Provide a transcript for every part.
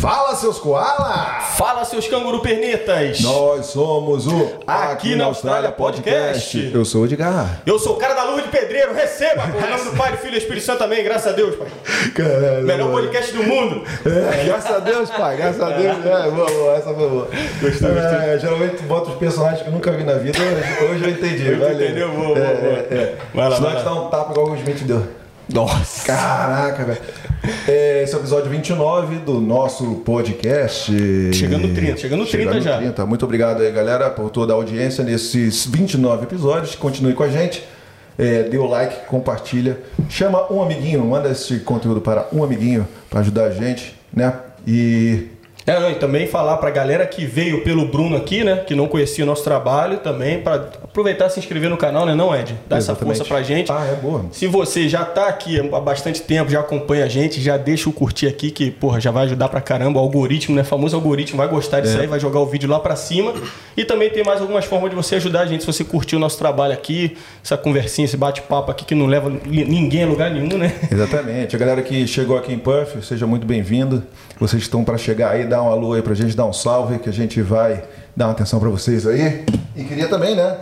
Fala, seus koala! Fala, seus canguru pernetas! Nós somos o Aqui na Austrália Podcast. Eu sou o Edgar. Eu sou o cara da luva de pedreiro, receba! Em nome do Pai, do Filho e Espírito Santo também, graças a Deus, pai. Caralho. Melhor podcast do mundo. É, graças a Deus, pai, graças a Deus. É, boa, boa, essa foi boa. Gostei, É, geralmente tu bota os personagens que eu nunca vi na vida, hoje, hoje eu entendi. Hoje valeu. entendeu? Boa, é, boa. É, é. Vai lá, Senão vai lá. dá um tapa igual o Smith deu. Nossa! Caraca, velho. É, esse é o episódio 29 do nosso podcast. Chegando no 30, chegando no 30 Chegando já. 30. Muito obrigado aí, galera, por toda a audiência nesses 29 episódios. Continue com a gente. É, dê o like, compartilha. Chama um amiguinho, manda esse conteúdo para um amiguinho para ajudar a gente, né? E É, e também falar pra galera que veio pelo Bruno aqui, né? Que não conhecia o nosso trabalho também, pra aproveitar e se inscrever no canal, né, não, Ed? Dá essa força pra gente. Ah, é boa. Se você já tá aqui há bastante tempo, já acompanha a gente, já deixa o curtir aqui, que, porra, já vai ajudar pra caramba. O algoritmo, né? Famoso algoritmo vai gostar disso É. aí, vai jogar o vídeo lá pra cima. E também tem mais algumas formas de você ajudar a gente. Se você curtiu o nosso trabalho aqui, essa conversinha, esse bate-papo aqui que não leva ninguém a lugar nenhum, né? Exatamente. A galera que chegou aqui em Perth, seja muito bem-vindo. Vocês estão para chegar aí, um alô aí pra gente, dá um salve, que a gente vai dar uma atenção para vocês aí. E queria também, né?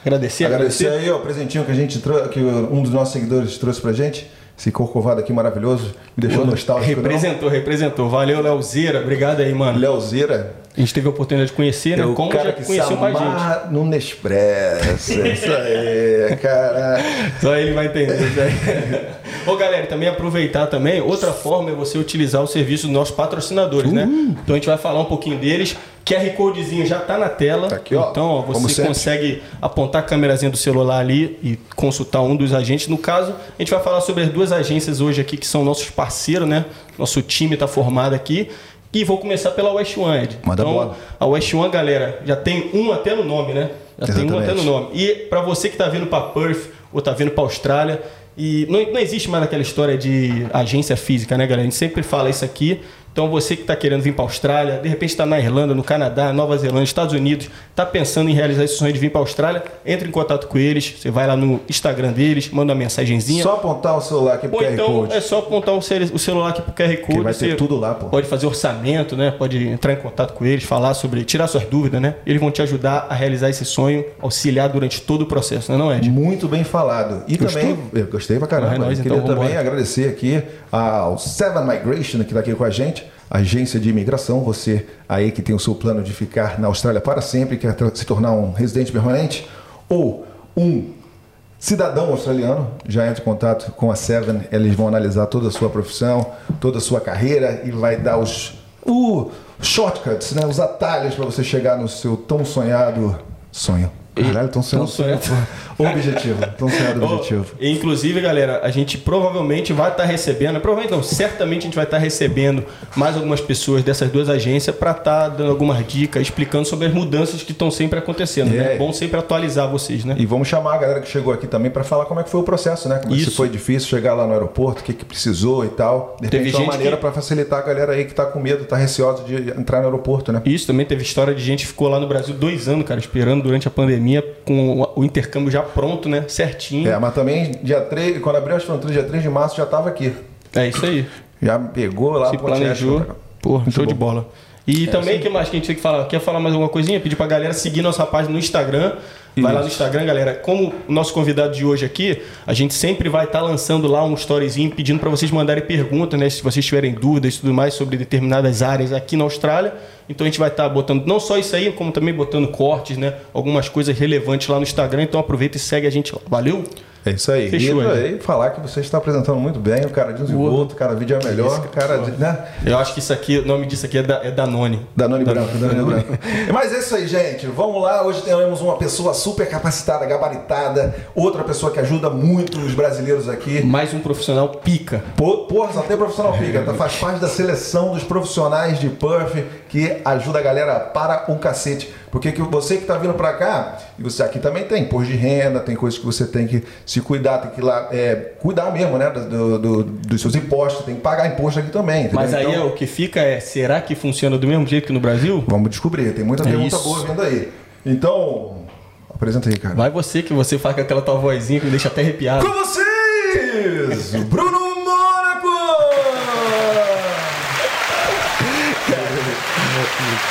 Agradecer, Agradecer agradecer. aí ó, o presentinho que a gente que um dos nossos seguidores trouxe pra gente. Esse corcovado aqui maravilhoso. Me deixou nostálgico. não? Representou, representou. Valeu, Leozeira. Obrigado aí, mano. Leozeira. A gente teve a oportunidade de conhecer, né? É o Como cara já que conheceu com a gente. no Nespresso. Isso aí, cara. Só ele vai entender isso aí. Ô galera, também aproveitar também, outra forma é você utilizar o serviço dos nossos patrocinadores, né? Uhum. Então a gente vai falar um pouquinho deles. QR Codezinho já tá na tela. Tá aqui, ó. Então ó, você consegue apontar a câmerazinha do celular ali e consultar um dos agentes. No caso, a gente vai falar sobre as duas agências hoje aqui que são nossos parceiros, né? Nosso time tá formado aqui. E vou começar pela West One, Ed. Manda então, bola. a West One, galera, já tem um até no nome, né? Já tem um Exatamente. até no nome. E para você que tá vindo para Perth ou tá vindo para Austrália, e não, não existe mais aquela história de agência física, né, galera? A gente sempre fala isso aqui. Então você que está querendo vir para Austrália, de repente está na Irlanda, no Canadá, Nova Zelândia, Estados Unidos, está pensando em realizar esse sonho de vir para Austrália, entre em contato com eles. Você vai lá no Instagram deles, manda uma mensagenzinha. Só apontar o celular aqui pro Ou QR então Code. é só apontar o cel- o celular aqui pro QR Code. Que vai ter tudo lá, pô. Pode fazer orçamento, né? Pode entrar em contato com eles, falar sobre, tirar suas dúvidas, né? Eles vão te ajudar a realizar esse sonho, auxiliar durante todo o processo, não é, não, Ed? Muito bem falado. E Gostou? também, eu gostei pra caramba. É nóis, Eu queria então, também vambora. agradecer aqui ao Seven Migration, que está aqui com a gente, agência de imigração. Você aí que tem o seu plano de ficar na Austrália para sempre, quer se tornar um residente permanente ou um cidadão australiano, já entra em contato com a Seven. Eles vão analisar toda a sua profissão, toda a sua carreira e vai dar os o shortcuts, né? os atalhos para você chegar no seu tão sonhado sonho. Caralho, tão sonhado, Tão sonhado. objetivo. Tão sonhado objetivo. Inclusive, galera, a gente provavelmente vai estar recebendo, provavelmente não, certamente a gente vai estar recebendo mais algumas pessoas dessas duas agências para estar dando algumas dicas, explicando sobre as mudanças que estão sempre acontecendo. né? É. É bom sempre atualizar vocês, né? E vamos chamar a galera que chegou aqui também para falar como é que foi o processo, né? Como é Isso. se foi difícil chegar lá no aeroporto, o que, que precisou e tal. De Teve repente é uma maneira que- para facilitar a galera aí que tá com medo, tá receosa de entrar no aeroporto, né? Isso também teve história de gente que ficou lá no Brasil dois anos, cara, esperando durante a pandemia, com o- intercâmbio já pronto, né? Certinho. É, mas também dia 3, quando abriu as fronteiras, dia 3 de março já tava aqui. É, isso aí. Já pegou lá Se planejou. Muito show de bom. É, bola. E também, o que mais que a gente tem que falar? Quer falar mais alguma coisinha? Pedir pra galera seguir nossa página no Instagram. Vai lá no Instagram, galera. Como o nosso convidado de hoje aqui, a gente sempre vai estar lançando lá um storyzinho pedindo para vocês mandarem perguntas, né? Se vocês tiverem dúvidas e tudo mais sobre determinadas áreas aqui na Austrália. Então a gente vai estar botando não só isso aí, como também botando cortes, né? Algumas coisas relevantes lá no Instagram. Então aproveita e segue a gente lá. Valeu? É isso aí. Fechou, e aí, falar que você está apresentando muito bem, o cara de uns e outro, cada vídeo é melhor, o cara, né? Eu acho que isso aqui, o nome disso aqui é, da, é Danone. Danone Branco, Danone Branco. Mas é isso aí, gente. Vamos lá. Hoje temos uma pessoa super capacitada, gabaritada, outra pessoa que ajuda muito os brasileiros aqui. Mais um profissional pica. Porra, só tem profissional pica. Tá? Faz parte da seleção dos profissionais de Perth que ajuda a galera para um cacete. Porque que você que tá vindo pra cá, e você aqui também tem imposto de renda, tem coisas que você tem que se cuidar, tem que ir lá, é, cuidar mesmo, né? Do, do- dos seus impostos, tem que pagar imposto aqui também. entendeu? Mas aí Então, é, o que fica é, será que funciona do mesmo jeito que no Brasil? Vamos descobrir, tem muita É pergunta isso. boa vindo aí. Então, apresenta aí, cara. Vai você que você faz com aquela tua vozinha que me deixa até arrepiado. Com vocês, Bruno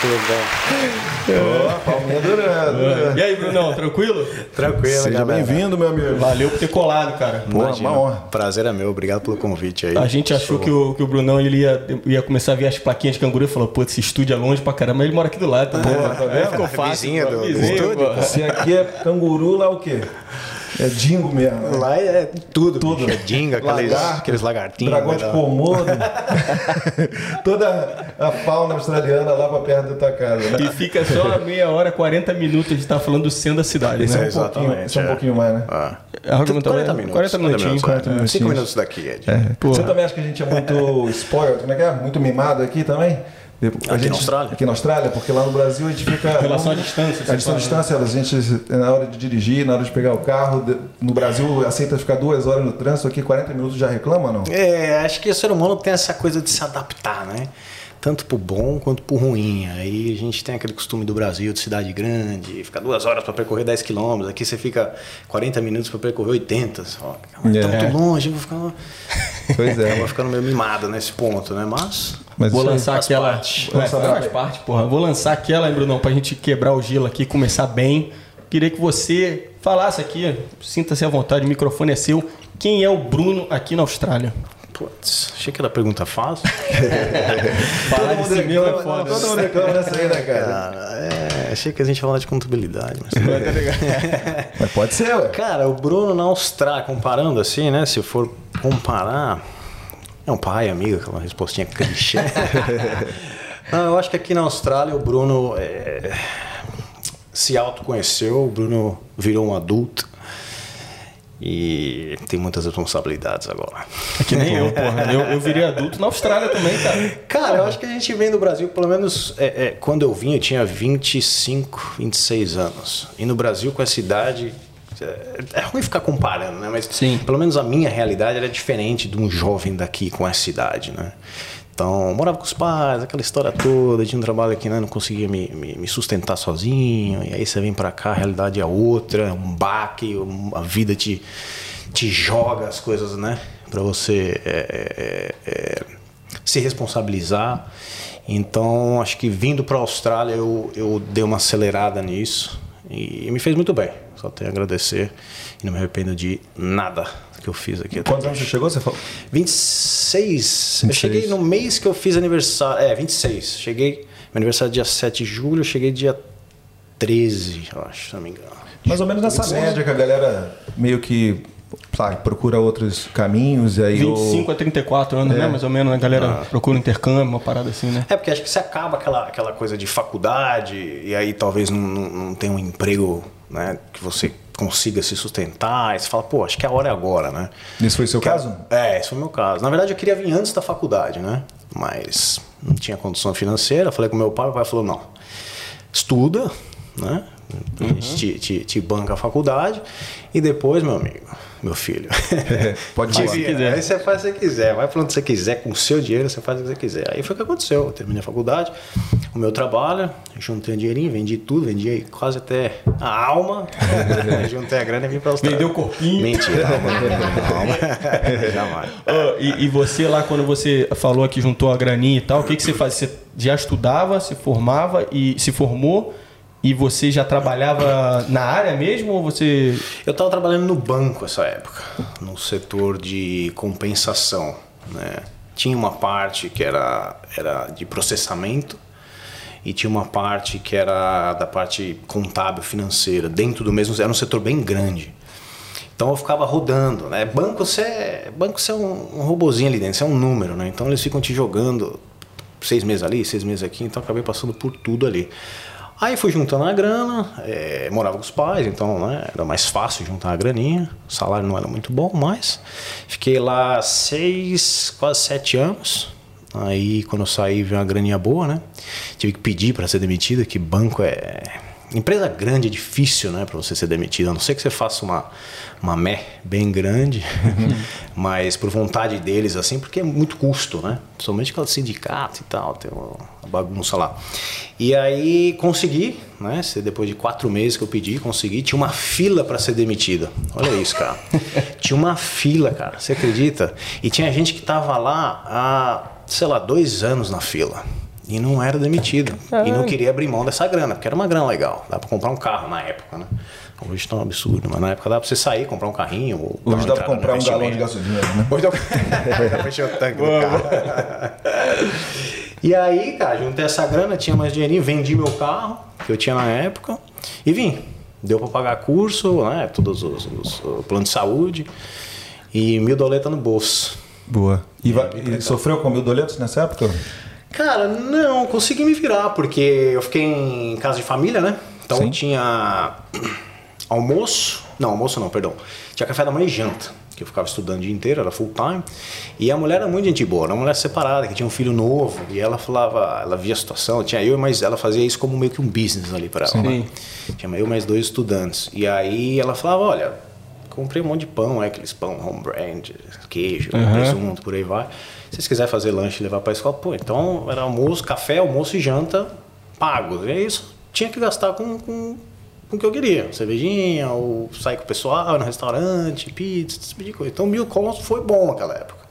Muito bom. Palminha durando. E aí, Brunão, tranquilo? Tranquilo, Seja bem-vindo, meu amigo. Valeu por ter colado, cara. Pô, Imagina. uma honra. Prazer é meu, obrigado pelo convite aí. A gente achou que o, que o Brunão ele ia, ia começar a ver as plaquinhas de canguru e falou: pô, esse estúdio é longe pra caramba. Ele mora aqui do lado, tá bom? tá vendo? Ficou É fácil. vizinho pô, do- do estúdio, pô. Se aqui é canguru, lá é o quê? É dingo mesmo. né? Lá é tudo. Tudo. bicho. É dinga, aqueles, Lagarto, aqueles lagartinhos. Dragão de né? Komodo. Toda a fauna australiana lá pra perto da tua casa. Né? E fica só a meia hora, 40 minutos de estar falando do centro da cidade, Isso né? é Um pouquinho, Exatamente, isso é um é. pouquinho mais, né? Ah. É, Argumentou, 40 né? minutos. 40 minutinhos. 40 é. minutinhos. 5 minutos daqui, Ed. Pô, Você também acha que a gente é muito spoiled? Como é que é? Muito mimado aqui também? A Aqui na Austrália? Aqui na Austrália, porque lá no Brasil a gente fica. Em relação à distância, A você distância, fala, distância, a gente, na hora de dirigir, na hora de pegar o carro, no Brasil aceita ficar duas horas no trânsito, aqui 40 minutos já reclama, não? É, acho que o ser humano tem essa coisa de se adaptar, né? Tanto pro bom quanto pro ruim. Aí a gente tem aquele costume do Brasil, de cidade grande, ficar duas horas para percorrer 10 quilômetros. Aqui você fica 40 minutos para percorrer 80. Você fala, "Mas tá É. muito longe, eu vou ficar, Pois é. acaba ficando meio mimado nesse ponto, né? Mas Mas Vou lançar faz aquela. parte. É, faz parte, porra. Vou lançar aquela, hein, Brunão, pra gente quebrar o gelo aqui, começar bem. Queria que você falasse aqui, sinta-se à vontade, o microfone é seu. Quem é o Bruno aqui na Austrália? Putz, achei que era pergunta fácil. Falar de si mesmo é foda. todo mundo reclama dessa aí, né, cara? Cara, é, achei que a gente ia falar de contabilidade. Mas... Mas pode ser, ué. Cara, o Bruno na Austrália, comparando assim, né? Se for comparar. É um pai, amigo, aquela respostinha clichê. Não, eu acho que aqui na Austrália o Bruno é, se autoconheceu, o Bruno virou um adulto e tem muitas responsabilidades agora. É que nem eu, porra. Eu, eu virei adulto na Austrália também, cara. Cara, eu acho que a gente vem do Brasil, pelo menos é, é, quando eu vim, eu tinha 25, 26 anos. E no Brasil, com essa idade, é, é ruim ficar comparando, né? Mas Sim. pelo menos a minha realidade era diferente de um jovem daqui com essa idade, né? Então, morava com os pais, aquela história toda, tinha um trabalho aqui, né? Não conseguia me, me, me sustentar sozinho. E aí você vem pra cá, a realidade é outra, um baque, a vida te, te joga as coisas, né? Pra você é, é, é, se responsabilizar. Então, acho que vindo para a Austrália, eu, eu dei uma acelerada nisso e me fez muito bem. Só tenho a agradecer e não me arrependo de nada que eu fiz aqui. Quantos anos você chegou? Você falou? 26. Eu 26. cheguei no mês que eu fiz aniversário. É, 26. Cheguei. Meu aniversário é dia 7 de julho, eu cheguei dia 13, eu acho, se não me engano. Mais ou menos nessa 26. média que a galera meio que sabe, procura outros caminhos e aí 25 o... a 34 anos, É. né? Mais ou menos, a galera procura um intercâmbio, uma parada assim, né? É, porque acho que você acaba aquela, aquela coisa de faculdade e aí talvez não, não, não tenha um emprego né, que você consiga se sustentar. E você fala, pô, acho que a hora é agora, né? Esse foi o seu caso? É, esse foi o meu caso. Na verdade, eu queria vir antes da faculdade, né? Mas não tinha condição financeira. Falei com meu pai, o pai falou, não, estuda, né? A gente te, te, te banca a faculdade e depois, meu amigo, meu filho. Pode falar. quiser. Aí você faz o que você quiser, vai pra onde você quiser, com o seu dinheiro você faz o que você quiser. Aí foi o que aconteceu. Eu terminei a faculdade, o meu trabalho, juntei um dinheirinho, vendi tudo, vendi quase até a alma, juntei a grana e vim pra Austrália. Vendeu o corpinho. Mentira, alma. alma. Jamais. Ó, e, e você lá, quando você falou que juntou a graninha e tal, o que, que você fazia? Você já estudava, se formava e se formou e você já trabalhava na área mesmo ou você... Eu estava trabalhando no banco essa época, no setor de compensação. Né? Tinha uma parte que era, era de processamento e tinha uma parte que era da parte contábil financeira, dentro do mesmo. Era um setor bem grande. Então eu ficava rodando, né? Banco você é, banco você é um, um robozinho ali dentro, você é um número, né? Então eles ficam te jogando seis meses ali, seis meses aqui, então acabei passando por tudo ali. Aí fui juntando a grana, eh, morava com os pais, então né, era mais fácil juntar a graninha. O salário não era muito bom, mas fiquei lá seis, quase sete anos. Aí quando eu saí veio uma graninha boa, né? Tive que pedir para ser demitido, que banco é Empresa grande é difícil, né, para você ser demitido. A não ser que você faça uma, uma mé bem grande, mas por vontade deles, assim, porque é muito custo, né? Somente aquela sindicato e tal, tem uma bagunça lá. E aí consegui, né? Depois de quatro meses que eu pedi, consegui. Tinha uma fila para ser demitida. Olha isso, cara. tinha uma fila, cara. Você acredita? E tinha gente que tava lá há, sei lá, dois anos na fila. E não era demitido. E não queria abrir mão dessa grana, porque era uma grana legal. Dá pra comprar um carro na época, né? Hoje tá um absurdo, mas na época dá pra você sair, comprar um carrinho. Ou Hoje dá pra comprar um galão de gasolina, né? Hoje dá pra encher o tanque do carro. E aí, cara, juntei essa grana, tinha mais dinheirinho, vendi meu carro, que eu tinha na época, e vim. Deu pra pagar curso, né? Todos os, os, o plano de saúde. E mil doleta no bolso. Boa. E, vai- e sofreu com mil doletos nessa época? Cara, não, consegui me virar, porque eu fiquei em casa de família, né? Então Sim. tinha almoço. Não, almoço não, perdão. Tinha café da manhã e janta. Que eu ficava estudando o dia inteiro, era full time. E a mulher era muito gente boa, era uma mulher separada, que tinha um filho novo. E ela falava, ela via a situação, tinha eu, mas ela fazia isso como meio que um business ali para ela. né? Tinha eu mais dois estudantes. E aí ela falava, olha, comprei um monte de pão, é, aqueles pão home brand, queijo, presunto, por aí vai. Se vocês quiserem fazer lanche e levar para a escola, pô, então era almoço, café, almoço e janta pagos. E é isso, tinha que gastar com, com, com o que eu queria. Cervejinha, ou sair com o pessoal no restaurante, pizza, esse tipo de coisa. Então mil contos foi bom naquela época.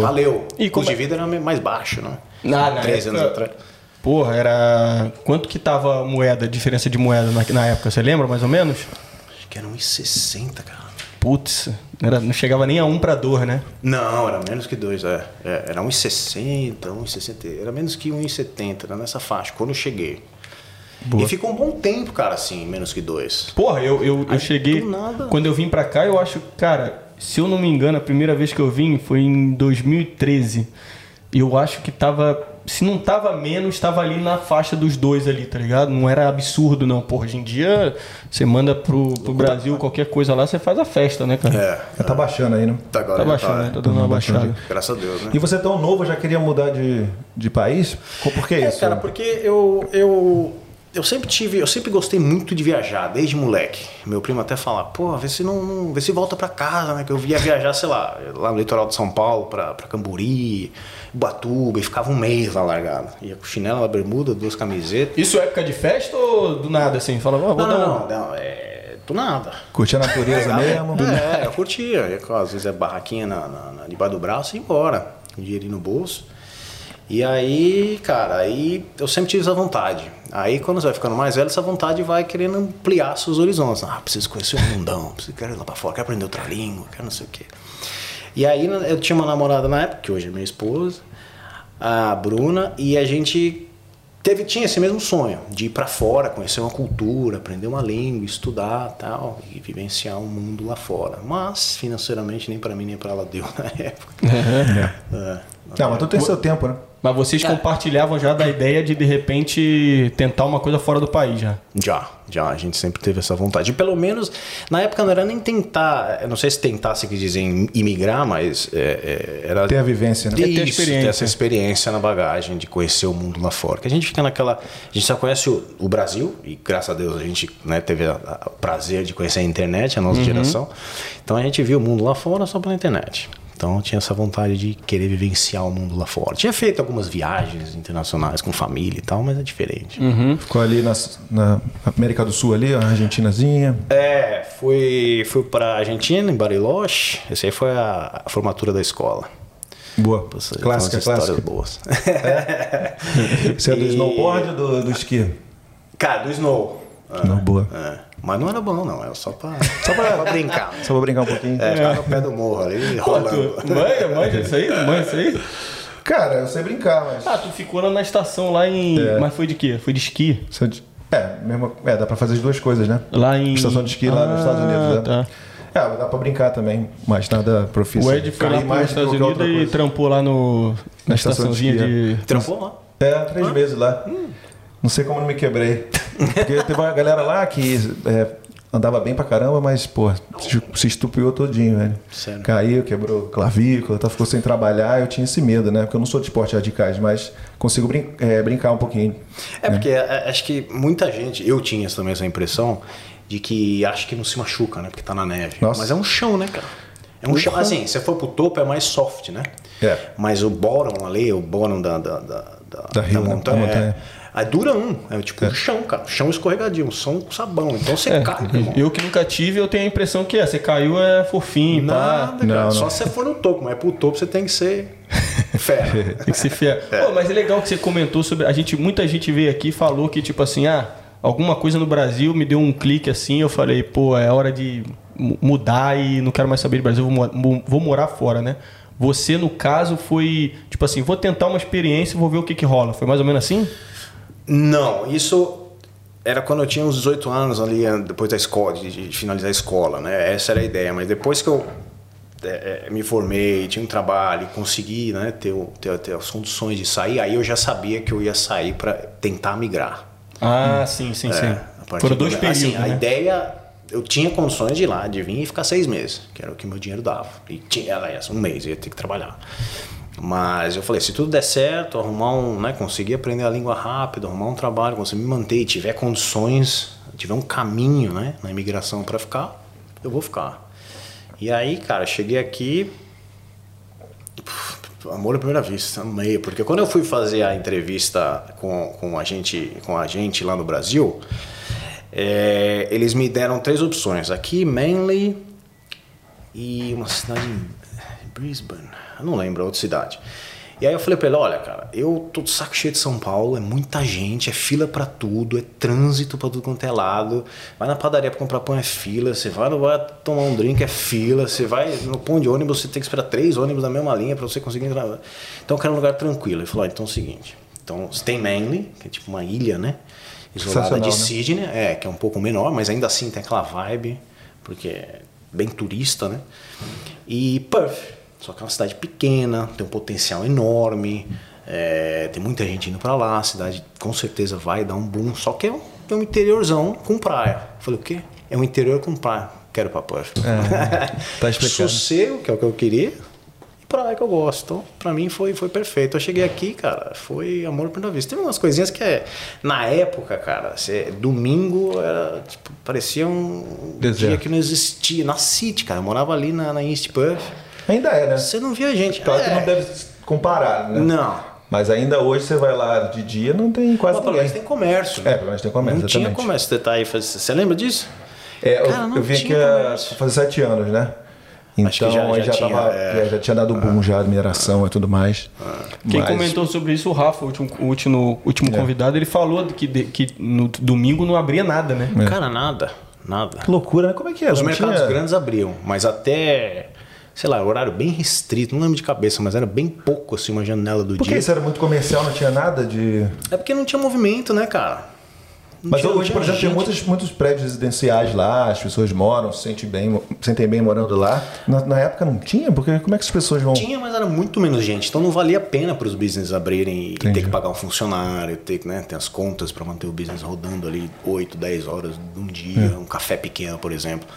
Valeu. E o custo é- de vida era mais baixo, né? Na- na Três época- anos atrás. Porra, era. Quanto que tava a moeda, diferença de moeda na, na época? Você lembra mais ou menos? Acho que era 1,60, cara. Putz, era, não chegava nem a um pra dor, né? Não, era menos que dois, é. É, Era 1,60, 1,60. Era menos que 1,70, era nessa faixa, quando eu cheguei. E ficou um bom tempo, cara, assim, menos que dois. Porra, eu, eu, eu Aí, cheguei. do nada. Quando eu vim pra cá, eu acho, cara, se eu não me engano, a primeira vez que eu vim foi em 2013. E eu acho que tava. Se não tava menos, tava ali na faixa dos dois ali, tá ligado? Não era absurdo, não. Porra, hoje em dia, você manda pro, pro Brasil qualquer coisa lá, você faz a festa, né, cara? É. Já tá baixando aí, né? Tá, agora Tá baixando, tá, né? é. Tá dando uma baixada. Graças a Deus, né? E você tão novo já queria mudar de, de país? Por que É, isso? cara, porque eu, eu, eu sempre tive, eu sempre gostei muito de viajar, desde moleque. Meu primo até fala, pô, vê se não, não- vê se volta pra casa, né? Que eu via viajar, sei lá, lá no litoral de São Paulo, pra, pra Camburi, Ubatuba, e ficava um mês lá largado. Ia com chinela, bermuda, duas camisetas. Isso é época de festa ou do nada, assim? Fala, vou Não, dar não, não, não, é do nada. Curtir a natureza mesmo? É, eu curtia. Ia, Às vezes é barraquinha na, na, na- debaixo do braço e ia embora. Um dinheirinho no bolso. E aí, cara, aí eu sempre tive essa vontade. Aí quando você vai ficando mais velho, essa vontade vai querendo ampliar seus horizontes. Ah, preciso conhecer o mundão, preciso quero ir lá pra fora, quero aprender outra língua, quero não sei o quê. E aí eu tinha uma namorada na época, que hoje é minha esposa, a Bruna, e a gente teve, tinha esse mesmo sonho de ir pra fora, conhecer uma cultura, aprender uma língua, estudar tal, e vivenciar um mundo lá fora. Mas financeiramente nem pra mim nem pra ela deu na época. É. Não, mas tu tem seu tempo, né? Mas vocês compartilhavam já da ideia de de repente tentar uma coisa fora do país já. Já, já, a gente sempre teve essa vontade. E pelo menos, na época não era nem tentar, eu não sei se tentar se quis dizer em imigrar, mas é, é, era. Ter a vivência, né? ter a Isso, experiência. ter essa experiência na bagagem de conhecer o mundo lá fora. Que a gente fica naquela. A gente só conhece o, o Brasil, e graças a Deus a gente né, teve a- a- o prazer de conhecer a internet, a nossa geração. Então a gente viu o mundo lá fora só pela internet. Então eu tinha essa vontade de querer vivenciar o mundo lá fora. Tinha feito algumas viagens internacionais com família e tal, mas é diferente. Ficou ali na, na América do Sul ali, a Argentinazinha. É, fui, fui pra Argentina, em Bariloche. Essa aí foi a, a formatura da escola. Boa. Seja, Clássica, clássica. boas. Você é do E- snowboard ou do, do esqui? Cara, do Snow. Ah, Não, boa. é. Mas não era bom, não. Era só pra, só pra, brincar. Só pra brincar um pouquinho. É, ficava no pé do morro ali, rolando. tu manja, manja isso aí? Manja isso aí? Cara, eu sei brincar, mas. Ah, tu ficou na estação lá em. É. Mas foi de quê? Foi de esqui? É, mesmo, é, dá pra fazer as duas coisas, né? Lá em. Estação de esqui lá nos Estados Unidos, né? Tá. É, mas dá pra brincar também, mas nada profissional. O Ed foi lá para os Estados Unidos e trampou lá no, na estação de estaçãozinha esqui, de. Trampou lá. É, três meses lá. Não sei como não me quebrei. Porque teve uma galera lá que é, andava bem pra caramba, mas, pô, se, estupiou todinho, velho. Sério? Caiu, quebrou clavícula, tá, ficou sem trabalhar. Eu tinha esse medo, né? Porque eu não sou de esporte radicais, mas consigo brin- é, brincar um pouquinho. É porque é, acho que muita gente, eu tinha também essa impressão de que acha que não se machuca, né? Porque tá na neve. Nossa. Mas é um chão, né, cara? É um chão. Assim, se for pro topo é mais soft, né? É. Mas o bottom ali, o bottom da, da, da, da, Da hill, né? montanha. Da montanha. É, aí dura um. É tipo um chão, cara. Chão escorregadio, um som com sabão. Então você É, cai, meu irmão. eu que nunca tive, eu tenho a impressão que é, você caiu é fofinho, pá. Nada, cara. Não, não. Só se você for no topo, mas pro topo você tem que ser Fé. Tem que ser fé. Pô, mas é legal que você comentou sobre. A gente, muita gente veio aqui e falou que, tipo assim, ah, alguma coisa no Brasil me deu um clique assim, eu falei, pô, é hora de mu- mudar e não quero mais saber de Brasil, vou morar fora, né? Você, no caso, foi, tipo assim, vou tentar uma experiência e vou ver o que que rola. Foi mais ou menos assim? Não, isso era quando eu tinha uns 18 anos ali, depois da escola, de, de finalizar a escola, né? Essa era a ideia. Mas depois que eu eh, eh, me formei, tinha um trabalho, consegui né, ter, ter, ter as condições de sair, aí eu já sabia que eu ia sair para tentar migrar. Ah, sim, sim, É, sim. a Foram dois do- períodos, assim, A né? ideia, eu tinha condições de ir lá, de vir e ficar seis meses, que era o que meu dinheiro dava. E tinha, aliás, um mês, eu ia ter que trabalhar. Mas eu falei, se tudo der certo, arrumar um, né, conseguir aprender a língua rápido, arrumar um trabalho, conseguir me manter e tiver condições, tiver um caminho, né, na imigração para ficar, eu vou ficar. E aí, cara, cheguei aqui, Amor à primeira vista, amei. Porque quando eu fui fazer a entrevista com, com, a, gente, com a gente lá no Brasil, é, eles me deram três opções. Aqui, Manly e uma cidade em Brisbane. Não lembro, outra cidade. E aí eu falei pra ele, olha, cara, eu tô de saco cheio de São Paulo, é muita gente, é fila pra tudo, é trânsito pra tudo quanto é lado. Vai na padaria pra comprar pão, é fila. Você vai bar tomar um drink, é fila. Você vai no pão de ônibus, você tem que esperar três ônibus na mesma linha pra você conseguir entrar. Então eu quero um lugar tranquilo. Ele falou, ah, então é o seguinte, então você tem Manly, que é tipo uma ilha, né? Isolada de né? Sydney, é, que é um pouco menor, mas ainda assim tem aquela vibe, porque é bem turista, né? E Perth, só que é uma cidade pequena, tem um potencial enorme, é, tem muita gente indo pra lá, a cidade com certeza vai dar um boom, só que é um, é um interiorzão com praia. Eu falei, o quê? É um interior com praia. Quero pra Perth. tá explicado. Sossego, que é o que eu queria, e praia que eu gosto. Então, pra mim foi, foi perfeito. Eu cheguei aqui, cara, foi amor à primeira vista. Teve umas coisinhas que é. Na época, cara, você, domingo era. Tipo, parecia um Deserto. dia que não existia. Na City, cara. Eu morava ali na, na East Perth. Ainda é, né? Você não via gente. Claro que É. não deve comparar, né? Não. Mas ainda hoje você vai lá de dia, não tem quase Mas pelo ninguém. menos tem comércio. É, pelo menos tem comércio, Não tinha exatamente. comércio. Você tá aí. faz- Você lembra disso? É, eu, Cara, não eu vim aqui tinha há comércio. fazer sete anos, né? Então Acho que já- aí já já, tinha, tava, é. já, já tinha dado boom já, a mineração e tudo mais. Quem Mas- comentou sobre isso, o Rafa, o último, o último, último É. convidado, ele falou que, de- que no domingo não abria nada, né? Cara, nada. Nada. Que loucura, né? Como é que é? Os Não mercados tinha- grandes abriam, mas até, sei lá, horário bem restrito, não lembro de cabeça, mas era bem pouco assim, uma janela do Por que dia. isso era muito comercial, não tinha nada de. É porque não tinha movimento, né, cara? Não Mas tinha- hoje, por exemplo, tem gente. muitos, muitos prédios residenciais lá, as pessoas moram, se sentem bem, se sentem bem morando lá. Na, na época não tinha? Porque como é que as pessoas vão. Tinha, mas era muito menos gente. Então não valia a pena para os business abrirem e Entendi. ter que pagar um funcionário, ter que né, ter as contas para manter o business rodando ali 8, 10 horas num dia, um café pequeno, por exemplo.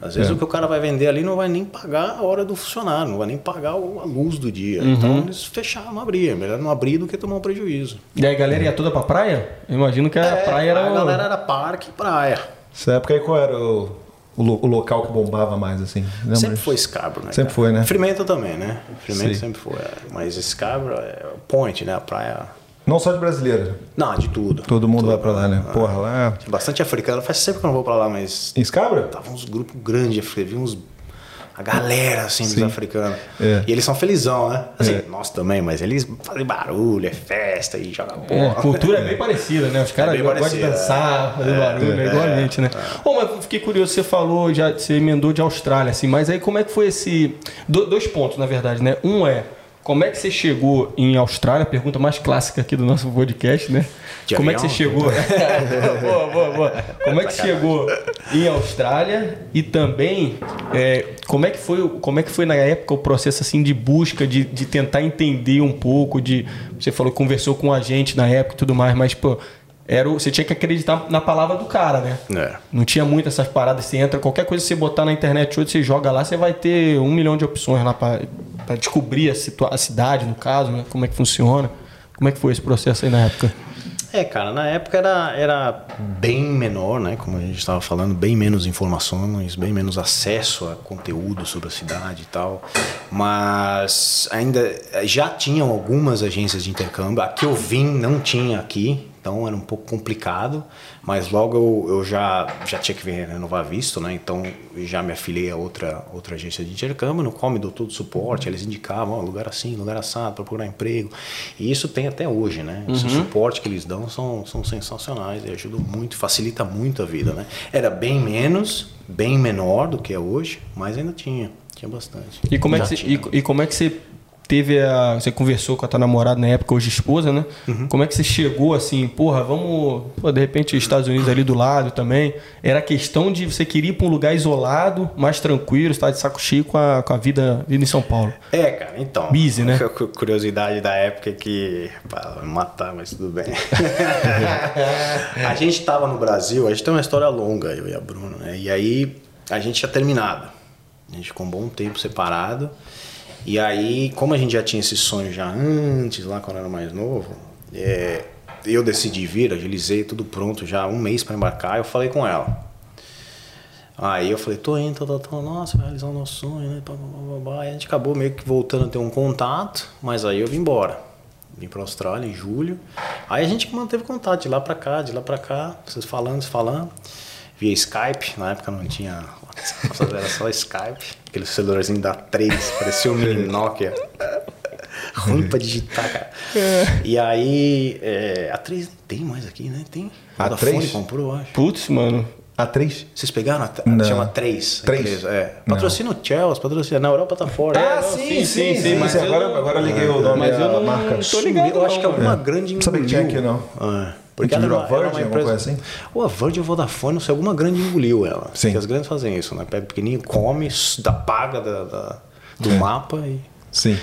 Às vezes É. o que o cara vai vender ali não vai nem pagar a hora do funcionário, não vai nem pagar a luz do dia. Então eles fecharam, não abria. Melhor não abrir do que tomar um prejuízo. E aí a galera ia toda pra praia? Eu imagino que a praia era. É, a galera era parque e praia. Nessa época aí qual era o, o, o local que bombava mais, assim? Lembra? Sempre foi Scarborough, né? Sempre cara? foi, né? Frimento também, né? Frimento Sim. sempre foi. é. Mas Scarborough é o point, né? A praia. Não só de brasileiro. Não, de tudo. Todo mundo Tudo. vai pra lá, né? Porra, lá. Tinha bastante africano. Faz sempre que eu não vou pra lá, mas Em Scabra? tava uns grupos grandes, vi uns. A galera, assim, dos Sim. africanos. É. E eles são felizão, né? Assim, É. nós também, mas eles fazem barulho, é festa e joga É, bola. a cultura é bem parecida, né? Os caras bem gostam de dançar, fazer barulho, é, igual a gente, né? Ô, mas eu fiquei curioso, você falou, já você emendou de Austrália, assim, mas aí como é que foi esse. do- dois pontos, na verdade, né? Um é. Como é que você chegou em Austrália? Pergunta mais clássica aqui do nosso podcast, né? De Como é que você avião? chegou? boa, boa, boa. Como é que chegou em Austrália e também é, como é que foi, como é que foi na época o processo assim de busca, de, de tentar entender um pouco, de você falou que conversou com a gente na época e tudo mais, mas pô, era, o- você tinha que acreditar na palavra do cara, né? É. Não tinha muito essas paradas. Você entra, qualquer coisa que você botar na internet hoje, você joga lá, você vai ter um milhão de opções lá para descobrir a, situa- a cidade, no caso, né? como é que funciona. Como é que foi esse processo aí na época? É, cara, na época era, era bem menor, né? Como a gente estava falando, bem menos informações, bem menos acesso a conteúdo sobre a cidade e tal. Mas ainda já tinham algumas agências de intercâmbio. A que eu vim não tinha aqui. Então era um pouco complicado, mas logo eu, eu já, já tinha que renovar visto, né? Então já me afiliei a outra, outra agência de intercâmbio, no qual me deu todo o suporte, eles indicavam, lugar assim, lugar assado, para procurar emprego. E isso tem até hoje, né? Esse Uhum. suporte que eles dão são, são sensacionais e ajudam muito, facilita muito a vida, né? Era bem menos, bem menor do que é hoje, mas ainda tinha, tinha bastante. E como, é que você, e, e como é que você teve a. Você conversou com a tua namorada na época, hoje esposa, né? Uhum. Como é que você chegou assim, porra, vamos. Pô, de repente, Estados Unidos ali do lado também. Era questão de você queria ir pra um lugar isolado, mais tranquilo, você tava de saco cheio com a, com a vida, vida em São Paulo. É, cara, então. Busy, né? Curiosidade da época que. Pá, matar, mas tudo bem. a gente tava no Brasil, a gente tem uma história longa, eu e a Bruna, né? E aí a gente tinha terminado. A gente ficou um bom tempo separado. E aí, como a gente já tinha esse sonho já antes, lá quando eu era mais novo, é, eu decidi vir, agilizei tudo pronto já um mês para embarcar. Eu falei com ela. Aí eu falei, tô indo, tô, tô, nossa, vai realizar o nosso sonho, né? Aí a gente acabou meio que voltando a ter um contato, mas aí eu vim embora. Vim pra Austrália em julho. Aí a gente manteve contato de lá pra cá, de lá pra cá, vocês falando, vocês falando. Via Skype, na época não tinha era só Skype. Aquele celularzinho da 3, parecia um mini Nokia. Ruim pra digitar, cara. E aí, é, a 3 tem mais aqui, né? Tem. A Vodafone 3? comprou, eu acho. Putz, mano. A3? Vocês pegaram a, Não. chama 3. Três? É. Patrocina o Chelsea, patrocina. Na Europa tá fora. Ah, É, sim, sim, sim, mas agora- agora eu liguei o nome mas da eu não marca. tô ligado. Eu acho que não, alguma mano. grande Não sabia que tinha aqui, não. É. Porque A ela virou uma- era Virgin, uma alguma empresa... assim? Ou a Virgin ou Vodafone, não sei, alguma grande engoliu ela. Sim. Porque as grandes fazem isso, né? Pega pequenininho, come, dá paga da, da- do É. mapa e... Sim.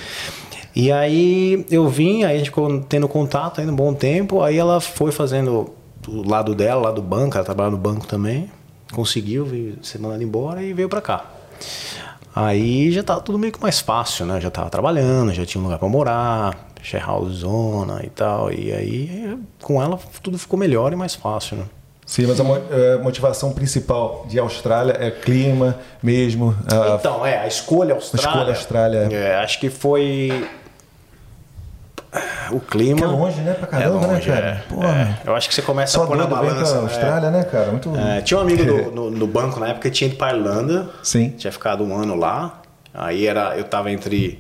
E aí eu vim, aí a gente ficou tendo contato ainda um bom tempo. Aí ela foi fazendo o lado dela, lá do banco, ela trabalhava no banco também. Conseguiu veio ser mandada embora e veio pra cá. Aí já tava tudo meio que mais fácil, né? Já tava trabalhando, já tinha um lugar pra morar, zona e tal. E aí com ela tudo ficou melhor e mais fácil, né? Sim, mas a eh, motivação principal de Austrália é clima mesmo. a- Então, é, a escolha Austrália. escolha Austrália. É, acho que foi. O clima. Que é longe, né, pra caramba, é longe, né, cara? é. Porra. É. Eu acho que você começa Só a pôr na balança. pra né? Austrália, né, cara? Muito. É, tinha um amigo do- no, no banco na época que tinha ido pra Irlanda. Sim. Tinha ficado um ano lá. Aí era, eu tava entre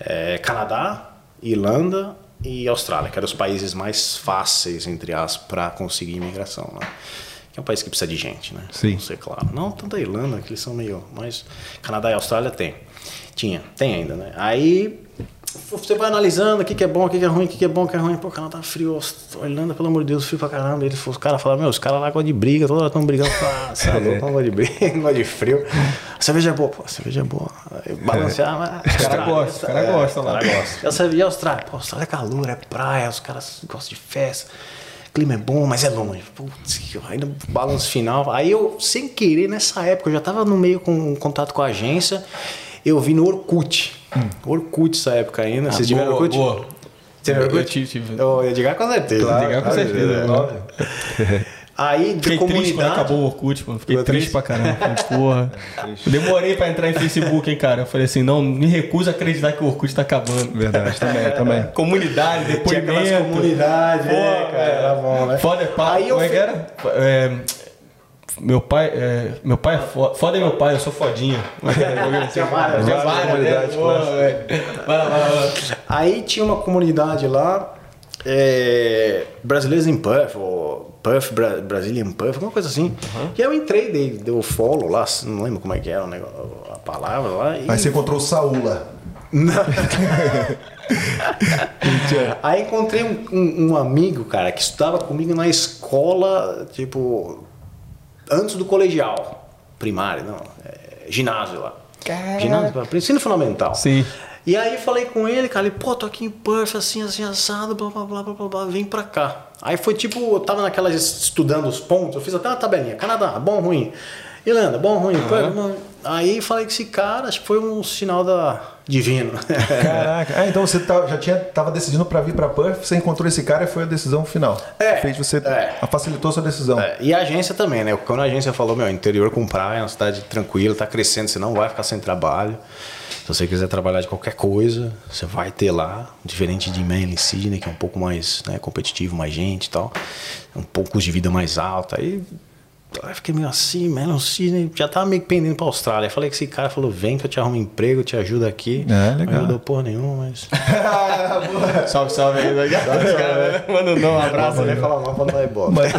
é, Canadá, Irlanda e Austrália, que eram os países mais fáceis, entre aspas, para conseguir imigração. Né? Que é um país que precisa de gente, né? Sim. Não sei, claro. Não tanto a Irlanda, que eles são meio. Mas Canadá e Austrália tem. Tinha, tem ainda, né? Aí você vai analisando o que, que é bom, o que, que é ruim, o que, que é bom, o que é ruim. Pô, Canadá frio, Aust- Irlanda, pelo amor de Deus, frio pra caramba. Eles, os caras falaram, meu, os caras lá gostam de briga, toda hora estão brigando. Ah, você é não gosta de briga, não gosta de frio. A cerveja é boa, pô, a cerveja é boa. Balancear, mas. Os caras gostam, os caras gostam lá. Os caras gostam. E a cerveja- e a Austrália? Pô, Austrália é calor, é praia, os caras gostam de festa. O clima é bom, mas é longe. Putz, no balanço final. Aí eu, sem querer, nessa época, eu já tava no meio com um contato com a agência. Eu vi no Orkut. Orkut essa época ainda. Vocês tiveram Hum. Ah, boa, Orkut? boa. Tiveram Eu Orkut? tive, tive. Eu ia digar com certeza. Claro, Ligar com claro, certeza. é, né? óbvio. Aí, de Fiquei triste quando comunidade. acabou o Orkut, mano. Fiquei triste triste? pra caramba. Falei, Porra. Eu demorei pra entrar em Facebook, hein, cara. Eu falei assim, não, me recuso a acreditar que o Orkut tá acabando. Verdade, também, também. Comunidade, Tinha depoimento. aquelas comunidades, Pô, é, cara, era bom, né? Foda é pai. Aí eu Como é que era? É, meu pai, é, meu pai é foda. Foda é meu pai, eu sou é era? Tinha várias, Tinha várias né? velho. Vai vai lá, vai lá. Aí tinha uma comunidade lá, é, brasileiros em Puff, ou Puff, Bra Brazilian Puff, alguma coisa assim. E aí eu entrei, dei, dei o follow lá, não lembro como é que era negócio, a palavra lá. E... Aí você encontrou o Saúla. Aí encontrei um, um- um amigo, cara, que estudava comigo na escola, tipo, antes do colegial, primário, não, é, ginásio lá. Ginásio, ensino fundamental. Sim. E aí falei com ele, cara, ele, pô, tô aqui em Perth, assim, assim, assado, blá, blá, blá, blá, blá, blá, vem pra cá. Aí foi tipo, eu tava naquelas, estudando os pontos, eu fiz até uma tabelinha, Canadá, bom, ruim. Irlanda, bom, ruim. Perth, bom. Aí falei que esse cara, acho que foi um sinal da divino. Caraca. Ah, então você tá- já tinha, tava decidindo pra vir pra Perth, você encontrou esse cara e foi a decisão final. É, Fez você. é. Facilitou a sua decisão. É, e a agência também, né? Quando a agência falou, meu, interior com praia, uma cidade tranquila, tá crescendo, você não vai ficar sem trabalho. você quiser trabalhar de qualquer coisa, você vai ter lá, diferente de Manly Sydney, que é um pouco mais né, competitivo, mais gente e tal, um pouco de vida mais alta. Aí Aí fiquei meio assim, Melon Sydney, já tava meio pendendo pra Austrália. Falei que esse cara falou: vem que eu te arrumo um emprego, eu te ajudo aqui. É, legal. Não ajudou porra nenhuma, mas. salve, salve aí. Manda um abraço, né? Fala mal pra não dar ibope. Mas,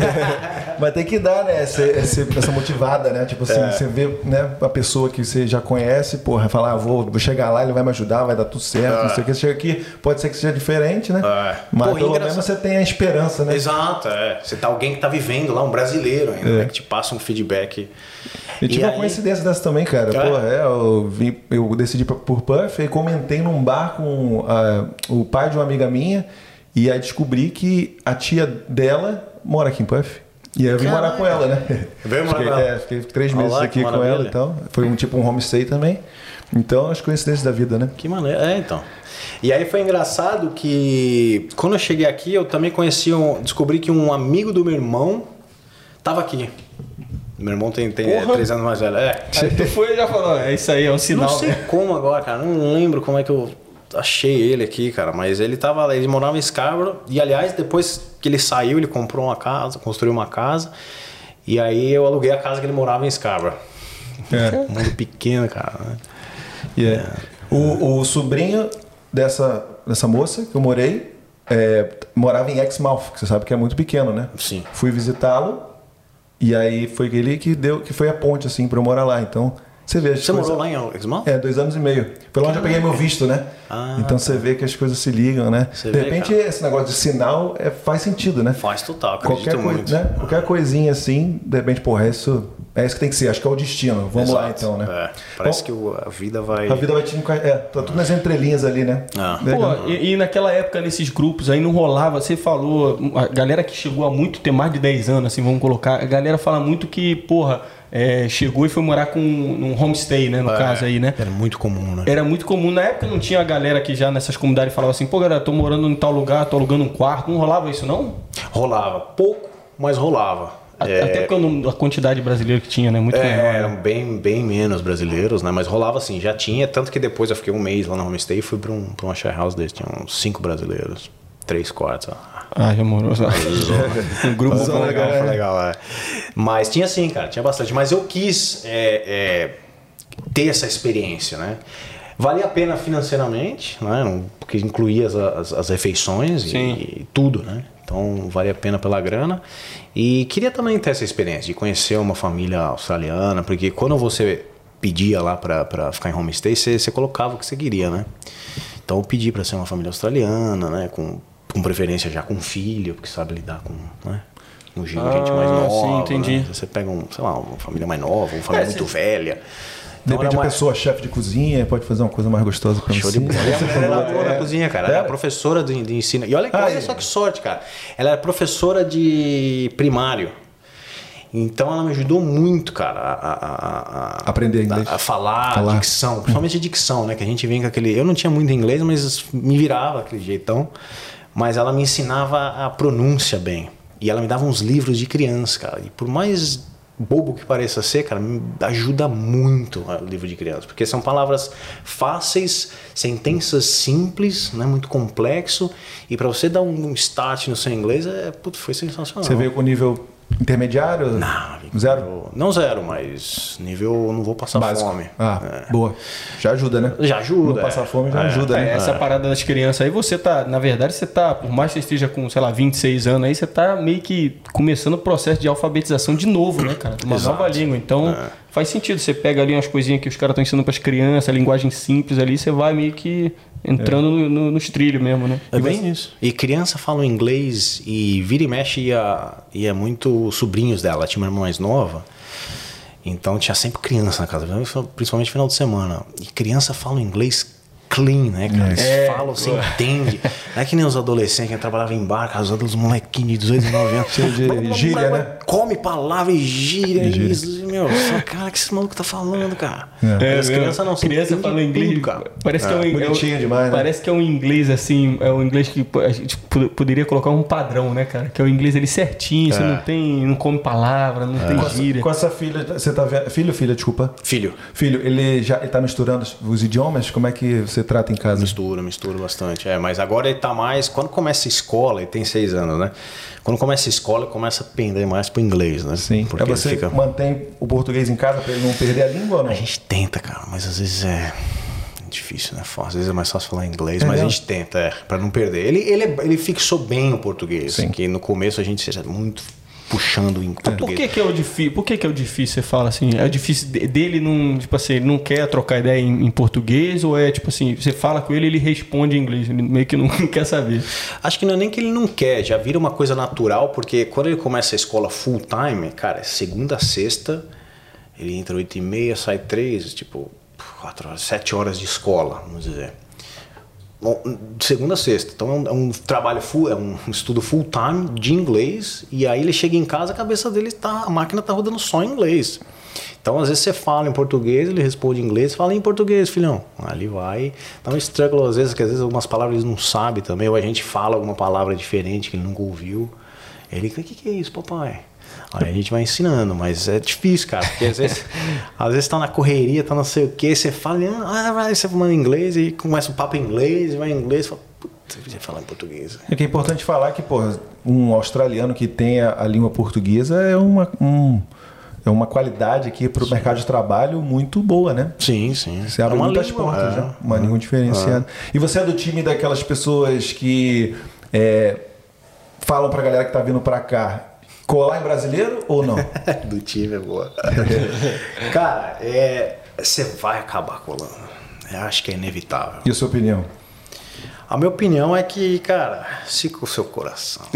mas tem que dar, né? Essa, essa, essa motivada, né? Tipo assim, É. você vê né, a pessoa que você já conhece, porra, falar, ah, vou, vou chegar lá, ele vai me ajudar, vai dar tudo certo, não sei o que. Você chega aqui, pode ser que seja diferente, né? É. Mas Pô, pelo engraçado. menos você tem a esperança, né? Exato, é. Você tá alguém que tá vivendo lá, um brasileiro ainda, né, que te passa um feedback. E tive uma aí- coincidência dessa também, cara. Pô, é, eu, vim, eu decidi por- por Puff e comentei num bar com ah, o pai de uma amiga minha e aí descobri que a tia dela mora aqui em Puff. E aí eu vim Caralho. morar com ela, né? Veio morar fiquei, com ela? É, fiquei três meses lá, aqui com ela e tal. Foi um tipo um homestay também. Então, as coincidências da vida, né? Que maneiro. É, então. E aí foi engraçado que quando eu cheguei aqui, eu também conheci um. Descobri que um amigo do meu irmão tava aqui. Meu irmão tem, tem é, três anos mais velho. É. Aí tu foi e já falou, é isso aí, é um sinal. Não sei né? como agora, cara. Não lembro como é que eu achei ele aqui, cara. Mas ele tava, ele morava em Scarborough. E aliás, depois que ele saiu, ele comprou uma casa, construiu uma casa. E aí eu aluguei a casa que ele morava em Scarborough. É. Um mundo pequeno, cara. né? E é. O, o sobrinho dessa, dessa moça que eu morei é, morava em Exmouth, que você sabe que é muito pequeno, né? Sim. Fui visitá-lo e aí foi ele que deu, que foi a ponte assim para eu morar lá. Então você vê as Você coisas- morou lá em Exmouth? É, dois anos e meio. Foi lá onde eu peguei meu visto, né? Ah, então você vê que as coisas se ligam, né? Você de vê, repente cara. esse negócio de sinal é, faz sentido, né? Faz total, acredito Qualquer, muito. né? Qualquer coisinha assim, de repente, porra, isso, é isso que tem que ser. Acho que é o destino. Vamos lá Exato. então, né? É, parece Bom, que o- a vida vai. a vida vai te É, tá tudo nas entrelinhas ali, né? Ah. Legal. Pô, e, e naquela época, nesses grupos aí, não rolava. Você falou, a galera que chegou há muito, tem mais de 10 anos, assim, vamos colocar. A galera fala muito que, porra, é, chegou e foi morar com num homestay, né? No É, caso aí, né? Era muito comum, né? Era muito comum. Na época não tinha a galera que já nessas comunidades falava assim, pô, galera, tô morando em tal lugar, tô alugando um quarto. Não rolava isso, não? Rolava. Pouco, mas rolava. É, Até porque o número- a quantidade brasileira que tinha, né? Muito É, menor. eram Né? bem, bem menos brasileiros, né? Mas rolava assim, já tinha. Tanto que depois eu fiquei um mês lá no homestay e fui pra, um, pra uma share house desse. Tinha uns cinco brasileiros. Três quartos. ó. Ah, já morou. um grupo Foi legal, né? foi legal, é. Mas tinha sim, cara, tinha bastante. Mas eu quis é, é, ter essa experiência, né? Valia a pena financeiramente, né? Porque incluía as, as, as refeições Sim. e, tudo, né? Então valia a pena pela grana. E queria também ter essa experiência de conhecer uma família australiana, porque quando você pedia lá pra, pra ficar em homestay, você, você colocava o que você queria, né? Então eu pedi pra ser uma família australiana, né? Com, com preferência já com filho, porque sabe lidar com, né? Com gente mais Ah, nova. sim, entendi. né? Você pega, um, sei lá, uma família mais nova, uma família É, muito se- velha. De Então a uma- pessoa é chefe de cozinha pode fazer uma coisa mais gostosa pra Show você. de bola. E a mulher era boa na cozinha, cara. Ela Era? era professora de, de ensino. E olha, Ah, olha é. só que sorte, cara. Ela era professora de primário. Então ela me ajudou muito, cara, a, a- a- a- Aprender inglês. A, a falar, Falar. dicção, principalmente a dicção, né? Que a gente vem com aquele. Eu não tinha muito inglês, mas me virava aquele jeitão. Mas ela me ensinava a pronúncia bem. E ela me dava uns livros de criança, cara. E por mais bobo que pareça ser, cara, ajuda muito o livro de criança. Porque são palavras fáceis, sentenças simples, não é muito complexo. E para você dar um start no seu inglês, é, putz, foi sensacional. Você veio com nível intermediário? Não, Zero? Não zero, mas nível não vou passar Básico. fome. Ah, É. boa. Já ajuda, né? Já ajuda. Não passar é. fome já É. ajuda, É, né? essa parada das crianças aí, você tá, na verdade, você tá, por mais que você esteja com, sei lá, 26 anos aí, você tá meio que começando o processo de alfabetização de novo, né, cara? Uma Exato. nova língua. Então, faz sentido. Você pega ali umas coisinhas que os caras estão ensinando pras crianças, linguagem simples ali, você vai meio que entrando no, no, nos trilhos mesmo, né? É bem isso. E criança fala inglês e vira e mexe ia, ia muito sobrinhos dela. Ela tinha uma irmã mais nova. Então tinha sempre criança na casa, principalmente no final de semana. E criança fala inglês clean, né, cara? Eles É. falam, você entende. Não é que nem os adolescentes que trabalhavam em bar, cara, os molequinhos de 18, 19 anos. Cheio de gíria, né? Come palavra e gíria. E gíria. Isso, meu, só, cara, o que esse maluco tá falando, cara? É. As crianças não são criança fala inglês, cara. Parece que é um, é um- Bonitinho demais, né? Parece que é um inglês assim, é um inglês que a gente pod- poderia colocar um padrão, né, cara? Que é o inglês ele certinho, você não tem, não come palavra, não tem Com essa, gíria. com essa filha, você tá vendo. Filho ou filha, desculpa? Filho, Filho, ele já ele tá misturando os- os idiomas? Como é que você trata em casa? mistura, mistura bastante. É, mas agora ele tá mais. Quando começa a escola, ele tem seis anos, né? Quando começa a escola, ele começa a pender mais pro inglês, né? Sim. Porque é você fica. mantém o português em casa pra ele não perder a língua ou não? A gente tenta, cara, mas às vezes é difícil, né? Às vezes é mais fácil falar inglês, É mas a mesmo? gente tenta, é, pra não perder. Ele, ele, é- ele fixou bem o português, Sim. que no começo a gente seja muito puxando em Por português. que, que é o difícil? Por que, que é o difícil? Você fala assim, é difícil de- dele não, tipo assim, ele não quer trocar ideia em, em português ou é tipo assim, você fala com ele, ele responde em inglês, ele meio que não quer saber. Acho que não é nem que ele não quer, já vira uma coisa natural, porque quando ele começa a escola full time, cara, é segunda a sexta, ele entra 8 e meia, sai 3, tipo, 4 horas, 7 horas de escola, vamos dizer. De segunda a sexta. Então é um, é um trabalho full, é um estudo full time de inglês, e aí ele chega em casa, a cabeça dele tá, a máquina tá rodando só em inglês. Então, às vezes você fala em português, ele responde em inglês, fala em português, filhão. Ali vai. Dá um struggle às vezes, que às vezes algumas palavras ele não sabe também, ou a gente fala alguma palavra diferente que ele nunca ouviu. Ele, o que, que é isso, papai? Aí a gente vai ensinando, mas é difícil, cara, porque às vezes, às vezes tá na correria, tá não sei o que, você fala, ah, vai, você em inglês e começa o papo em inglês, vai em inglês, fala, puta, eu podia falar em português. É que é importante falar que, pô, um australiano que tenha a língua portuguesa é uma, um- é uma qualidade aqui para o mercado de trabalho muito boa, né? Sim, sim. Você abre É muitas língua, portas, é. né? Uma língua diferenciada. E você é do time daquelas pessoas que é, falam pra galera que tá vindo pra cá colar em brasileiro ou não? do time é boa. Cara, é, você vai acabar colando. Eu acho que é inevitável. E a sua opinião? A minha opinião é que, cara, siga o seu coração.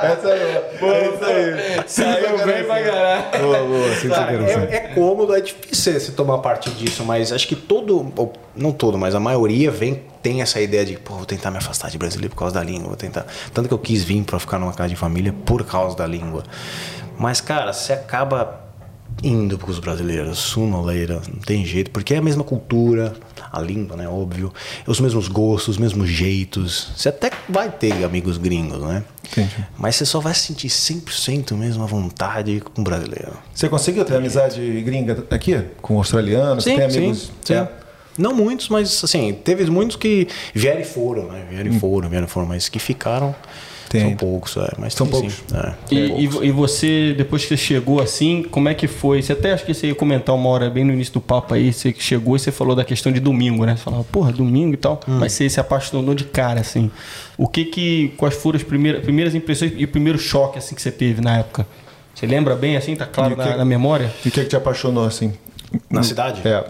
Essa é boa. É isso aí. Saiu bem pra caralho. Boa, boa. Sim, Cara, é, é cômodo, é difícil você tomar parte disso, mas acho que todo, ou não todo, mas a maioria vem tem essa ideia de, pô, vou tentar me afastar de brasileiro por causa da língua, vou tentar. Tanto que eu quis vir pra ficar numa casa de família por causa da língua. Mas, cara, você acaba indo pros brasileiros, sooner or later, não tem jeito, porque é a mesma cultura, a língua, né, óbvio, os mesmos gostos, os mesmos jeitos. Você até vai ter amigos gringos, né? Entendi. Mas você só vai sentir 100% mesmo à vontade com o brasileiro. Você conseguiu ter amizade gringa aqui? Com australianos? Você tem amigos? sim. É. Não muitos, mas assim, teve muitos que vieram e foram, né? Vieram e foram, vieram e foram, mas que ficaram Tem. são poucos, é. Mas São tem, poucos. Sim. É, E, e, poucos. vo- e você, depois que você chegou assim, como é que foi? Você até acho que você ia comentar uma hora bem no início do papo aí, você que chegou e você falou da questão de domingo, né? Você falava, porra, domingo e tal. Hum. Mas você se apaixonou de cara, assim. O que que. Quais foram as primeiras, primeiras impressões e o primeiro choque assim que você teve na época? Você lembra bem assim? Tá claro E na, que- na memória? E o que, é que te apaixonou assim? Na cidade? É.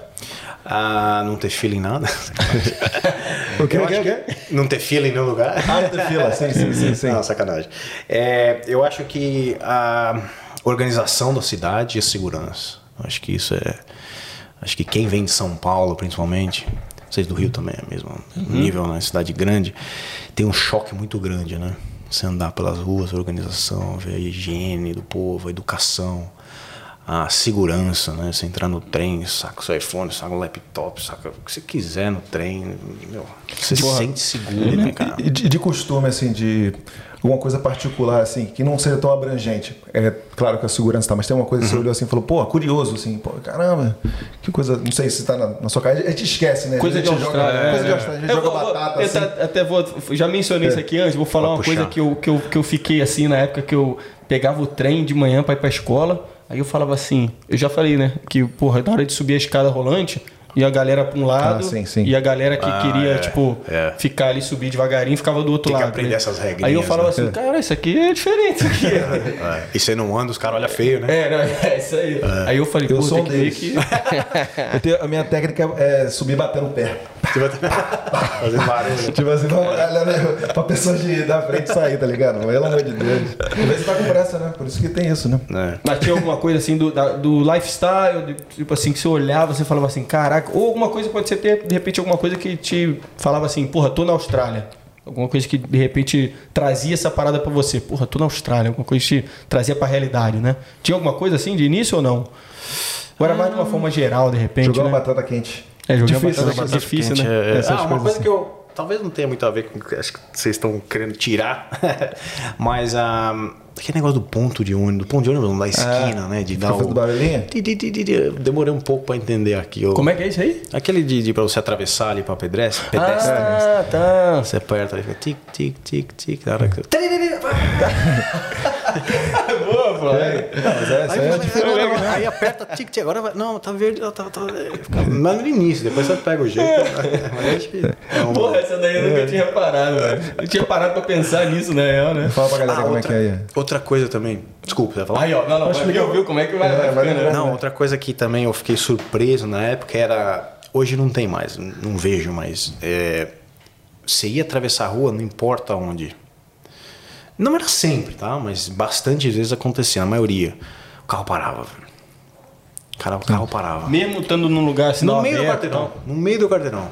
Ah, não ter fila em nada. O que, Eu o que, acho que não ter fila em nenhum lugar. Ah, tem fila, sim, sim, sim, sim. Não, sacanagem. É, eu acho que a organização da cidade e a segurança. Acho que isso é. Acho que quem vem de São Paulo, principalmente, vocês do Rio também é mesmo nível, né? Cidade grande, tem um choque muito grande, né? Você andar pelas ruas, a organização, ver a higiene do povo, a educação, a segurança, né? Você entrar no trem, saca o seu iPhone, saca o laptop, saca o que você quiser no trem, meu, você se sente seguro, né, cara? E de, de costume, assim, de alguma coisa particular, assim, que não seja tão abrangente. É claro que a segurança tá, mas tem uma coisa que você olhou assim e falou, pô, curioso, assim, pô, caramba, que coisa, não sei se tá na, na sua cara, a gente esquece, né? Coisa a de joga- Austrália. Coisa de é. Austrália, a gente Eu joga vou- batata, eu assim. ta- até vou, já mencionei isso aqui antes, vou falar Pode uma puxar. coisa que eu, que, eu, que eu fiquei assim na época que eu pegava o trem de manhã pra ir pra escola, aí eu falava assim, eu já falei, né, que porra, na hora de subir a escada rolante, e a galera pra um lado, Ah, sim, sim. e a galera que Ah, queria, é, tipo, é. ficar ali, subir devagarinho, ficava do outro Tem que lado. aprender né? essas regrinhas, Aí eu falava né? assim, cara, isso aqui é diferente. Isso aqui. É. E você não anda, os caras olham feio, né? é, não, é isso aí. Aí eu falei, Eu pô, sou um que deles. que... Eu tenho- a minha técnica é subir batendo o pé. Fazendo barulho. Tipo assim, olhando pra pessoa de, da frente sair, tá ligado? Pelo amor de Deus. Às vezes tá com pressa, né? Por isso que tem isso, né? É. Mas tinha alguma coisa assim do, da- do lifestyle, de- tipo assim, que você olhava, você falava assim, caraca, ou alguma coisa pode ser ter, de repente, alguma coisa que te falava assim, porra, tô na Austrália. Alguma coisa que de repente trazia essa parada pra você. Porra, tô na Austrália. Alguma coisa que te trazia pra realidade, né? Tinha alguma coisa assim de início ou não? Ou era mais de uma forma geral, de repente? Jogando né? batata quente. É, jogando Difícil, batata né? quente, difícil, né? É, Essas ah, uma coisa assim. que eu talvez não tenha muito a ver com o que acho que vocês estão querendo tirar, mas ah, aquele negócio do ponto de ônibus, do ponto de ônibus não, da esquina, né? De dar o... barulhinho? Demorei um pouco pra entender aqui. Eu... Como é que é isso aí? Aquele de, de pra você atravessar ali pra pedestre, pedestre. Ah, tá. Você aperta ali, fica tic, tic, tic, tic. Na hora que... Boa, pô. É, mas é, Aí, é aí aperta tic, tic, agora vai. Não, tá verde, tá, tá, fica mais no início, depois você pega o jeito. Mas é difícil. É uma- Porra, essa daí eu nunca tinha reparado, velho. Eu tinha parado pra pensar nisso, na real, né? Fala pra galera Ah, como outra, é que é aí. outra coisa também. Desculpa, você vai falar? Aí, ó, não, não, Acho mas que- ouviu como é que vai, É, vai né? Não, outra coisa que também eu fiquei surpreso na época era. Hoje não tem mais, não vejo mais. É, você ia atravessar a rua, não importa onde. Não era sempre, tá? Mas bastante vezes acontecia, a maioria. O carro parava. velho. O cara- o carro parava. Mesmo estando num lugar assim, No meio do quarteirão. No meio do quarteirão.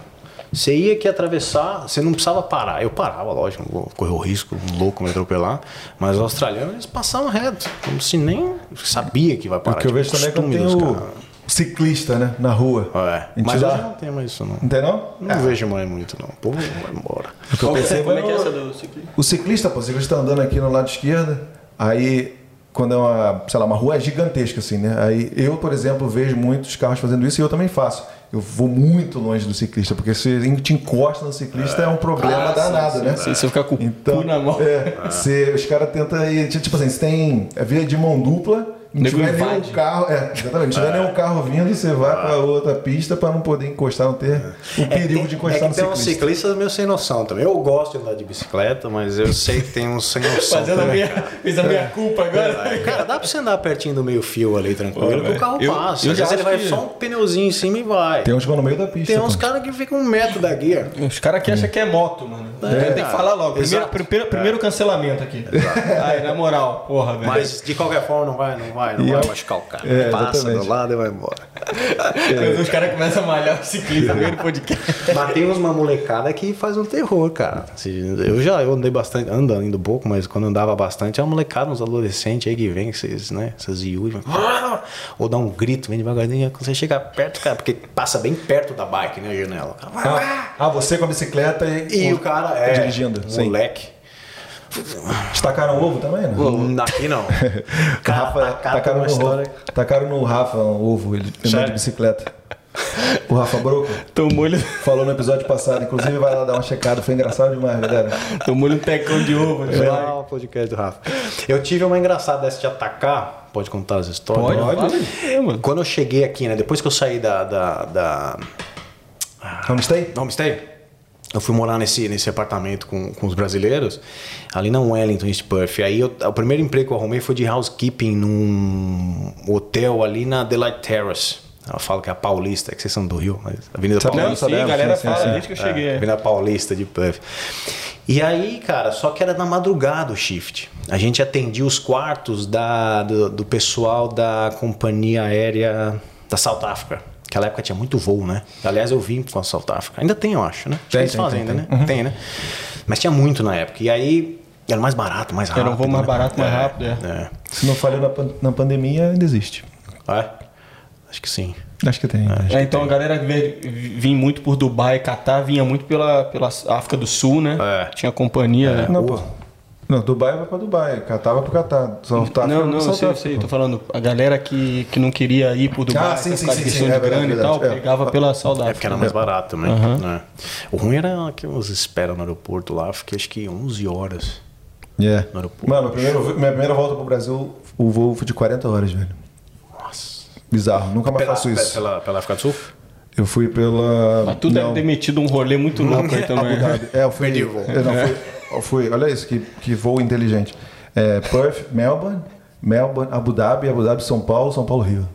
Você ia que atravessar, você não precisava parar. Eu parava, lógico, vou correr o risco, um louco me atropelar. Mas os australianos, eles passavam reto. Como se nem sabia que vai O parar. que eu tipo, vejo também é quando costume tem dos o caras. Ciclista, né? Na rua. É, mas hoje não tem mais isso, não. Não tem não? Não vejo mais muito, não. Povo vai embora. O que eu percebo Como é é que é essa do ciclismo? O ciclista, pô, o ciclista tá andando aqui no lado esquerdo, aí quando é uma, sei lá, uma rua é gigantesca assim, né? Aí eu, por exemplo, vejo muitos carros fazendo isso e eu também faço. Eu vou muito longe do ciclista, porque se te encosta no ciclista é, um problema Ah, danado, sim, né? sim. Se você ficar com o cu na mão. É, se os caras tentam ir, tipo assim, se tem é via de mão dupla, não Nego tiver nenhum invade. carro, é, exatamente, não tiver nenhum carro vindo, você vai pra outra pista pra não poder encostar, não ter o perigo de encostar é no que tem uns ciclista. meio sem noção também. Eu gosto de andar de bicicleta, mas eu sei que tem uns sem noção Fazendo a minha, fiz a minha culpa agora. É, Cara, dá pra você andar pertinho do meio fio ali, tranquilo, que o carro Eu- passa. eu Às já ele vai que- só um pneuzinho em cima e vai. Tem uns que vão no meio da pista. Tem uns caras que ficam um metro da guia. Os caras que acham que é moto, mano. É. Tem que falar logo. Primeiro, primeiro, primeiro cancelamento aqui. Aí, na moral, porra, velho. Mas de qualquer forma não vai, não vai, não E vai eu- machucar o cara. É, Passa exatamente. do lado e vai embora. Mas os caras começam a malhar o ciclista no podcast. Mas tem uma molecada que faz um terror, cara. Assim, Eu já eu andei bastante, ando ainda um pouco, mas quando andava bastante, é uma molecada, uns adolescentes aí que vem, esses, né? Essas Yui, vai- ou dá um grito, vem devagarinho, quando você chega perto, cara, porque passa bem perto da bike, né, a janela. O cara, Ah, ah, você com a bicicleta e, E o cara é dirigindo. Sim. Moleque. Destacaram ovo também, né? Aqui não. O Cara, Rafa, tacaram tacaram, no, história. ovo, tacaram no Rafa um ovo, ele Sério? de bicicleta. O Rafa Broco Tomou-lhe falou no episódio passado, inclusive vai lá dar uma checada, foi engraçado demais, galera. tomou um tecão de ovo. né? Foi lá o podcast do Rafa. Eu tive uma engraçada dessa de atacar. Pode contar as histórias? Pode, pode. É, mano. Quando eu cheguei aqui, né? Depois que eu saí da. da, da Homestay? Homestay, eu fui morar nesse, nesse apartamento com, com os brasileiros, ali na Wellington, East Perth. Aí eu- o primeiro emprego que eu arrumei foi de housekeeping num hotel ali na Delight Terrace. Ela fala que é a Paulista, que vocês são do Rio, mas Avenida Sabe Paulista. Não, sim, a galera sim, sim, fala sim. desde que eu cheguei. é. Avenida Paulista de Puff. E aí, cara, só que era na madrugada o shift. A gente atendia os quartos da, do, do pessoal da companhia aérea da South Africa. Naquela época tinha muito voo, né? Aliás, eu vim com a South Africa. Ainda tem, eu acho, né? Acho que Tem, eles tem, fazem tem, ainda, né? Tem, né? Mas tinha muito na época. E aí, era mais barato, mais rápido. Era um voo mais né? barato, mais É, rápido, é. É. Se não falhou na, pan- na pandemia, ainda existe. É? Acho que sim. Acho que tem. acho É, que então a galera vinha muito por Dubai, Catar, vinha muito pela, pela África do Sul, né? É. Tinha companhia, né? Não, pô. Não, Dubai vai pra Dubai, Catar vai pro Catar. South Não, vai não, eu sei, eu sei. Tô falando, a galera que, que não queria ir pro Dubai, Ah, sim, sim, sim, sim, de é grana e tal, é. pegava pela saudade. É porque era mais barato também. né? O ruim era que uns esperam no aeroporto lá, fiquei acho que 11 horas. Yeah. No aeroporto. Mano, primeiro, minha primeira volta pro Brasil, o voo foi de 40 horas, velho. Nossa. Bizarro, nunca mais Pela, faço isso. Pela, pela África do Sul? Eu fui pela. Mas tu deve ter metido um rolê muito louco aí também. É, eu fui. Perdi o voo. Eu não, fui, eu fui. Olha isso, que, que voo inteligente. É, Perth, Melbourne, Melbourne, Abu Dhabi, Abu Dhabi, São Paulo, São Paulo, Rio.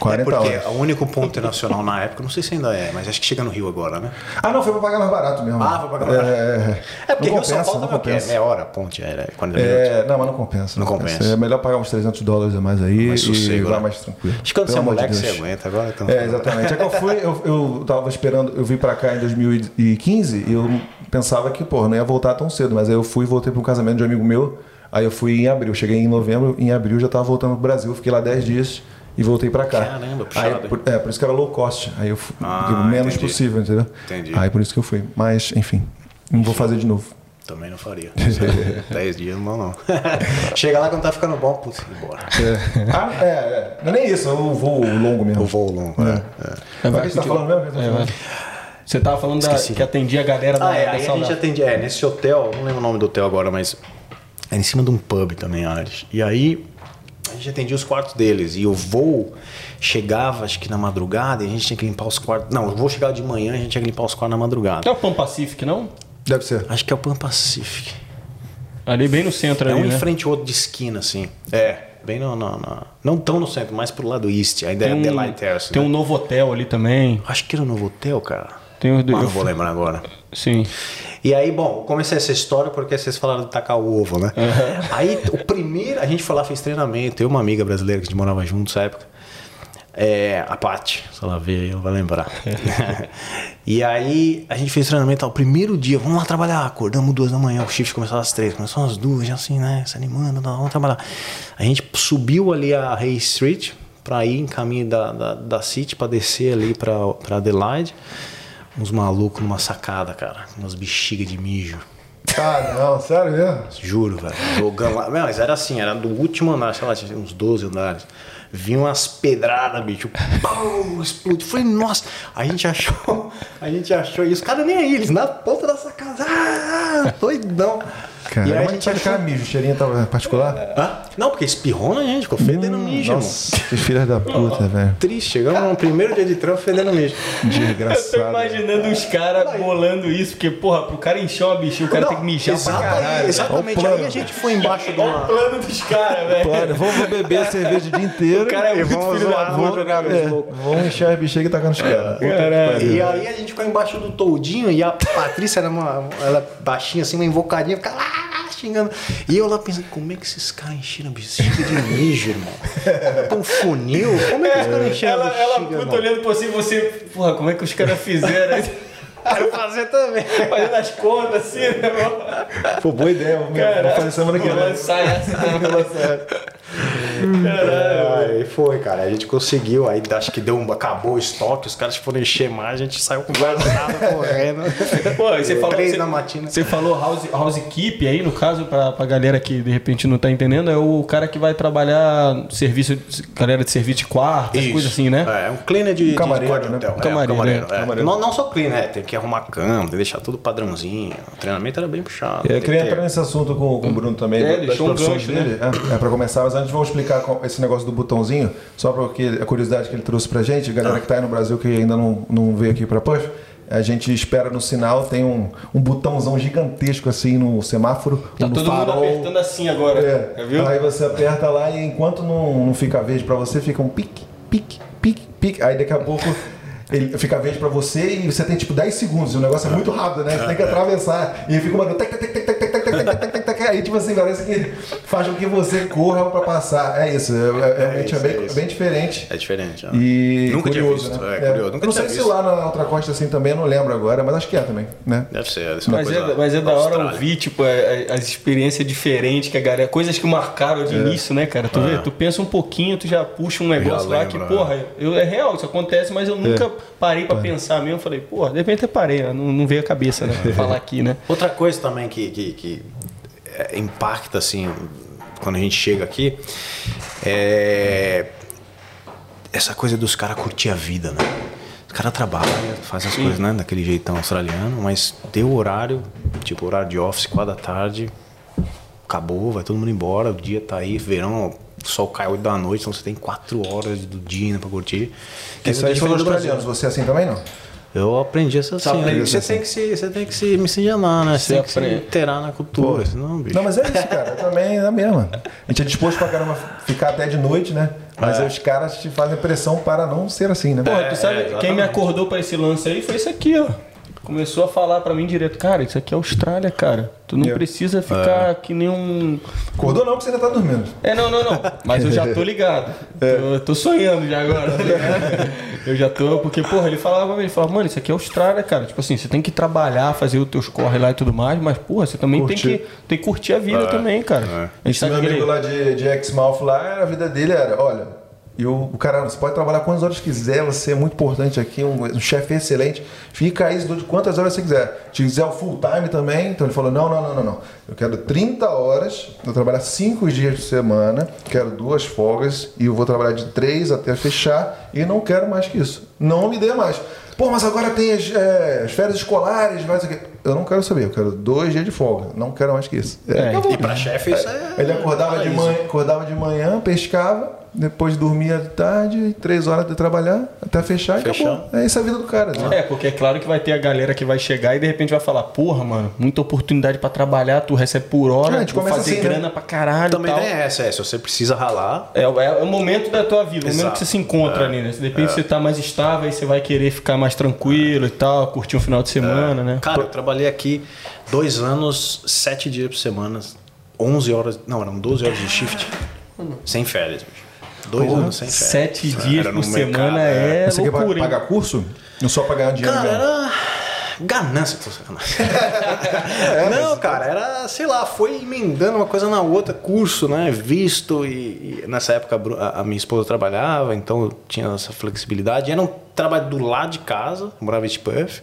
40 é porque horas. o único ponto internacional na época, não sei se ainda é, mas acho que chega no Rio agora, né? Ah, não, foi pra pagar mais barato mesmo. Ah, foi pra pagar mais É, é, É porque não Rio São compensa, Paulo não é o compensa. meia hora, a ponte, é 40 minutos. É, não, mas não compensa. Não compensa. É melhor pagar uns 300 dólares a mais aí Mais e sossego, vai né? mais tranquilo. Acho que quando você é de moleque, você aguenta. Agora então. É, exatamente. É que eu fui, eu, eu tava esperando, eu vim pra cá em 2015 e eu pensava que, pô, não ia voltar tão cedo, mas aí eu fui e voltei pra um casamento de um amigo meu. Aí eu fui em abril, cheguei em novembro, em abril já tava voltando pro Brasil, fiquei lá 10 dias e voltei pra cá. Caramba, aí, por, É, por isso que era low cost. Aí eu fui Ah, o menos entendi. possível, entendeu? Entendi. Aí por isso que eu fui. Mas, enfim, não vou fazer de novo. Também não faria. 10 dias não, não. Chega lá quando tá ficando bom, putz, embora. ah, é, é. Não é nem isso, é o voo longo mesmo. O voo longo, é. é. É, Mas vai o que você tá falando mesmo? Você É, tava falando da, que atendia a galera da, Ah, é, da aí a gente atendia, é, nesse hotel, não lembro o nome do hotel agora, mas era em cima de um pub também, Ares. E aí a gente atendia os quartos deles. E o voo chegava, acho que na madrugada, e a gente tinha que limpar os quartos. Não, o voo chegava de manhã, a gente tinha que limpar os quartos na madrugada. Não é o Pan Pacific, não? Deve ser. Acho que é o Pan Pacific. Ali bem no centro É ali, um né? em frente ao outro de esquina, assim. É, bem no, no- no- Não tão no centro, mais pro lado east. Ainda Tem é um, Delight Terrace. tem né? um novo hotel ali também. Acho que era um novo hotel, cara. Tem o Ah, do- não eu vou lembrar agora. Sim. E aí, bom, comecei essa história porque vocês falaram de tacar o ovo, né? Aí, o primeiro, a gente foi lá, fez treinamento. Eu e uma amiga brasileira que a gente morava juntos nessa época. É, a Paty, se ela ver aí, ela vai lembrar. e aí, a gente fez treinamento. Ó, o primeiro dia, vamos lá trabalhar. Acordamos duas da manhã, o shift começava às três. Começou às duas, já assim, né? Se animando, vamos trabalhar. A gente subiu ali a Hay Street pra ir em caminho da, da, da City, pra descer ali pra Adelaide. Uns malucos numa sacada, cara. Umas bexigas de mijo. Ah, não, sério mesmo? Juro, velho. Jogando lá. Não, mas era assim, era do último andar, sei lá, tinha uns 12 andares. Vinha umas pedradas, bicho. Pau, explodiu. Falei, nossa. A gente achou. A gente achou. E os caras nem aí, eles na ponta da sacada. Ah, doidão. Cara, e aí a gente sabe achou. cara mijo, o cheirinho tava particular? Hã? Não, porque espirrou na gente, ficou fedendo mijo, irmão. Nossa, que filha da puta, velho. Triste, chegamos no primeiro dia de trampo fedendo mijo. Eu tô Desgraçado. imaginando os caras bolando isso, porque, porra, pro cara encher uma bichinha, o cara tem que mijar pra exatamente, caralho. exatamente. Aí a gente foi embaixo de Olha o plano dos caras, velho. Olha, vamos beber cerveja o dia inteiro. O cara é muito vamos filho da puta. vamos jogar É, nos loucos. vamos encher a bexiga e tacar nos caras. Caralho. E aí a gente ficou embaixo do toldinho e a Patrícia era uma. Ela baixinha assim, uma invocadinha, ficava lá xingando. E eu lá pensando, como é que esses caras encheram a bexiga de mijo, irmão? Com um funil? Como é que os caras encheram Ela, a ela bexiga, puta irmão? olhando por cima e você, porra, como é que os caras fizeram? Quero fazer também. Fazendo as contas assim, né, irmão? Pô, boa ideia, vamos vamos fazer semana que Vou vem. lançar essa. Aí foi, cara. A gente conseguiu. Aí acho que deu um, acabou o estoque, os caras foram encher mais, a gente saiu com guardado correndo. Pô, e você falou, Três você, da matina. você falou house, house keep aí, no caso, pra, pra galera que de repente não tá entendendo, é o cara que vai trabalhar serviço, galera de serviço de quarto, coisas assim, né? É, um cleaner de, camareiro, de quarto de né? hotel. Um camareiro, é, um camareiro, né? é. Camareiro. Não, não só cleaner, é, tem que arrumar cama, tem que deixar tudo padrãozinho. O treinamento era bem puxado. Eu queria entrar nesse assunto com, com o Bruno também, É, das deixou um gancho, né? dele. É, é, pra começar, mas antes vamos explicar esse negócio do botãozinho, só porque a curiosidade que ele trouxe pra gente, a galera Ah. que tá aí no Brasil que ainda não, não veio aqui pra Puff, a gente espera no sinal, tem um, um botãozão gigantesco assim no semáforo, Tá no todo mundo farol. apertando assim agora. É, Já viu? Aí você aperta lá e enquanto não, não fica verde pra você, fica um pique, pique, pique, pique. Aí daqui a pouco ele fica verde pra você e você tem tipo 10 segundos. E o negócio é muito rápido, né? Você tem que atravessar. E fica uma. Tac, tac, tac, tac, tac, Aí tipo assim, parece que faz com que você corra pra passar. É isso. É, é, realmente é, isso, bem, é isso. bem diferente. É diferente. ó. E Nunca tinha curioso, visto, né? é, curioso, nunca não tinha sei se visto. lá na outra costa assim também, eu não lembro agora, mas acho que é também, né? Deve ser, deve ser Mas é, mas é da hora Austrália. ouvir, tipo, é- é- as experiências diferentes que a galera. Coisas que marcaram de início, né, cara? Tu, vê, tu pensa um pouquinho, tu já puxa um negócio lá lembra, que, porra, eu, é real, isso acontece, mas eu nunca parei pra É. pensar mesmo. Falei, porra, de repente até parei, né? não, não veio a cabeça, né? Falar aqui, né? Outra coisa também que, que, que, é, impacta assim quando a gente chega aqui é essa coisa dos caras curtir a vida, né? Os caras trabalham, fazem as coisas né, daquele jeitão australiano, mas deu horário, tipo horário de office, quatro da tarde, acabou, vai todo mundo embora, o dia tá aí, verão, o sol cai 8 da noite, então você tem quatro horas do dia ainda pra curtir. Isso aí são diferente do australianos. Brasil. Você é assim também, não? Eu aprendi essa assim. né? Você assim. tem que se, você tem que se miscigenar, né? Você Você tem que se inteirar na cultura, Pô. senão, bicho. Não, mas é isso, cara. Eu também é a mesma. A gente é disposto pra caramba ficar até de noite, né? Mas aí os caras te fazem pressão para não ser assim, né? Pô, tu sabe, é, quem me acordou pra esse lance aí foi esse aqui, ó. Começou a falar pra mim direto, cara, isso aqui é Austrália, cara. Tu não É. precisa ficar que nem um. Acordou não, porque você ainda tá dormindo. É, não, não, não. Mas eu já tô ligado. Tô, tô sonhando já agora, tá ligado? Eu já tô, porque, porra, ele falava pra mim, ele falava, mano, isso aqui é Austrália, cara. Tipo assim, você tem que trabalhar, fazer os teus corre lá e tudo mais, mas, porra, você também tem que, tem que curtir a vida também, cara. A gente Esse sabe meu que amigo ele... lá de, de Exmouth lá, a vida dele era, olha, e o, cara, você pode trabalhar quantas horas quiser, você é muito importante aqui, um, um chefe excelente, fica aí de quantas horas você quiser. Se quiser o full time também, então ele falou, não, não, não, não, não. Eu quero 30 horas, vou trabalhar 5 dias por semana, quero duas folgas e eu vou trabalhar de 3 até fechar e não quero mais que isso. Não me dê mais. Pô, mas agora tem as, é, as férias escolares, vai isso aqui. Eu não quero saber, eu quero dois dias de folga, não quero mais que isso. É, acabou. E pra chefe isso é. Ele acordava de, manhã, acordava de manhã, pescava, depois dormia de tarde, três horas de trabalhar, até fechar e acabou. É essa a vida do cara. Né? É, porque é claro que vai ter a galera que vai chegar e de repente vai falar, porra, mano, muita oportunidade pra trabalhar, tu recebe por hora, É, a gente vou começa fazer assim, né? grana pra caralho Também tal. tem essa, é. Se você precisa ralar, É, é o momento da tua vida, o momento Exato. que você se encontra ali, né? De repente você tá mais estável, aí você vai querer ficar mais tranquilo e tal, curtir um final de semana, né? Cara, eu trabalhei aqui dois anos, sete dias por semana, 11 horas, não, eram 12 horas de shift, sem férias. bicho. Dois Porra, anos sem férias. Sete dias por mercado, semana é, Você quer loucura, hein? pagar curso? Não só pra ganhar dinheiro Cara, mesmo. era ganância, tô sacanagem. Não, cara, era, sei lá, foi emendando uma coisa na outra, curso, né, visto e, e nessa época a a, minha esposa trabalhava, então eu tinha essa flexibilidade. Era um trabalho do lado de casa, morava em Perth.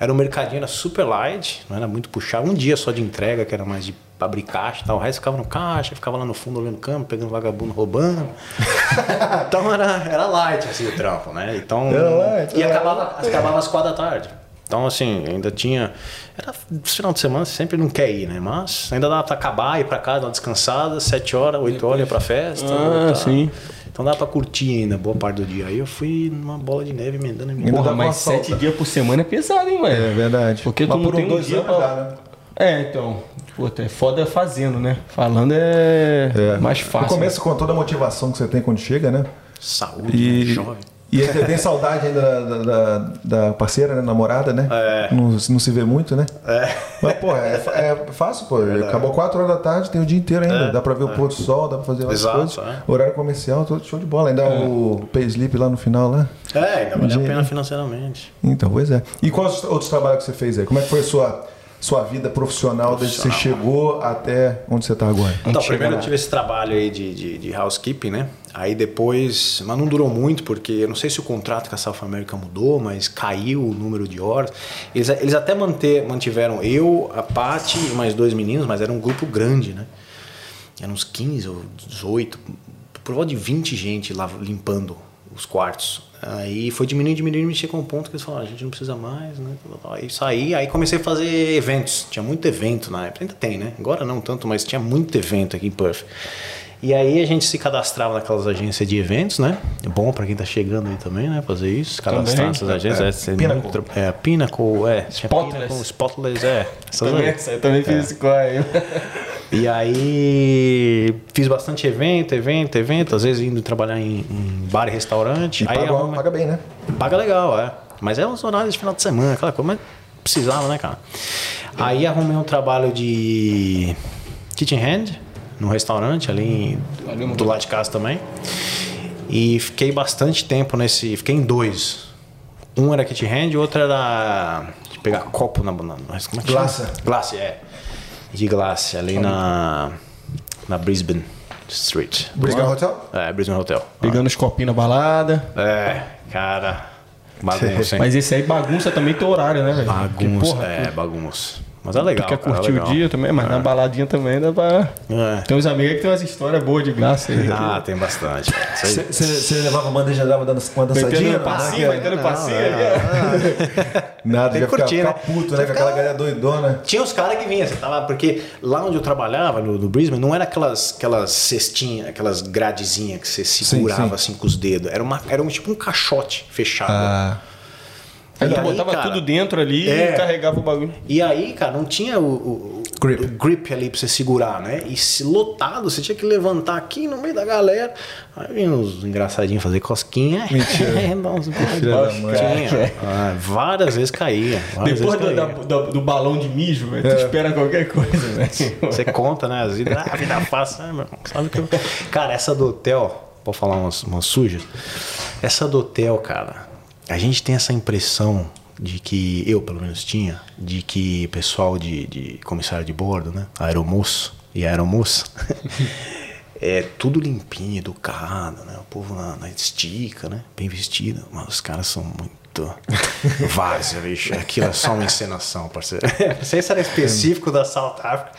Era um mercadinho, era super light, não era muito puxado. Um dia só de entrega, que era mais de abrir caixa e tal. O resto ficava no caixa, ficava lá no fundo olhando câmera, pegando vagabundo, roubando. então era, era light assim o trampo, né? Então, Era light, e era acabava, acabava às quatro da tarde. Então, assim, ainda tinha. Era final de semana, você sempre não quer ir, né? Mas ainda dava pra acabar, ir pra casa, dar uma descansada, sete horas, oito horas, ia pra festa. Ah, voltar. sim. Então dava pra curtir ainda boa parte do dia. Aí eu fui numa bola de neve emendando emendando. Porra, mas sete dias por semana é pesado, hein, mano? É verdade. Porque tu Mas não por tem um dois dia anos pra- dá, né? É, então. Puta, é foda fazendo, né? Falando é, mais No fácil. começo, com toda a motivação que você tem quando chega, né? Saúde, E, né? jovem. e você tem saudade ainda da, da, da- da parceira, né? namorada, né? É. Não, não se vê muito, né? É. Mas, pô, é, é fácil, pô. Acabou 4 horas da tarde, tem o dia inteiro ainda. dá pra ver o pôr do sol, dá pra fazer várias Exato, coisas. é. Horário comercial, todo show de bola. Ainda o pay slip lá no final, né? É, ainda vale a pena financeiramente. Então, pois é. E quais outros trabalhos que você fez aí? Como é que foi a sua, sua vida profissional desde que você chegou até onde você está agora? Então, primeiro lá. eu tive esse trabalho aí de, de, de housekeeping, né? Aí depois, mas não durou muito, porque eu não sei se o contrato com a South America mudou, mas caiu o número de horas. Eles, eles até manter, mantiveram eu, a Paty e mais dois meninos, mas era um grupo grande, né? Eram uns 15 ou 18, por volta de 20 gente lá limpando os quartos. Aí foi diminuindo, diminuindo, chegou um ponto que eles falaram, "Ah, a gente não precisa mais, né? Aí saí, aí comecei a fazer eventos. Tinha muito evento na época, ainda tem, né? Agora não tanto, mas tinha muito evento aqui em Perth. E aí a gente se cadastrava naquelas agências de eventos, né? É bom pra quem tá chegando aí também, né? Fazer isso, cadastrar Também. nessas agências. É, É, Pinnacle. muito é, Pinnacle, é. Spotless. Pinnacle, Spotless, é. Essas Também, aí. eu também fiz esse corre. E aí fiz bastante evento, evento, evento, às vezes indo trabalhar em, em bar e restaurante. E aí paga, arruma- paga bem, né? paga legal, é. Mas é uns horários de final de semana, aquela coisa, mas precisava, né, cara? Aí arrumei um trabalho de kitchen hand num restaurante ali em- Valeu, do lado de casa também. E fiquei bastante tempo nesse. Fiquei em dois. Um era kitchen hand e o outro era de pegar copo na. na como é que chama? Glace. Glace, é. De glace, ali na. Na Brisbane Street. Brisbane Hotel? É, Brisbane Hotel. Pegando os copinhos na balada. É, cara. Bagunça, hein? Mas esse aí bagunça também teu horário, né, velho? Porque, Bagunça, porra, é, bagunça. Mas é legal. Quer cara, é curtir o legal. dia também, mas na baladinha também dá pra. É. Tem uns amigos que tem umas histórias boas de graça aí. Ah, tem bastante. Você levava a bandeja dava dando uma dançadinha? Passinho, metendo passinho. Nada, Tem já que curtir, ficar né? puto, né? Com aquela galera doidona. Tinha os caras que vinham, você tava, porque lá onde eu trabalhava, no, no Brisbane, não era aquelas, aquelas cestinhas, aquelas gradezinhas que você segurava sim. assim com os dedos. Era, uma, era um, tipo um caixote fechado. Ah, Aí E tu aí, botava cara, tudo dentro ali É. e carregava o bagulho. E aí, cara, não tinha o, o- Grip. o grip ali pra você segurar, né? E se lotado, você tinha que levantar aqui no meio da galera. Aí vinha os engraçadinhos fazer cosquinha. Mentira. É, da mãe. tinha. Ah, várias vezes caía. várias Depois do, vezes da- caía. do- balão de mijo, velho, tu É. espera qualquer coisa, velho. Você conta, né? As vidas, ah, a vida fácil, né, meu irmão? Sabe que eu... Cara, essa do hotel, vou falar umas, umas sujas. Essa do hotel, cara, a gente tem essa impressão de que, eu pelo menos tinha, de que pessoal de, de comissário de bordo, né? Aeromoço e aeromoça. É tudo limpinho, educado, né? O povo na, na estica, né? Bem vestido. Mas os caras são muito várzea, bicho. Aquilo é só uma encenação, parceiro. Não sei se era específico da South Africa,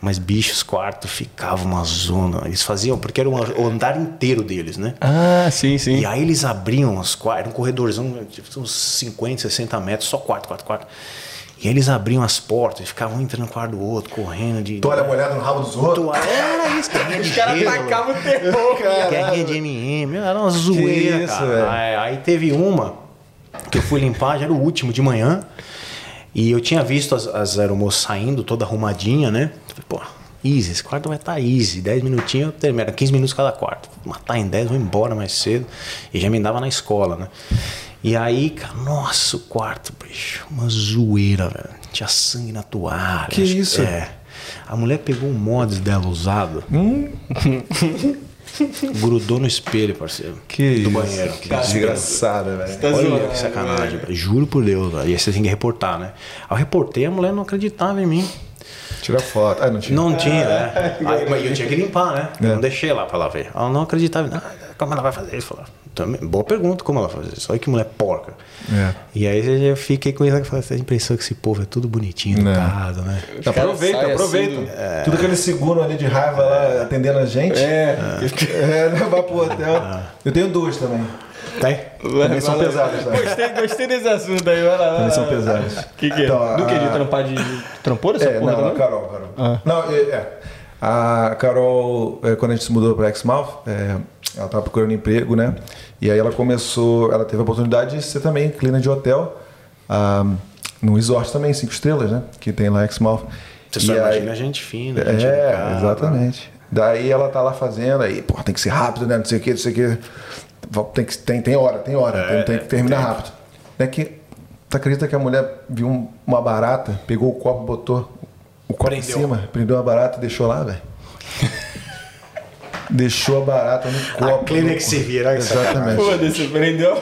mas bichos, quarto ficava uma zona. Eles faziam, porque era o andar inteiro deles, né? Ah, sim, sim. E aí eles abriam os quartos, era um corredorzão, tipo, uns 50, 60 metros, só quarto, quarto, quarto. E aí eles abriam as portas e ficavam um entrando no quarto do outro, correndo de. Toalha molhada no rabo dos outros. Toalha. Era isso, de Os caras tacavam o terror, cara. Guerrinha de MM, era uma zoeira, isso, cara. velho? Aí, aí teve uma que eu fui limpar, já era o último de manhã. E eu tinha visto as, as aeromoças saindo, toda arrumadinha, né? Falei, pô, easy, esse quarto vai estar easy. 10 minutinhos eu termino, era 15 minutos cada quarto. Vou matar em 10, vou embora mais cedo. E já me dava na escola, né? E aí, cara, nossa, o quarto, bicho, uma zoeira, velho. Tinha sangue na toalha. Que isso? É. A mulher pegou um mods dela usado. Grudou no espelho, parceiro. Que do isso. banheiro. Desgraçada, velho. Tá Olha zoando, que sacanagem, velho. Juro por Deus, velho. E aí você tem que reportar, né? Aí eu reportei, a mulher não acreditava em mim. Tira foto. Ah, não tinha. Não tinha, né? Aí mas eu tinha que limpar, né? Eu É. não deixei lá pra ela ver. Ela não acreditava. Ah, como ela vai fazer? Falou. Também, boa pergunta, como ela vai fazer isso? Olha que mulher porca. É. E aí eu fiquei com isso, eu falei, essa impressão que esse povo é tudo bonitinho, Né. educado, né? caras Aproveita, aproveita. assim Tudo aquele segundo ali de raiva lá atendendo a gente. É. É, levar pro hotel. Eu tenho duas também. Tem? Também são Vai lá. pesadas, né? Gostei, gostei desse assunto aí, vai lá. Também são pesadas. O que, que é? Então, Do que? De a- trampar de. Trampou essa É, porra não, também? a Carol, Carol. Ah. Não, é, é. A Carol, é, quando a gente se mudou para Exmouth, é, ela estava procurando emprego, né? E aí ela começou, ela teve a oportunidade de ser também cleaner de hotel, ah, no resort também, cinco estrelas, né? Que tem lá em Exmouth. Você só E aí- imagina gente fina, gente É, educada. exatamente. Daí ela tá lá fazendo, aí, pô, tem que ser rápido, né? Não sei o que, não sei o que. Tem, que, tem, tem hora, tem hora, tem, tem que terminar rápido. É que, tu acredita que a mulher viu um- uma barata, pegou o copo, botou o copo em Prendeu. cima, prendeu a barata e deixou lá, velho? deixou a barata no copo. clínica no que se vira, Exatamente. O Foda-se, prendeu.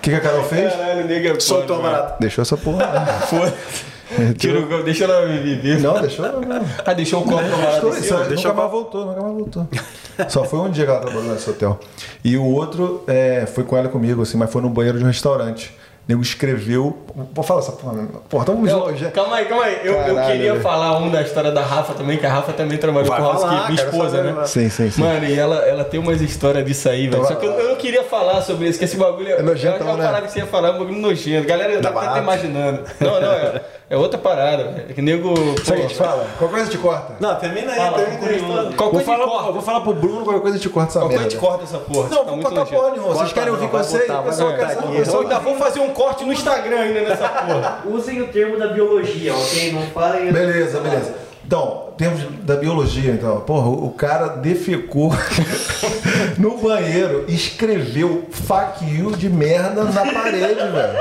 que, que a Carol fez? Caralho, nega. Soltou a barata. Deixou essa porra lá. Foda-se. Tira o copo, deixa ela viver. Não, deixou não. Ah, deixou o copo a Estou, em isso, cima? nunca mais voltou, nunca mais voltou. Só foi um dia que ela trabalhou nesse hotel. E o outro é, foi com ela comigo, assim, mas foi no banheiro de um restaurante. Nego escreveu. Pô, fala essa porra. Porra, tamo Não, longe. calma aí, calma aí. Eu, eu queria velho. falar um da história da Rafa também, que a Rafa também trabalhou Vai com falar, housekeeping, minha esposa, né? Sim, sim, sim. Mano, e ela, ela tem umas histórias disso aí, velho. Só que eu, eu não queria falar sobre isso, que esse bagulho é. É eu acho que né? parada que você ia falar é um bagulho nojento. Galera, tá barata. até imaginando. Não, não, é, é outra parada, velho. Que nego. pô, Seguinte, fala. Qualquer coisa te corta. Não, termina aí, Fala, termina aí. Qualquer Vou coisa falar, te corta. vou falar pro Bruno, qualquer coisa te corta essa Qualquer merda. coisa te corta essa porra. Não, tá vou muito cortar nojento. porra nenhuma. Vocês querem não, ouvir vai conceito? botar, O pessoal quer botar saber. o pessoal Eu ainda vou fazer um corte no Instagram ainda nessa porra. Usem o termo da biologia, ok? Não falem. Beleza, beleza. Então, temos da biologia, então. Porra, o cara defecou no banheiro e escreveu fuck you de merda na parede, velho.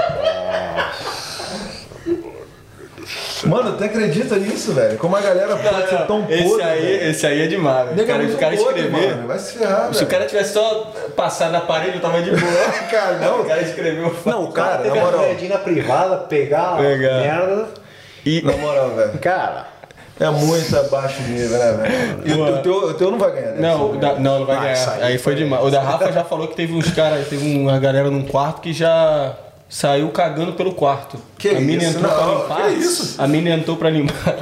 Mano, tu acredita nisso, velho? Como a galera pode ser tão esse, podre, aí, velho. esse aí é demais, velho. O é cara, o cara podre, escrever. mano. Vai se ferrar, Se o velho. cara tivesse só passado na parede, eu tava de boa. Cara, não. O cara escreveu. Não, o cara, Cara, na moral. na privada, pegar, Pegar. a merda. E, Na moral, velho. Cara, É muito abaixo nível, né, velho? E o, o teu, o teu não vai ganhar, né? Não, o da- não, não vai Ah, ganhar. Aí, aí foi demais. O da Rafa já falou que teve uns caras, teve uma galera num quarto que já saiu cagando pelo quarto. Que a mina isso? entrou pra Não, limpar. que isso? A mina entrou pra limpar.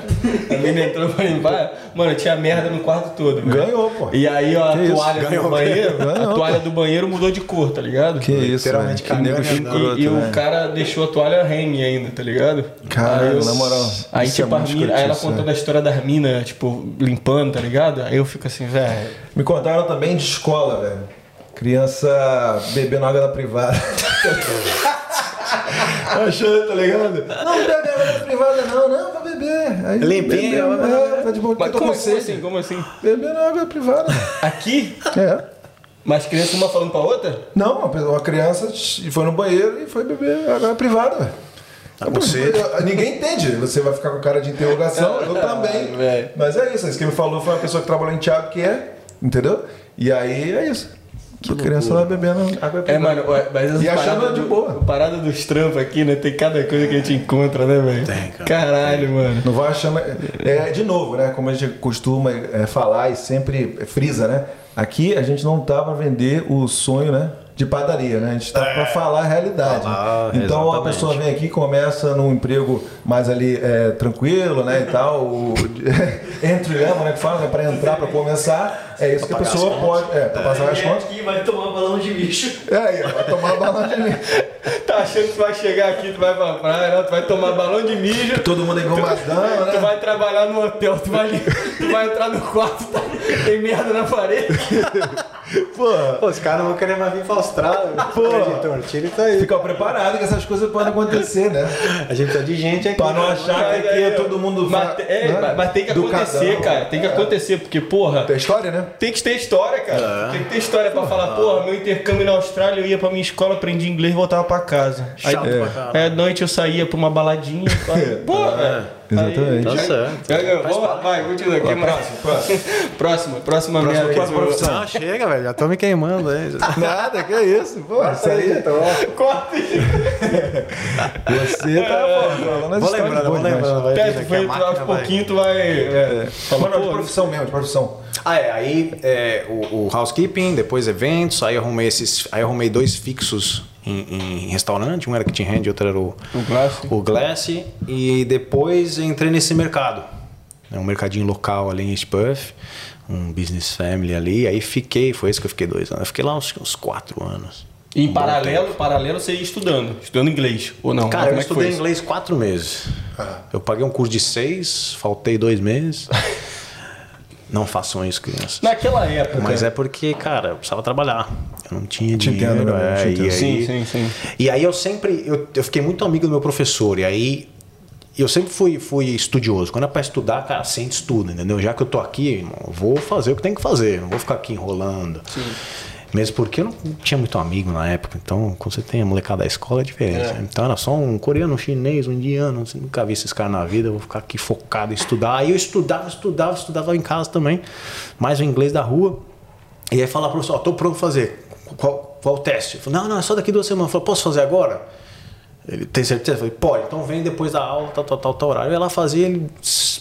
A mina entrou pra limpar. Mano, tinha merda no quarto todo. velho. Ganhou, pô. E aí ó, a Que isso? toalha Ganhou, do banheiro, ganhou, a toalha do banheiro mudou de cor, tá ligado? Que isso, Literalmente. Que nego escroto, E, e o cara deixou a toalha hang ainda, tá ligado? Caralho, na moral. Aí, isso é tipo, a muito mina, aí ela escrotice, contando né? a história das minas, tipo, limpando, tá ligado? Aí eu fico assim, velho. Me contaram também de escola, velho. Criança bebendo água da privada. Achando, tá ligado? Não, bebe água privada, não, não, vai beber. Aí, Limpinho, bebeu, é, tá de boa, Mas como com assim? Como assim? Bebendo água privada. Aqui? É. Mas criança uma falando pra outra? Não, uma criança foi no banheiro e foi beber água privada. velho. Tá com sede. Ninguém entende. Você vai ficar com cara de interrogação, eu também. Mas é isso. Isso que me falou foi uma pessoa que trabalhou em Thiago, que é, entendeu? E aí é isso. Que a criança vai bebendo água. É, mano, mas E achando de do- boa. a parada dos trampos aqui, né? Tem cada coisa que a gente encontra, né, velho? Tem, cara. Caralho, mano. Não vai achando. É, de novo, né? Como a gente costuma é, falar e sempre frisa, né? Aqui a gente não tá para vender o sonho, né? De padaria, né? A gente tá para falar a realidade. Falar, então a exatamente. pessoa vem aqui, começa num emprego mais ali é, tranquilo, né? E tal, o, entre level, né? Que fala, né? Para entrar, para começar, é isso que a pessoa pode. É, para pagar as Vem contas. aqui vai tomar balão de bicho. É aí, ó, vai tomar balão de mim. Tá achando que tu vai chegar aqui, tu vai pra praia, não, tu vai tomar balão de mijo. Todo mundo é engomadão, Tu né? vai trabalhar no hotel, tu vai, tu vai entrar no quarto, tá, tem merda na parede. Pô, Pô, os caras vão querer mais vir pra Austrália. Pô. editor, tira isso aí. fica preparado que essas coisas podem acontecer, né? A gente tá de gente aqui. Pra não achar que aqui é todo mundo. Mas, é, né? mas- tem que acontecer, cara. Tem que acontecer, porque, porra, Tem história, né? Tem que ter história, cara. É. Tem que ter história pra falar, porra, meu intercâmbio na Austrália, eu ia pra minha escola, aprendi inglês e voltava pra casa. Aí, Chato pra caralho. aí à noite eu saía pra uma baladinha. Porra! Exatamente. Tá certo. Vamos lá, vai, continua aqui. Próximo, próximo. Próxima, próxima merda. próxima aqui. profissão. Não, chega, velho. Já tô me queimando aí. Nada, que é isso, pô. Isso aí. Corta isso. Você tá, falando Vou lembrando, vou lembrando. Aqui, foi, vai- pouquinho tu vai. É, fala, Mano, de pô, profissão mesmo, de profissão. Ah, é. Aí é, o, o housekeeping, depois eventos, aí eu arrumei esses. Aí eu arrumei dois fixos em, em restaurante, um era Kitchen Hand outro era o, O Glass. o Glass. E depois entrei nesse mercado. né, Um mercadinho local ali em East Perth, um business family ali. Aí fiquei, foi esse que eu fiquei dois anos. Eu fiquei lá uns, uns quatro anos. E em paralelo, paralelo você ia estudando, estudando inglês, ou não? Cara, Como eu é estudei isso? inglês quatro meses. Eu paguei um curso de seis, faltei dois meses. Não façam isso, crianças. Naquela época. Mas é porque, cara, eu precisava trabalhar. Eu não tinha Te dinheiro. entendo, né? é, Te e, entendo. aí, Sim, sim, sim. e aí eu sempre. Eu, eu fiquei muito amigo do meu professor. E aí. Eu sempre fui, fui estudioso. Quando é pra estudar, cara, sente estudo, entendeu? Já que eu tô aqui, irmão, eu vou fazer o que tem que fazer. Não vou ficar aqui enrolando. Mesmo porque eu não tinha muito amigo na época. Então, quando você tem a molecada da escola, é diferente. né? Então era só um coreano, um chinês, um indiano. Você nunca vi esses caras na vida. Eu vou ficar aqui focado em estudar. Aí eu estudava, estudava, estudava em casa também. Mais o inglês da rua. E aí falar pro professor, ó, tô pronto pra fazer. Qual, qual o teste? Eu falei, não, não, é só daqui duas semanas. Eu falei, posso fazer agora? Ele tem certeza? Eu falei, pode, então vem depois da aula, tal, tal, tal, tal horário. Eu ia lá fazer, ele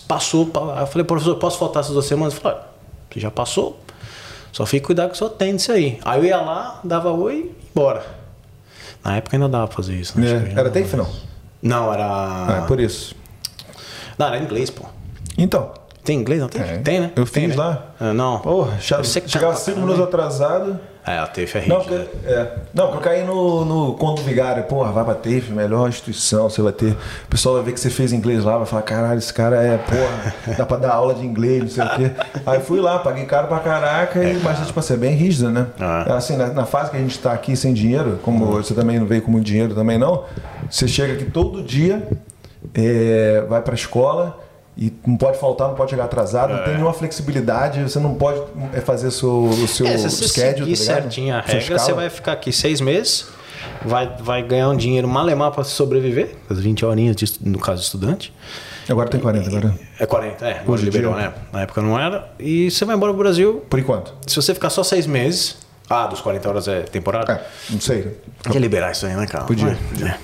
passou. eu falei, professor, posso faltar essas duas semanas? Ele falou, você já passou. Só fique cuidado que só tem isso aí. Aí eu ia lá, dava oi e embora. Na época ainda dava pra fazer isso. né? Já É. Era não- TAFE, não? Não, Ah, era. é por isso. Não, era inglês, pô. Então, Tem inglês? Não tem? Tem. Tem, né? Eu Tem, fiz né? lá. Ah, não. porra, que chegava cinco minutos atrasado. É, a TEF é Não, rígida. porque, é, não, porque eu caí no, no conto vigário. Porra, vai pra TAFE, melhor instituição, você vai ter. O pessoal vai ver que você fez inglês lá, vai falar, caralho, esse cara é, porra, dá pra dar aula de inglês, não sei o quê. Aí fui lá, paguei caro pra caraca, e, mas tipo assim, é bem rígida, né? Ah. Assim, na, na fase que a gente tá aqui sem dinheiro, como você também não veio com muito dinheiro também não, você chega aqui todo dia, é, vai pra escola. E não pode faltar, não pode chegar atrasado, não tem nenhuma flexibilidade, você não pode é, fazer seu, o seu É, se você schedule, seguir tá certinho a regra, você vai ficar aqui seis meses, vai, vai ganhar um dinheiro malemar para sobreviver, as 20 horinhas, de, no caso de estudante. Agora tem 40, agora. É 40, é, Hoje liberou, né? Na época não era. E você vai embora pro Brasil, Por enquanto. se você ficar só seis meses, ah, dos 40 horas é temporada, É, não sei. podia liberar isso aí, né, cara? Podia, É.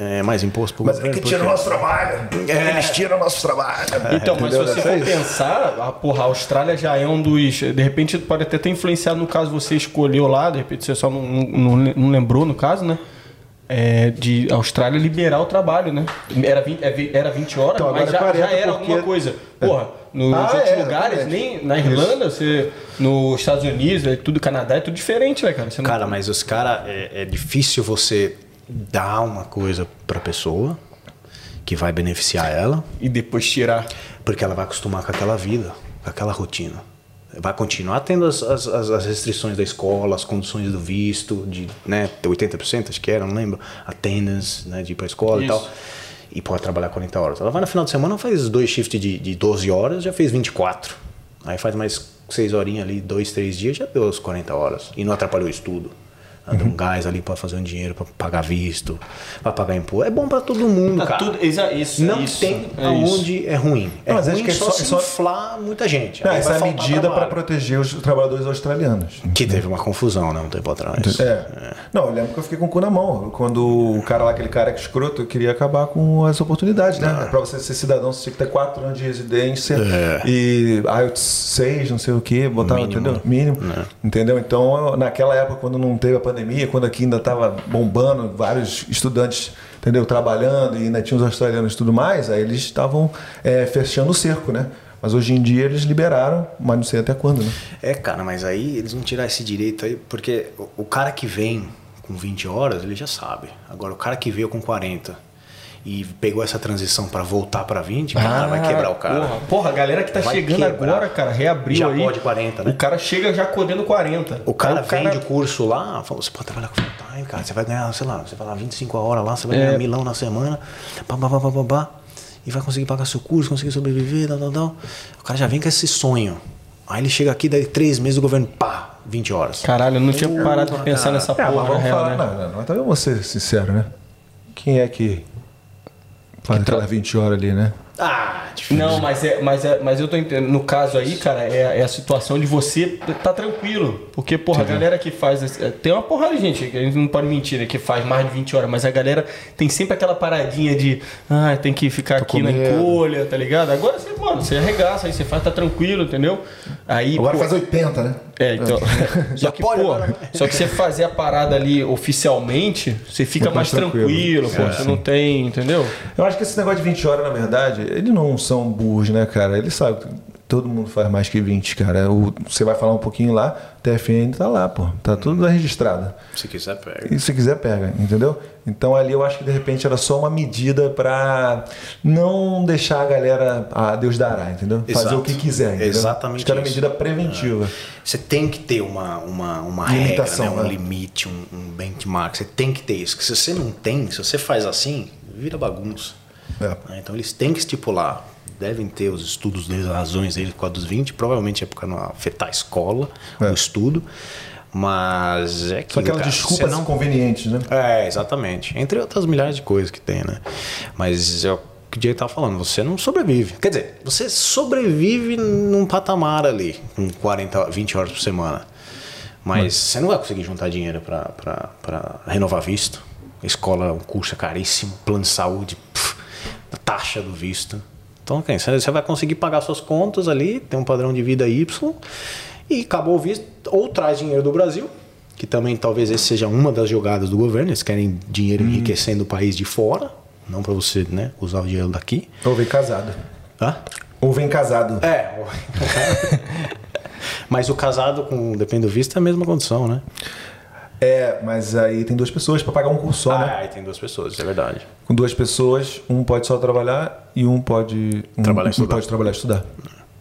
É, mais imposto pro Mas é governo. que tira o nosso trabalho. Eles tiram o nosso trabalho. Então, mas se você É for isso. pensar, a, porra, a Austrália já é um dos. De repente pode até ter influenciado no caso você escolheu lá, de repente você só não, não, não lembrou no caso, né? É, de Austrália liberar o trabalho, né? Era 20, é era 20 horas, Então, mas já, é 40 já era porque- alguma coisa. Porra, nos Ah, outros é, lugares, nem na Irlanda, você, nos Estados Unidos, é tudo Canadá, é tudo diferente, né, cara? Você não- Cara, mas os caras, é, é difícil você dar uma coisa pra pessoa que vai beneficiar ela, E depois tirar. porque ela vai acostumar com aquela vida, com aquela rotina. Vai continuar tendo as, as, as- restrições da escola, as condições do visto, de né, 80%, acho que era, não lembro, attendance, né, de ir pra escola e Isso. tal. E pode trabalhar 40 horas. Ela vai no final de semana, faz dois shifts de, de 12 horas, já fez 24. Aí faz mais 6 horinhas ali, dois, três dias, já deu as 40 horas. E não atrapalhou o estudo. Um gás ali pra fazer um dinheiro, pra pagar visto, pra pagar imposto. É bom pra todo mundo, Tá cara. tudo, isso, Não isso, tem é aonde é ruim. É Não, mas acho ruim que é só, só- se só- inflar muita gente. Não, essa é a medida para proteger os trabalhadores australianos. Que teve uma confusão, né, um tempo atrás. É. Não, eu lembro que eu fiquei com o cu na mão. Quando o cara lá, aquele cara que escroto, queria acabar com as oportunidades, né? Pra você ser cidadão, você tinha que ter 4 anos de residência É. e IELTS 6, não sei o que, botar, Mínimo. entendeu? Mínimo. É. Entendeu? Então, naquela época, quando não teve a pandemia, quando aqui ainda tava bombando, vários estudantes, entendeu? Trabalhando e ainda tinha os australianos e tudo mais, aí eles estavam é, fechando o cerco, né? Mas hoje em dia eles liberaram, mas não sei até quando, né? É, cara, mas aí eles vão tirar esse direito aí, porque o cara que vem com 20 horas, ele já sabe. Agora, o cara que veio com 40 e pegou essa transição pra voltar pra 20, cara, vai quebrar o cara. Porra, porra, a galera que tá Vai chegando quebrar. agora, cara, reabriu Já aí. pode 40, né? O cara chega já codendo 40. O cara Aí vende o curso lá, fala, você pode trabalhar com full time, cara. Você vai ganhar, sei lá, você vai lá 25 a hora lá, você vai É. ganhar milão na semana, pá, pá, pá, pá, pá, pá, e vai conseguir pagar seu curso, conseguir sobreviver, tal, tal, tal. O cara já vem com esse sonho. Aí ele chega aqui, daí três meses o governo, pá, 20 horas. Caralho, eu não tinha parado pra pensar nessa É, mas porra, na vamos real, falar, né? não, não, não, então vamos ser sincero, né? Quem é que faz aquelas 20 horas ali, né? Ah, difícil. Não, mas é, mas é, mas eu tô entendendo. No caso aí, cara, é, é a situação de você tá tranquilo. Porque, porra, a galera que faz. é, Tem uma porrada de gente, que a gente não pode mentir, né? Que faz mais de 20 horas, mas a galera tem sempre aquela paradinha de. Ah, tem que ficar aqui com na medo." encolha, tá ligado? Agora você, mano, você arregaça, aí você faz, tá tranquilo, entendeu? Aí. Agora pô, faz 80, né? É, então. só que, pô, agora, né? só que você fazer a parada ali oficialmente, você fica Muito mais mais tranquilo. tranquilo, pô. É, você sim. não tem, entendeu? Eu acho que esse negócio de 20 horas, na verdade, eles não são burros, né, cara? Eles sabem todo mundo faz mais que 20, cara. O, você vai falar um pouquinho lá, TFN tá lá, pô. Tá tudo registrado. Se quiser, pega. E se quiser, pega, entendeu? Então ali eu acho que de repente era só uma medida pra não deixar a galera, ah, Deus dará, entendeu? Fazer Exato. o que quiser, entendeu? Exatamente Acho que era medida preventiva. Você tem que ter uma, uma, uma Limitação, regra, né? um né? limite, um, um benchmark. Você tem que ter isso. Que se você não tem, se você faz assim, vira bagunça. É. Então eles têm que estipular. Devem ter os estudos deles, as razões deles por causa dos 20. Provavelmente é para não afetar a escola, É. o estudo. Mas é Só aquilo, aquelas desculpas não convenientes, né? é, exatamente. Entre outras milhares de coisas que tem, né? Mas é o que o Diego tava falando, você não sobrevive. Quer dizer, você sobrevive num patamar ali, com 40, 20 horas por semana. Mas você não vai conseguir juntar dinheiro para renovar visto. Escola, o curso é caríssimo, plano de saúde, a taxa do visto. Então, ok, você você vai conseguir pagar suas contas ali, tem um padrão de vida Y, e acabou o visto, ou traz dinheiro do Brasil, que também talvez esse seja uma das jogadas do governo, eles querem dinheiro enriquecendo o país de fora, não para você né, usar o dinheiro daqui. Ou vem casado. Hã? Ou vem casado. É. Mas o casado com depende do visto é a mesma condição, né? É, mas aí tem duas pessoas pra pagar um curso só, Ah, né? aí tem duas pessoas, isso é verdade. Com duas pessoas, um pode só trabalhar e um pode um, Trabalhar e um estudar. pode trabalhar e estudar.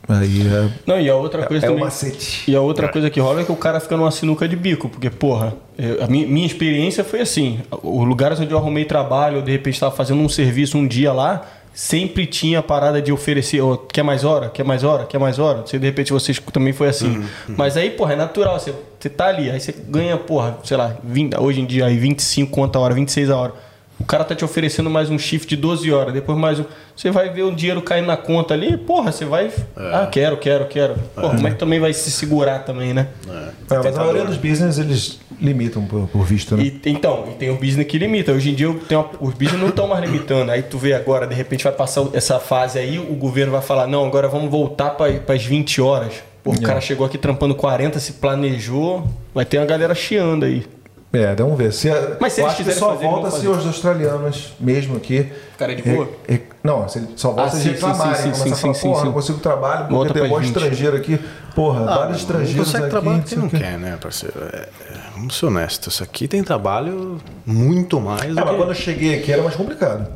Aí é, Não, e a outra coisa é o também. macete. E a outra coisa que rola é que o cara fica numa sinuca de bico, porque, porra, eu- a minha, minha experiência foi assim: os lugares onde eu arrumei trabalho, eu de repente estava fazendo um serviço um dia lá, sempre tinha a parada de oferecer, ó, quer mais hora, quer mais hora, quer mais hora. Não sei, de repente vocês também foi assim. Mas aí, porra, é natural, você, você tá ali, aí você ganha, porra, sei lá, 20, hoje em dia aí 25 quanto a hora, 26 a hora. O cara tá te oferecendo mais um shift de 12 horas, depois mais um. Você vai ver o dinheiro caindo na conta ali, porra, você vai. Ah, quero, quero, quero. Porra, mas também vai se segurar também, né? É, mas a maioria dos business eles limitam por, por visto, né? E, então, e tem o business que limita. Hoje em dia eu tenho uma- os business não estão mais limitando. Aí tu vê agora, de repente vai passar essa fase aí, o governo vai falar, não, agora vamos voltar para as 20 horas. Pô, o cara chegou aqui trampando 40, se planejou, vai ter uma galera chiando aí. É, vamos ver. Se a- Mas se eu eles acho que só fazer, volta se os australianos mesmo aqui. Ficarem de boa? re- re- não, se só volta Ah, se reclamarem. sim, sim, começar sim, a falar, sim, porra, sim. não consigo trabalho porque Volta tem pras mó 20. estrangeiro aqui. Porra, vários não estrangeiros consegue aqui. trabalho não porque sei não quer, né, parceiro? É, é, vamos ser honestos, isso aqui tem trabalho muito mais do É, mas que... quando eu cheguei aqui era mais complicado.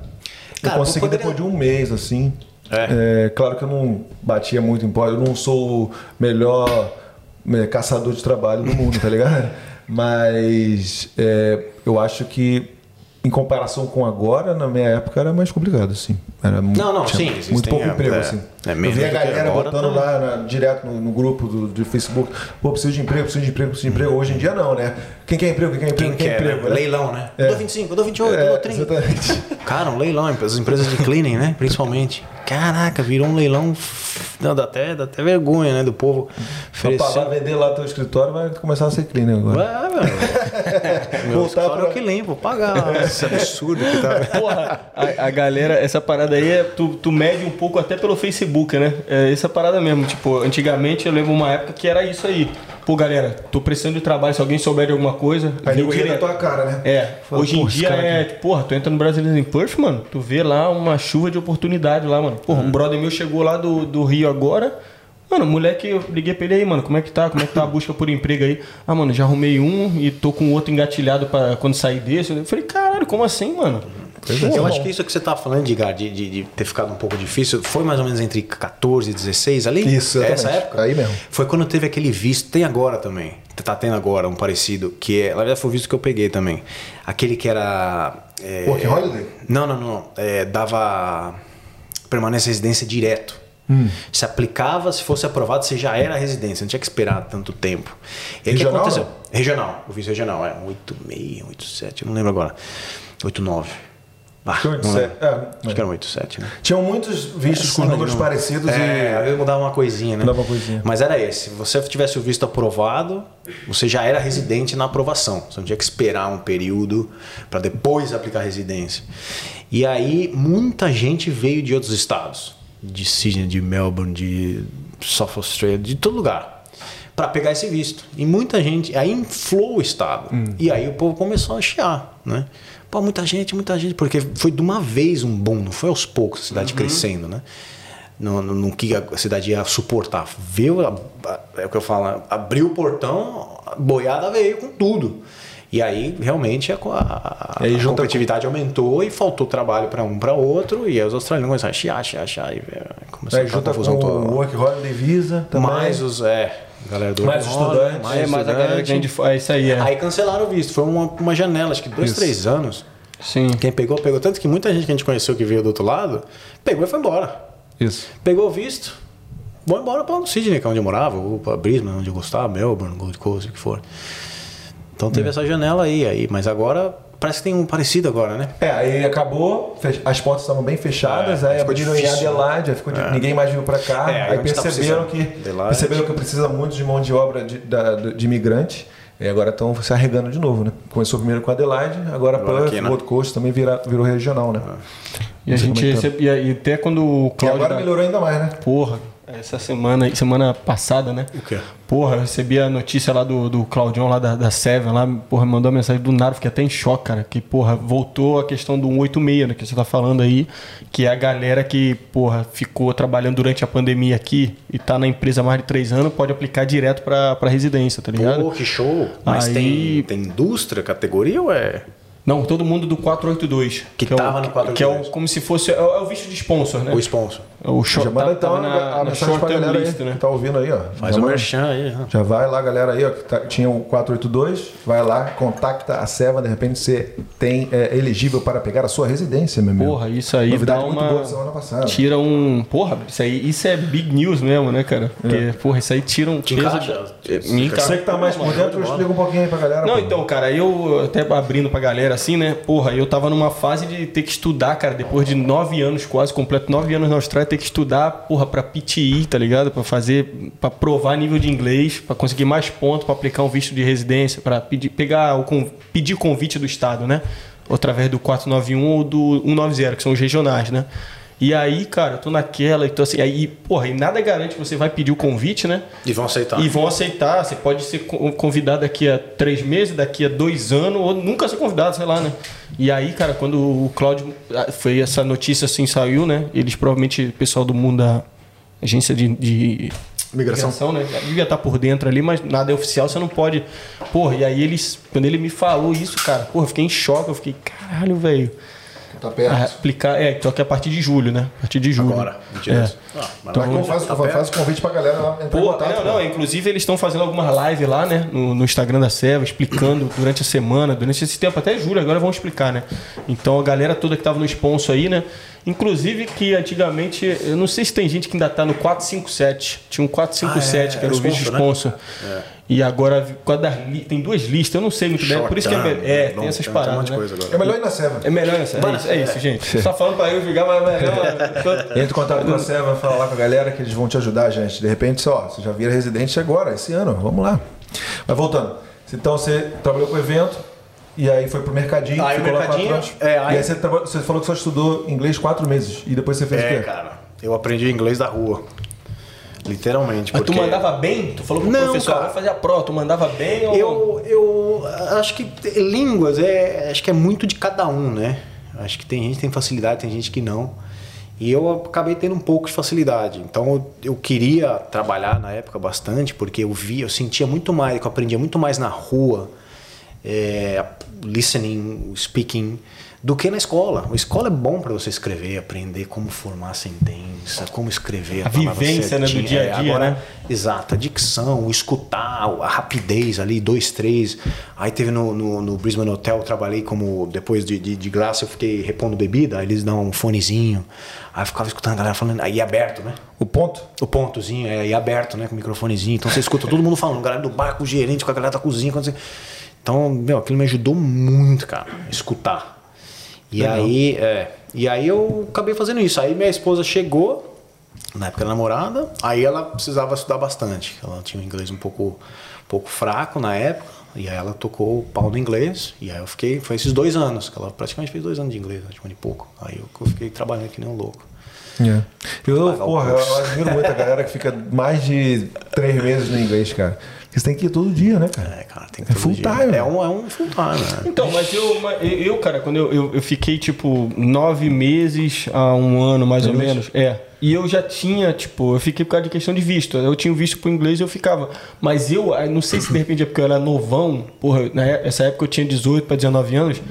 Eu Cara, consegui poderia- depois de um mês, assim. É, claro que eu não batia muito em pó, eu não sou o melhor é, caçador de trabalho do mundo, tá ligado? Mas é, eu acho que em comparação com agora, na minha época era mais complicado, assim. Era mu- Não, não, tinha sim, Muito pouco é, emprego, é, assim. é eu menos vi a galera agora, botando tá. lá na- direto no, no grupo do, do Facebook, pô, preciso de emprego, preciso de emprego, preciso de emprego. Hoje em dia não, né? Quem quer emprego, quem quer emprego, Quem quem quer quer, emprego. né? né? Leilão, né? É. Eu dou 25, eu dou 28, eu É, dou 30. exatamente. Cara, um leilão, as empresas de cleaning, né? Principalmente. Caraca, virou um leilão. Não, dá até, dá até vergonha, né? Do povo Vai oferecendo. vender lá teu escritório, vai começar a ser cleaner agora. Meu. Meu Voltar escritório pra- que limpo, pagar esse absurdo que tá. Porra, a, a galera, essa parada aí, é, tu, tu mede um pouco até pelo Facebook, né? É essa parada mesmo. Tipo, antigamente eu lembro uma época que era isso aí. Pô, galera, tô precisando de trabalho, se alguém souber de alguma coisa. Aí nego ri na tua cara, né? É, Fala, hoje em "Pô, esse dia é, porra, tu entra no Brasileiros em Perth, mano, tu vê lá uma chuva de oportunidade lá, mano. Porra, um brother meu chegou lá do, do Rio agora. Mano, moleque, eu liguei pra ele aí, mano, como é que tá? Como é que tá a busca por emprego aí? Ah, mano, já arrumei um e tô com outro engatilhado pra quando sair desse. Eu falei, caralho, como assim, mano? Eu acho que isso que você tá falando, Edgar, de, de, de ter ficado um pouco difícil, foi mais ou menos entre 14 e 16 ali? Isso, Essa exatamente. época? Aí mesmo. Foi quando teve aquele visto, tem agora também. Tá tendo agora um parecido, que é, na verdade foi o visto que eu peguei também. Aquele que era. É, Work Holiday? Não, não, não. É, dava permanência residência direto. Hum. Se aplicava, se fosse aprovado, você já era residência, não tinha que esperar tanto tempo. E o que Regional, aconteceu? não? Regional, o visto regional, é 86, 87, eu não lembro agora. 89. Ah, Acho que é não 87, lembro. é, Acho que era 87, né? Tinham muitos vistos com Essa números não- parecidos É, e. vezes mudava uma coisinha, né? Mudava uma coisinha. Mas era esse. Se você tivesse o visto aprovado, você já era residente na aprovação. Você não tinha que esperar um período para depois aplicar a residência. E aí, muita gente veio de outros estados. De Sydney, de Melbourne, de South Australia, de todo lugar. Para pegar esse visto. E muita gente. Aí inflou o estado. E aí o povo começou a chiar, né? Pô, muita gente, muita gente. Porque foi de uma vez um boom, não foi aos poucos a cidade crescendo, né? no, no, no que a cidade ia suportar. A- a- é o que eu falo, abriu o portão, a boiada veio com tudo. E aí, realmente, a, a, aí a competitividade aumentou e faltou trabalho para um para outro. E aí os australianos começaram a chiar, chiar, chiar. E é, começou Aí a junta com o. Work Holiday Visa também. Mais os. É, galera do Mais Work Holiday, estudantes. é, mas a galera estudante. É isso aí, é. Aí cancelaram o visto. Foi uma, uma janela, acho que dois, Isso. três anos. Sim. Quem pegou, pegou. Tanto que muita gente que a gente conheceu que veio do outro lado, pegou e foi embora. Isso. Pegou o visto, vou embora para o Sydney, que é onde eu morava, ou para Brisbane, onde eu gostava, Melbourne, Gold Coast, o que for. Então teve essa janela aí, aí, mas agora parece que tem um parecido agora, né? É, aí acabou, as portas estavam bem fechadas, É, aí abriram difícil, em Adelaide, aí ficou de- É. ninguém mais veio pra cá, É, aí tá perceberam que, precisando. Adelaide. perceberam que precisa muito de mão de obra de, da- de imigrante, e agora estão se arregando de novo, né? Começou primeiro com Adelaide, agora, Agora Perth, né? Gold Coast também vira, virou regional, né? E a Não gente é que tá. recebe, e até quando o E Cláudio. agora da- melhorou ainda mais, né? Porra, essa semana, semana passada, né? O quê? Porra, eu recebi a notícia lá do, do Claudião lá da, da Seven, lá, porra, mandou uma mensagem do nada, fiquei até em choque, cara. Que, porra, voltou a questão do 186, né? Que você tá falando aí, que é a galera que, porra, ficou trabalhando durante a pandemia aqui e tá na empresa há mais de três anos, pode aplicar direto pra, pra residência, tá ligado? Pô, que show! Mas Aí- tem, tem indústria, categoria ou é. Não, todo mundo do 482. Que é o- tava no 482. Que é o, como se fosse. É o, é o visto de sponsor, né? O sponsor? O short, Já manda tá- então na, a na mensagem pra galera aí, list, né? que tá ouvindo aí, ó. Faz Já o manda- merchan aí. né? Já vai lá, galera aí, ó, que tá- tinha o 482, vai lá, contacta a Seva, de repente você tem é, elegível para pegar a sua residência, meu amigo. Porra, isso aí Novidade dá muito uma... boa da semana passada. Tira um... Porra, isso aí isso é big news mesmo, né, cara? Porque, porra, isso aí tira um peso... encaixa? Me encaixa. Você que tá mais por dentro, bola. explica um pouquinho aí pra galera. Não, pô. então, cara, eu até abrindo pra galera assim, né? Porra, eu tava numa fase de ter que estudar, cara, depois de nove anos, quase completo, nove anos na Austrália, ter que estudar, porra, pra PTI, tá ligado? Pra fazer, pra provar nível de inglês, pra conseguir mais pontos, pra aplicar um visto de residência, pra pedir, pegar o pedir convite do Estado, né? Através do 491 ou do 190, que são os regionais, né? E aí, cara, eu tô naquela, então assim, aí, porra, e nada garante que você vai pedir o convite, né? E vão aceitar. E vão aceitar. Você pode ser co- convidado daqui a três meses, daqui a dois anos, ou nunca ser convidado, sei lá, né? E aí, cara, quando o Cláudio. ah, Foi essa notícia assim, saiu, né? Eles provavelmente, o pessoal do mundo da agência de. de Migração. né? Devia estar por dentro ali, mas nada é oficial, você não pode. Porra, e aí eles. Quando ele me falou isso, cara, porra, eu fiquei em choque, eu fiquei, caralho, velho. Tá perto. a aplicar. É, então que é a partir de julho, né? A partir de julho. Agora, 22. É. Ah, mas Então, Então, faz, tá faz o convite pra galera lá entrar em Pô, contato. não, não, inclusive eles estão fazendo algumas lives lá, né? No, no Instagram da Seva, explicando durante a semana, durante esse tempo, até julho, agora vão explicar, né? Então a galera toda que tava no sponsor aí, né? Inclusive que antigamente, eu não sei se tem gente que ainda tá no 457. Tinha um 457, Ah, é, que era o é vídeo sponsor, né? sponsor. E agora, das li- tem duas listas, eu não sei muito bem. Por isso que é, é term, tem essas term, paradas. Tem um né? É melhor ir na Seva. É melhor essa. É isso, é isso, gente. Só falando pra eu jogar, mas é melhor. Entra em contato com a Seva, fala lá com a galera que eles vão te ajudar, gente. De repente, só, você já vira residente agora, esse ano, vamos lá. Mas voltando, então você trabalhou com o evento e aí foi pro mercadinho, Aí o ficou lá mercadinho, quatro anos. é, E aí- aí você, você falou que só estudou inglês quatro meses e depois você fez o É, quê? cara. Eu aprendi inglês da rua. Literalmente. Mas tu mandava bem? Tu falou pro Não, professor, cara. vai fazer a prova, tu mandava bem ou... Eu, eu acho que línguas é, acho que é muito de cada um, né? Acho que tem gente que tem facilidade, tem gente que não. E eu acabei tendo um pouco de facilidade. Então eu, eu queria trabalhar na época bastante, porque eu via, eu sentia muito mais, eu aprendia muito mais na rua, é, listening, speaking, do que na escola. A escola é bom para você escrever, aprender como formar sentença, como escrever A palavra vivência, né, do dia a dia, agora, né? Exato, a dicção, o escutar, a rapidez ali, dois, três. Aí teve no, no, no Brisbane Hotel, eu trabalhei como, depois de, de, de graça, eu fiquei repondo bebida, aí eles dão um fonezinho. Aí eu ficava escutando a galera falando, aí aberto, né? O ponto? O pontozinho, é, e aberto, né? Com o microfonezinho. Então você escuta todo mundo falando, galera do bar, com o gerente, com a galera da cozinha. quando você- Então, meu, aquilo me ajudou muito, cara, escutar. E aí, é, e aí eu acabei fazendo isso. Aí minha esposa chegou, na época da namorada, aí ela precisava estudar bastante. Ela tinha um inglês um pouco, um pouco fraco na época. E aí ela tocou o pau no inglês. E aí eu fiquei, foi esses dois anos, que ela praticamente fez dois anos de inglês, acho um ano e pouco. Aí eu, eu fiquei trabalhando que nem um louco. É. Eu, porra, eu admiro muito a galera que fica mais de três meses no inglês, cara. Porque você tem que ir todo dia, né, cara? É, cara, tem É todo full dia. time. É um, é um full time, né? Então, mas eu, eu cara, quando eu, eu, eu fiquei, tipo, nove meses a um ano, mais ou menos, é. E eu já tinha, tipo, eu fiquei por causa de questão de visto. Eu tinha o visto pro inglês e eu ficava. Mas eu, ah, não sei se de repente é porque eu era novão, porra, nessa época eu tinha 18 para 19 anos.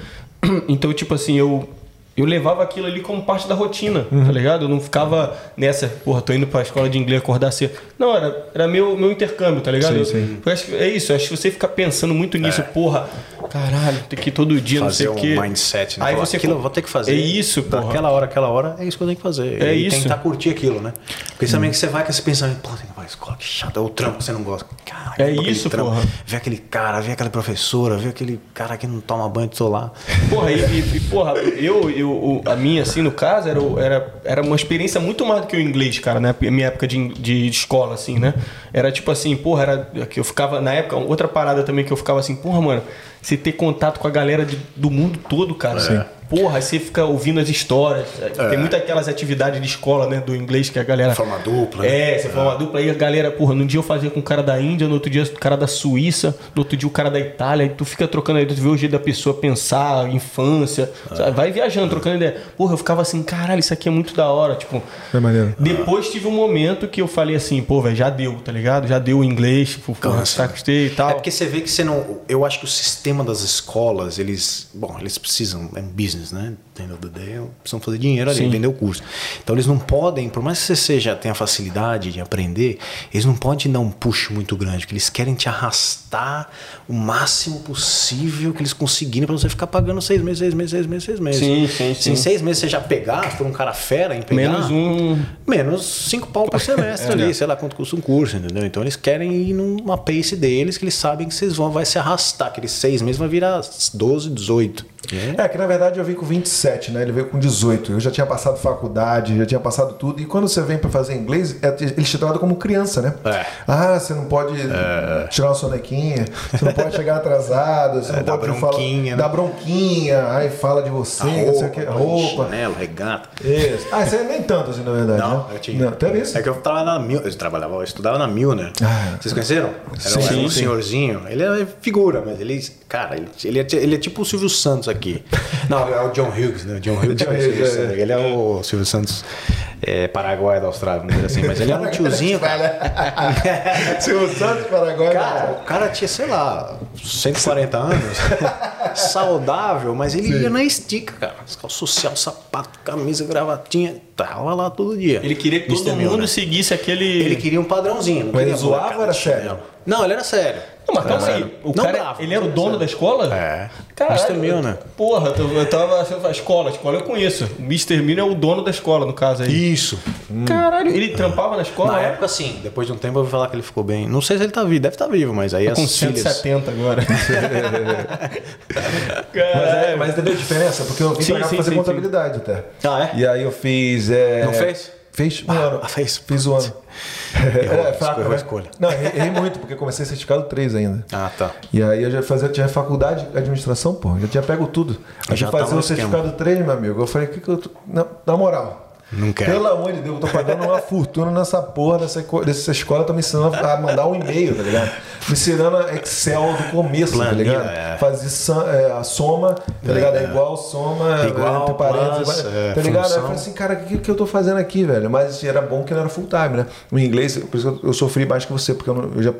Então, tipo assim, eu. Eu levava aquilo ali como parte da rotina, tá ligado? Eu não ficava nessa, porra, tô indo pra escola de inglês acordar cedo. Não, era, era meu, meu intercâmbio, tá ligado? Sim, sim. eu acho que é isso, acho que você fica pensando muito nisso, porra, caralho, tem que ir todo dia, fazer não sei um o quê. mindset, né? Aí Falar, você aquilo eu vou ter que fazer. É isso, porra. Daquela hora, aquela hora, é isso que eu tenho que fazer. É e isso. tentar curtir aquilo, né? Porque também que você vai com esse pensamento, pô, tem que ir pra escola, que chato, é o trampo que você não gosta. Caralho, É aquele isso, trampo, porra. Ver aquele cara, ver aquela professora, ver aquele cara que não toma banho de solar. Porra, e, e- e, porra, eu, eu, o- a minha, assim, no caso, era, era, era uma experiência muito mais do que o inglês, cara, né? Minha época de, de escola, assim, né? Era tipo assim, porra, era que eu ficava, na época, outra parada também que eu ficava assim, porra, mano, você ter contato com a galera de- do mundo todo, cara. Sim. Porra, aí você fica ouvindo as histórias. Tem muitas aquelas atividades de escola, né, do inglês que a galera. Forma dupla, né? É, você forma dupla. Aí a galera, porra, num dia eu fazia com o cara da Índia, no outro dia o cara da Suíça, no outro dia o cara da Itália. Aí tu fica trocando aí, tu vê o jeito da pessoa pensar, infância. sabe? Vai viajando, trocando ideia. Porra, eu ficava assim, caralho, isso aqui é muito da hora. Tipo, É maneiro. depois tive um momento que eu falei assim, pô, velho, já deu, tá ligado? Já deu o inglês, tipo, sacostei e tal. É porque você vê que você não. Eu acho que o sistema das escolas, eles. Bom, eles precisam. É um business, né? End of the day, precisam fazer dinheiro ali, Sim. vender o curso. Então eles não podem, por mais que você seja, tenha facilidade de aprender, eles não podem dar um push muito grande, porque eles querem te arrastar o máximo possível que eles conseguirem pra você ficar pagando seis meses, seis meses, seis meses, seis meses. Sim, sim, Se sim. em seis meses você já pegar, se for um cara fera em pegar. Menos um. Menos cinco pau por semestre ali, sei lá quanto custa um curso, entendeu? Então eles querem ir numa pace deles que eles sabem que vocês vão, vai se arrastar. Aqueles seis meses vai virar 12, 18. É, que na verdade eu vim com 27, né? Ele veio com 18. Eu já tinha passado faculdade, já tinha passado tudo. E quando você vem pra fazer inglês, é- eles te tratam como criança, né? É. Ah, você não pode tirar uma sonequinha, você não pode chegar atrasado, você não É, dá pode bronquinha, falar. né? Dá bronquinha, aí fala de você, não sei o que, roupa. chinelo, regata. Isso. Ah, isso aí nem tanto assim, na verdade. Não, né? eu tinha. Não, teve isso? É que eu tava na Mil, eu trabalhava, eu estudava na Milner. Ah. Vocês conheceram? Era, um- Sim, um sim. senhorzinho. Ele é figura, mas ele, cara, ele, ele, é, ele é tipo o Silvio Santos aqui. Não, é o John Hughes, né? John Hughes. John Hughes, é. Ele é o Silvio Santos. é, Paraguai da Austrália, vamos dizer assim. Mas ele era um tiozinho. Silvio Santos, Paraguai. Cara, o cara tinha, sei lá, 140 anos, saudável, mas ele ia na estica, cara. Social, sapato, camisa, gravatinha, tava lá todo dia. Ele queria que todo mundo Miller. seguisse aquele. Ele queria um padrãozinho. Não Mas ele zoava ou era sério? Não, ele era sério. Não, mas calma aí. O Não cara, bravo, ele era o dono da escola? É. Caralho. Mr. Milner. Porra, eu, eu tava achando a escola, a escola eu conheço. O Mr. Milner é o dono da escola, no caso aí. Isso. Caralho, ele trampava na escola? Na né? época, sim. Depois de um tempo, eu vou falar que ele ficou bem. Não sei se ele tá vivo. Deve estar vivo, mas aí Tá as com filhas... 170 agora. Mas, é, mas entendeu a diferença? Porque eu vim Sim, pra sim, fazer sim, contabilidade até. Ah, é? E aí eu fiz. é, Não fez? Fez um ano. Ah, fez. Fiz um ano. É, fraco, errou a né? escolha. Não, errei, muito, porque comecei certificado 3 ainda. Ah, tá. E aí eu já fazia, tinha faculdade de administração, pô, já tinha pego tudo. Aí Já tava fazia o certificado 3, meu amigo. Eu falei, o que, que eu tô. Na, na moral. Não quero. Pelo amor de Deus, eu tô pagando uma fortuna nessa porra dessa, dessa escola, tá me ensinando a mandar um e-mail, tá ligado? Me ensinando a Excel do começo, tá Planilha, ligado? é. Fazer é, a soma, tá ligado? É igual, soma, Igual, entre parênteses, igual- é, tá ligado? Aí eu função. falei assim, cara, o que, que eu tô fazendo aqui, velho? Mas era bom que não era full time, né? O inglês, por isso que eu, eu sofri mais que você, porque eu, não- eu já.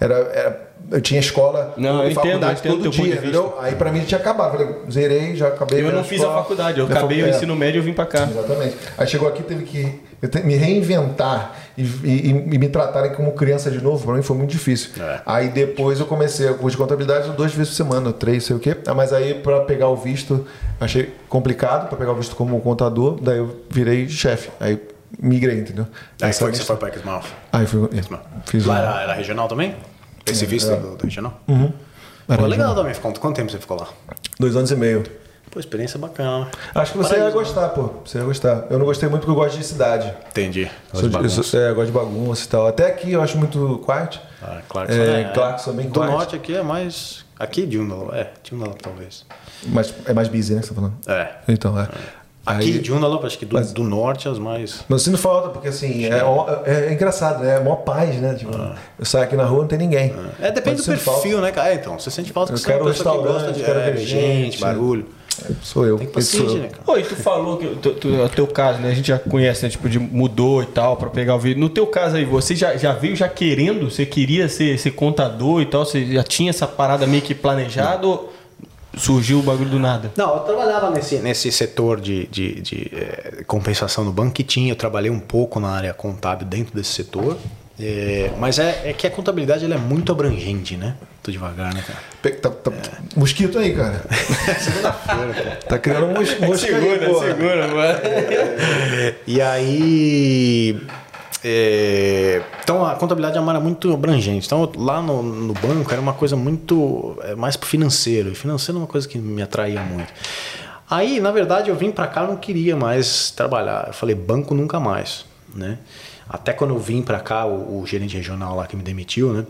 Era, era- eu tinha escola Não, eu e entendo, faculdade eu entendo todo ponto dia, entendeu? Aí pra mim tinha acabado. Falei, zerei, já acabei. Eu não fiz a faculdade, eu acabei o facu- é. ensino médio e vim pra cá. Exatamente. Aí chegou aqui, teve que te- me reinventar e, e- e me tratarem como criança de novo, pra mim foi muito difícil. É. Aí depois eu comecei o curso de contabilidade duas vezes por semana, três, sei o quê. Ah, Mas aí pra pegar o visto, achei complicado pra pegar o visto como contador, daí eu virei chefe. Aí migrei, entendeu? Aí Essa foi que você foi para Exmouth. Aí fui, fiz Lá um- era, era regional também? Esse visto do, do regional? Era Pô, legal também. Ficou- Quanto tempo você ficou lá? dois anos e meio. Pô, experiência bacana. né? Acho que você ia Paraíso, gostar, pô. Você ia gostar. Eu não gostei muito porque eu gosto de cidade. Entendi. Sou de- eu sou- é, eu gosto de bagunça e tal. Até aqui eu acho muito quiet. Ah, Clarkson É, é, Clarkson bem Do quiet. norte aqui é mais... Aqui, Joondalup. É, Joondalup talvez. Mas é mais busy, né, que você tá falando? É. Então, é. Aqui, Aí, Joondalup, acho que do, do norte as mais... mas eu sinto falta, porque assim, é, ó- é- é engraçado, né? É mó paz, né? Tipo, eu saio aqui na rua não tem ninguém. É, depende Mas do eu perfil, né, cara? É, então, você sente falta que Eu você é quero uma pessoa que restaurante, gosta de quero é, ver gente, barulho. falta. Sou eu. Tem sou eu. né, cara? Pô, e tu falou que tu, tu, o teu caso, né? A gente já conhece, né? Tipo, de mudou e tal, pra pegar o vídeo. No teu caso aí, você já, já veio já querendo? Você queria ser, ser contador e tal? Você já tinha essa parada meio que planejada ou surgiu o bagulho do nada? Não, eu trabalhava nesse, nesse setor de, de, de, eh, compensação no banco que tinha. Eu trabalhei um pouco na área contábil dentro desse setor. Eh, mas é, é que a contabilidade ela é muito abrangente, né? Tô devagar, né, cara? Pe- Tá, tá- Mosquito aí, cara. Tá criando um mos- mosca aí, pô. segura, mano. E aí. É, então a contabilidade é uma área muito abrangente. Então lá no, no banco era uma coisa muito. é, mais pro financeiro. E financeiro é uma coisa que me atraía muito. Aí, na verdade, eu vim para cá, não queria mais trabalhar. Eu falei, banco nunca mais, né? Até quando eu vim para cá, o, o gerente regional lá que me demitiu, né?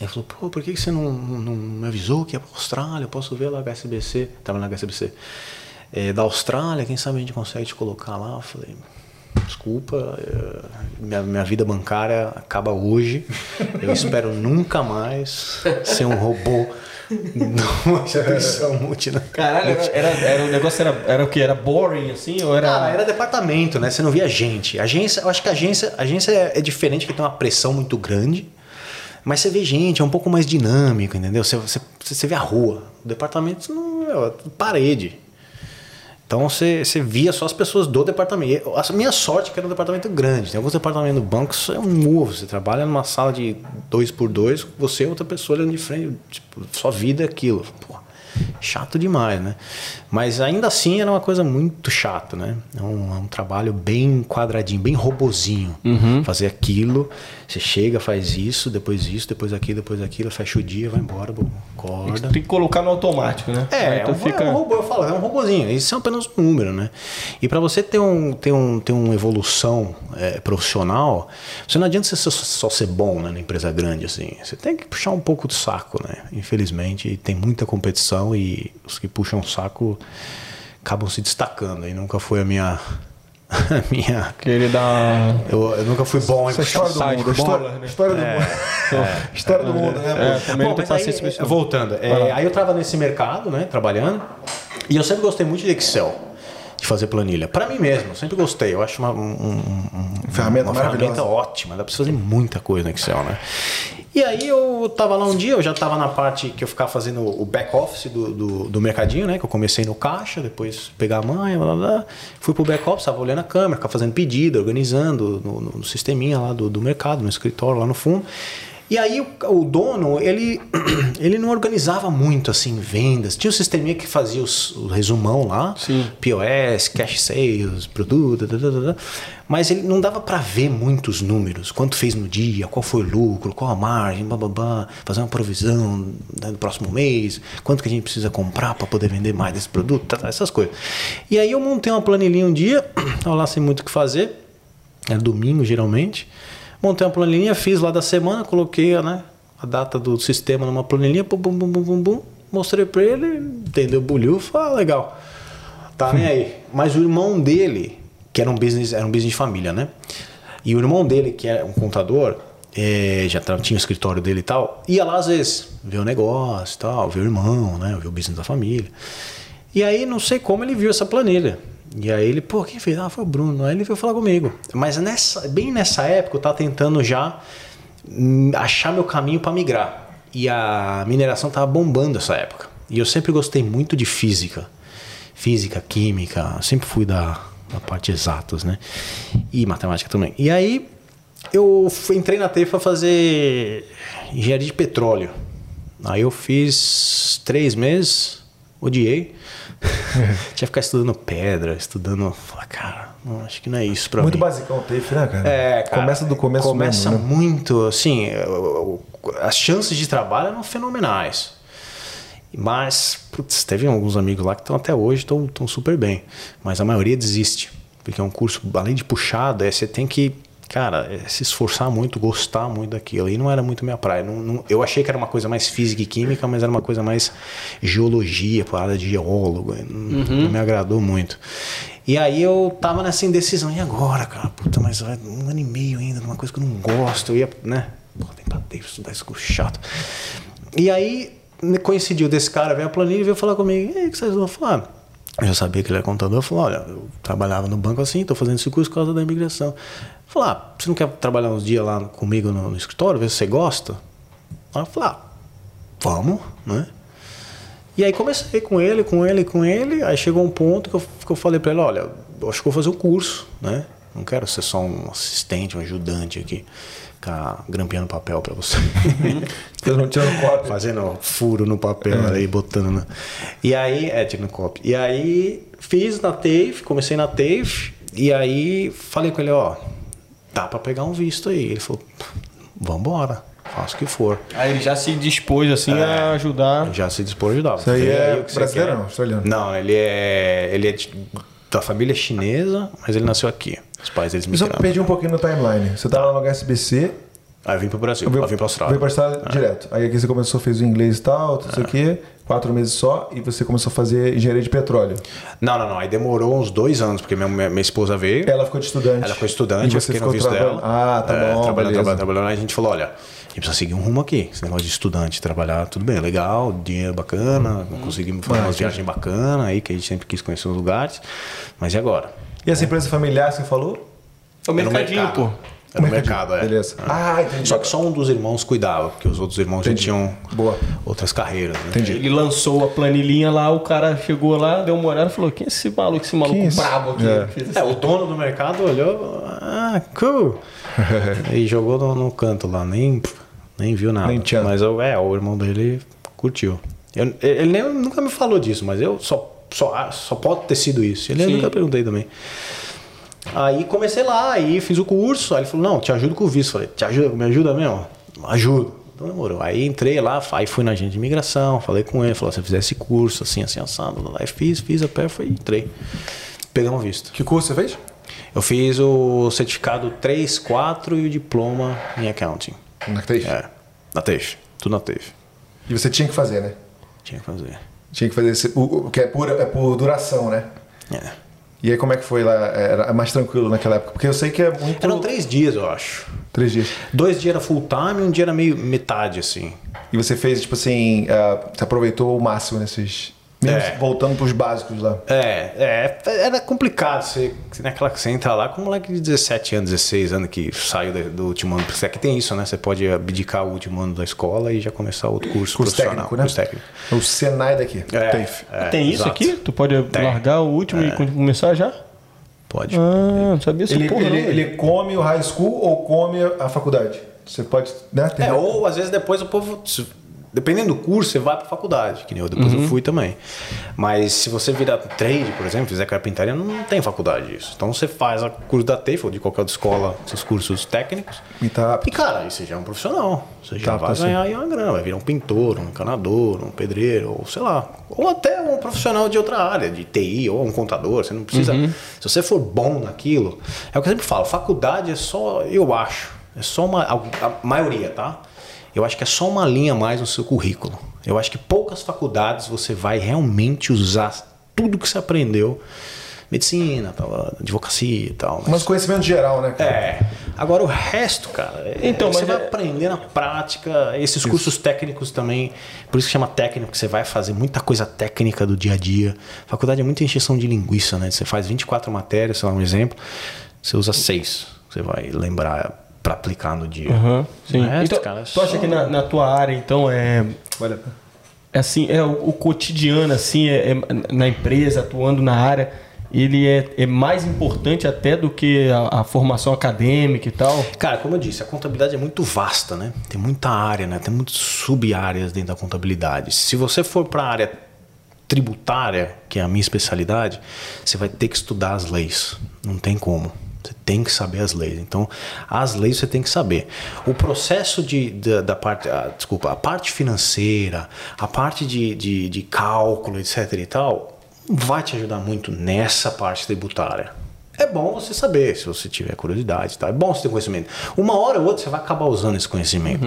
Ele falou, pô, por que você não, não, não me avisou que ia pra Austrália? Eu posso ver lá HSBC. Tava na HSBC. É, da Austrália, quem sabe a gente consegue te colocar lá. Eu falei, desculpa, é, minha, minha vida bancária acaba hoje. Eu espero nunca mais ser um robô numa instituição multinacional. Caralho, era, era, o negócio era, era o que? Era boring assim? Ou era. Ah, era departamento, né? Você não via gente. Agência, eu acho que a agência, a agência é, é diferente, que tem uma pressão muito grande. Mas você vê gente, é um pouco mais dinâmico, entendeu? Você, você, você vê a rua. O departamento não é ó, parede. Então você, você via só as pessoas do departamento. A minha sorte é que era um departamento grande. Tem alguns departamentos do banco que é um ovo. Você trabalha numa sala de dois por dois, você e outra pessoa olhando de frente. Tipo, sua vida é aquilo. Pô, chato demais, né? Mas ainda assim era uma coisa muito chata, né? É um, é um trabalho bem quadradinho, bem robozinho. Fazer aquilo, você chega, faz isso, depois isso, depois aquilo, depois aquilo, fecha o dia, vai embora, bom, acorda. Tem que colocar no automático, né? É, Aí é um, é um robô, eu falo, é um robozinho. Isso é apenas um número, né? E para você ter, um, ter, um, ter uma evolução é, profissional, você não adianta você só, só ser bom né, na empresa grande, assim. Você tem que puxar um pouco do saco, né? Infelizmente, tem muita competição e os que puxam o saco acabam se destacando. E nunca foi a minha... A minha Que ele dá. eu, eu nunca fui bom em é o história do Sai mundo. História, né? do mundo. História do mundo, né? É, Bom, mas aí, voltando, é, aí eu tava nesse mercado, né, trabalhando, e eu sempre gostei muito de Excel. De fazer planilha. Para mim mesmo, sempre gostei. Eu acho uma, um, um, Ferramenta uma ferramenta ótima. Dá para fazer muita coisa no Excel, né? E aí eu tava lá um dia, eu já tava na parte que eu ficava fazendo o back office do, do, do mercadinho, né? Que eu comecei no caixa, depois pegar a manha, blá, blá, blá. Fui pro back office, tava olhando a câmera, ficava fazendo pedido, organizando no, no, no sisteminha lá do, do mercado, no escritório lá no fundo. E aí o, o dono, ele, ele não organizava muito assim vendas. Tinha o sisteminha que fazia os, o resumão lá, Sim. POS, cash sales, produto, da, da, da, mas ele não dava para ver muitos números, quanto fez no dia, qual foi o lucro, qual a margem, bababá, fazer uma provisão né, no próximo mês, quanto que a gente precisa comprar para poder vender mais desse produto, tá, tá, essas coisas. E aí eu montei uma planilhinha um dia, tava lá sem muito o que fazer, era domingo geralmente. Montei uma planilhinha, fiz lá da semana, coloquei né, a data do sistema numa planilhinha, bum, bum, bum, bum, bum, mostrei pra ele, entendeu? Bulhufo, ah, legal. Tá nem aí. Mas o irmão dele, que era um business, era um business de família, né? E o irmão dele, que era um contador, eh, já tinha o escritório dele e tal, ia lá às vezes, ver o negócio e tal, ver o irmão, né? Ver o business da família. E aí, não sei como ele viu essa planilha. E aí ele, pô, quem fez? Ah, foi o Bruno. Aí ele veio falar comigo. Mas nessa, bem nessa época eu tava tentando já hum, achar meu caminho para migrar. E a mineração tava bombando essa época. E eu sempre gostei muito de física. Física, química, sempre fui da, da parte exatas, né? E matemática também. E aí eu entrei na TEI para fazer engenharia de petróleo. Aí eu fiz três meses, odiei. Tinha que ficar estudando pedra, estudando. Falei, cara, não, acho que não é isso pra Muito mim. basicão o TAFE, né, cara? É, cara, Começa do começo Começa mesmo, né? muito, assim, as chances de trabalho eram fenomenais. Mas, putz, teve alguns amigos lá que estão até hoje, estão super bem. Mas a maioria desiste. Porque é um curso, além de puxado, é, você tem que, cara, é, se esforçar muito, gostar muito daquilo. E não era muito minha praia. Não- não- eu achei que era uma coisa mais física e química, mas era uma coisa mais geologia, parada de geólogo. Não, não me agradou muito. E aí eu tava nessa indecisão. E agora, cara? Puta, mas um ano e meio ainda, numa coisa que eu não gosto. Eu ia, né? Pô, tem pra Deus estudar curso chato. E aí coincidiu desse cara, veio a planilha e veio falar comigo. E aí, o que vocês vão falar? Eu já sabia que ele era contador. Eu falei, olha, eu trabalhava no banco assim, tô fazendo esse curso por causa da imigração. Eu falei, ah, você não quer trabalhar uns dias lá comigo no, no escritório, ver se você gosta? Aí eu falei, ah, vamos, né? E aí comecei com ele, com ele, com ele. Aí chegou um ponto que eu, que eu falei pra ele, olha, acho que vou fazer um curso, né? Não quero ser só um assistente, um ajudante aqui, ficar grampeando papel pra você. Eu não tirando cópia. Fazendo furo no papel aí, botando. na- E aí, é, tirando cópia. E aí fiz na TAFE, comecei na TAFE, e aí falei com ele, ó, dá pra pegar um visto aí. Ele falou, vambora, faça o que for. Aí ele já se dispôs assim a ajudar. Já se dispor a ajudar. Isso aí é o que você brasileiro não? Australiano? Não, ele é. Ele é de- da família chinesa, mas ele nasceu aqui. Os pais Eu só migraram. perdi um pouquinho no timeline. Você tava lá no HSBC, Aí eu vim pro Brasil, veio, eu vim pra Austrália. veio pra Austrália direto. Aí aqui você começou, fez o inglês e tal, tudo isso aqui, quatro meses só, e você começou a fazer engenharia de petróleo. Não, não, não. Aí demorou uns dois anos, porque minha, minha, minha esposa veio. Ela ficou de estudante. Ela foi estudante, E eu você fiquei no ficou visto trabalhando. dela. Ah, tá É, bom. Trabalhando, beleza. trabalhando, trabalhando. Aí a gente falou, olha, a gente precisa seguir um rumo aqui. Esse negócio de estudante, trabalhar, tudo bem, legal, dinheiro bacana, conseguimos fazer Mas, umas viagens bacanas aí, que a gente sempre quis conhecer os lugares. Mas e agora? E essa empresa familiar que você falou? É o mercadinho, mercado. pô. Era no mercado, é. Beleza. Ah, entendi. Só que só um dos irmãos cuidava, porque os outros irmãos já tinham Boa. outras carreiras. Né? Entendi. Ele lançou a planilhinha lá, o cara chegou lá, deu uma olhada e falou: Quem é esse maluco, esse maluco é esse? brabo aqui? É. que fez É, essa- o dono do mercado olhou, ah, cool. e jogou no, no canto lá, nem, nem viu nada. Nem tchan. mas eu, é, o irmão dele curtiu. Eu- ele nem, nunca me falou disso, mas eu só, só, ah, só pode ter sido isso. Ele eu nunca perguntei também. Aí comecei lá, aí fiz o curso, aí ele falou, não, te ajudo com o visto. Falei, te ajuda, me ajuda mesmo? Ajudo. Então demorou. Aí entrei lá, aí fui na agente de imigração, falei com ele, falou, se eu fizer esse curso, assim, assim, assado, lá, aí fiz, fiz a pé, fui, entrei. Pegamos visto. Que curso você fez? Eu fiz o certificado 3, 4 e o diploma em accounting. Na TAFE. É, na TAFE. Tudo na TAFE. E você tinha que fazer, né? Tinha que fazer. Tinha que fazer esse. O, que é por, é por duração, né? É. E aí como é que foi lá? Era mais tranquilo naquela época? Porque eu sei que é muito. Eram três dias, eu acho. Três dias. Dois dias era full time e um dia era meio metade, assim. E você fez, tipo assim, ah, você aproveitou o máximo nesses, É. voltando pros básicos lá. É, é, era complicado. Você, naquela que você entra lá com um moleque de 17 anos, 16 anos que saiu do, último ano. Porque aqui tem isso, né? Você pode abdicar o último ano da escola e já começar outro curso, Curso profissional. técnico, né? Curso técnico. O Senai daqui. É, TAFE. é, Tem isso exato. aqui? Tu pode Tem. largar o último e começar já? Pode. Ah, não sabia Ele, porra. ele, não, ele come o high school ou come a faculdade? Você pode, né? ter- É, ou às vezes depois o povo. Dependendo do curso, você vai pra faculdade, que nem eu depois Uhum. eu fui também. Mas se você virar trade, por exemplo, fizer carpintaria, não tem faculdade isso. Então você faz o curso da ou de qualquer outra escola, seus cursos técnicos. E tá. E cara, aí você já é um profissional. Você já Tá, vai tá sim. ganhar aí uma grana, vai virar um pintor, um encanador, um pedreiro, ou sei lá. Ou até um profissional de outra área, de TI, ou um contador. Você não precisa. Uhum. Se você for bom naquilo, é o que eu sempre falo, faculdade é só, eu acho, é só uma. A, a maioria, tá? Eu acho que é só uma linha a mais no seu currículo. Eu acho que poucas faculdades você vai realmente usar tudo que você aprendeu. Medicina, tal, advocacia e tal. mas- Mas conhecimento geral, né? cara? é. Agora o resto, cara, é- Então, você vai é- aprender na prática, esses cursos técnicos também, por isso que chama técnico, que você vai fazer muita coisa técnica do dia a dia. Faculdade é muita encheção de linguiça, né? Você faz 24 matérias, sei lá, um exemplo, você usa seis, você vai lembrar pra aplicar no dia. Aham, sim. Então, cara, é tu acha que na, na tua área, então, é, Vale a pena. é assim, é o, o cotidiano, assim, é, é na empresa, atuando na área, ele é, é mais importante até do que a, a formação acadêmica e tal? Cara, como eu disse, a contabilidade é muito vasta, né? Tem muita área, né? Tem muitas sub-áreas dentro da contabilidade. Se você for para a área tributária, que é a minha especialidade, você vai ter que estudar as leis. Não tem como. Tem que saber as leis. Então, as leis você tem que saber. O processo de, da, da parte, ah, desculpa, a parte financeira, a parte de, de, de cálculo, etc e tal, vai te ajudar muito nessa parte tributária. É bom você saber, se você tiver curiosidade, tá? É bom você ter conhecimento. Uma hora ou outra você vai acabar usando esse conhecimento.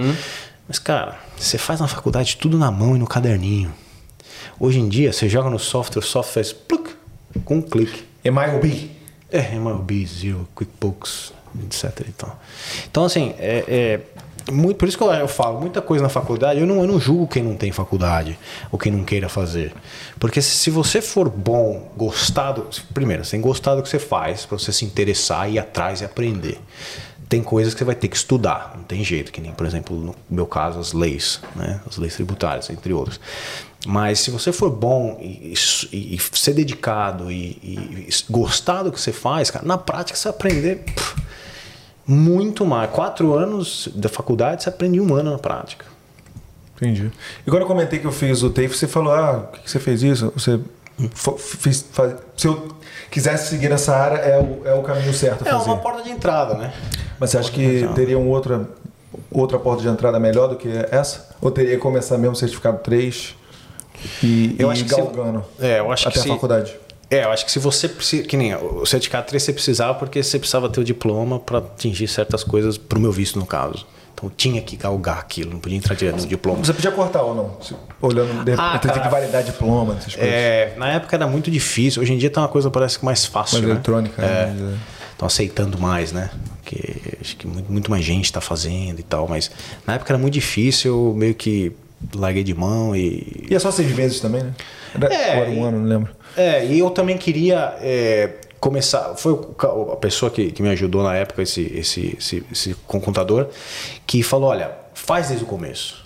Mas, cara, você faz na faculdade tudo na mão e no caderninho. Hoje em dia, você joga no software, o software faz pluc, com um clique. É, MLB, Zero, QuickBooks, etc. e tal. Então, assim, é, é muito, por isso que eu, eu falo, muita coisa na faculdade, eu não, eu não julgo quem não tem faculdade ou quem não queira fazer. Porque se, se você for bom, gostado, primeiro, você tem gostar do que você faz, para você se interessar, ir atrás e aprender. Tem coisas que você vai ter que estudar, não tem jeito, que nem, por exemplo, no meu caso, as leis, né? as leis tributárias, entre outras. Mas se você for bom e, e- e ser dedicado e, e gostar do que você faz, cara, na prática você aprender pff, muito mais. Quatro anos da faculdade, você aprende um ano na prática. Entendi. E quando eu comentei que eu fiz o TAFE, você falou, ah, por que você fez isso? Você fiz, faz- se eu quisesse seguir nessa área, é o, é o caminho certo a É fazer. uma porta de entrada, né? Mas você acha que teria um outra, outra porta de entrada melhor do que essa? Ou teria que começar mesmo certificado 3 e, Eu e acho que se- galgando É, eu acho até que a se- faculdade? É, eu acho que se você precisa. Que nem o certificado 3 você precisava porque você precisava ter o diploma para atingir certas coisas, pro meu visto, no caso. Então tinha que galgar aquilo, não podia entrar direto no diploma. Você podia cortar ou não? Se- olhando, de, Ah, tem que cara. validar diploma, essas coisas. É, na época era muito difícil. Hoje em dia tá uma coisa parece que mais fácil. Mais né? eletrônica, É. né? Estão aceitando mais, né? Porque acho que muito, muito mais gente está fazendo e tal. Mas na época era muito difícil, eu meio que larguei de mão e. E é só seis meses também, né? Era, É, era um ano, não lembro. É, e eu também queria é, começar. Foi a pessoa que, que me ajudou na época, esse, esse, esse, esse contador, que falou: olha, faz desde o começo.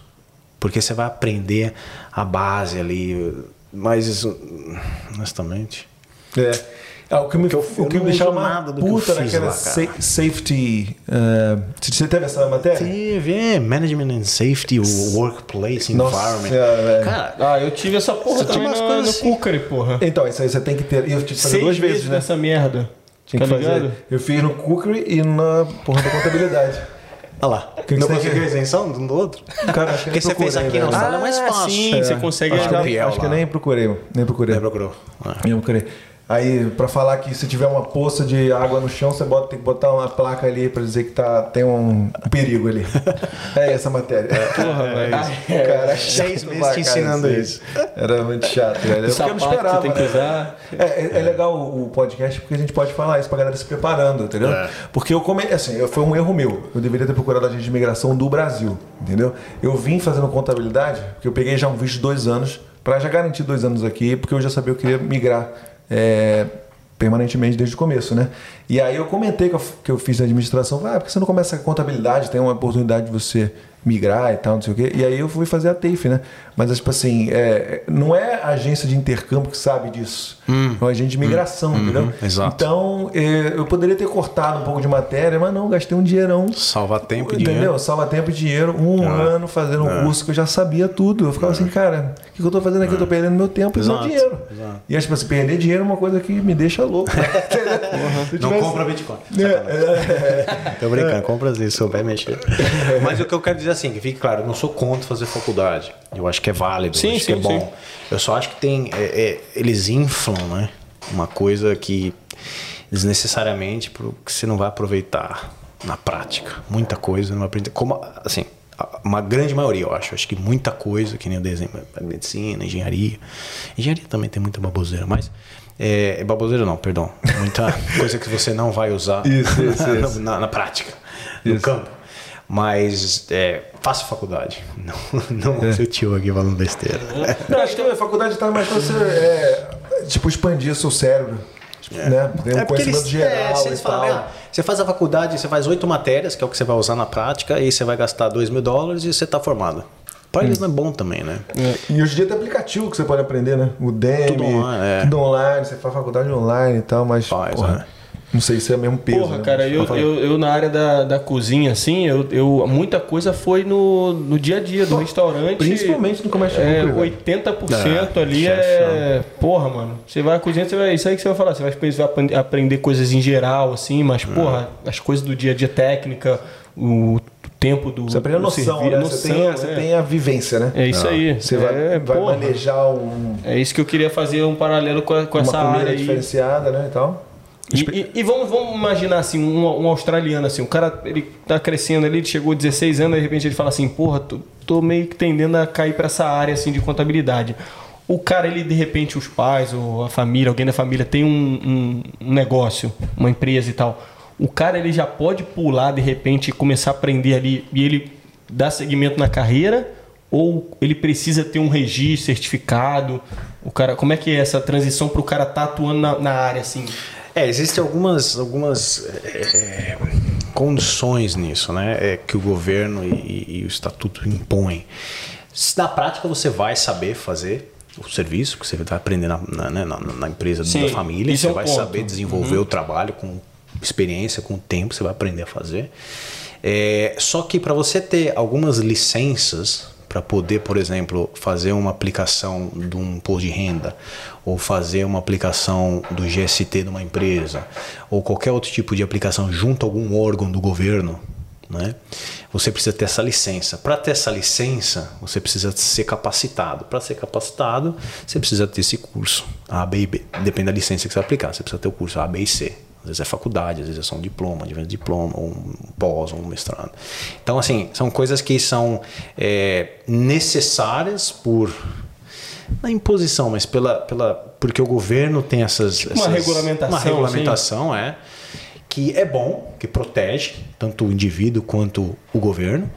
Porque você vai aprender a base ali. Mas, honestamente. É. Ah, o que me, eu- o que me deixava nada do que eu puta fiz naquela lá, sa- safety. eh, você teve essa matéria? Teve, é, Management and Safety, o Workplace Nossa, Environment. é, velho. Cara, Ah, eu tive essa porra Você também tinha umas no, coisas no assim. Cookery, porra. Então, isso aí você tem que ter. Eu tive que fazer Seis duas vezes, né? nessa merda. Tinha tá que fazer. ligado? Eu fiz no Cookery e na porra da contabilidade. olha lá. que não conseguiu que- isenção de um do outro? Cara, acho que Porque você fez aqui na velho. sala é mais Ah, fácil. sim, você consegue acho que, acho que nem procurei. Nem procurei. Nem procurou. Ah. Nem procurei. Aí, pra falar que se tiver uma poça de água no chão, você bota, tem que botar uma placa ali pra dizer que tá, tem um, perigo ali. É essa matéria. Porra, velho. Cara, Seis chato meses te ensinando isso. Era muito chato, velho. Eu, não esperava. tem que né? usar. É, é, é legal o podcast porque a gente pode falar isso pra galera se preparando, entendeu? É. Porque eu come... assim, foi um erro meu. Eu deveria ter procurado a agente de imigração do Brasil, entendeu? Eu vim fazendo contabilidade, porque eu peguei já um visto de dois anos para já garantir dois anos aqui, porque eu já sabia que eu queria migrar é, permanentemente desde o começo, né? E aí eu comentei que eu, que eu fiz administração, ah, porque você não começa a contabilidade, tem uma oportunidade de você migrar e tal, não sei o quê. E aí eu fui fazer a TAFE, né? Mas, tipo assim, é, não é a agência de intercâmbio que sabe disso. Hum, é uma agência de migração, hum, entendeu? Hum, exato. Então, é, eu poderia ter cortado um pouco de matéria, mas não, gastei um dinheirão. Salva tempo e dinheiro. Entendeu? Salva tempo e dinheiro. Um ah, ano fazendo um ah. curso que eu já sabia tudo. Eu ficava ah. assim, cara, o que eu tô fazendo aqui? Eu tô perdendo meu tempo e meu dinheiro. Exato. E, tipo assim, perder dinheiro é uma coisa que me deixa louco. uhum. Não compra Bitcoin. É, é, tô brincando, compra se souber mexer. Mas o que eu quero dizer assim, que fique claro, eu não sou contra fazer faculdade. Eu acho que é válido, sim, acho sim, que é bom. Sim. Eu só acho que tem. É, é, eles inflam, né? Uma coisa que desnecessariamente porque você não vai aproveitar na prática. Muita coisa não vai aprender. Como, assim, uma grande maioria, eu acho. Acho que muita coisa, que nem o desenho, medicina, engenharia. Engenharia também tem muita baboseira, mas. É, baboseira não, perdão. Muita coisa que você não vai usar isso, isso, isso. Na, na, prática, no campo. Mas é, faça faculdade. Não, não é. seu tio aqui falando besteira. Não, acho que a faculdade está mais para você é, tipo, expandir seu cérebro. É. Né? Tem um é conhecimento eles, geral. É, falam, ah, você faz a faculdade, você faz oito matérias, que é o que você vai usar na prática, e você vai gastar dois mil dólares e você está formado. Para eles hum. não é bom também, né? É. E hoje em dia tem aplicativo que você pode aprender, né? O DEM, tudo online, é. tudo online, você faz faculdade online e tal, mas. Faz, porra, né? Não sei se é o mesmo peso. Porra, né? cara, eu, eu, eu, na área da, da cozinha, assim, eu, eu, muita coisa foi no, no dia a dia do Pô, restaurante. Principalmente no comércio é, 80% é, ali é. Porra, mano. Você vai à cozinha, você vai. Isso aí que você vai falar. Você vai, você vai aprender coisas em geral, assim, mas, hum. porra, as coisas do dia a dia técnica, o tempo do. Você aprende a noção, servir, né? a noção, você, tem, é. você tem a vivência, né? É isso ah. aí. Você vai, é, vai manejar um. É isso que eu queria fazer um paralelo com, com essa área. diferenciada, né? E tal. E, e, e, vamos, vamos imaginar assim, um, um, australiano assim, o cara ele tá crescendo ali, ele chegou a 16 anos, de repente ele fala assim, porra, tô, tô meio que tendendo a cair para essa área assim de contabilidade. O cara, ele de repente, os pais ou a família, alguém da família tem um, um, um negócio, uma empresa e tal. O cara ele já pode pular de repente e começar a aprender ali e ele dá seguimento na carreira ou ele precisa ter um registro certificado? O cara, como é que é essa transição para o cara estar tá atuando na, na área assim? É, existem algumas, algumas é, condições nisso, né? É, que o governo e, e, o estatuto impõem. Na prática, você vai saber fazer o serviço que você vai aprender na, na, né, na, na empresa Sim, da família, você é vai ponto. saber desenvolver uhum. o trabalho com experiência, com o tempo, você vai aprender a fazer. É, só que para você ter algumas licenças para poder, por exemplo, fazer uma aplicação de um imposto de renda, ou fazer uma aplicação do GST de uma empresa, ou qualquer outro tipo de aplicação junto a algum órgão do governo, né? Você precisa ter essa licença. Para ter essa licença, você precisa ser capacitado. Para ser capacitado, você precisa ter esse curso A, B e B. Depende da licença que você aplicar. Você precisa ter o curso A, B e C. Às vezes é faculdade, às vezes é só um diploma, às vezes diploma, ou um pós, ou um mestrado. Então, assim, são coisas que são é, necessárias por na imposição, mas pela, pela porque o governo tem essas, tipo essas uma regulamentação, uma regulamentação é que é bom, que protege tanto o indivíduo quanto o governo,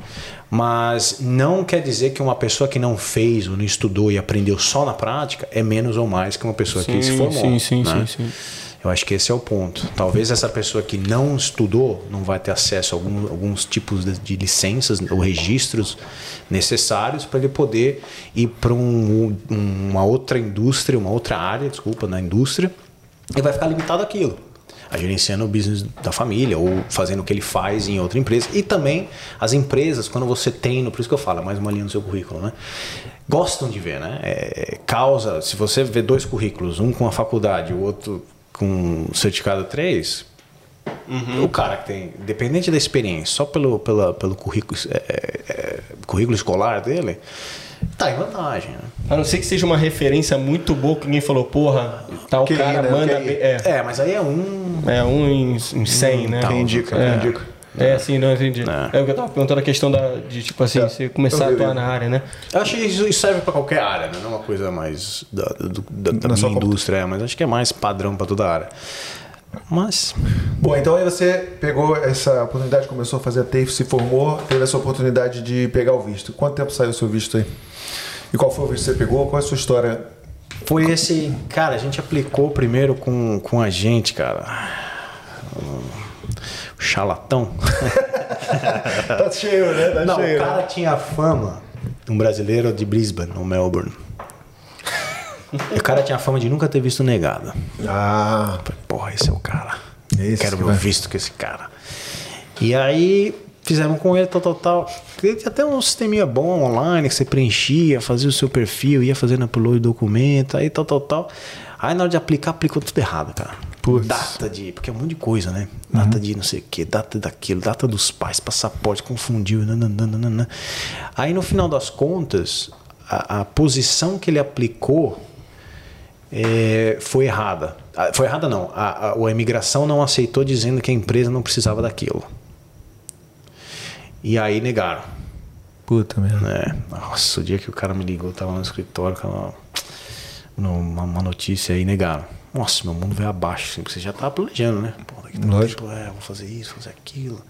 mas não quer dizer que uma pessoa que não fez ou não estudou e aprendeu só na prática é menos ou mais que uma pessoa sim, que se formou. Sim, sim, né? sim, sim. Eu acho que esse é o ponto. Talvez essa pessoa que não estudou não vai ter acesso a algum, alguns tipos de, de, licenças ou registros necessários para ele poder ir para um, uma outra indústria, uma outra área, desculpa, na indústria, e vai ficar limitado àquilo. A gerenciando o business da família ou fazendo o que ele faz em outra empresa. E também as empresas, quando você tem, por isso que eu falo, é mais uma linha no seu currículo, né? Gostam de ver, né? É, causa, se você vê dois currículos, um com a faculdade, o outro com certificado 3, uhum. o cara que tem, dependente da experiência, só pelo, pela, pelo currículo, é, é, currículo escolar dele, tá em vantagem. Né? A não ser que seja uma referência muito boa que ninguém falou, porra, tal que cara né? manda. É. é, mas aí é um. É um em, em 100, hum, né? Quem indica, é. indica. É, sim, não entendi. É. é o que eu tava perguntando a questão da, de, tipo assim, é. você começar a atuar na área, né? Eu acho que isso serve para qualquer área, né? Não é uma coisa mais da, da, da, da minha indústria, é, mas acho que é mais padrão para toda a área. Mas. Bom, então aí você pegou essa oportunidade, começou a fazer a TAFE, se formou, teve essa oportunidade de pegar o visto. Quanto tempo saiu o seu visto aí? E qual foi o visto que você pegou? Qual é a sua história? Foi esse. Cara, a gente aplicou primeiro com, com a gente, cara. O charlatão. tá cheio, né? Tá Não, cheio. o cara tinha fama, um brasileiro de Brisbane, no Melbourne. O cara tinha fama de nunca ter visto negada. Ah, porra, esse é o cara. Esse Quero que ver vai. visto com esse cara. E aí fizemos com ele, tal, tal, tal. Ele tinha até um sisteminha bom online que você preenchia, fazia o seu perfil, ia fazendo upload de documento, aí tal, tal, tal. Aí na hora de aplicar, aplicou tudo errado, cara. Putz. Data de. Porque é um monte de coisa, né? Data de não sei o que, data daquilo, data dos pais, passaporte, confundiu. nananana. Aí no final das contas, a, a posição que ele aplicou é, foi errada. Ah, Foi errada não. A, a, a imigração não aceitou dizendo que a empresa não precisava daquilo. E aí negaram. puta merda. Né? Nossa, o dia que o cara me ligou, eu tava no escritório, cara, numa uma notícia aí, negaram. Nossa, meu mundo veio abaixo, assim, porque você já tava planejando, né? Pô, daqui a tempo, é, vou fazer isso, fazer aquilo,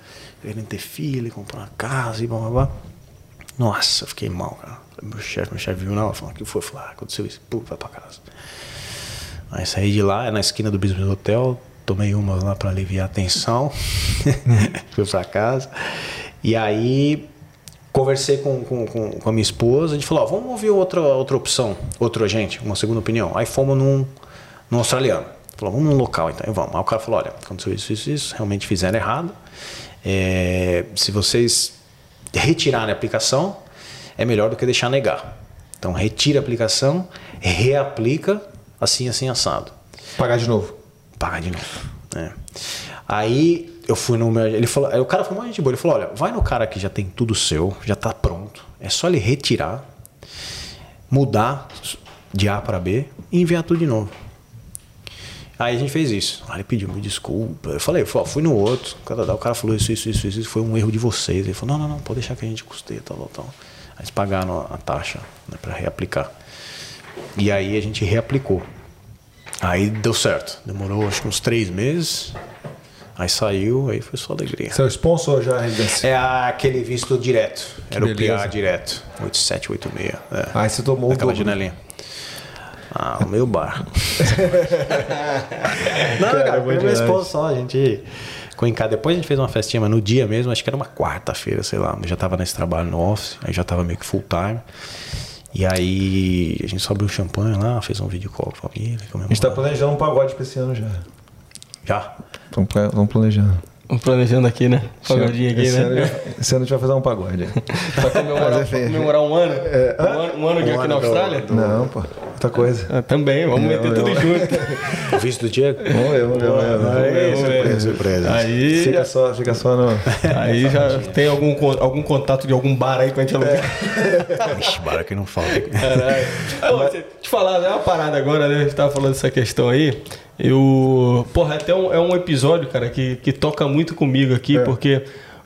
querendo ter filho, comprar uma casa e blá blá blá. Nossa, fiquei mal, cara. Meu chefe, meu chefe viu na hora, falou, o que foi? Falei, ah, aconteceu isso, pô, vai pra casa. Aí saí de lá, na esquina do Business Hotel, tomei uma lá para aliviar a tensão, fui para casa. E aí conversei com, com, com, a minha esposa, a gente falou, ó, vamos ouvir outra, outra opção, outro agente, uma segunda opinião. Aí fomos num, num australiano. Falou, vamos num local então, e vamos. Aí o cara falou, olha, aconteceu isso, isso, isso, realmente fizeram errado. É, se vocês retirarem a aplicação, é melhor do que deixar negar. Então retira a aplicação, reaplica, assim, assim, assado Pagar de novo. pagar de novo. né? Aí eu fui no meu. Ele falou, o cara foi mais gente boa. Ele falou: olha, vai no cara que já tem tudo seu, já tá pronto. É só ele retirar, mudar de A para B e enviar tudo de novo. Aí a gente fez isso. Aí ele pediu me desculpa. Eu falei, ó, fui no outro. O cara, falou isso, isso, isso, isso, isso. Foi um erro de vocês. Ele falou, não, não, não, pode deixar que a gente custeia, tal, tal, tal. Aí eles pagaram a, taxa né, para reaplicar. E aí a gente reaplicou. Aí deu certo. Demorou acho que uns três meses. Aí saiu, aí foi só alegria. É o sponsor já a residência? É aquele visto direto. Era beleza. o PA direto. 8786. É. Aí você tomou o Aquela dobro. janelinha. Ah, o meu bar. Não, Cara, cara, foi minha demais. esposa só. A gente casa. Depois a gente fez uma festinha, mas no dia mesmo, acho que era uma quarta-feira, sei lá. Eu já tava nesse trabalho no office, aí já tava meio que full time. E aí a gente só abriu champanhe lá, fez um vídeo call com a família. A gente tá planejando um pagode pra esse ano já. Já. Vamos planejando. Vamos planejando aqui, né? Pagodinho aqui, esse, ano, né? já- esse ano a gente vai fazer um pagode. Pra comemorar, Mas é comemorar um ano? Um ano, um ano de aqui na Austrália? Não, pô. Outra coisa. Ah, também, vamos meter Não, tudo não. junto. O visto do Diego? Vamos ver, vamos ver. Surpresa, surpresa. Aí, Fica só, fica só no. aí já tem algum, algum contato de algum bar aí pra gente alugar. Ixi, bara que não falta. Caralho. Te falar, é uma parada agora, né? A gente tava falando dessa questão aí. Eu. Porra, até um, é um episódio, cara, que, que toca muito comigo aqui, porque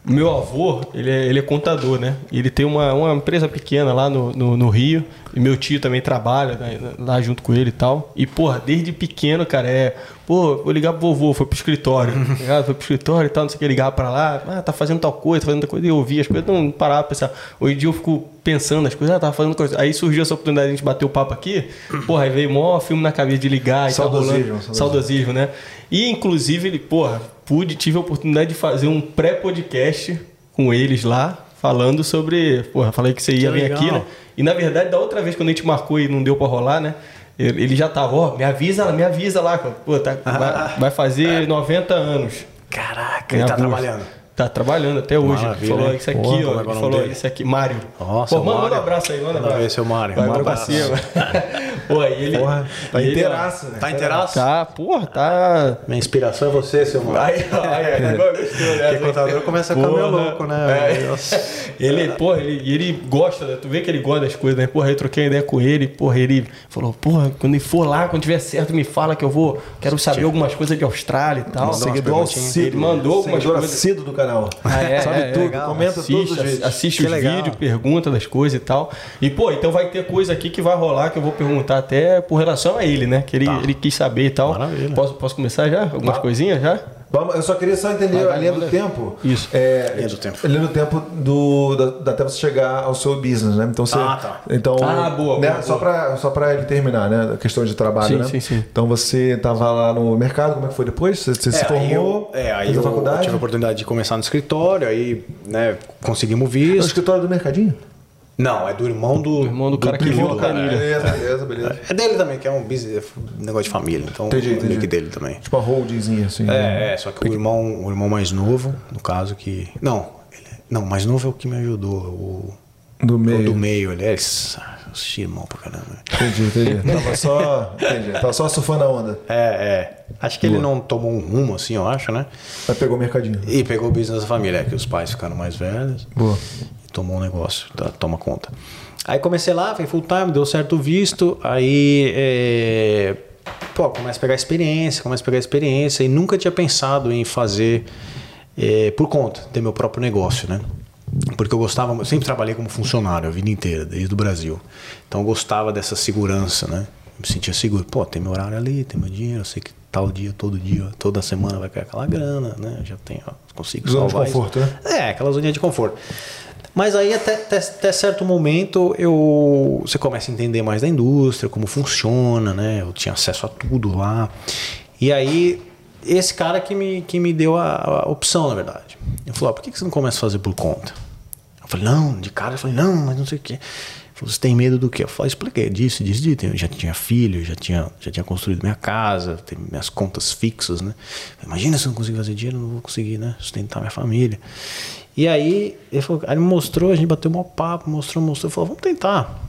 meu avô, ele é, ele é contador, né? Ele tem uma, uma empresa pequena lá no, no, no Rio. E meu tio também trabalha né, lá junto com ele e tal. E, porra, desde pequeno, cara, é. Pô, vou ligar pro vovô, foi pro escritório. tá ligado? Foi pro escritório e tal, não sei o que, ligar pra lá. Ah, tá fazendo tal coisa, tá fazendo tal coisa. E eu ouvia as coisas, não parava pra pensar. Hoje em dia eu fico pensando as coisas, ah, tava fazendo coisa. Aí surgiu essa oportunidade de a gente bater o papo aqui. Porra, aí veio mó filme na cabeça de ligar e tal. Saudosismo, rolando. saudosismo. Saudosismo, né? E inclusive ele, porra, pude, tive a oportunidade de fazer um pré-podcast com eles lá, falando sobre. Porra, falei que você ia vir legal. aqui, né? E na verdade, da outra vez quando a gente marcou e não deu pra rolar, né? Ele já tava, ó, me avisa, me avisa lá, pô, tá, vai, vai fazer 90 anos. Caraca, ele tá agosto. trabalhando. Tá trabalhando até hoje. Maravilha, falou isso aqui, Porra, ó. é é falou dele? isso aqui, Mário. Nossa, Pô, o manda um abraço aí, manda um abraço. seu Mário. Vai Manda pra abraço. cima. Pô, e ele. Porra, tá inteiraço, né? Tá inteiraço? Tá, porra, tá. Minha inspiração é você, seu Mário. Aí, aí, gostou, né? Porque contador começa a ficar meio louco, né? É. Ele, porra, ele, e ele gosta, né? Tu vê que ele gosta das coisas, né? Porra, eu troquei uma ideia com ele, porra, ele falou, porra, quando ele for lá, quando tiver certo, me fala que eu vou. Quero saber algumas coisas de Austrália e tal. Seguidor. Ele mandou algumas coisas. assíduo do canal. Ah, é, Sabe é, tudo, legal. comenta assiste, todos os vídeos. Assiste Que os legal. vídeos, pergunta das coisas e tal. E, pô, então vai ter coisa aqui que vai rolar que eu vou perguntar até por relação a ele, né? Que ele, ele quis saber e tal. Maravilha. Posso, posso começar já? Algumas coisinhas já? Vamos, eu só queria só entender Vai, vai, a linha do tempo. Isso. É, Linha do tempo. Linha do tempo do, da, da até você chegar ao seu business, né? Então você. Ah, tá. Então, Ah, boa, né, boa, Só para só pra ele terminar, né? A questão de trabalho, Sim, né? sim, sim. Então você tava lá no mercado, como é que foi depois? Você, você se aí formou? eu, é, aí eu faculdade? tive a oportunidade de começar no escritório, aí né, conseguimos No visto. escritório do mercadinho? Não, é do irmão do. irmão do cara que viu a do cara. planilha. Beleza, beleza, beleza. É dele também, que é um business, um negócio de família. Então, Entendi, é entendi. que dele também. Tipo uma holdingzinha assim. né? É, é, só que o irmão, o irmão mais novo, no caso, que. Não, ele, não, mais novo é o que me ajudou. O, Do o meio. do meio, ele é. Esse irmão pra caramba. Entendi, entendi. Tava só. Entendi. Tava só surfando a onda. É, é. Acho que ele não tomou um rumo assim, eu acho, né? Aí pegou o mercadinho. E pegou o business da família, é que os pais ficaram mais velhos. Boa. Tomou um negócio, tá, toma conta. Aí comecei lá, fui full time, deu certo o visto, aí é, pô, começa a pegar experiência, começa a pegar experiência e nunca tinha pensado em fazer é, por conta, ter meu próprio negócio, né? Porque eu gostava, eu sempre trabalhei como funcionário a vida inteira, desde o Brasil. Então eu gostava dessa segurança, né? Eu me sentia seguro. Pô, tem meu horário ali, tem meu dinheiro, eu sei que tal dia, todo dia, toda semana vai cair aquela grana, né? Eu já tenho, ó, consigo Zona de salvar isso. conforto, né? É, aquela zona de conforto. Mas aí até, até, até certo momento eu você começa a entender mais da indústria, como funciona, né? Eu tinha acesso a tudo lá. E aí esse cara que me, que me deu a, a opção, na verdade. Ele falou, ah, por que você não começa a fazer por conta? Eu falei, não, de cara, eu falei, não, mas não sei o quê. Ele falou, você tem medo do quê? Eu falei, expliquei, disso, disso, disso. Eu já tinha filho, já tinha, já tinha construído minha casa, tem minhas contas fixas, né? Imagina se eu não conseguir fazer dinheiro, não vou conseguir, né? Sustentar minha família. E aí, ele, falou, aí ele me mostrou, a gente bateu um papo, mostrou, mostrou, falou, vamos tentar.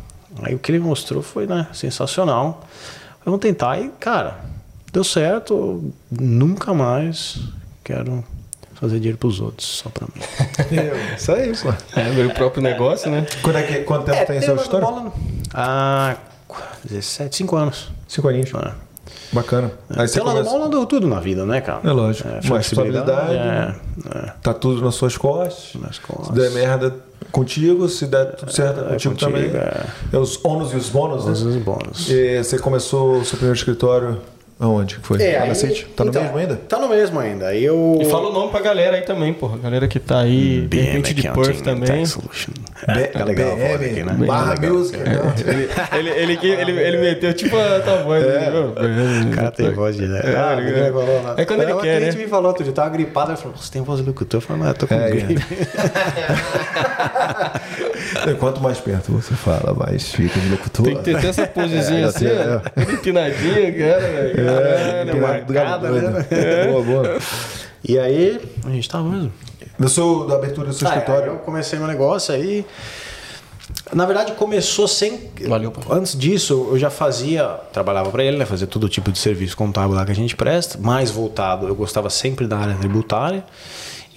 Aí o que ele mostrou foi, né, sensacional. Vamos tentar e, cara, deu certo, nunca mais quero fazer dinheiro pros outros, só pra mim. Isso aí, pô. É, meu próprio negócio, né? Quando é que, quanto tempo tem essa história? bola Ah, 17, 5 anos. Cinco aninhos. É. Bacana. Aí você começa... bom, lado tudo na vida, né, cara? É lógico. Flexibilidade. estabilidade. É, é. Tá tudo nas suas costas. Nas costas. Se der merda contigo, se der tudo certo é, contigo, contigo, também. é. É os ônus e os bônus, né? Os os bônus. E você começou o seu primeiro escritório aonde que foi? Lá na City? Tá no então, mesmo ainda? Tá no mesmo ainda. Aí eu. E fala o nome pra galera aí também, porra. Galera que tá aí, de repente de Perth também. Tax Solution. B- É legal a voz aqui, né? Barra Legal. Music. então. Ele, ele, ele, ele, ele meteu tipo a tua voz. É, O cara tem voz de. né? Ah, falou nada. É quando ele quer, cliente né? me falou outro dia, tava gripado, ele falou: Você tem voz de locutor? Eu falei: Não, eu tô com É, gripe. Quanto mais perto você fala, mais fica de locutor. Tem que ter essa posezinha É, assim, é. ó. Empinadinha, cara, Caralho, É, do gado doido. Boa, boa. E aí, a gente tava mesmo. Do seu, da abertura do seu Ah, é, escritório. eu comecei meu negócio aí. Na verdade, começou sem. Valeu, pô. Antes disso, eu já fazia, trabalhava para ele, né? Fazia todo tipo de serviço contábil lá que a gente presta, mais voltado. Eu gostava sempre da área tributária.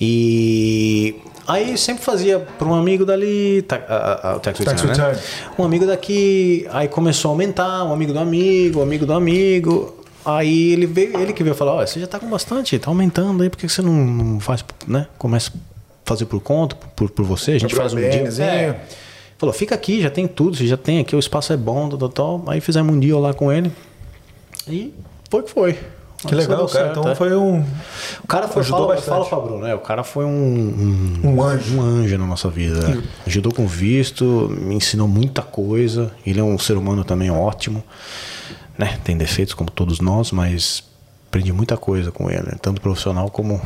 E aí sempre fazia para um amigo dali, ta- a- a- o tax Tax return, né? return. Um amigo daqui, aí começou a aumentar, um amigo do amigo, um amigo do amigo. Aí ele veio, ele que veio falar, você já tá com bastante, tá aumentando aí, por que você não, não faz, né? Começa a fazer por conta, por, por você, a gente Abriu faz um dia. BMzinha. É. Falou, fica aqui, já tem tudo, você já tem aqui, o espaço é bom, tal, tal. Aí fizemos um dia lá com ele. E foi que foi. Que legal, cara. certo, Então é. foi um, O cara foi, ajudou fala, bastante. fala pra Bruno, né? O cara foi um, um, um anjo. um anjo na nossa vida. né? Ajudou com visto, me ensinou muita coisa. Ele é um ser humano também ótimo. Né? Tem defeitos como todos nós, mas aprendi muita coisa com ele, né? tanto profissional como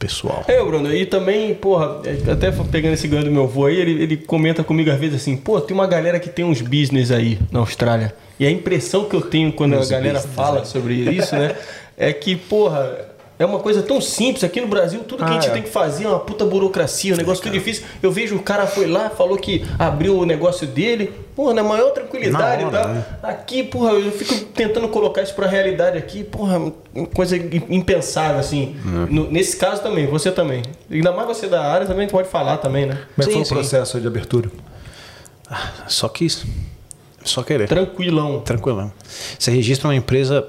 pessoal. É, Bruno, e também, porra, até pegando esse ganho do meu avô aí, ele, ele comenta comigo às vezes assim, pô, tem uma galera que tem uns business aí na Austrália. E a impressão que eu tenho quando a galera fala sobre isso, né, é que, porra, é uma coisa tão simples. Aqui no Brasil, tudo que a Ah, gente é. tem que fazer é uma puta burocracia, um negócio tudo difícil. Eu vejo o cara foi lá, falou que abriu o negócio dele, porra, na maior tranquilidade Na e hora, tal. né? Aqui, porra, eu fico tentando colocar isso pra realidade aqui, porra, uma coisa impensável, assim. É. No- nesse caso também, você também. Ainda mais você da área também pode falar também, né? Como é que Sim, foi o processo de abertura? Só quis. Só querer. Tranquilão. Tranquilão. Você registra uma empresa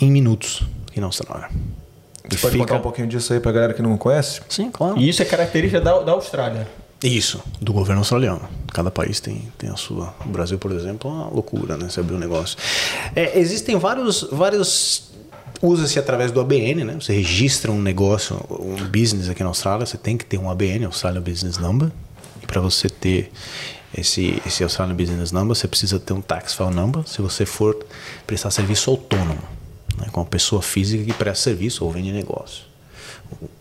em minutos aqui na Austrália. Você pode contar um pouquinho disso aí pra galera que não conhece? Sim, claro. E isso é característica da, da Austrália. Isso, do governo australiano. Cada país tem, tem a sua. O Brasil, por exemplo, é uma loucura, né? Você abrir um negócio. É, existem vários, vários Usa-se através do ABN, né? Você registra um negócio, um business aqui na Austrália, você tem que ter um ABN, Australian Business Number. E para você ter esse, esse Australian Business Number, você precisa ter um Tax File Number se você for prestar serviço autônomo, né? com uma pessoa física que presta serviço ou vende negócio.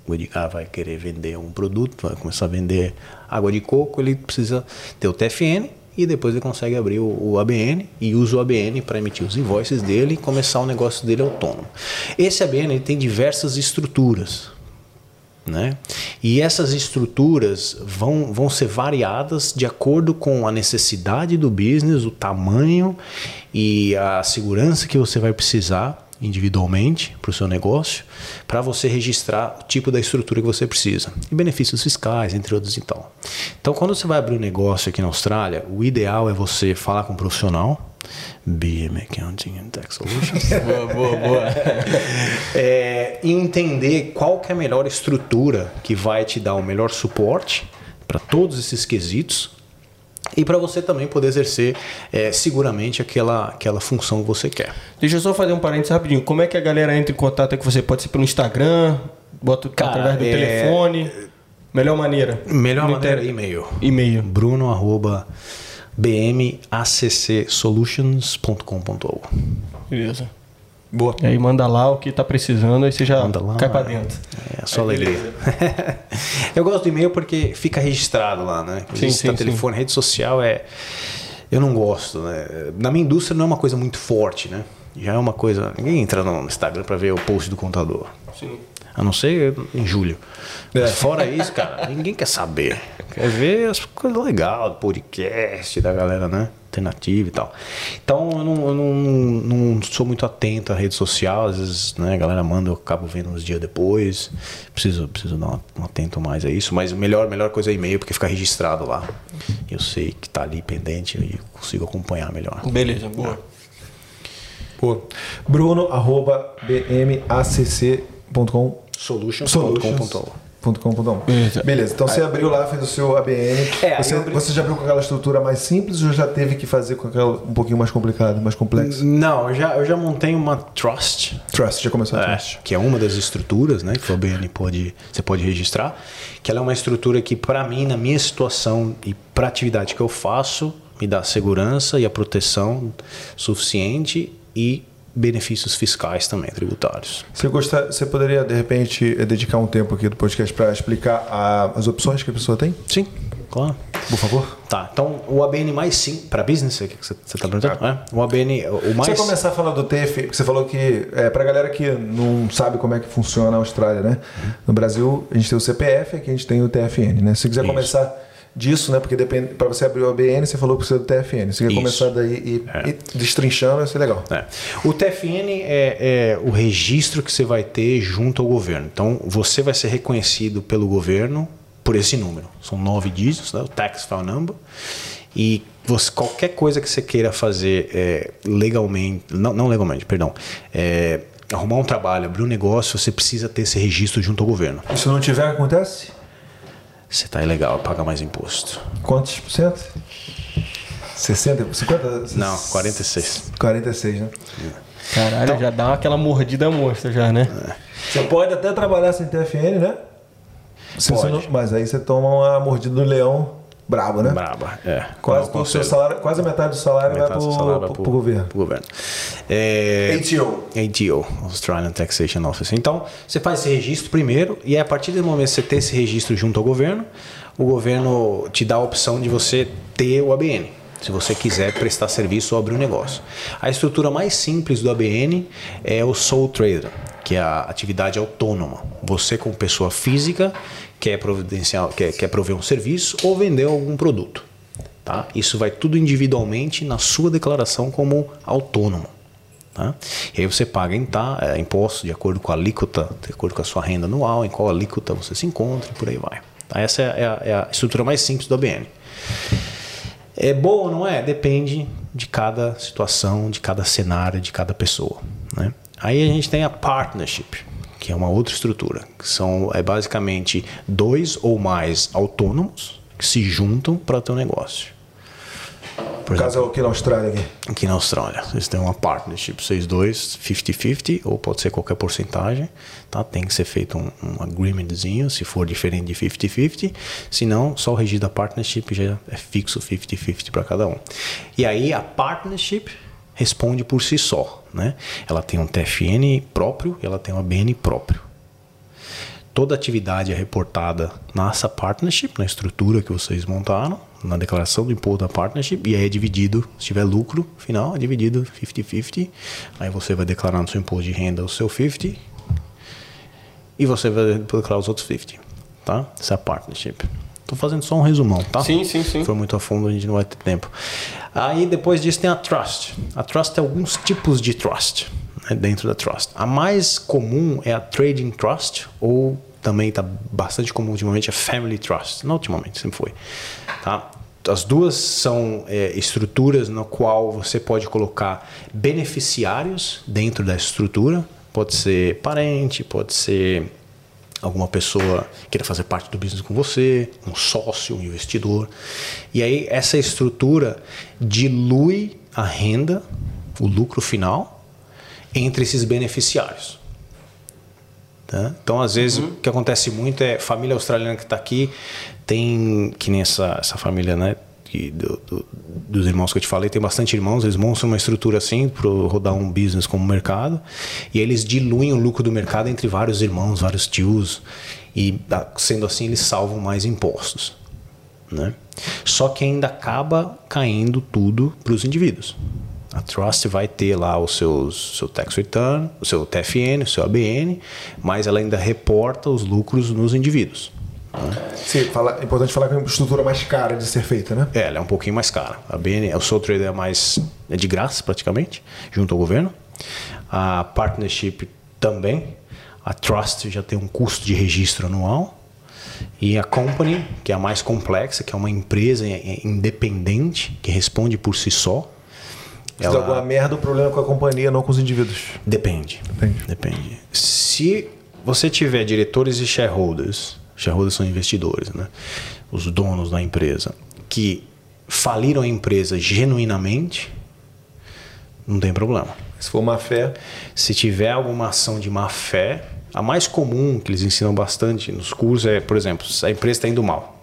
O Edgar vai querer vender um produto, vai começar a vender água de coco, ele precisa ter o TFN e depois ele consegue abrir o, o ABN e usa o ABN para emitir os invoices dele e começar o negócio dele autônomo. Esse ABN ele tem diversas estruturas. Né? E essas estruturas vão, vão ser variadas de acordo com a necessidade do business, o tamanho e a segurança que você vai precisar individualmente para o seu negócio, para você registrar o tipo da estrutura que você precisa. E benefícios fiscais, entre outros e tal. Então, quando você vai abrir um negócio aqui na Austrália, o ideal é você falar com um profissional, BM Accounting and Tax Solutions. boa, boa, boa. é, e entender qual que é a melhor estrutura que vai te dar o melhor suporte para todos esses quesitos e para você também poder exercer é, seguramente aquela, aquela função que você quer. Deixa eu só fazer um parênteses rapidinho. Como é que a galera entra em contato com você? Pode ser pelo Instagram, bota Cara, através do é- telefone. Melhor maneira. Melhor maneira, e-mail. E-mail. Bruno arroba bmaccssolutions.com.au Beleza. Boa. E aí manda lá o que tá precisando, aí você já Manda lá. cai pra dentro. É só alegria. eu gosto do e-mail porque fica registrado lá, né? Sim, Registra sim, telefone, rede social é. Eu não gosto, né? Na minha indústria não é uma coisa muito forte, né? Já é uma coisa. Ninguém entra no Instagram para ver o post do contador. Sim. A não ser em julho. Mas Fora isso, cara, ninguém quer saber. Quer ver as coisas legais, podcast da galera, né? Alternativa e tal. Então eu não, eu não, não sou muito atento à rede social. Às vezes, né, a galera manda, eu acabo vendo uns dias depois. Preciso, preciso dar um, um atento mais a isso. Mas melhor, melhor coisa é e-mail, porque fica registrado lá. Eu sei que tá ali pendente e consigo acompanhar melhor. Beleza, boa. Pô. Bruno, arroba bmacc.com Solutions.com.au .com.au. Beleza. Beleza, então você abriu lá, fez o seu ABN. É, você, abri- você já abriu com aquela estrutura mais simples ou já teve que fazer com aquela um pouquinho mais complicada, mais complexa? Não, eu já, eu já montei uma Trust. Trust, já começou a É, Trust. que é uma das estruturas, né, que o ABN pode, você pode registrar, que ela é uma estrutura que para mim, na minha situação e para a atividade que eu faço, me dá segurança e a proteção suficiente e benefícios fiscais também, tributários. Você, gostar, você poderia, de repente, dedicar um tempo aqui do podcast para explicar a- as opções que a pessoa tem? Sim, claro. Por favor. Tá, então o ABN mais sim, para business, o que você está perguntando? É, o ABN, o mais... Você começar a falar do TF, porque você falou que, é, pra galera que não sabe como é que funciona a Austrália, né? No Brasil, a gente tem o CPF, aqui a gente tem o TFN, né? Se você quiser Isso. começar disso, né? Porque depende, pra você abrir o ABN, você falou que precisa do TFN. Se você quer Isso. começar daí e, É. e destrinchando, vai ser legal. É. O TFN é, é o registro que você vai ter junto ao governo. Então, você vai ser reconhecido pelo governo por esse número. São nove dígitos, né? o Tax File Number. E você, qualquer coisa que você queira fazer é, legalmente, não, não legalmente, perdão, é, arrumar um trabalho, abrir um negócio, você precisa ter esse registro junto ao governo. E se não tiver, acontece? Você está ilegal, paga mais imposto. Quantos por cento? 60? 50? Não, 46. 46, né? Caralho, já dá aquela mordida monstra já, né? Você pode até trabalhar sem TFN, né? Pode. não- mas aí você toma uma mordida do leão brabo, né? Braba, é. Quase, todo o seu salário, quase a metade do salário Metade vai pro, pro governo. pro governo. É, ATO. ATO, Australian Taxation Office. Então, você faz esse registro primeiro e a partir do momento que você ter esse registro junto ao governo, o governo te dá a opção de você ter o ABN. Se você quiser prestar serviço ou abrir um negócio. A estrutura mais simples do ABN é o Sole Trader, que é a atividade autônoma. Você, como pessoa física, quer, providenciar, quer, quer prover um serviço ou vender algum produto. Tá? Isso vai tudo individualmente na sua declaração como autônomo. Tá? E aí você paga em tá, é, imposto de acordo com a alíquota, de acordo com a sua renda anual, em qual alíquota você se encontra e por aí vai. Tá? Essa é a, é a estrutura mais simples do ABN. É boa ou não é? Depende de cada situação, de cada cenário, de cada pessoa. Né? Aí a gente tem a partnership, que é uma outra estrutura, que são é basicamente dois ou mais autônomos que se juntam para ter um negócio. Por No caso, exemplo, aqui na Austrália. Aqui. aqui na Austrália, vocês têm uma partnership, vocês dois, 50-50, ou pode ser qualquer porcentagem, tá? Tem que ser feito um, um agreementzinho, se for diferente de 50-50, se não, só o registro da partnership já é fixo 50-50 para cada um. E aí a partnership responde por si só, né? Ela tem um TFN próprio e ela tem um ABN próprio. Toda atividade é reportada nessa partnership, na estrutura que vocês montaram, na declaração do imposto da partnership, e aí é dividido, se tiver lucro final, é dividido 50-50. Aí você vai declarar no seu imposto de renda o seu 50 e você vai declarar os outros 50, tá? Essa é a partnership. Tô fazendo só um resumão, tá? Sim, sim, sim. For muito a fundo, a gente não vai ter tempo. Aí depois disso tem a trust. A trust tem alguns tipos de trust né, dentro da trust. A mais comum é a trading trust ou também está bastante comum ultimamente a family trust. Não ultimamente, sempre foi. Tá? As duas são é, estruturas no qual você pode colocar beneficiários dentro da estrutura. Pode ser parente, pode ser alguma pessoa queira fazer parte do business com você, um sócio, um investidor. E aí essa estrutura dilui a renda, o lucro final, entre esses beneficiários. Tá? Então, às vezes, o que acontece muito é família australiana que está aqui tem, que nem essa, essa família, né? Que do, do, dos irmãos que eu te falei, tem bastante irmãos, eles montam uma estrutura assim para rodar um business como mercado e eles diluem o lucro do mercado entre vários irmãos, vários tios e sendo assim eles salvam mais impostos, né? Só que ainda acaba caindo tudo para os indivíduos. A Trust vai ter lá o seu, seu tax return, o seu TFN, o seu ABN, mas ela ainda reporta os lucros nos indivíduos. Sim, fala, é importante falar que é uma estrutura mais cara de ser feita, né? É, ela é um pouquinho mais cara. A BN, o Soul Trader é mais é de graça praticamente, junto ao governo. A Partnership também. A Trust já tem um custo de registro anual. E a Company, que é a mais complexa, que é uma empresa independente que responde por si só. Se ela... alguma merda, o problema é com a companhia, não com os indivíduos. Depende. Depende. Depende. Se você tiver diretores e shareholders shareholders são investidores, né? os donos da empresa, que faliram a empresa genuinamente, não tem problema. Se for má fé. Se tiver alguma ação de má fé, a mais comum que eles ensinam bastante nos cursos é, por exemplo, a empresa está indo mal.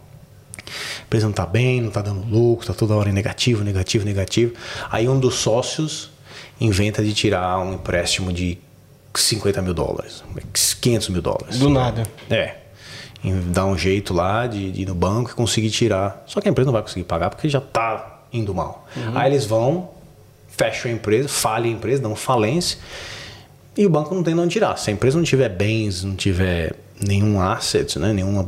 A empresa não está bem, não está dando lucro, está toda hora em negativo, negativo, negativo. Aí um dos sócios inventa de tirar um empréstimo de 50 mil dólares, 500 mil dólares. Do nada. É dar um jeito lá de, de, ir no banco e conseguir tirar. Só que a empresa não vai conseguir pagar porque já está indo mal. Uhum. Aí eles vão, fecham a empresa, falem a empresa, dão falência e o banco não tem de onde tirar. Se a empresa não tiver bens, não tiver nenhum asset, né, nenhum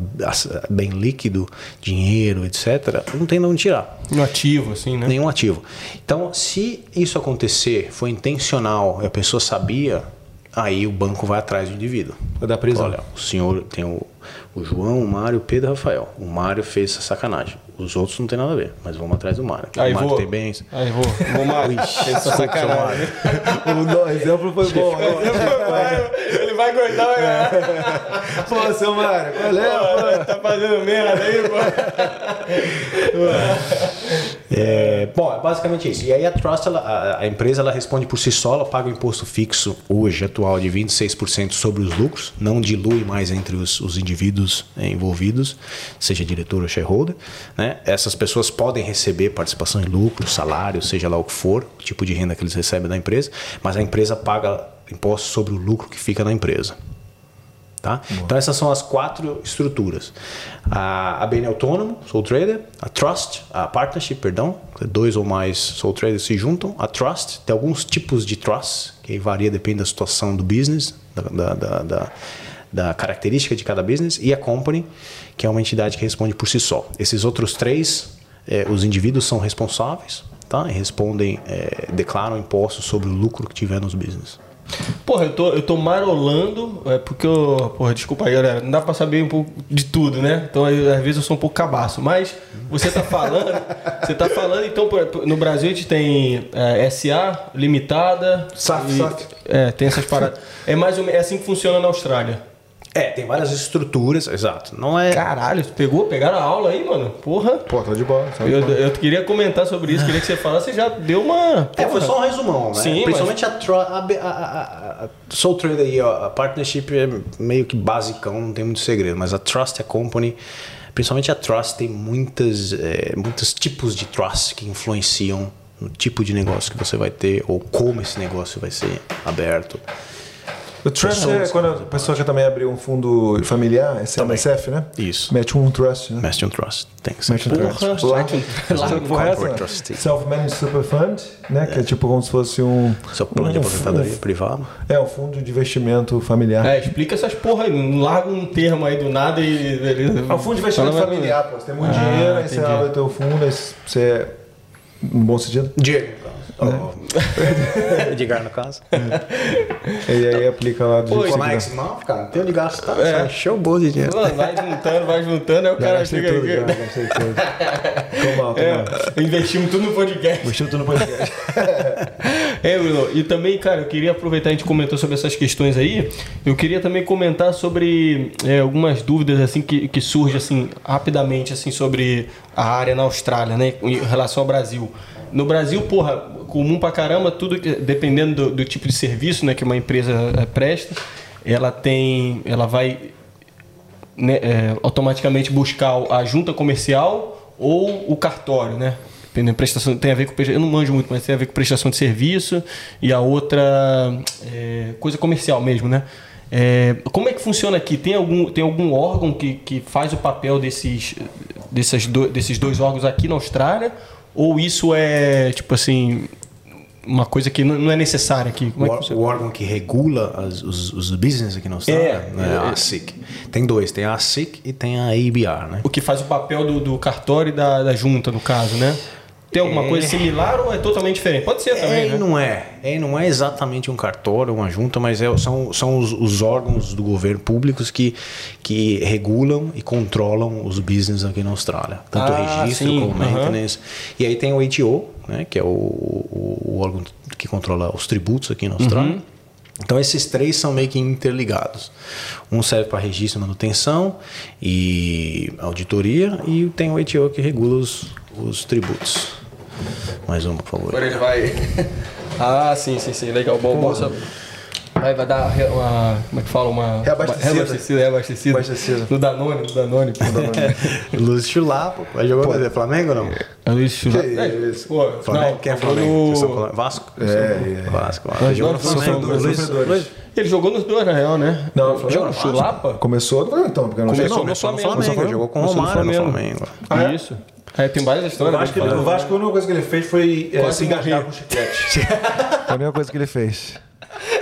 bem líquido, dinheiro, etc., não tem de onde tirar. Nenhum ativo, assim, né? Nenhum ativo. Então, se isso acontecer, foi intencional a pessoa sabia, aí o banco vai atrás do indivíduo. Vai dar prisão. Olha, o senhor tem o, o João, o Mário, o Pedro e o Rafael. O Mário fez essa sacanagem. Os outros não tem nada a ver, mas vamos atrás do Mário. Aí o Mário vou. tem bens. Aí vou. Vou Mário. Essa sacanagem. o exemplo foi bom. Ele vai gostar, né? Pô, seu Mário, qual é? Pô, tá fazendo merda aí, pô. É, bom, é basicamente isso. E aí a Trust, ela, a, a, empresa, ela responde por si só, ela paga o imposto fixo hoje atual de 26% sobre os lucros, não dilui mais entre os, os indivíduos envolvidos, seja diretor ou shareholder. Né? Essas pessoas podem receber participação em lucro, salário, seja lá o que for, o tipo de renda que eles recebem da empresa, mas a empresa paga imposto sobre o lucro que fica na empresa. Tá? Então essas são as quatro estruturas. A ABN Autônomo, Soul Trader, a Trust, a Partnership, perdão, dois ou mais Soul Traders se juntam, a Trust, tem alguns tipos de Trust, que varia, depende da situação do business, da, da, da, da característica de cada business, e a Company, que é uma entidade que responde por si só. Esses outros três, eh, os indivíduos são responsáveis, tá? E respondem, eh, declaram impostos sobre o lucro que tiver nos business. Porra, eu tô, eu tô marolando, é porque eu. Porra, desculpa aí, galera. Não dá pra saber um pouco de tudo, né? Então, às vezes eu sou um pouco cabaço. Mas você tá falando. você tá falando, então, no Brasil a gente tem é, SA, limitada. SAF, e, SAF. É, tem essas paradas. É mais ou menos é assim que funciona na Austrália. É, tem várias estruturas, exato. Não é. Caralho, pegou? Pegaram a aula aí, mano? Porra. Pô, tá de bola. Tá Eu, eu queria comentar sobre isso, queria que você falasse, você já deu uma. É, foi só um resumão, né? Sim, Principalmente a, tru- a, a, a, a Soul Trade aí, ó, a partnership é meio que basicão, não tem muito segredo, mas a Trust, a company, principalmente a Trust, tem muitas, é, muitos tipos de Trust que influenciam no tipo de negócio que você vai ter ou como esse negócio vai ser aberto. O trust é quando a pessoa quer também abrir um fundo familiar, esse é MSF, né? Isso. Mete um trust, né? Mete um Trust, tem que ser. Mete um trust. Self-managed super fund, né? Que é tipo como se fosse um... Seu plano de aposentadoria um- privado. É, um fundo de investimento familiar. É, explica essas porra aí, não larga um termo aí do nada e. beleza. É um fundo de investimento Fala, familiar, pô. Você tem muito Ah, dinheiro, aí você abre o teu fundo, aí você... No bom sentido? Diego, caso. Edgar, no caso. E aí aplica lá do Pô, jeito é não, cara? Não tenho de gastar. É. É. Show bom de dinheiro. Mano, vai juntando, vai juntando, aí o Já cara chega tudo, já, aqui. gastei tudo. Tô mal, tô mal. É, investimos tudo no podcast. Investiu tudo no podcast. É, Bruno, e também, cara, eu queria aproveitar, a gente comentou sobre essas questões aí, eu queria também comentar sobre é, algumas dúvidas, assim, que, que surgem, assim, rapidamente, assim, sobre a área na Austrália, né, em relação ao Brasil. No Brasil, porra, comum pra caramba, tudo que, dependendo do, do tipo de serviço, né, que uma empresa é, presta, ela tem, ela vai né, é, automaticamente buscar a junta comercial ou o cartório, né? Prestação tem a ver com eu não manjo muito, mas tem a ver com prestação de serviço e a outra é, coisa comercial mesmo, né? É, como é que funciona aqui? Tem algum, tem algum órgão que, que faz o papel desses, desses, do, desses dois órgãos aqui na Austrália? Ou isso é, tipo assim, uma coisa que não, é necessária aqui? É O, funciona? o órgão que regula as- os, os business aqui na Austrália É, né, é a ASIC. Tem dois, tem a ASIC e tem a ABR, né? O que faz o papel do, do cartório e da, da junta, no caso, né? Tem alguma coisa similar ou é totalmente diferente? Pode ser É também, e né? não é. É não é exatamente um cartório, uma junta, mas é- são, são os, os órgãos do governo públicos que, que regulam e controlam os business aqui na Austrália. Tanto Ah, registro sim, como aham. maintenance. E aí tem o ATO, né, que é o, o, o órgão que controla os tributos aqui na Austrália. Uhum. Então esses três são meio que interligados. Um serve para registro e manutenção e auditoria e tem o ATO que regula os, os tributos. Mais uma, por favor. Agora ele vai. Ah, sim, sim, sim. Legal. Bom, bom saber. Vai, vai dar uma. Como é que fala? Uma. Reabastecida. Reabastecida, reabastecida. Reabastecida. No Danone, no Danone. pô. Luiz Chulapo. Vai jogar no Flamengo ou não? É Luiz Chula. Que É, isso? Pô, Flamengo? não, Quem é jogou Flamengo? No... Flamengo? Vasco? É, é. Vasco. Nós Vasco. Jogou no Flamengo. Luiz- Ele jogou nos dois, na real, né? Não, Flamengo. Jogou no Chulapa? Começou no Flamengo, então, porque não Começou no Começou no Flamengo. Flamengo. Jogou com o Romário no Flamengo. Flamengo. Isso. É, tem várias O histórias. Vasco, né? o Vasco, a única coisa que ele fez foi é, se engajar com chiclete. Foi a única coisa que ele fez.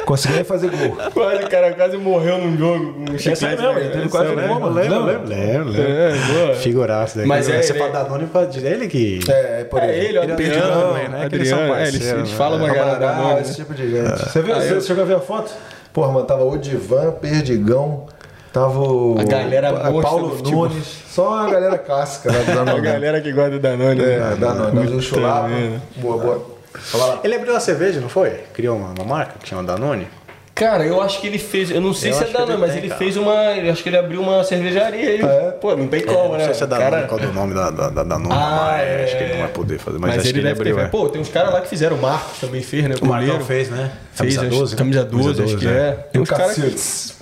Conseguiu nem fazer gol. Quase, o cara quase morreu num jogo. Um Essa aí mesmo, ele teve quase um gol, né? Lembra? lembro, lembro, lembro. É. Figuraço daí. Mas é, Você fala Danone pra dizer ele que... É, é por É ele, o Ele é Adriano. Adriano também, né? Que eles são Adriano, é, eles, né? falam uma galera Danone, esse né? tipo de gente. Você viu? Ah, Você eu- chegou a ver a foto? Porra, mano, tava o Divan, Perdigão, tava o. A galera Pa- monstra Paulo. Nunes. Só a galera clássica né, do A Danone. galera que gosta do Danone. É, né? Danone. Nós o Chulapa. Boa, boa. Fala lá. Ele abriu uma cerveja, não foi? Criou uma, uma marca que chama Danone? Cara, eu acho que ele fez. Eu não sei Eu se é Danone, ele mas tem, ele cara. fez uma. Eu acho que ele abriu uma cervejaria aí. é? Pô, não tem como, não né? sei se é O Danone, cara- qual é o nome da, da, da Danone. Ah, mas é. Acho que ele não vai poder fazer, mas, Mas, acho ele que ele deve abriu, ter. é. Pô, tem uns caras lá que fizeram. O Marcos também fez, né? O Marcão goleiro. fez, né? Fez, Camisa acho- 12. né? Camisa 12, acho que é. E Tem o uns caras.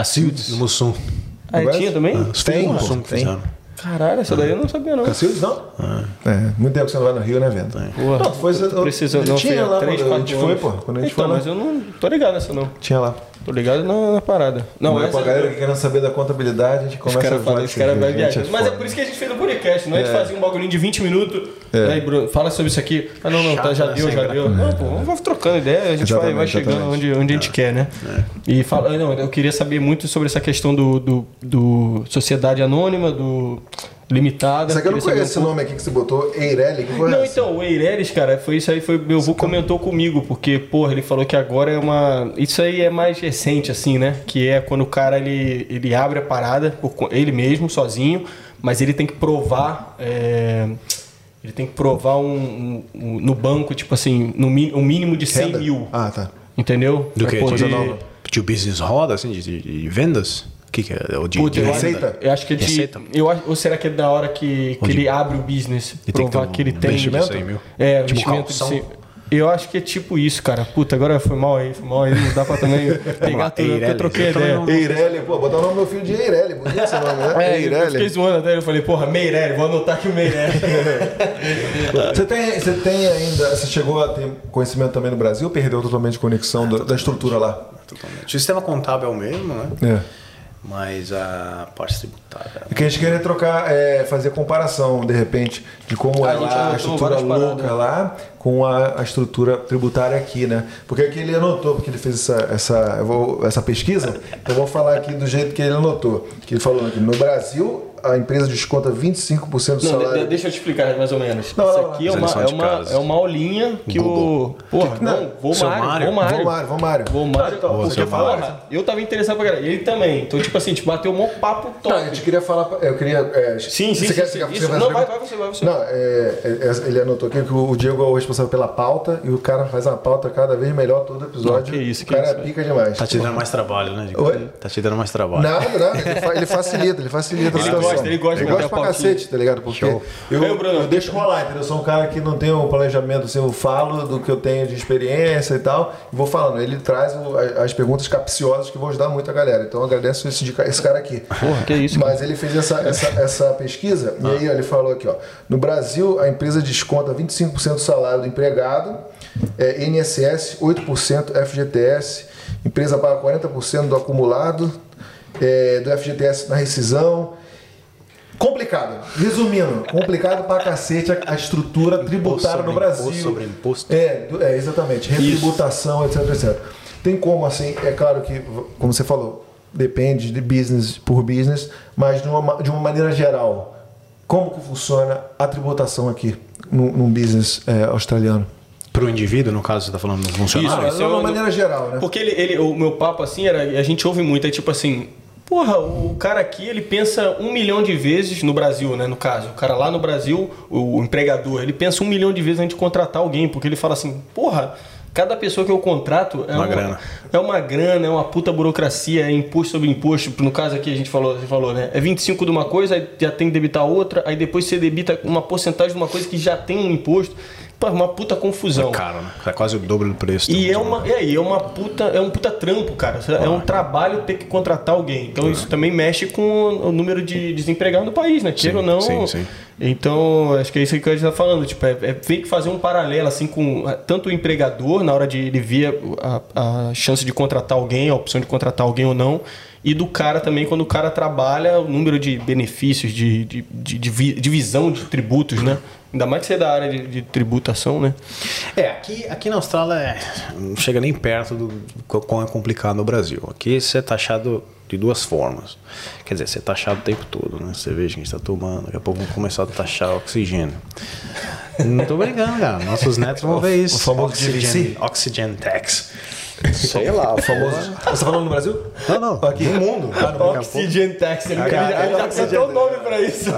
Cacildes. No Mussum. Ah, Conhece? tinha também? Os Tem, Mussum que tem. fizeram. Caralho, essa daí eu não sabia, não. Cacildes não? É, muito tempo que você não vai no Rio, né, Vento? Porra, Não, foi. tô precisando. Não, tinha lá três, quando a gente foi, pô. Quando a gente então, foi lá. mas eu não tô ligado nessa, não. Tinha lá. Tô ligado na, na parada. Não, Não, essa pra galera que querendo saber da contabilidade, a gente começa caras a falar os caras vai viajar. Mas é por isso que a gente fez o podcast, não é? A gente É. fazia um bagulhinho de 20 minutos. É. Aí, Bruno, fala sobre isso aqui. Ah, não, não, tá, já né? deu, já deu. Não, pô, vamos trocando ideia, a gente vai, vai chegando exatamente. onde, onde a gente quer, né? E fala, não, eu queria saber muito sobre essa questão do, do, do Sociedade Anônima, do Limitada. Isso aqui eu não conheço esse um nome aqui que você botou, Eireli, que foi não, essa? então, o Eireles, cara, foi isso aí, foi. Meu avô comentou comigo, porque, porra, ele falou que agora é uma. Isso aí é mais recente, assim, né? Que é quando o cara ele, ele abre a parada, ele mesmo, sozinho, mas ele tem que provar. é, Ele tem que provar um, um- um- no banco, tipo assim, no, um mínimo de 100 Renda? mil. Ah, tá. Entendeu? Do Pra que? poder- De, de business roda, assim, de, de- de vendas? O que, que é? O de, Puta, de eu, receita? eu acho que é de. Receita? Eu, acho- ou será que é da hora que, que ele abre o business? Ele tem que provar ter um que ele tem. investimento de 100 mil? É, Tipo investimento de 100 Eu acho que é tipo isso, cara. Puta, agora foi mal aí, foi mal aí. Não dá pra também pegar tudo. porque Eu Eireli. troquei ideia. não- Eireli, pô, botar o nome do meu filho de Eireli. Bonito esse nome, né? É, eu fiquei zoando até. Eu falei, porra, Meirelli, vou anotar aqui o Meirelli. Você tem, você tem ainda, você chegou a ter conhecimento também no Brasil ou perdeu totalmente a conexão da, da estrutura lá? Totalmente. O sistema contábil é o mesmo, né? É. Mas a parte tributária. É que a gente queria trocar, é, fazer comparação, de repente, de como A é lá, a estrutura várias paradas. louca lá com a, a estrutura tributária aqui, né? Porque aqui ele anotou, porque ele fez essa, essa, vou- essa pesquisa, então eu vou falar aqui do jeito que ele anotou. Que ele falou que no Brasil a empresa desconta 25% do Não, salário. de- deixa eu te explicar mais ou menos. Não, Isso não, aqui é não. uma, é, uma, casa. é uma aulinha que Google. o. Porra, não, vou Mário, vou Mário. Vamos, Mário, vamos, Mário. Vou Mário, Então, porque, porra, eu tava interessado pra caralho. Ele também. Então, tipo assim, a gente bateu um maior papo top. Não, a gente queria falar. Eu queria. é, Sim, sim, você sim, quer, sim. você Isso. Não, vai, vai você, vai você. Não, é, é, ele anotou aqui que o Diego é o responsável pela pauta e o cara faz uma pauta cada vez melhor todo episódio. Não, que isso, o que cara isso, pica demais. Tá te dando mais trabalho, né? Diego? Oi? Tá te dando mais trabalho. Nada, nada. Ele, fa- ele facilita, ele facilita a Ele situação. Gosta, ele gosta de ele gosta pra cacete, tá ligado? Porque Show. eu, Bruno, eu deixo rolar, entendeu? Eu sou um cara que não tem um planejamento, assim, eu falo do que eu tenho de experiência e tal, e vou falando. Ele traz o- as perguntas capciosas que vão ajudar muito a galera. Então eu agradeço esse, esse cara aqui. Porra, que isso, Mas ele fez essa, essa, essa pesquisa e aí ó, ele falou aqui, ó. No Brasil, a empresa desconta 25% do salário do empregado, é, INSS 8%, FGTS, empresa paga 40% do acumulado, é, do FGTS na rescisão. Complicado. Resumindo, complicado pra cacete a, a estrutura tributária no Brasil. imposto sobre imposto. É, é, exatamente. Retributação, etc, etc. Tem como, assim, é claro que, como você falou, depende de business por business, mas de uma, de uma maneira geral, como que funciona a tributação aqui num, num business é, australiano? Pro indivíduo, no caso, você tá falando do funcionário? Isso de é uma uma- maneira geral, né? Porque ele, ele, o meu papo assim era, a gente ouve muito, é tipo assim, porra, o cara aqui ele pensa um milhão de vezes no Brasil, né? No caso, o cara lá no Brasil, o, empregador, ele pensa um milhão de vezes antes de contratar alguém, porque ele fala assim, porra. Cada pessoa que eu contrato é Uma uma, grana. é uma grana, é uma puta burocracia, é imposto sobre imposto. No caso aqui a gente falou, você falou, né? É 25 de uma coisa, aí já tem que debitar outra, aí depois você debita uma porcentagem de uma coisa que já tem um imposto. É uma puta confusão. É caro, né? É quase o dobro do preço. E é uma, e aí, é uma puta, é um puta trampo, cara. É um trabalho ter que contratar alguém. Então isso também mexe com o número de desempregados no país, né? Queira ou não. sim, sim. Então, acho que é isso que a gente tá falando. Tipo, é, é tem que fazer um paralelo assim com tanto o empregador, na hora de ele ver a, a chance de contratar alguém, a opção de contratar alguém ou não. E do cara também, quando o cara trabalha, o número de benefícios, de, de, de, de de tributos, né? Ainda mais que você é da área de, de tributação, né? É, aqui, aqui na Austrália é, não chega nem perto do qu- quão é complicado no Brasil. Aqui você é taxado de duas formas. Quer dizer, você é taxado o tempo todo, né? Cerveja que a gente está tomando, daqui a pouco vão começar a taxar oxigênio. Não tô brincando, cara. Nossos netos vão ver isso. o famoso oxygen, oxygen tax. Sei lá, o famoso. Você tá falando no Brasil? Não, não. Aqui. No mundo. Oxygen Tax, ele, já, cantou o nome pra isso.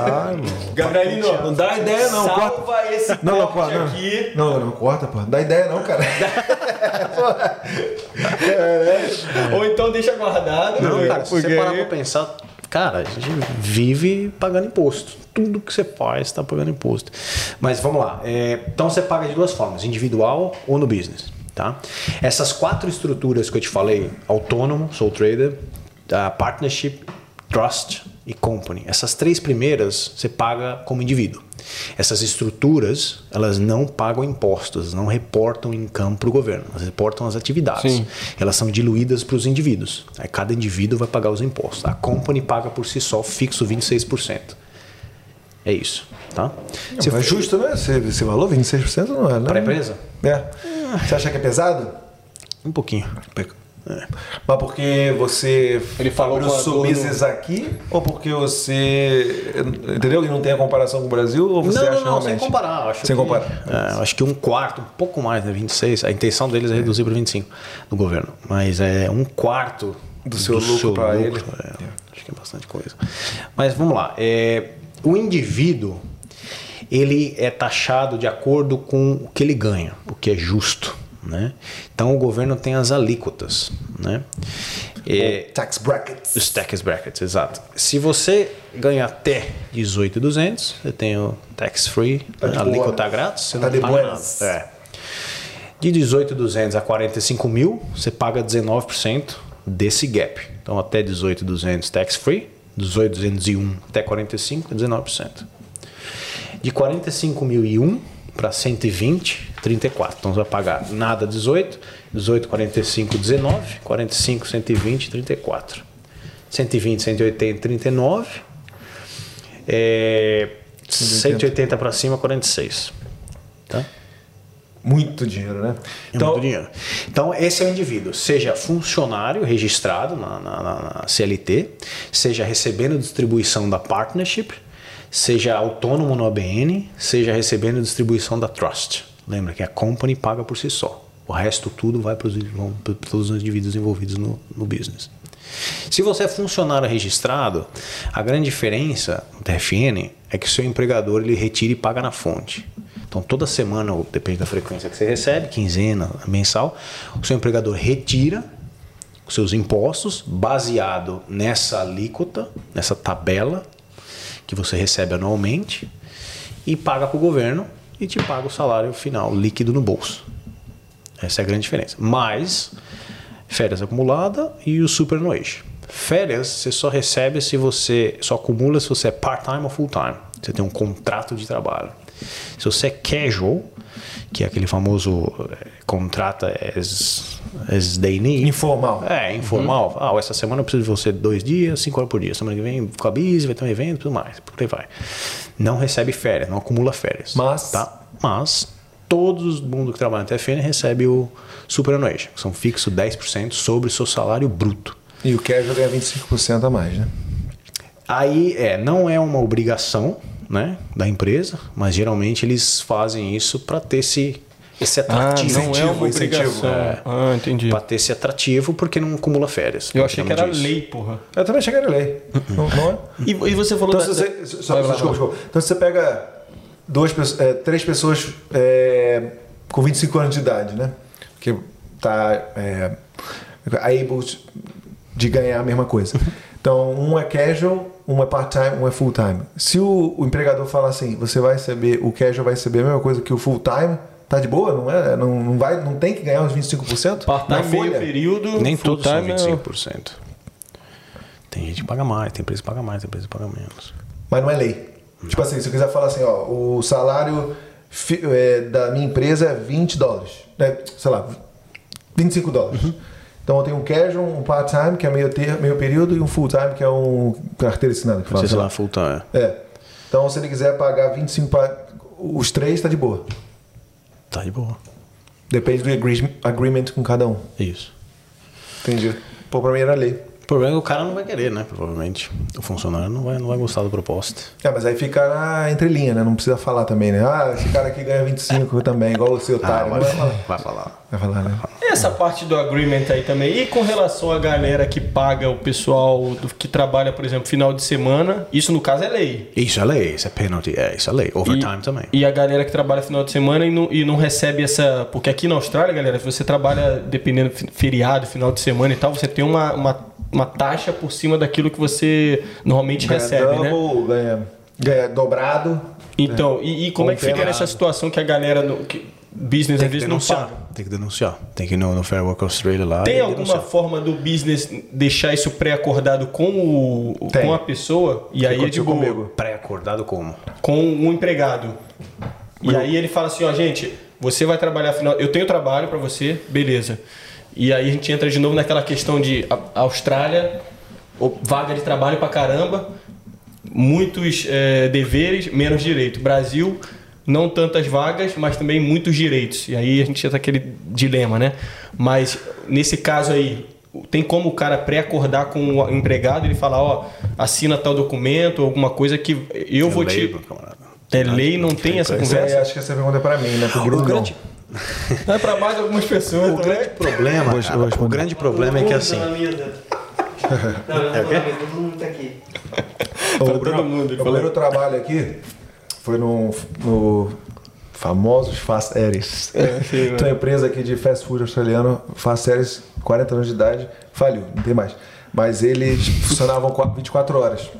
Gabrielino, Não dá ideia, não. Salva esse Não, não, corte pô, não. aqui. Não, não, corta, pô. Não dá ideia não, cara. Ou então deixa guardado. Não, né? cara, se você parar pra pensar, cara, a gente vive pagando imposto. Tudo que você faz está pagando imposto. Mas vamos lá. é, então você paga de duas formas: individual ou no business. Tá? Essas quatro estruturas que eu te falei: autônomo, sole trader, a partnership, trust e company. Essas três primeiras você paga como indivíduo. Essas estruturas, elas não pagam impostos, não reportam income para o governo, elas reportam as atividades. Sim. Elas são diluídas para os indivíduos. Aí cada indivíduo vai pagar os impostos. A company paga por si só fixo 26%. É isso, tá? Se é justo, né? Esse, esse valor, 26% não é, né? Para a empresa? É. Você acha que é pesado? Um pouquinho. Mas porque você Ele falou abriu com no- business aqui? Ou porque você. Entendeu? E não tem a comparação com o Brasil? Ou você não, acha não, não, sem realmente? comparar. Acho Sem que, comparar. é, acho que um quarto, um pouco mais, né? 26. A intenção deles é reduzir para 25 do governo. Mas é um quarto Do seu lucro pra ele. é, acho que é bastante coisa. Mas vamos lá. É, o indivíduo ele é taxado de acordo com o que ele ganha, o que é justo. Né? Então o governo tem as alíquotas. Né? É, Tax brackets. os tax brackets, exato. Se você ganha até 18,200, você tem o tax free, Tá alíquota grátis, você Tá não de paga buenas. nada. É. De 18,200 a 45 mil, você paga 19% desse gap. Então até 18,200 tax free, 18,201 até 45, 19%. De 45.001 para 120, 34. Então você vai pagar nada 18, 18, 45, 19, 45, 120, 34. 120, 180, 39. É, 180 para cima, 46. Tá? Muito dinheiro, né? É muito dinheiro. Então, esse é o indivíduo, seja funcionário registrado na- na- na CLT, seja recebendo distribuição da partnership, seja autônomo no ABN, seja recebendo distribuição da trust. Lembra que a company paga por si só. O resto tudo vai para todos os indivíduos envolvidos no, no business. Se você é funcionário registrado, a grande diferença no TFN é que o seu empregador ele retira e paga na fonte. Então toda semana, ou depende da frequência que você recebe, quinzena, mensal, o seu empregador retira os seus impostos baseado nessa alíquota, nessa tabela que você recebe anualmente e paga para o governo e te paga o salário final líquido no bolso. Essa é a grande diferença. Mais férias acumulada e o superannuation. Férias você só recebe se você só acumula se você é part-time ou full-time. Você tem um contrato de trabalho. Se você é casual, que é aquele famoso eh, contrata as, as need. Informal. É, informal. Ah, essa semana eu preciso de você dois dias, cinco horas por dia. Semana que vem fica busy, vai ter um evento tudo mais. Por aí vai. Não recebe férias, não acumula férias. Mas- Tá? Mas todo mundo que trabalha no TFN recebe o superannuation, que são fixo 10% sobre o seu salário bruto. E o casual ganha 25% a mais, né? Aí é, não é uma obrigação né, da empresa, mas geralmente eles fazem isso para ter esse, esse Ah, atrativo. não é uma incentivo, obrigação. é. Ah, entendi. Para ter esse atrativo porque não acumula férias. Eu achei que era Disso. lei, porra. Eu também achei que era lei. Não, não é? E, e você falou Então, da- você, só, Vai, vai, desculpa, desculpa. Então, se você pega duas, pessoas- é, três pessoas é, com 25 anos de idade, né? Que tá é, able de ganhar a mesma coisa. Então, um é casual, um é part-time, um é full-time. Se o, o empregador falar assim, você vai receber, o casual vai receber a mesma coisa que o full-time, tá de boa, não é? Não, não, vai, não tem que ganhar os 25%? Part-time meio período, Nem todos são full-time é- 25%. Tem gente que paga mais, tem empresa que paga mais, tem empresa que paga menos. Mas não é lei. Tipo assim, se eu quiser falar assim, ó, o salário fi- é, da minha empresa é 20 dólares. Né? Sei lá, 25 dólares. Então eu tenho um casual, um part-time, que é meio, ter, meio período, e um full-time, que é um carteira assinada. Que fala, sei se sei lá lá. full time. É. Então se ele quiser pagar 25 para os três, tá de boa. Tá de boa. Depende do agree- agreement com cada um. Isso. Entendi. Pô, pra mim era lei. O problema é que o cara não vai querer, né? Provavelmente. O funcionário não vai, não vai gostar da proposta. É, mas aí fica na entrelinha, né? Não precisa falar também, né? Ah, esse cara aqui ganha 25 também, igual o seu otário. vai, não vai falar. vai falar. Vai falar, né? E essa parte do agreement aí também. E com relação à galera que paga o pessoal do- que trabalha, por exemplo, final de semana, isso no caso é lei. Isso é lei, isso é penalty, é, isso é lei. Overtime também. E a galera que trabalha final de semana e não, e não recebe essa. Porque aqui na Austrália, galera, se você trabalha dependendo de feriado, final de semana e tal, você tem uma, uma, uma taxa por cima daquilo que você normalmente Ganha recebe, né? double, ganha, ganha dobrado. Então, e, e como é que fica nessa situação que a galera. No, que business Tem às que vezes não denunciar. paga? Tem que denunciar. Tem que ir no, no Fair Work Australia lá. Tem e alguma denunciar. forma do business deixar isso pré-acordado com, o, Tem. com a pessoa? E aí é de boa. comigo. Pré-acordado como? com um empregado. E aí ele fala assim, ó, gente, você vai trabalhar final, eu tenho trabalho para você, beleza. E aí a gente entra de novo naquela questão de a- Austrália, vaga de trabalho pra caramba, muitos é, deveres, menos direito. Brasil, não tantas vagas, mas também muitos direitos. E aí a gente entra naquele dilema, né? Mas nesse caso aí, tem como o cara pré-acordar com o empregado e ele falar, ó, assina tal documento, alguma coisa que eu vou lei, te. meu camarada. É lei, não tem essa conversa. acho que essa pergunta é pra mim, né? Pro O Bruno. grande, Não é pra mais algumas pessoas. o também. grande problema, Vou- cara, vou o grande problema é que assim, Não, não, tá aqui. O, Bruno, todo mundo, ele o falou. primeiro trabalho aqui foi no, no famosos Fast Aires. É, sim, então, a empresa aqui de fast food australiano, Fast Aires, 40 anos de idade, faliu, não tem mais. Mas eles funcionavam qua- 24 horas.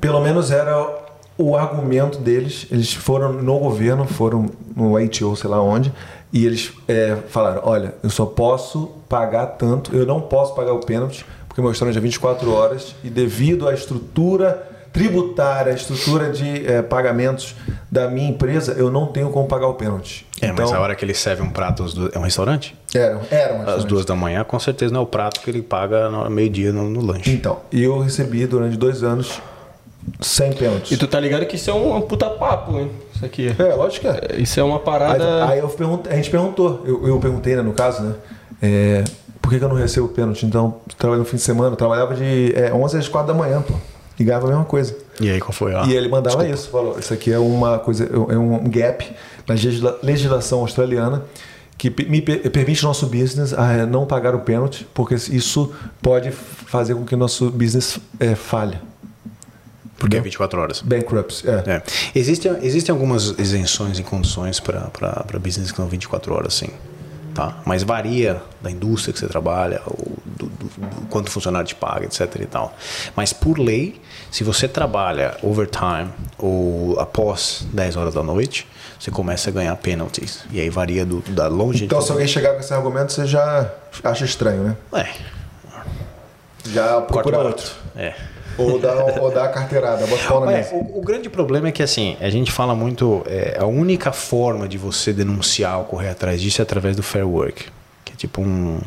Pelo menos era o argumento deles. Eles foram no governo, foram no ATO, sei lá onde, e eles é, falaram: olha, eu só posso pagar tanto, eu não posso pagar o pênalti, porque meu restaurante é 24 horas, e devido à estrutura tributária, a estrutura de é, pagamentos da minha empresa, eu não tenho como pagar o pênalti. É, mas a hora que ele serve um prato, às é um restaurante? Era, era um Às restaurante. duas da manhã, com certeza não é o prato que ele paga no meio-dia no, no lanche. Então, e eu recebi durante dois anos 100 pênaltis. E tu tá ligado que isso é um puta papo, hein? Isso aqui. É, lógico que é. Isso é uma Aí, parada. aí eu perguntei- a gente perguntou, eu, eu perguntei, né, no caso, né? é, por que, que eu não recebo pênalti? Então, trabalhei no fim de semana, eu trabalhava de é, 11 às 4 da manhã, pô. Ganhava a mesma coisa. E aí, qual foi a. e ele mandava isso, falou: Isso aqui é uma coisa, é um gap na legisla- legislação australiana que me per- permite nosso business a não pagar o pênalti, porque isso pode fazer com que nosso business é, falhe. Porque é 24 horas. Bankruptcy, é. É. Existem, existem algumas isenções e condições para business que são 24 horas, sim. Tá? Mas varia da indústria que você trabalha, ou do, do- do quanto o funcionário te paga, etc. E tal. Mas por lei, se você trabalha overtime ou após 10 horas da noite, você começa a ganhar penalties. E aí varia do, da longe. Então, se alguém chegar com esse argumento, você já acha estranho, né? É, Já procura barato. outro. É. Ou dá, ou dá a carteirada, bota É, mesa. o, o grande problema é que assim, a gente fala muito, é, a única forma de você denunciar ou correr atrás disso é através do Fair Work, que é tipo um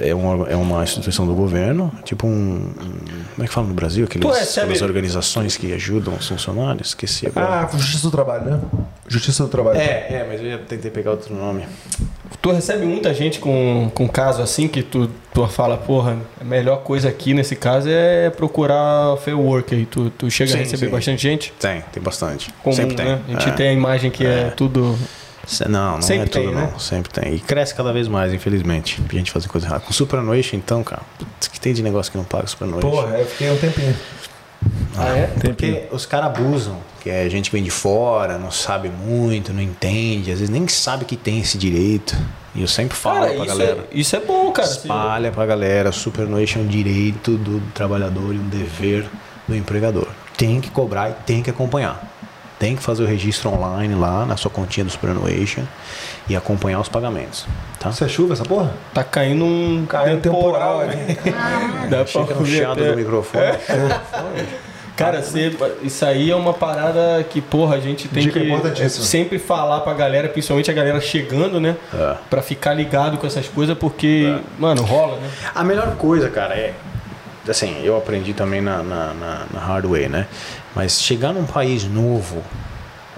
é, é uma, é uma instituição do governo, tipo um, como é que fala no Brasil, aqueles, Tu recebe- aquelas organizações que ajudam os funcionários, esqueci agora. Ah, Justiça do Trabalho, né? Justiça do Trabalho. É, é, mas eu já tentei pegar outro nome. Tu recebe muita gente com, com caso assim que tu, tu fala, porra, a melhor coisa aqui nesse caso é procurar fair work aí. Tu, tu chega Sim, a receber sim. bastante gente? Tem, tem bastante. Comum, Sempre tem. né? A gente É. tem a imagem que é, tudo. Se- Não, não Sempre é tudo tem, não. né? Sempre tem. E cresce cada vez mais, infelizmente. A gente fazer coisa errada. Com Superannuation, então, cara, putz, que tem de negócio que não paga Superannuation? Porra, eu fiquei um tempinho. Ah, é? Porque os caras abusam, que é gente que vem de fora, não sabe muito, não entende, às vezes nem sabe que tem esse direito. E eu sempre falo Cara, pra isso galera. é, isso é bom, cara. Espalha pra galera, Superannuation é um direito do trabalhador e um dever do empregador. Tem que cobrar e tem que acompanhar. Tem que fazer o registro online lá na sua continha do Superannuation e acompanhar os pagamentos. Tá? Isso é chuva, essa porra? Tá caindo um Caiu um temporal ali. Dá Chega pra no chiado do microfone. Cara, você- isso aí é uma parada que, porra, a gente tem Dica que sempre falar pra galera, principalmente a galera chegando, né? É. Pra ficar ligado com essas coisas, porque, mano, rola, né? A melhor coisa, cara, é. Assim, eu aprendi também na, na, na, na hard way, né? Mas chegar num país novo,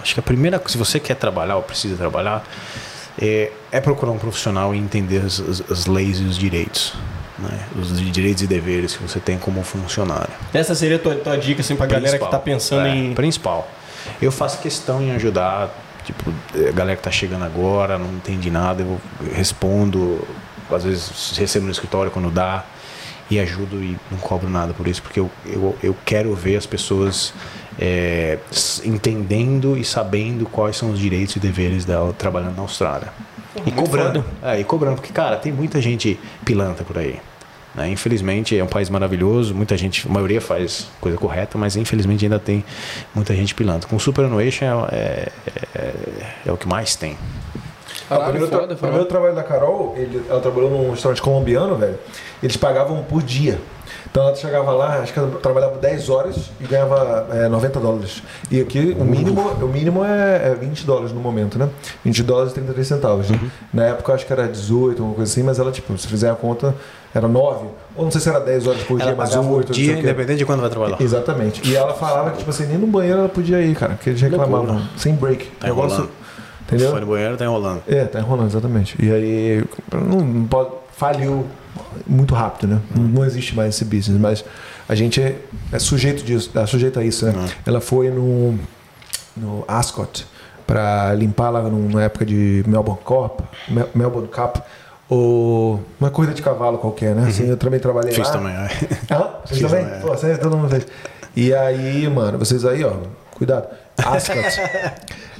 acho que a primeira coisa, se você quer trabalhar ou precisa trabalhar, é, é procurar um profissional e entender as, as, as leis e os direitos. Né? Os direitos e deveres que você tem como funcionário. Essa seria a tua, tua dica, assim, pra galera que Principal. tá pensando É, em. Principal. Eu faço questão em ajudar, tipo, a galera que tá chegando agora, não entende nada, eu respondo, às vezes recebo no escritório quando dá, e ajudo e não cobro nada por isso, porque eu, eu, eu quero ver as pessoas é, entendendo e sabendo quais são os direitos e deveres dela trabalhando na Austrália. E muito cobrando. É, e cobrando, porque, cara, tem muita gente pilantra por aí. né? Infelizmente é um país maravilhoso, muita gente, a maioria faz coisa correta, mas infelizmente ainda tem muita gente pilantra. Com o Superannuation é, é, é, é o que mais tem. Ah, o primeiro, tra- o primeiro trabalho da Carol, ele- ela trabalhou num restaurante colombiano, velho. Eles pagavam por dia. Então ela chegava lá, acho que ela trabalhava 10 horas e ganhava é, 90 dólares. E aqui o mínimo, o mínimo é, é 20 dólares no momento, né? 20 dólares e 33 centavos. né? Na época eu acho que era 18, alguma coisa assim, mas ela, tipo, se fizer a conta, era 9. Ou não sei se era 10 horas por Ela dia, mas pagava 8, um não sei dia, o quê. independente de quando vai trabalhar. Exatamente. E ela falava que, tipo assim, nem no banheiro ela podia ir, cara, porque eles reclamavam. Sem break. Tá enrolando. Entendeu? Foi no banheiro, tá enrolando. É, tá enrolando, exatamente. E aí, não, pode, faliu muito rápido, né? Não, não existe mais esse business, mas a gente é, é sujeito disso, é sujeito a isso, né? Ela foi no, no Ascot para limpar lá num- na época de Melbourne Cup, Mel- Melbourne Cup, ou uma corrida de cavalo qualquer, né? Assim, eu também trabalhei Fiz lá. também. é. Ah, vocês Fiz também? também, é. Pô, vocês, todo mundo fez. E aí, mano, vocês aí, ó, cuidado. Ascot.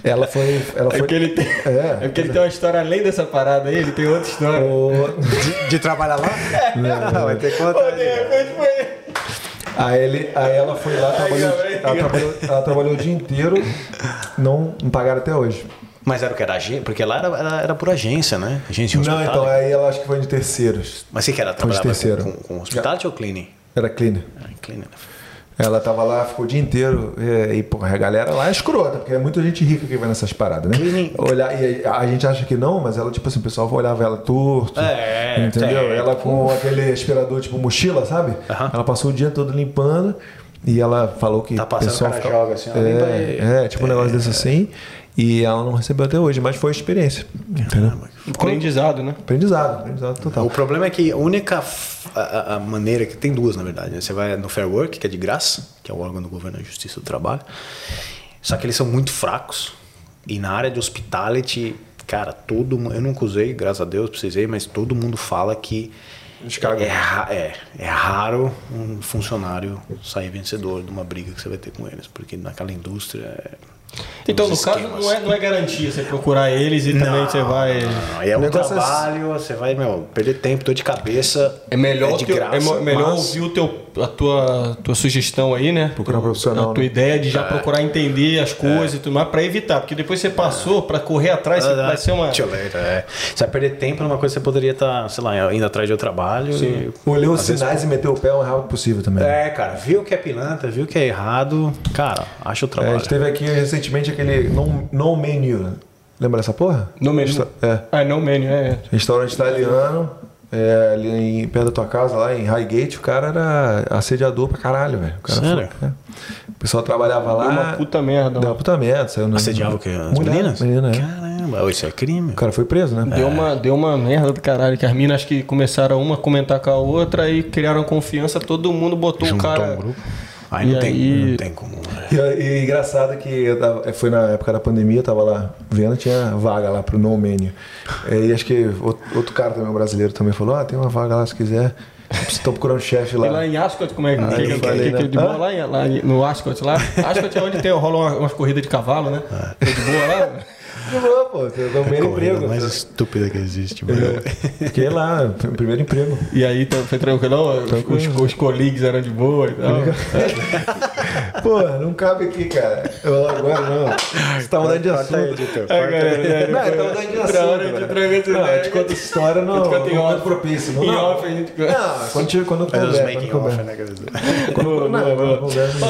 ela foi. Ela É foi porque ele tem, É. é porque ele tem uma história além dessa parada aí, ele tem outra história. o- De, de trabalhar lá? Não, vai ter que contar. Pô, de repente foi. Aí, ele, aí ela foi lá, trabalhou, ela, trabalhou, ela trabalhou o dia inteiro, não, não pagaram até hoje. Mas era o que era agência? Porque lá era, era, era por agência, né? Agência Não, hospital. então aí ela acho que foi de terceiros. Mas você que era Foi de terceiro. com, com, com hospitality ou cleaning? Era cleaner. Ah, cleaning. Ela tava lá, ficou o dia inteiro. E, e porra, a galera lá é escrota, porque é muita gente rica que vai nessas paradas, né? Olhar, e a gente acha que não, mas ela, tipo assim, o pessoal olhava ela torto. É, Entendeu? é. Ela com aquele aspirador, tipo mochila, sabe? Ela passou o dia todo limpando. E ela falou que Tá passando, o pessoal o cara joga assim, ó, é, é, tipo um negócio desse assim. E ela não recebeu até hoje, mas foi experiência. Entendeu? Aprendizado, né? Aprendizado, aprendizado total. O problema é que a única a, a- maneira que tem duas, na verdade. né? Você vai no Fair Work, que é de graça, que é o órgão do governo da Justiça do Trabalho. Só que eles são muito fracos. E na área de hospitality, cara, todo mundo. Eu nunca usei, graças a Deus, precisei, mas todo mundo fala que. É, é, é raro um funcionário sair vencedor de uma briga que você vai ter com eles, porque naquela indústria. é- Então, no caso, esquemas. não é, não é garantia você procurar eles e também você vai. Não, é O um negócio é- trabalho, você vai, meu, perder tempo, dor de cabeça. É melhor, é de teu- graça, é melhor mas- ouvir o teu, a tua, tua sugestão aí, né? Procurar um profissional, A tua né? ideia de já É. procurar entender as coisas e tudo mais, pra evitar. Porque depois você passou pra correr atrás, você vai ser uma. Late, é. Você vai perder tempo numa coisa que você poderia estar, sei lá, indo atrás de outro trabalho. e- Olhou os às vezes- sinais e meteu o pé o mais rápido possível também. É, cara, viu que é pilantra, viu que é errado, cara, acha o É, a trabalho. gente teve aqui recentemente aquele no, no menu. Lembra dessa porra? No menu. É. Ah, não menu, é. Restaurante italiano, é, ali em, perto da tua casa, lá em Highgate, o cara era assediador pra caralho, velho. O cara Sério? foi- é. O pessoal trabalhava lá. Deu uma puta merda. Deu uma mano. puta merda, saiu no. Assediava o quê? As Mulher, meninas? Menina, é. Caramba, isso é crime. O cara foi preso, né? Deu, uma, deu uma merda do caralho, que as minas acho que começaram uma a comentar com a outra e criaram confiança, todo mundo botou Juntou o cara. um grupo. Aí não, E tem, aí- não tem como. né? E, e engraçado que eu tava- foi na época da pandemia, eu tava lá vendo, tinha vaga lá pro No Menu. É, E acho que outro, outro cara também, um brasileiro, também falou: Ah, tem uma vaga lá se quiser. Estão procurando chefe E lá lá. em Ascot, como é que, Ah, que, falei, que- que né? de boa lá, em- lá no Ascot lá? Ascot é onde tem, rola uma- umas corridas de cavalo, né? É de boa lá? Boa, pô, você deu o primeiro emprego. mais estúpida que existe, mano. É, Fiquei lá, foi o primeiro emprego. E aí então, foi tranquilo, os, os, colleagues eram de boa e tal. Pô, não cabe aqui, cara. Eu agora não. Você tá mudando de assunto. É, galera, Não, tá mudando de assunto. Hora de essa Não, eu te conto história no Eu te conto em no off. momento propício. Não, Em não. off a gente... Não, quando, te- quando Faz os couber, making quando off, couber.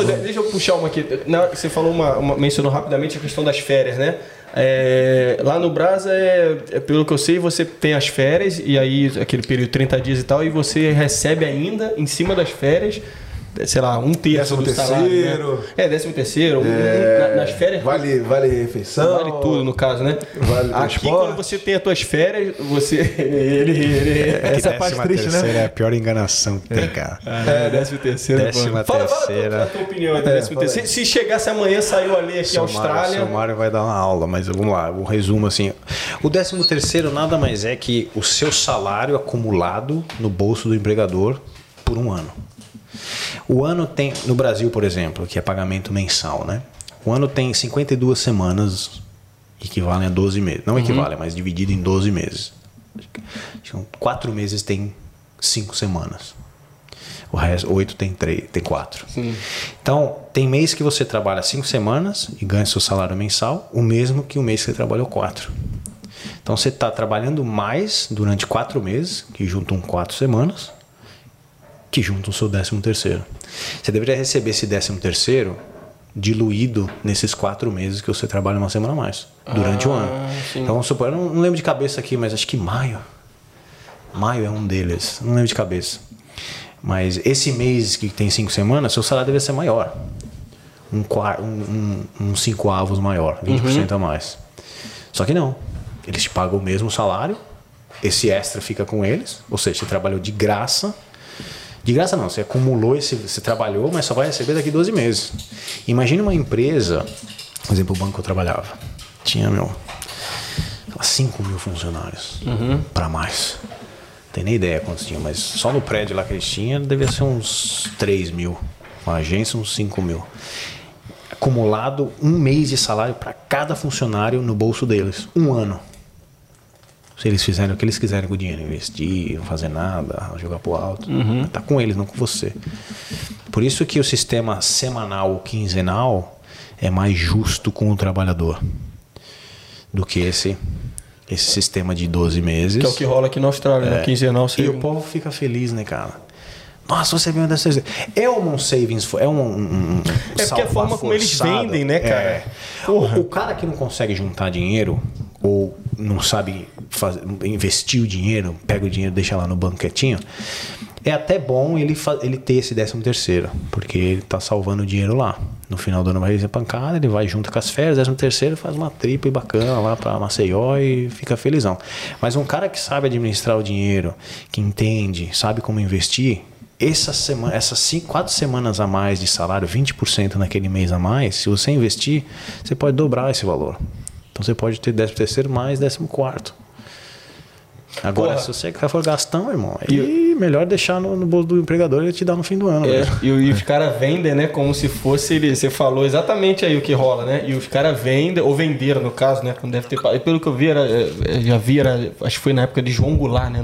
né? deixa eu puxar uma aqui. Você falou uma- mencionou rapidamente a questão das férias, né? É, lá no Brasa, é, é, pelo que eu sei, você tem as férias e aí aquele período de 30 dias e tal, e você recebe ainda em cima das férias, sei lá, um terço Décimo do salário. terceiro. Né? É, décimo terceiro. um- É, na- nas férias. Vale, vale refeição. Vale tudo, no caso, né? Vale Aqui, transporte. quando você tem as tuas férias, você. Ele. ele Essa é a parte triste, né? é a pior enganação que tem, cara. é, décimo terceiro. Décima pô. Fala, terceira. Fala a tua opinião do décimo fala terceiro. Se, se chegasse amanhã, saiu ali aqui Seu Austrália. Seu Mário vai dar uma aula, mas vamos lá, o resumo assim. O 13 terceiro nada mais é que o seu salário acumulado no bolso do empregador por um ano. O ano tem, no Brasil, por exemplo, que é pagamento mensal, né? O ano tem 52 semanas, equivalem a 12 meses. Não equivale, mas dividido em 12 meses. Então, quatro meses tem cinco semanas. O resto, oito tem três, tem quatro. Então, tem mês que você trabalha cinco semanas e ganha seu salário mensal, o mesmo que o mês que você trabalhou quatro. Então, você está trabalhando mais durante quatro meses, que juntam quatro semanas, que juntam o seu décimo terceiro. Você deveria receber esse décimo terceiro diluído nesses quatro meses que você trabalha uma semana a mais, durante o ano. sim. Então, vamos supor, eu não, não lembro de cabeça aqui, mas acho que maio. Maio é um deles, não lembro de cabeça. Mas esse mês que tem cinco semanas, seu salário deve ser maior. Um, um, um, um cinco avos maior, 20% a mais. Só que não. Eles te pagam o mesmo salário, esse extra fica com eles, ou seja, você trabalhou de graça. De graça não, você acumulou esse, você trabalhou, mas só vai receber daqui 12 meses. Imagine uma empresa, por exemplo, o banco que eu trabalhava, tinha, meu, 5 mil funcionários para mais. Não tem nem ideia quantos tinham, mas só no prédio lá que eles tinham devia ser uns 3 mil. Com a agência, uns 5 mil. acumulado um mês de salário para cada funcionário no bolso deles. Um ano. Se eles fizerem o que eles quiserem com o dinheiro, investir, não fazer nada, jogar pro alto, tá com eles, não com você. Por isso que o sistema semanal ou quinzenal é mais justo com o trabalhador do que esse esse sistema de 12 meses. Que é o que rola aqui na Austrália, né? Quinzenal. E o povo fica feliz, né, cara? Nossa, você veio dessas. É um savings, é um. um, um É porque é a forma como eles vendem, né, cara? É. O, o cara que não consegue juntar dinheiro ou não sabe faz- investir o dinheiro, pega o dinheiro, deixa lá no banco quietinho, é até bom ele, ele ter esse décimo terceiro, porque ele tá salvando o dinheiro lá. No final do ano vai receber pancada, ele vai junto com as férias, décimo terceiro faz uma tripa bacana lá pra Maceió e fica felizão. Mas um cara que sabe administrar o dinheiro, que entende, sabe como investir, essa semana, essas cinco, quatro semanas a mais de salário, 20% naquele mês a mais, se você investir, você pode dobrar esse valor. Então você pode ter 13 terceiro mais 14 quarto. Agora, Porra. se você for gastão, irmão, aí melhor deixar no, no bolso do empregador e ele te dá no fim do ano. É, e, e os caras vendem, né? Como se fosse ele. Você falou exatamente aí o que rola, né? E os caras vendem, ou venderam no caso, né? Quando deve ter. Pelo que eu vi, era, é, já vi, era, acho que foi na época de João Goulart, né?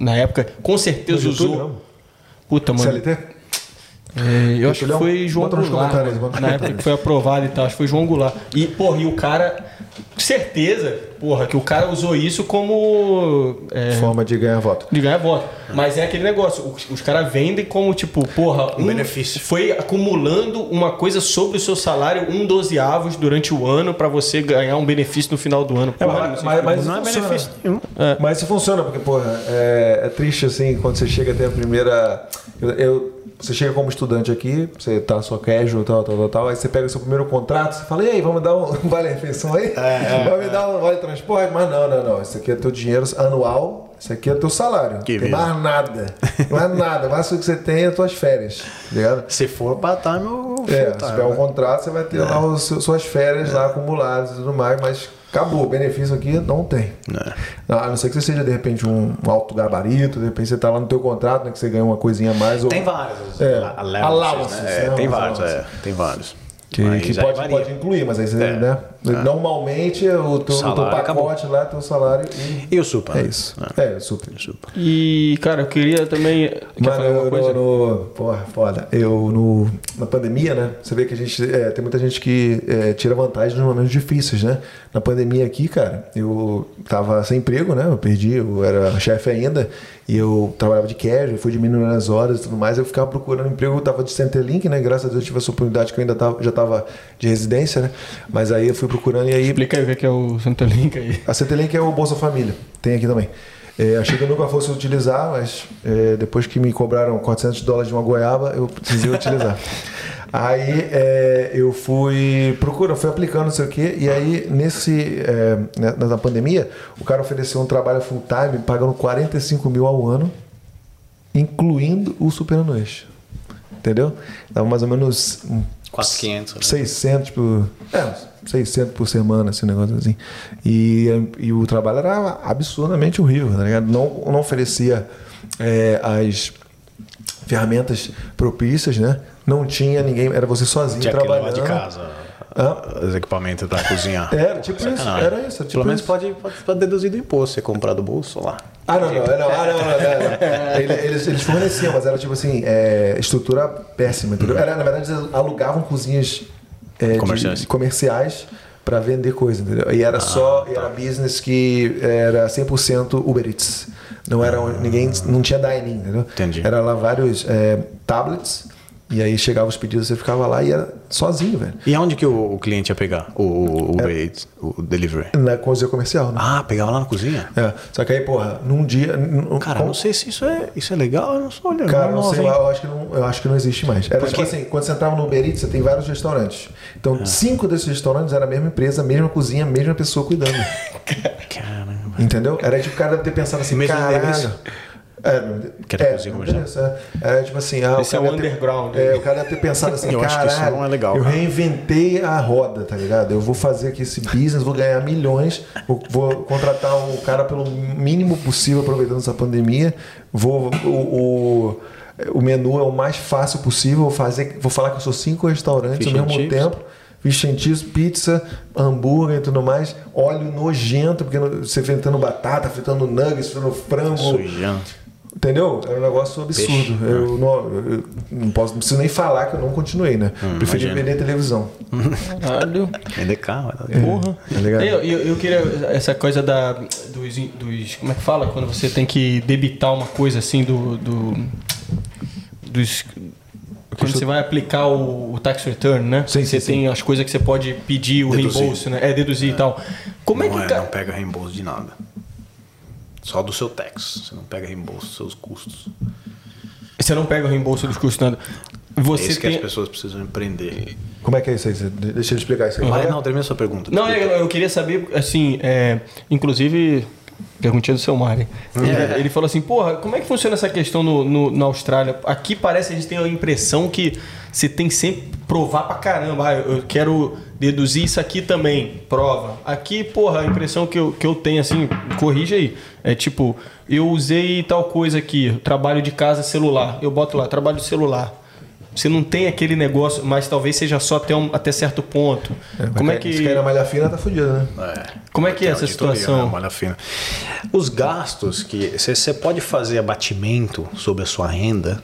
Na época, com certeza usou. não? Puta, mano. CLT? É, eu acho que Leão? foi João Bota Goulart. bota na época que foi aprovado e tal, acho que foi João Goulart. E, porra, e o cara. Certeza, porra, que o cara usou isso como. é, Forma de ganhar voto. de ganhar voto. Mas é aquele negócio, os, os caras vendem como, tipo, porra, Um benefício. Foi acumulando uma coisa sobre o seu salário, um dozeavos durante o ano, pra você ganhar um benefício no final do ano. É, Porra, mas, não sei mas, se- mas não é funciona. benefício nenhum. Mas isso funciona, porque, porra, é, é triste assim quando você chega até a primeira. Eu, eu- você chega como estudante aqui, você tá só casual, tal, tal, tal, tal, aí você pega o seu primeiro contrato, você fala, e aí, vamos dar um vale-refeição aí? Vai me dar um vale-transporte? Mas não, não, não. Isso aqui é teu dinheiro anual, isso aqui é teu salário. Que tem mais nada. Mais nada. O máximo que você tem é as tuas férias, ligado? Se for part-time ou É, se tiver um né? contrato, você vai ter lá os seus- suas férias lá acumuladas e tudo mais, mas acabou. O benefício aqui não tem. É. A não ser que você seja, de repente, um, alto gabarito, de repente você tá lá no teu contrato, né, que você ganha uma coisinha a mais. Ou, Tem vários. É, allowances, allowances, né? É, né? tem vários, é, tem vários. Que, que pode, pode incluir, mas aí você, É. né? Normalmente o teu, o teu pacote lá é teu salário e E o super? é né? isso. É, super. Super. E, cara, eu queria também. Quer Mano, eu, coisa? no, no- porra, foda. Eu, no, na pandemia, né? Você vê que a gente. é, tem muita gente que é, tira vantagem nos momentos difíceis, né? Na pandemia aqui, cara, eu tava sem emprego, né? Eu perdi, eu era chefe ainda. E eu trabalhava de cash, eu fui diminuindo as horas e tudo mais. Eu ficava procurando emprego, eu tava de Centerlink, né? Graças a Deus eu tive essa oportunidade que eu ainda tava, já tava de residência, né? Mas aí eu fui procurando e aí Explica aí o que é é o Centrelink aí. a Centrelink é o Bolsa Família, tem aqui também. É, achei que eu nunca fosse utilizar, mas é, depois que me cobraram 400 dólares de uma goiaba, eu precisei utilizar. Aí é, eu fui procura, fui aplicando não sei o quê, e aí nesse é, né, na pandemia, o cara ofereceu um trabalho full time pagando 45 mil ao ano, incluindo o superanuência. Entendeu? Dava mais ou menos um 4,500. né? 600 por. É, 600 por semana, esse negócio assim. E, e o trabalho era absurdamente horrível, tá ligado? Não, não oferecia é, as ferramentas propícias, né? Não tinha ninguém, era você sozinho Tinha que levar trabalhando. de casa Hã? os equipamentos pra cozinhar. Era tipo isso, Sacanagem. era isso. Tipo Pelo menos isso. pode, pode, pode deduzir do imposto, você comprar do bolso lá. Ah, não, não, não, ah, não, não, não, não. Ele- Eles, eles forneciam, mas era tipo assim, é, estrutura péssima, entendeu? Era, na verdade, eles alugavam cozinhas é, Comerciais. comerciais para vender coisa, entendeu? E era só, e era business que era 100% Uber Eats. Não era, ninguém, não tinha dining, entendeu? Entendi. Era lá vários é, tablets, e aí chegavam os pedidos, você ficava lá e era sozinho, velho. E aonde que o, o cliente ia pegar? O, o, o, Eats, o delivery? Na cozinha comercial, né? Ah, pegava lá na cozinha? É, só que aí, porra, num dia... num- Cara, como- não sei se isso é, isso é legal, eu não sou olhando. Cara, não nova, sei lá, eu acho que não, eu acho que não existe mais. Era Porque- tipo assim, quando você entrava no Uber Eats, você tem vários restaurantes. Então, cinco desses restaurantes era a mesma empresa, a mesma cozinha, a mesma pessoa cuidando. Caramba. Entendeu? Era tipo o cara ter pensado assim, Mesmo caralho. endereço? É, Que era é, é. Era tipo assim, ah, Esse é cara o deve ter- underground. É, o cara deve ter pensado assim, Eu acho que isso não é legal, eu cara." reinventei a roda, tá ligado? Eu vou fazer aqui esse business, vou ganhar milhões, vou, vou contratar o cara pelo mínimo possível aproveitando essa pandemia, vou o, o, o menu é o mais fácil possvel, vou fazer, vou falar que eu sou cinco restaurantes Fish ao mesmo chips. tempo. Chips, pizza, hambúrguer e tudo mais, óleo nojento, porque você fritando batata, fritando nuggets, fritando frango. Sujando. Entendeu? Era um negócio absurdo. Peixe, né? eu, não, eu não posso, não preciso nem falar que eu não continuei, né? Preferi Hum, imagina. vender televisão. Caralho. Vender carro. né? Porra. Tá ligado? Eu, eu, eu queria essa coisa da dos, dos como é que fala quando você tem que debitar uma coisa assim do, do dos quando você vai aplicar o, o tax return, né? Sim, você sim, tem as coisas que você pode pedir o Deduzir. reembolso, né? É deduzir e tal. Como é não, que é, ca- não pega reembolso de nada. Só do seu tax. Você não pega reembolso dos seus custos. você não pega o reembolso dos custos nada? É Você isso que as tem pessoas precisam empreender. Como é que é isso aí? Deixa eu explicar isso aí. Vai, não, termina a sua pergunta. Não, eu, eu queria saber, assim, é, inclusive, perguntinha do seu Mari. É, ele falou assim, porra, como é que funciona essa questão no, no- na Austrália? Aqui parece que a gente tem a impressão que você tem que sempre provar pra caramba. Ah, eu quero deduzir isso aqui também, prova. Aqui, porra, a impressão que eu, que eu tenho, assim, corrija aí, é tipo, eu usei tal coisa aqui, trabalho de casa celular. Eu boto lá, trabalho de celular. Você não tem aquele negócio, mas talvez seja só até, um- até certo ponto. Como é que... Se cair na malha fina, tá fudido, né? É. Como é que é essa auditoria, situação? né? Malha fina. Os gastos que você você pode fazer abatimento sobre a sua renda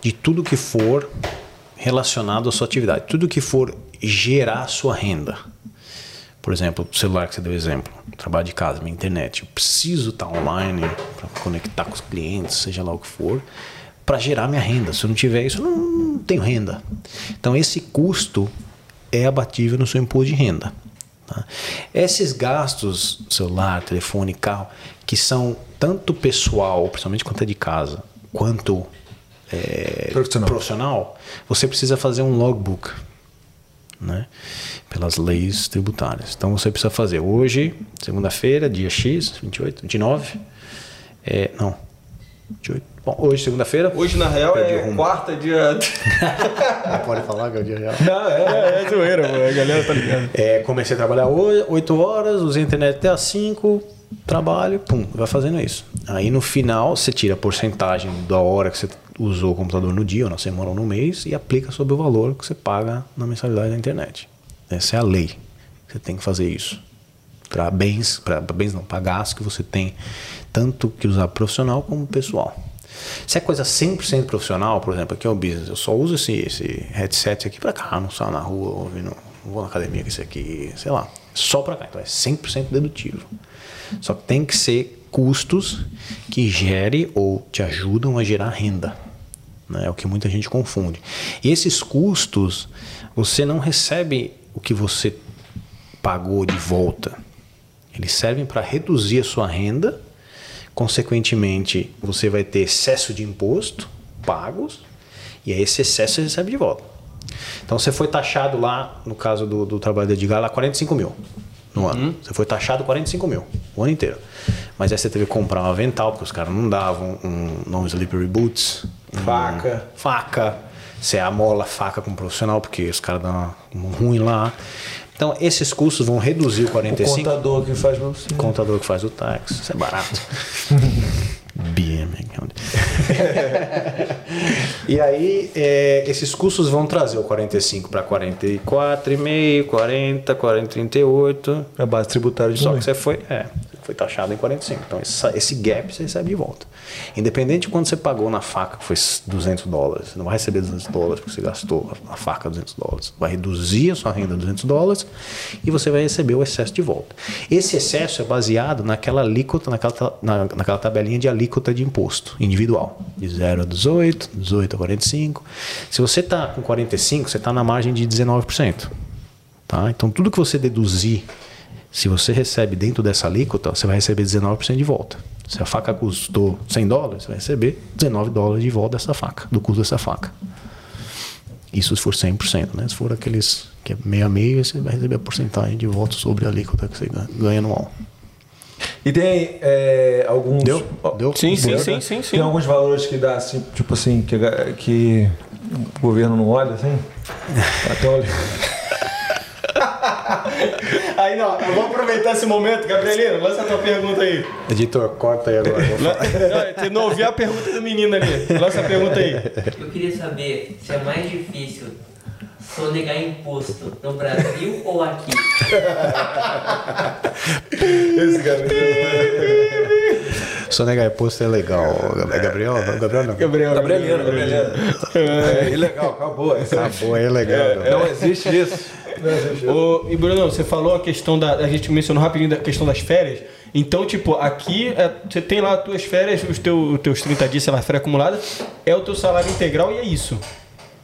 de tudo que for relacionado à sua atividade, tudo que for gerar a sua renda. Por exemplo, o celular que você deu exemplo, trabalho de casa, minha internet. Eu preciso estar online para conectar com os clientes, seja lá o que for, para gerar minha renda. Se eu não tiver isso, eu não, não tenho renda. Então, esse custo é abatível no seu imposto de renda. tá? Esses gastos, celular, telefone, carro, que são tanto pessoal, principalmente quanto é de casa, quanto é, Profissional. profissional, você precisa fazer um logbook né? pelas leis tributárias. Então você precisa fazer hoje, segunda-feira, dia X, 28, 29, é, não, 28. Bom, hoje, segunda-feira. Hoje, na real, é rumo. quarta dia. Não pode falar que é o dia real. Não, é, é zoeira, pô, a galera tá ligando. É, comecei a trabalhar hoje, 8 horas, usei a internet até às 5, trabalho, pum, vai fazendo isso. Aí no final você tira a porcentagem da hora que você usou o computador no dia, ou na semana ou no mês, e aplica sobre o valor que você paga na mensalidade da internet. Essa é a lei. Você tem que fazer isso. Para bens, para bens não, para gastos que você tem, tanto que usar profissional como pessoal. Se é coisa 100% profissional, por exemplo, aqui é o business, eu só uso esse, esse headset aqui para cá, não saio na rua, ouvindo, não vou na academia com esse aqui, sei lá, só para cá. Então é 100% dedutivo. Só que tem que ser custos que gere ou te ajudam a gerar renda. Né? É o que muita gente confunde. E esses custos, você não recebe o que você pagou de volta. Eles servem para reduzir a sua renda. Consequentemente, você vai ter excesso de imposto pagos e aí esse excesso você recebe de volta. Então você foi taxado lá, no caso do, do trabalho da Edgar, lá 45 mil no ano. Você foi taxado 45 mil o ano inteiro. Mas aí você teve que comprar um avental, porque os caras não davam um non slippery boots. um- Faca. faca. Você amola a faca com um profissional, porque os caras dão um ruim lá. Então, esses custos vão reduzir o O 45. contador que faz você. Contador que faz o táxi, isso é barato. BM. e aí, é, esses custos vão trazer o 45 para 44,5, 40, 40, 38. A base tributária de Só que você foi, é, foi taxado em 45. Então, essa- esse gap você recebe de volta. Independente de quando você pagou na faca, que foi 200 dólares, você não vai receber 200 dólares porque você gastou a a faca 200 dólares. Vai reduzir a sua renda 200 dólares e você vai receber o excesso de volta. Esse excesso é baseado naquela alíquota, naquela, na, naquela tabelinha de alíquota de imposto individual, de 0 a 18, 18 a 45. Se você está com 45, você está na margem de 19%. Tá? Então, tudo que você deduzir, se você recebe dentro dessa alíquota, você vai receber 19% de volta. Se a faca custou 100 dólares, você vai receber 19 dólares de volta dessa faca, do custo dessa faca. Isso se for 100%, né? Se for aqueles que é meio a meio, você vai receber a porcentagem de volta sobre a alíquota que você ganha- anual. E tem é, alguns. Deu? Deu? Sim, sim, sim, né? sim, sim. Tem alguns valores que dá assim, tipo assim, que, que o governo não olha, assim? Até olha. Aí não, eu vou aproveitar esse momento, Gabrielino, lança a tua pergunta aí. Editor, corta aí agora. Não, Você não ouviu a pergunta do menino ali. Lança a pergunta aí. Eu queria saber se é mais difícil Sonegar imposto no Brasil ou aqui? Esse cara. Sonegar imposto é legal. É Gabriel? Gabriel não. Gabriel, Gabrielino, Gabrielino. É ilegal, acabou. Isso aí. Acabou, é legal. Não existe isso. Não existe isso. Ô, e Bruno, você falou a questão da. A gente mencionou rapidinho da questão das férias. Então, tipo, aqui é, você tem lá as tuas férias, os teu, teus 30 dias, sei lá, férias acumuladas, é o teu salário integral e é isso.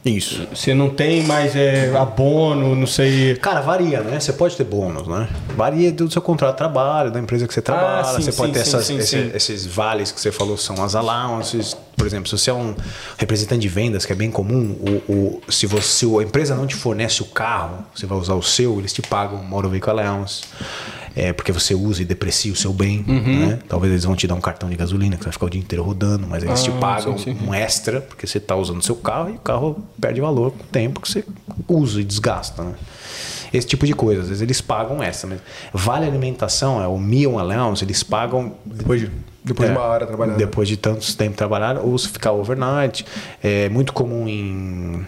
Isso. Você não tem mais é, abono, não sei. Cara, varia, né? Você pode ter bônus, né? Varia do seu contrato de trabalho, da empresa que você trabalha. Ah, sim, você pode sim, ter essas- esse- esses vales que você falou são as allowances. Por exemplo, se você é um representante de vendas, que é bem comum, o, o- se, você, a empresa não te fornece o carro, você vai usar o seu, eles te pagam motor vehicle allowance. É, porque você usa e deprecia o seu bem, Uhum. né? Talvez eles vão te dar um cartão de gasolina que você vai ficar o dia inteiro rodando, mas eles te Ah, pagam sim, sim. um extra porque você está usando o seu carro e o carro perde valor com o tempo que você usa e desgasta, né? Esse tipo de coisa, às vezes eles pagam essa mesmo. Vale alimentação, é o meal allowance, eles pagam Depois de, depois de uma hora trabalhando. depois de tantos tempo trabalhar ou se ficar overnight. É muito comum em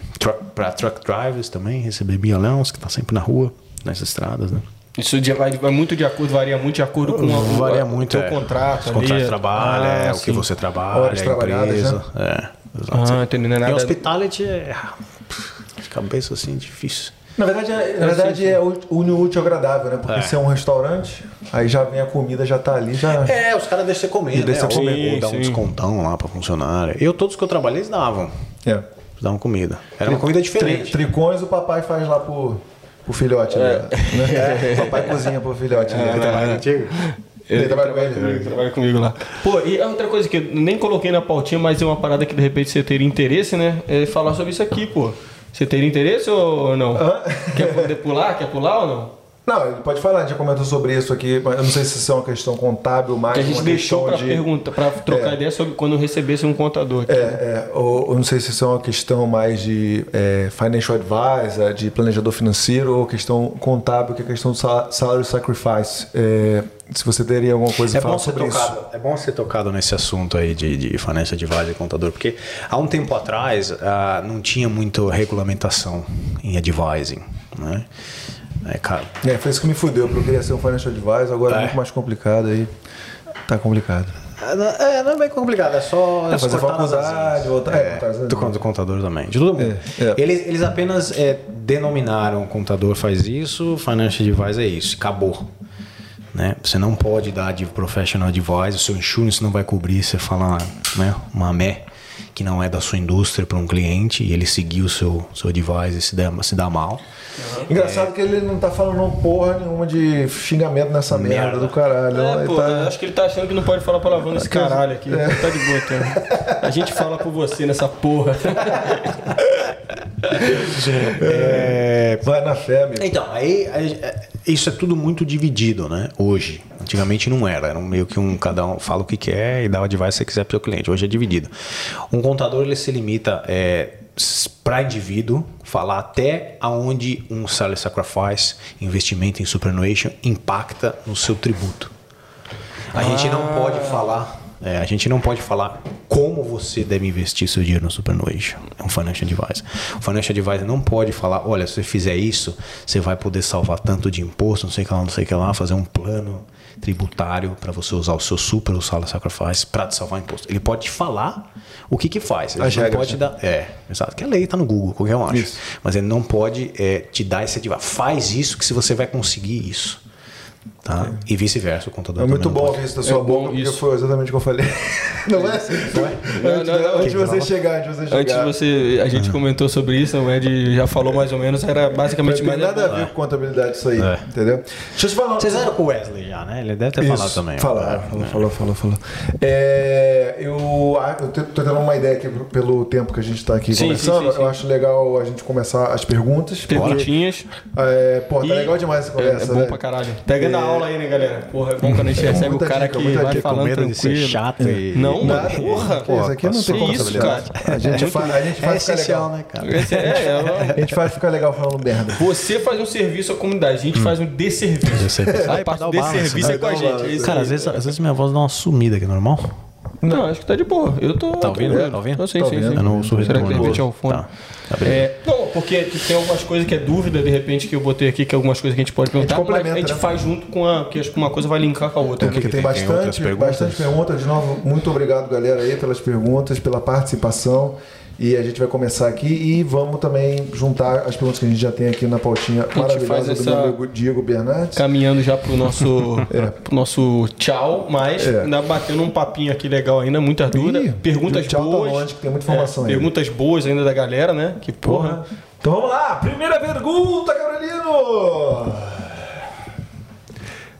para truck drivers também receber allowance, que está sempre na rua, nas estradas, né? Isso de- vai, vai muito de acordo, varia muito de acordo com o Varia o muito. teu é. contrato. Os contratos ali. de trabalho, Ah, é, o que você trabalha, Horas a trabalhadas, empresa. É, exato. Ah, entendi. Não é E nada. hospitality é de cabeça assim difícil. Na verdade, é, na verdade é o une o útil ao agradável, né? Porque É. se é um restaurante, aí já vem a comida, já tá ali, já. É, os caras deixam você comer, E né? deixa comer. ou dá um descontão lá pra funcionário. Eu, todos que eu trabalhei, eles davam. É. Eles davam comida. Era uma comida Tri, diferente. tricões o papai faz lá pro, pro filhote. Né? Né? Papai cozinha pro filhote. né? Ele trabalha contigo? Ele trabalha com ele. Ele trabalha comigo lá. Pô, e a outra coisa que eu nem coloquei na pautinha, mas é uma parada que de repente você teria interesse, né? É falar sobre isso aqui, pô. Você teria interesse ou não? Quer poder pular? Quer pular ou não? Não, ele pode falar, a gente já comentou sobre isso aqui, mas eu não sei se isso é uma questão contábil, mais Que a gente uma deixou pra de... pergunta, para trocar ideia sobre quando eu recebesse um contador. aqui. É, é, ou, eu não sei se isso é uma questão mais de é, financial advisor, de planejador financeiro, ou questão contábil, que é a questão do sal- salary sacrifice. É, se você teria alguma coisa a É falar bom, ser sobre isso. tocado, é bom ser tocado nesse assunto aí de, de financial advisor e contador, porque há um tempo atrás ah, não tinha muito regulamentação em advising, né? É, cara, É, foi isso que me fudeu, porque eu queria ser um financial advisor, agora é, É. muito mais complicado aí. Tá complicado. É, não- É, é bem complicado, é só É, fazer faculdade, voltar- é, É, do, con- do contador também, de todo mundo. É, é. Eles, eles apenas é, denominaram contador faz isso, financial advisor é isso, acabou. Né? Você não pode dar de professional advisor, seu insurance não vai cobrir, você fala né, uma ME que não é da sua indústria para um cliente e ele seguir o seu, seu advisor e se dá, se dá mal. Engraçado que ele não tá falando porra nenhuma de xingamento nessa merda, Merda. do caralho. É, pô, tá- acho que ele tá achando que não pode falar palavrão nesse caralho aqui. Tá de boa, então. A gente fala por você nessa porra. É, Vai na fé, amigo. Então, aí é, isso é tudo muito dividido, né? Hoje. Antigamente não era. Era um meio que um cada um fala o que quer e dá o advice que você quiser pro seu cliente. Hoje é dividido. Um contador ele se limita é, para indivíduo falar até aonde um salary sacrifice, investimento em superannuation impacta no seu tributo. A gente não pode falar, é, a gente não pode falar como você deve investir seu dinheiro no superannuation. É um financial advisor. O financial advisor não pode falar, olha, se você fizer isso, você vai poder salvar tanto de imposto, não sei o que lá, não sei o que lá, fazer um plano tributário para você usar o seu super, o salary sacrifice para te salvar imposto. Ele pode te falar o que que faz. Ele As não pode né? dar, é, exato. Que a lei tá no Google, qualquer um acha. Isso. Mas ele não pode é, te dar esse advice. Faz isso que se você vai conseguir isso. Tá? E vice-versa, o contador É muito bom ouvir isso da sua É bom boca, porque isso. foi exatamente o que eu falei. Não é? Antes, Não, não, não. antes de você chegar, antes de você chegar. Antes de você. A gente comentou sobre isso, o Ed já falou mais ou menos, era basicamente Não tem nada a ver com contabilidade isso aí, É. entendeu? Deixa eu te falar. Vocês eram com o Wesley já, né? Ele deve ter Isso, falado também. Falaram, falou, falou, falou, falou. É, eu, ah, eu tô tendo uma ideia aqui pelo tempo que a gente está aqui Sim, conversando. sim, sim, sim. Eu acho legal a gente começar as perguntas. Perguntinhas. É, pô, tá E- legal demais essa É, conversa, é bom né? pra caralho. Pegando a É. aula aí, né, galera? Porra, é bom quando a gente recebe o cara dica, que vai dica. falando medo de tranquilo. ser chato e... Não, mano, porra. que isso aqui não tem como isso, cara. A gente, fa- a gente É faz ficar legal. né, cara? Esse- é, é, A gente faz ficar legal falando merda. Você faz um serviço à comunidade, a gente faz um desserviço. Desserviço. A parte do desserviço é com a gente. é Cara, aí. às vezes, às vezes minha voz dá uma sumida aqui, normal? Não, acho que tá de boa. Eu tô. Tá ouvindo? Tá ouvindo? Tô, sim, Tá sim, ouvindo. sim. Eu não sou Será que de repente é o fone? Tá. Tá. É, não, porque tem algumas coisas que é dúvida, de repente, que eu botei aqui, que é algumas coisas que a gente pode perguntar, mas complementa, a gente né? faz junto com a. que acho que uma coisa vai linkar com a outra. É, porque tem, tem outras bastante, perguntas? bastante perguntas. De novo, muito obrigado, galera, aí, pelas perguntas, pela participação. E a gente vai começar aqui e vamos também juntar as perguntas que a gente já tem aqui na pautinha maravilhosa do meu amigo Diego Bernardes. Caminhando já pro nosso, pro nosso tchau, mas É. ainda batendo um papinho aqui legal ainda, muitas dúvidas. Ih, perguntas tchau tá boas. longe, que tem muita informação é, ainda. Perguntas boas ainda da galera, né? Que porra. Porra. Então vamos lá, primeira pergunta, Carolino!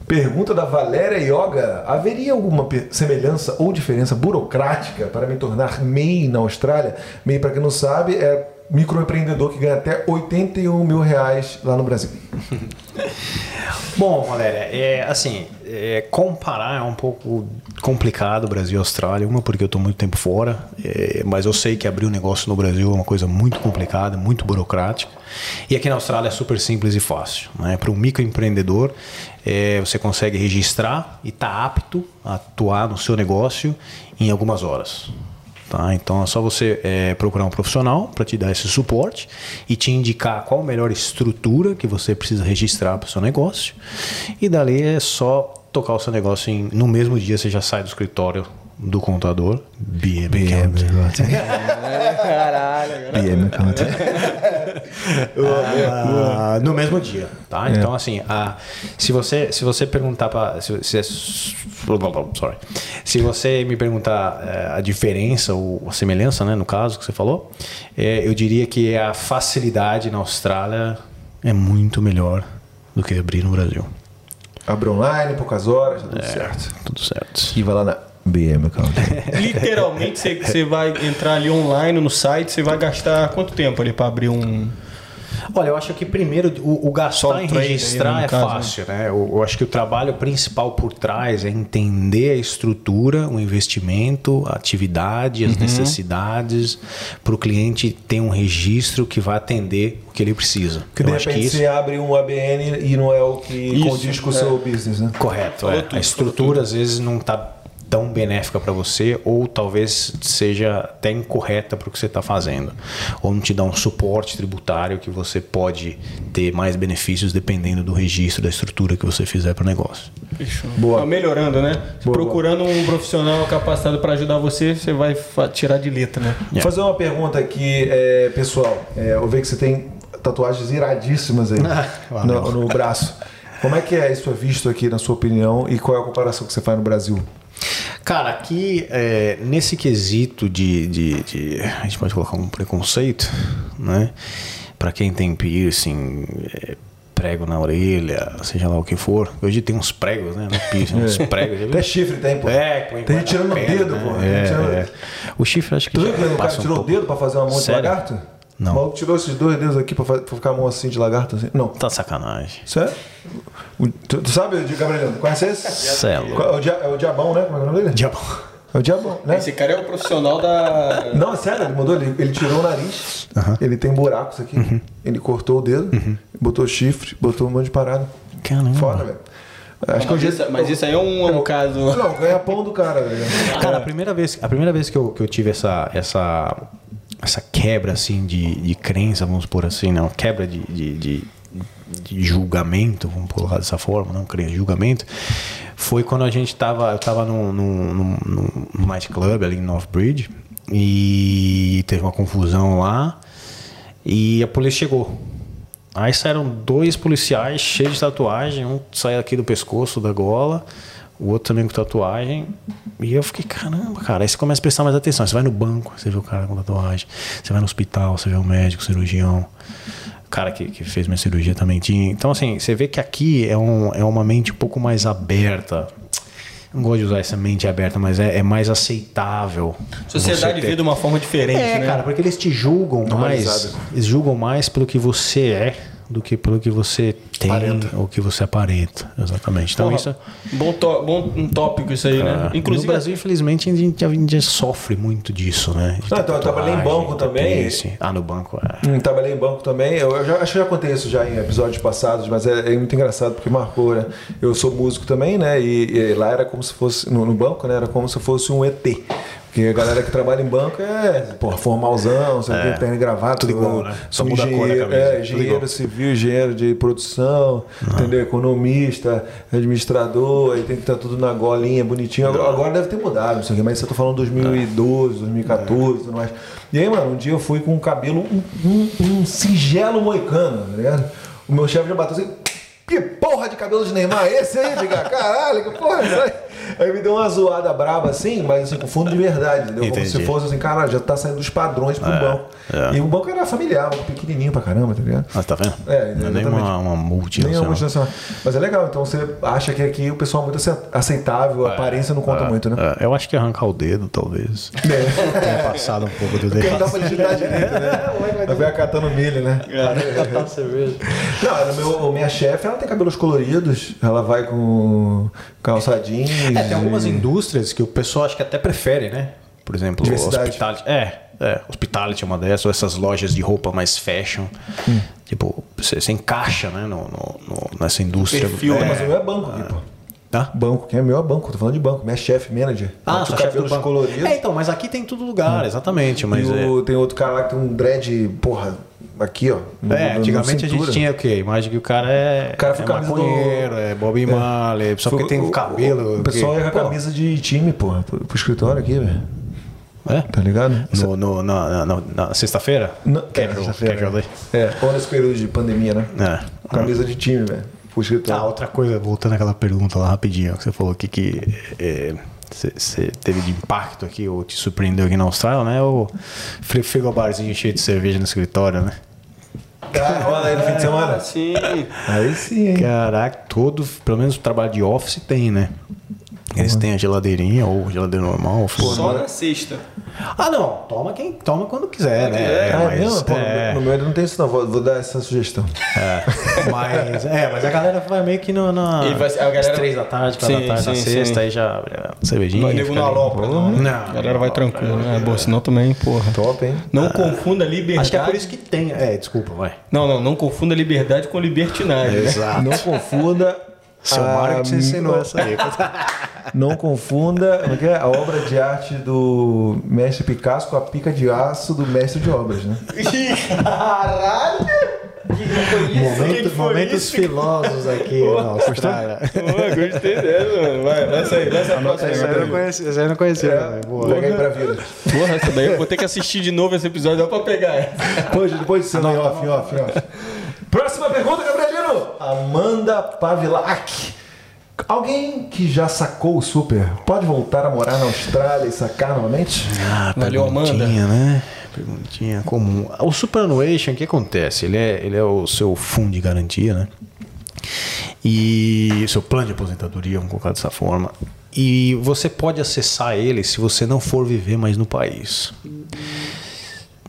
Pergunta da Valéria Yoga: haveria alguma semelhança ou diferença burocrática para me tornar MEI na Austrália? MEI, para quem não sabe, é microempreendedor que ganha até 81 mil reais lá no Brasil. Bom, Valéria, é, assim, é, comparar é um pouco complicado Brasil e Austrália. Uma porque eu estou muito tempo fora, é, mas eu sei que abrir um negócio no Brasil é uma coisa muito complicada, muito burocrática. E aqui na Austrália é super simples e fácil. Né? Para um microempreendedor, é, você consegue registrar e está apto a atuar no seu negócio em algumas horas. Tá? Então é só você é, procurar um profissional para te dar esse suporte e te indicar qual a melhor estrutura que você precisa registrar para o seu negócio. E dali é só tocar o seu negócio em, no mesmo dia você já sai do escritório do contador BM, Account. Caralho, BM. Ah, no mesmo dia, tá? Então assim, se você se você perguntar para se, se, sorry, se você me perguntar eh, a diferença ou a semelhança, né, no caso que você falou, eh, eu diria que a facilidade na Austrália é muito melhor do que abrir no Brasil. Abre online, poucas horas, tá tudo certo. Tudo certo. E vai lá na BM Account. Literalmente, você, você vai entrar ali online no site, você vai gastar quanto tempo ali para abrir um. Olha, eu acho que primeiro o, o gastar em trade aí, registrar no é caso, fácil, né? Eu, eu acho que o trabalho principal por trás é entender a estrutura, o investimento, a atividade, Uhum. as necessidades, para o cliente ter um registro que vai atender o que ele precisa. Que de eu que repente isso você abre um ABN e não é o que Isso, condiz com o é. seu business, né? Correto. É. tudo, a estrutura às vezes não está tão benéfica para você ou talvez seja até incorreta para o que você está fazendo ou não te dá um suporte tributário que você pode ter mais benefícios dependendo do registro da estrutura que você fizer para o negócio. Fechou. Boa. Tá melhorando, né? Boa, Procurando um profissional capacitado para ajudar você, você vai tirar de letra, né? Vou fazer uma pergunta aqui, é, pessoal. É, eu vejo que você tem tatuagens iradíssimas aí valeu. no, no braço. Como é que é isso visto aqui, na sua opinião, e qual é a comparação que você faz no Brasil? Cara, aqui é, nesse quesito de, de, de- A gente pode colocar um preconceito, né? Pra quem tem piercing, é, prego na orelha, seja lá o que for. Hoje tem uns pregos, né? No piercing, uns pregos. Até chifre tem, pô. É, põe Tem gente tirando o dedo, né? pô. É, é. O chifre acho que Tu viu já que o cara passa um tirou o dedo pra fazer uma mão de lagarto? Não. O maluco tirou esses dois dedos aqui pra, fa- pra ficar a mão assim de lagarto? Assim? Não. Tá sacanagem. Sério? O- tu, tu sabe, Gabriel? Conhece esse? Celo. Qual- É o, dia, é o Diabão, né? Como é que é o nome dele? Diabo. É o Diabão, né? Esse cara é o profissional da. Não, é sério, ele mudou, ele, ele tirou o nariz, ele tem buracos aqui, Uhum. ele cortou o dedo, botou chifre, botou um monte de parada. Caramba. Foda, velho. Acho que mas, hoje. isso, mas isso aí é um, um caso. Não, ganha pão do cara, velho. Cara, a primeira vez, a primeira vez que, eu, que eu tive essa, essa, essa quebra assim de, de crença, vamos pôr assim, não, quebra de, de, de, de julgamento, vamos colocar dessa forma, não crença, julgamento, foi quando a gente tava, eu tava num, num, num, num nightclub ali em North Bridge e teve uma confusão lá e a polícia chegou. Aí saíram dois policiais cheios de tatuagem, um saiu aqui do pescoço, da gola, o outro também com tatuagem. E eu fiquei, caramba, cara. Aí você começa a prestar mais atenção. Você vai no banco, você vê o cara com tatuagem. Você vai no hospital, você vê o médico, cirurgião. O cara que, que fez minha cirurgia também tinha. Então, assim, você vê que aqui é, um, é uma mente um pouco mais aberta. Não gosto de usar essa mente aberta, mas é, é mais aceitável. Sociedade vê de uma forma diferente, é, né? cara, porque eles te julgam mais. Eles julgam mais pelo que você é do que pelo que você tem Aparenta. ou que você aparenta. Exatamente. Então Porra, isso bom, tó- bom um tópico isso aí, né? é, Inclusive, no Brasil, infelizmente, a gente, a gente sofre muito disso, né? Ah, então eu trabalhei em banco também. tatuice. Ah, no banco, é. Hum, trabalhei em banco também. Eu, eu já, acho que já contei isso já em episódios passados, mas é, é muito engraçado porque marcou, né? Eu sou músico também, né? E, e lá era como se fosse, no, no banco, né? Era como se fosse um ET. Porque a galera que trabalha em banco é, porra, formalzão, você É, terno e gravata. tudo igual, né? Só muda a cor é, engenheiro civil, engenheiro de produção, entendeu? Economista, administrador, aí tem que estar tudo na golinha, bonitinho. Agora, agora deve ter mudado, não sei o quê, mas eu tô falando 2012, 2014 tudo mais. E aí, mano, um dia eu fui com um cabelo, um, um- um singelo moicano, tá ligado? O meu chefe já bateu assim. Que porra de cabelo de Neymar é esse aí, diga? Caralho, que porra é essa aí? Aí me deu uma zoada braba assim, mas assim, com fundo de verdade, entendeu? Como se Entendi. fosse assim, caralho, já tá saindo dos padrões pro banco. é. E o banco era familiar, um pequenininho pra caramba, tá ligado? Ah, tá vendo? É, Não é nem uma, uma Nem é multinacional. uma multinacional. Mas é legal, então você acha que aqui o pessoal é muito ace- aceitável, a aparência não conta muito, né? É, eu acho que arrancar o dedo, talvez. Tenha passado um pouco do Porque não dá dedo. pra digitar direito, né? Vai ver catando milho, né? Não, no meu, minha chefe, ela tem cabelos coloridos, ela vai com calça jeans. É, tem algumas indústrias que o pessoal acho que até prefere, né? Por exemplo, hospitality. É, é, hospitality é uma dessas, ou essas lojas de roupa mais fashion. Hum. Tipo, você, você encaixa, né, no, no- no- nessa indústria. Perfil, é, Mas o meu é banco aqui, pô. Tá? Banco, quem é meu é banco, tô falando de banco. Minha chefe, manager. Ah, sua chefe do banco. coloridos. É, então, mas aqui tem todo lugar, exatamente. Mas e é, o- tem outro cara lá que tem um dread, porra, aqui, ó. no- É, no- antigamente na a gente tinha o quê? Imagem que o cara é, O cara foi é camisa do- maconheiro, é Bob Marley, só porque tem o- cabelo. O, pessoal com a Pô, camisa de time, porra, pro, pro escritório aqui, velho. É? Tá ligado? No, no- na na- na sexta-feira? Casual- sexta-feira. casual day. É, ou nesse período de pandemia, né? É. Camisa de time, velho. Pro Ah, escritório. outra coisa, voltando àquela pergunta lá rapidinho, que você falou que que você teve de impacto aqui, ou te surpreendeu aqui na Austrália, né? O fri- frigobarzinho cheio de cerveja no escritório, né? Rola aí no fim de semana. sim. Aí sim, hein? Caraca, todo, pelo menos o trabalho de office tem, né? Eles têm a geladeirinha ou geladeira normal. ou Só na sexta. Ah, não. Toma quem toma quando quiser, né? É, Ah, mas? Pô, é, No meu ainda não tem isso, não. Vou, vou dar essa sugestão. mas, é, mas a galera vai meio que no, na, E vai- a galera- às três da tarde, quatro da tarde, na sim, sexta, sim. aí já, cervejinha. Vai nego na ali. alopra, não, né? Não. A galera vai tranquilo, né? Boa, senão também, porra. Top, hein? Não confunda liberdade. Acho que é por isso que tem. É, desculpa, vai. Não, não, não confunda liberdade com libertinagem. né? Exato. Não confunda. Seu a- Mário que você ensinou essa aí. Não confunda é é? a obra de arte do mestre Picasso com a pica de aço do mestre de obras, né? Caralho! Que que foi isso? Momento- Que momentos isso? filosos aqui na Austrália. Gostei dessa, mano. Vai, lança aí, lança a próxima. Essa aí eu não conhecia, essa aí eu não conhecia. né? Boa. Pega aí pra vida. Porra, essa daí eu vou ter que assistir de novo esse episódio só pra pegar essa. Depois, depois de em off, em off, off. Próxima pergunta, Gabrielino. Amanda Pavilac. Alguém que já sacou o super pode voltar a morar na Austrália e sacar novamente? Ah, Valeu, perguntinha, né? Perguntinha comum. O superannuation, o que acontece? Ele é, ele é o seu fundo de garantia, né? E seu plano de aposentadoria, vamos colocar dessa forma. E você pode acessar ele se você não for viver mais no país.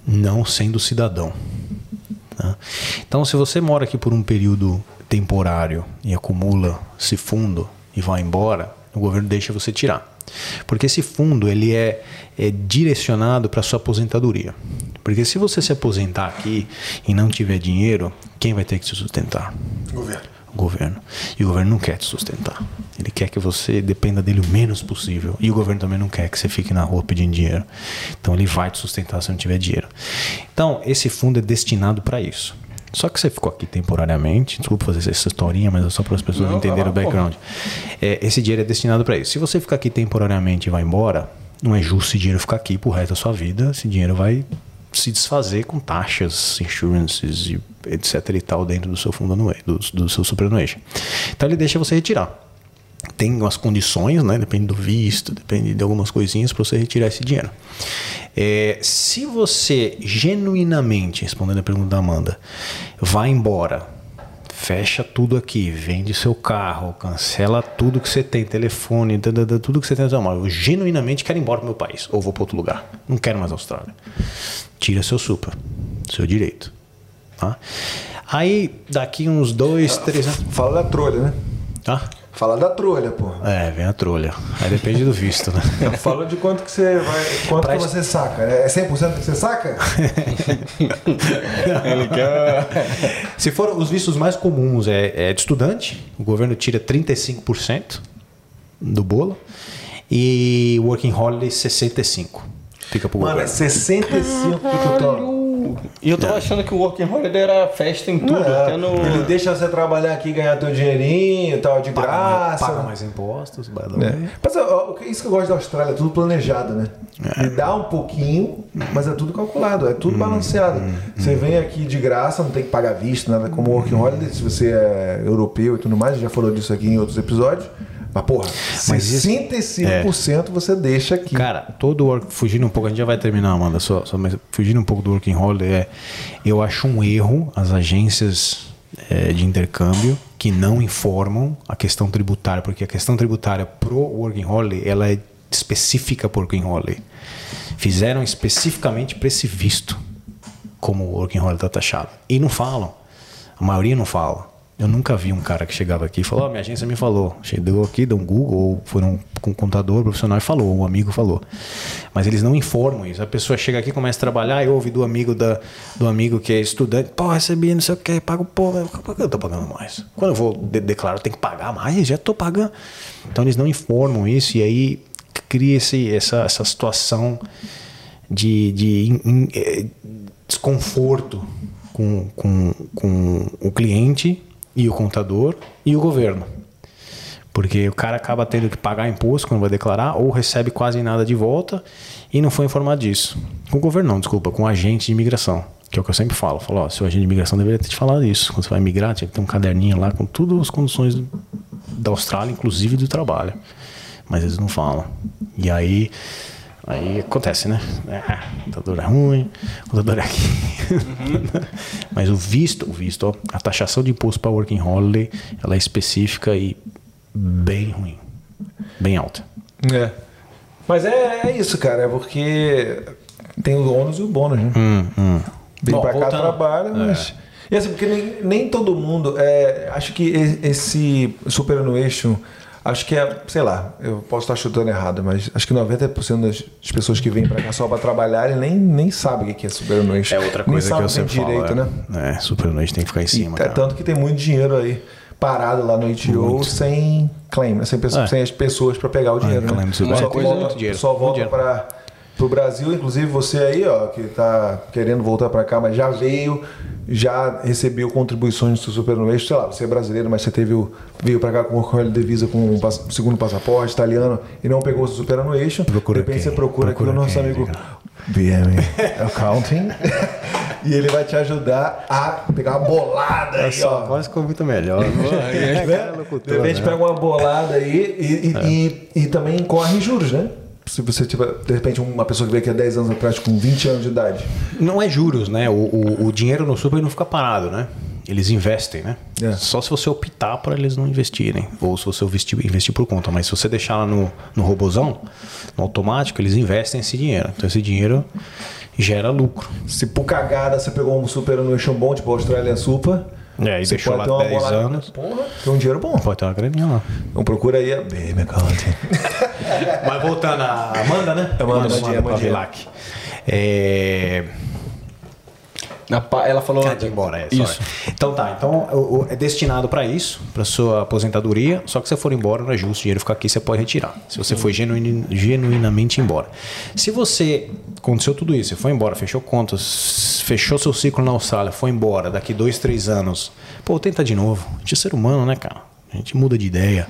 Não sendo cidadão. tá? Então, se você mora aqui por um período temporário e acumula esse fundo e vai embora, o governo deixa você tirar. Porque esse fundo ele é, é direcionado para sua aposentadoria. Porque se você se aposentar aqui e não tiver dinheiro, quem vai ter que te sustentar? Governo. O governo. E o governo não quer te sustentar. Ele quer que você dependa dele o menos possível. E o governo também não quer que você fique na rua pedindo dinheiro. Então ele vai te sustentar se não tiver dinheiro. Então, esse fundo é destinado para isso. Só que você ficou aqui temporariamente, desculpa fazer essa historinha, mas é só para as pessoas Não, entenderem o background. É, esse dinheiro é destinado para isso. Se você ficar aqui temporariamente e vai embora, não é justo esse dinheiro ficar aqui pro resto da sua vida. Esse dinheiro vai se desfazer com taxas, insurances e etc e tal dentro do seu fundo anual, do, do seu superannuation. Então ele deixa você retirar. Tem umas condições, né? Depende do visto, depende de algumas coisinhas para você retirar esse dinheiro. É, se você genuinamente, respondendo a pergunta da Amanda, vai embora, fecha tudo aqui, vende seu carro, cancela tudo que você tem, telefone, tudo que você tem no seu mão. Eu genuinamente quero ir embora pro meu país, ou vou para outro lugar. Não quero mais a Austrália. Tira seu super, seu direito. Tá? Aí, daqui uns dois, três anos. Fala da trolha, né? Tá? Fala da trolha, pô. É, vem a trolha. Aí depende do visto, né? Fala de quanto que você vai. Quanto Pra que você saca? É 100% que você saca? Ele quer. Se for os vistos mais comuns, é, é de estudante, o governo tira 35% do bolo. E Working Holiday, 65%. Fica pro Mano, é governo. 65 que tu toma. E eu tava achando que o Working Holiday era festa em tudo, É, até no. Ele deixa você trabalhar aqui, ganhar teu dinheirinho e tal, de Paga mais, graça. paga mais impostos, by the way. É. Mas ó, o que- isso que eu gosto da Austrália, é tudo planejado, né? Ele dá um pouquinho, mas é tudo calculado, é tudo balanceado. Você vem aqui de graça, não tem que pagar visto, nada como Working Holiday, se você é europeu e tudo mais, a gente já falou disso aqui em outros episódios. Mas, porra, Mas isso- 65% você deixa aqui. Cara, todo work, fugindo um pouco, a gente já vai terminar, Amanda, só, só, mas fugindo um pouco do Working Holiday, é, eu acho um erro as agências é, de intercâmbio que não informam a questão tributária, porque a questão tributária pro Working Holiday, ela é específica pro Working Holiday. Fizeram especificamente para esse visto, como o Working Holiday está taxado. E não falam. A maioria não fala. Eu nunca vi um cara que chegava aqui e falou: "Ó, minha agência me falou. Chegou aqui, deu um Google, ou foram com um contador profissional e falou, ou um amigo falou. Mas eles não informam isso. A pessoa chega aqui, começa a trabalhar e ouve do amigo da, do amigo que é estudante: pô, recebi não sei o que, pago, pô, por que eu tô pagando mais? Quando eu vou de declarar, eu tenho que pagar mais, já tô pagando. Então eles não informam isso e aí cria esse, essa, essa situação de, de in- in- eh, desconforto com, com, com o cliente e o contador e o governo. Porque o cara acaba tendo que pagar imposto quando vai declarar ou recebe quase nada de volta e não foi informado disso. Com o governo não, desculpa, com o agente de imigração. Que é o que eu sempre falo. Falo, ó, seu agente de imigração deveria ter te falado isso. Quando você vai migrar, tinha que ter um caderninho lá com todas as condições da Austrália, inclusive do trabalho. Mas eles não falam. E aí, aí acontece, né? Ah, contador é ruim, contador é aqui. Mas o visto, o visto, ó, a taxação de imposto para working holiday, ela é específica e bem ruim, bem alta. É. Mas é, é isso, cara, é porque tem o ônus e o bônus, né? Hum, Vem Bom, pra cá, trabalha, mas. E assim, porque nem, nem todo mundo. É, acho que esse superannuation. Acho que é, sei lá, eu posso estar chutando errado, mas acho que 90% das pessoas que vêm pra cá só pra trabalhar nem, nem sabem o que é superannuation. É outra Nem coisa que eu sabem sempre falo. direito, é, né? é, supernoite tem que ficar em E cima. é cara. tanto que tem muito dinheiro aí parado lá no ITO sem claim, né? sem, pessoa- É. sem as pessoas para pegar o dinheiro. claim né? do Só Uma coisa- volta, muito dinheiro, só volta dinheiro. para o Brasil, inclusive você aí, ó, que está querendo voltar para cá, mas já veio, já recebeu contribuições do Supernueixo, sei lá, você é brasileiro, mas você teve o, veio para cá com o de Visa com um pass- segundo passaporte italiano e não pegou o Supernueixo. Procura de repente quem? você procura, Procura aqui o nosso amigo. BM Accounting e ele vai te ajudar a pegar uma bolada aí, ó. A voz ficou muito melhor. Né? De repente pega uma bolada aí e, e, e, e também corre juros, né? Se você tiver, de repente, uma pessoa que veio aqui há 10 anos atrás com 20 anos de idade. Não é juros, né? O, o, o dinheiro no super não fica parado, né? Eles investem, né? É. Só se você optar para eles não investirem. Ou se você investir, investir por conta. Mas se você deixar lá no, no robozão, no automático, eles investem esse dinheiro. Então esse dinheiro gera lucro. Se por cagada você pegou um super annuation bom, tipo a Australian Super, É, e você deixou pode lá ter uma 10 bolada. anos. Porra, tem um dinheiro bom. Pode ter uma graninha lá. Então procura aí a BM Accounting. Mas voltando a Amanda, né? Amanda, Amandinha, Amandinha. Pavilac. É... Ela falou. De ir embora, é, Isso. sorry. Então tá, então o- o- é destinado para isso, para sua aposentadoria, só que se você for embora, não é justo, o dinheiro ficar aqui, você pode retirar. Se você for genuinamente embora. Se você aconteceu tudo isso, você foi embora, fechou contas, fechou seu ciclo na Austrália, foi embora, daqui dois, três anos, pô, tenta de novo. A gente é ser humano, né, cara? A gente muda de ideia.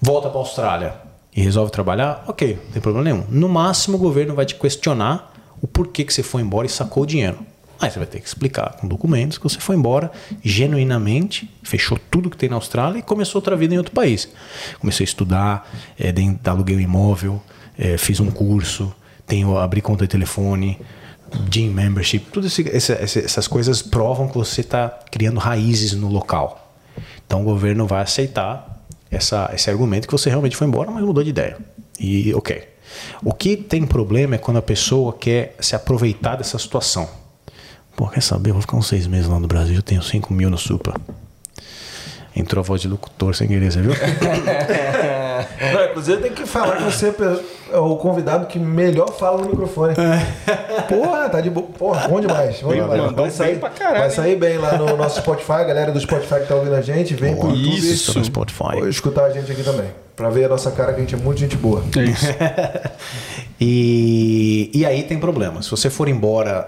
Volta para Austrália e resolve trabalhar, ok, não tem problema nenhum. No máximo, o governo vai te questionar o porquê que você foi embora e sacou o dinheiro. Aí você vai ter que explicar com documentos que você foi embora genuinamente, fechou tudo que tem na Austrália e começou outra vida em outro país. Comecei a estudar, é, aluguei um imóvel, é, fiz um curso, tenho abri conta de telefone, gym membership, todas essas coisas provam que você está criando raízes no local. Então o governo vai aceitar essa, esse argumento que você realmente foi embora, mas mudou de ideia. E ok. O que tem problema é quando a pessoa quer se aproveitar dessa situação. Pô, quer saber? Eu vou ficar uns seis meses lá no Brasil, eu tenho 5 mil no Supra. Entrou a voz de locutor sem querer, você viu? Não, inclusive tem que falar que você é o convidado que melhor fala no microfone. Porra, tá de boa. Porra, bom demais. Bom demais. mandou Vai sair, bem pra caralho, vai sair bem lá no nosso Spotify, a galera do Spotify que tá ouvindo a gente, vem pro YouTube. Isso, no Spotify. Pô, escutar a gente aqui também. Pra ver a nossa cara, que a gente é muito gente boa. É isso. E, e aí tem problema. Se você for embora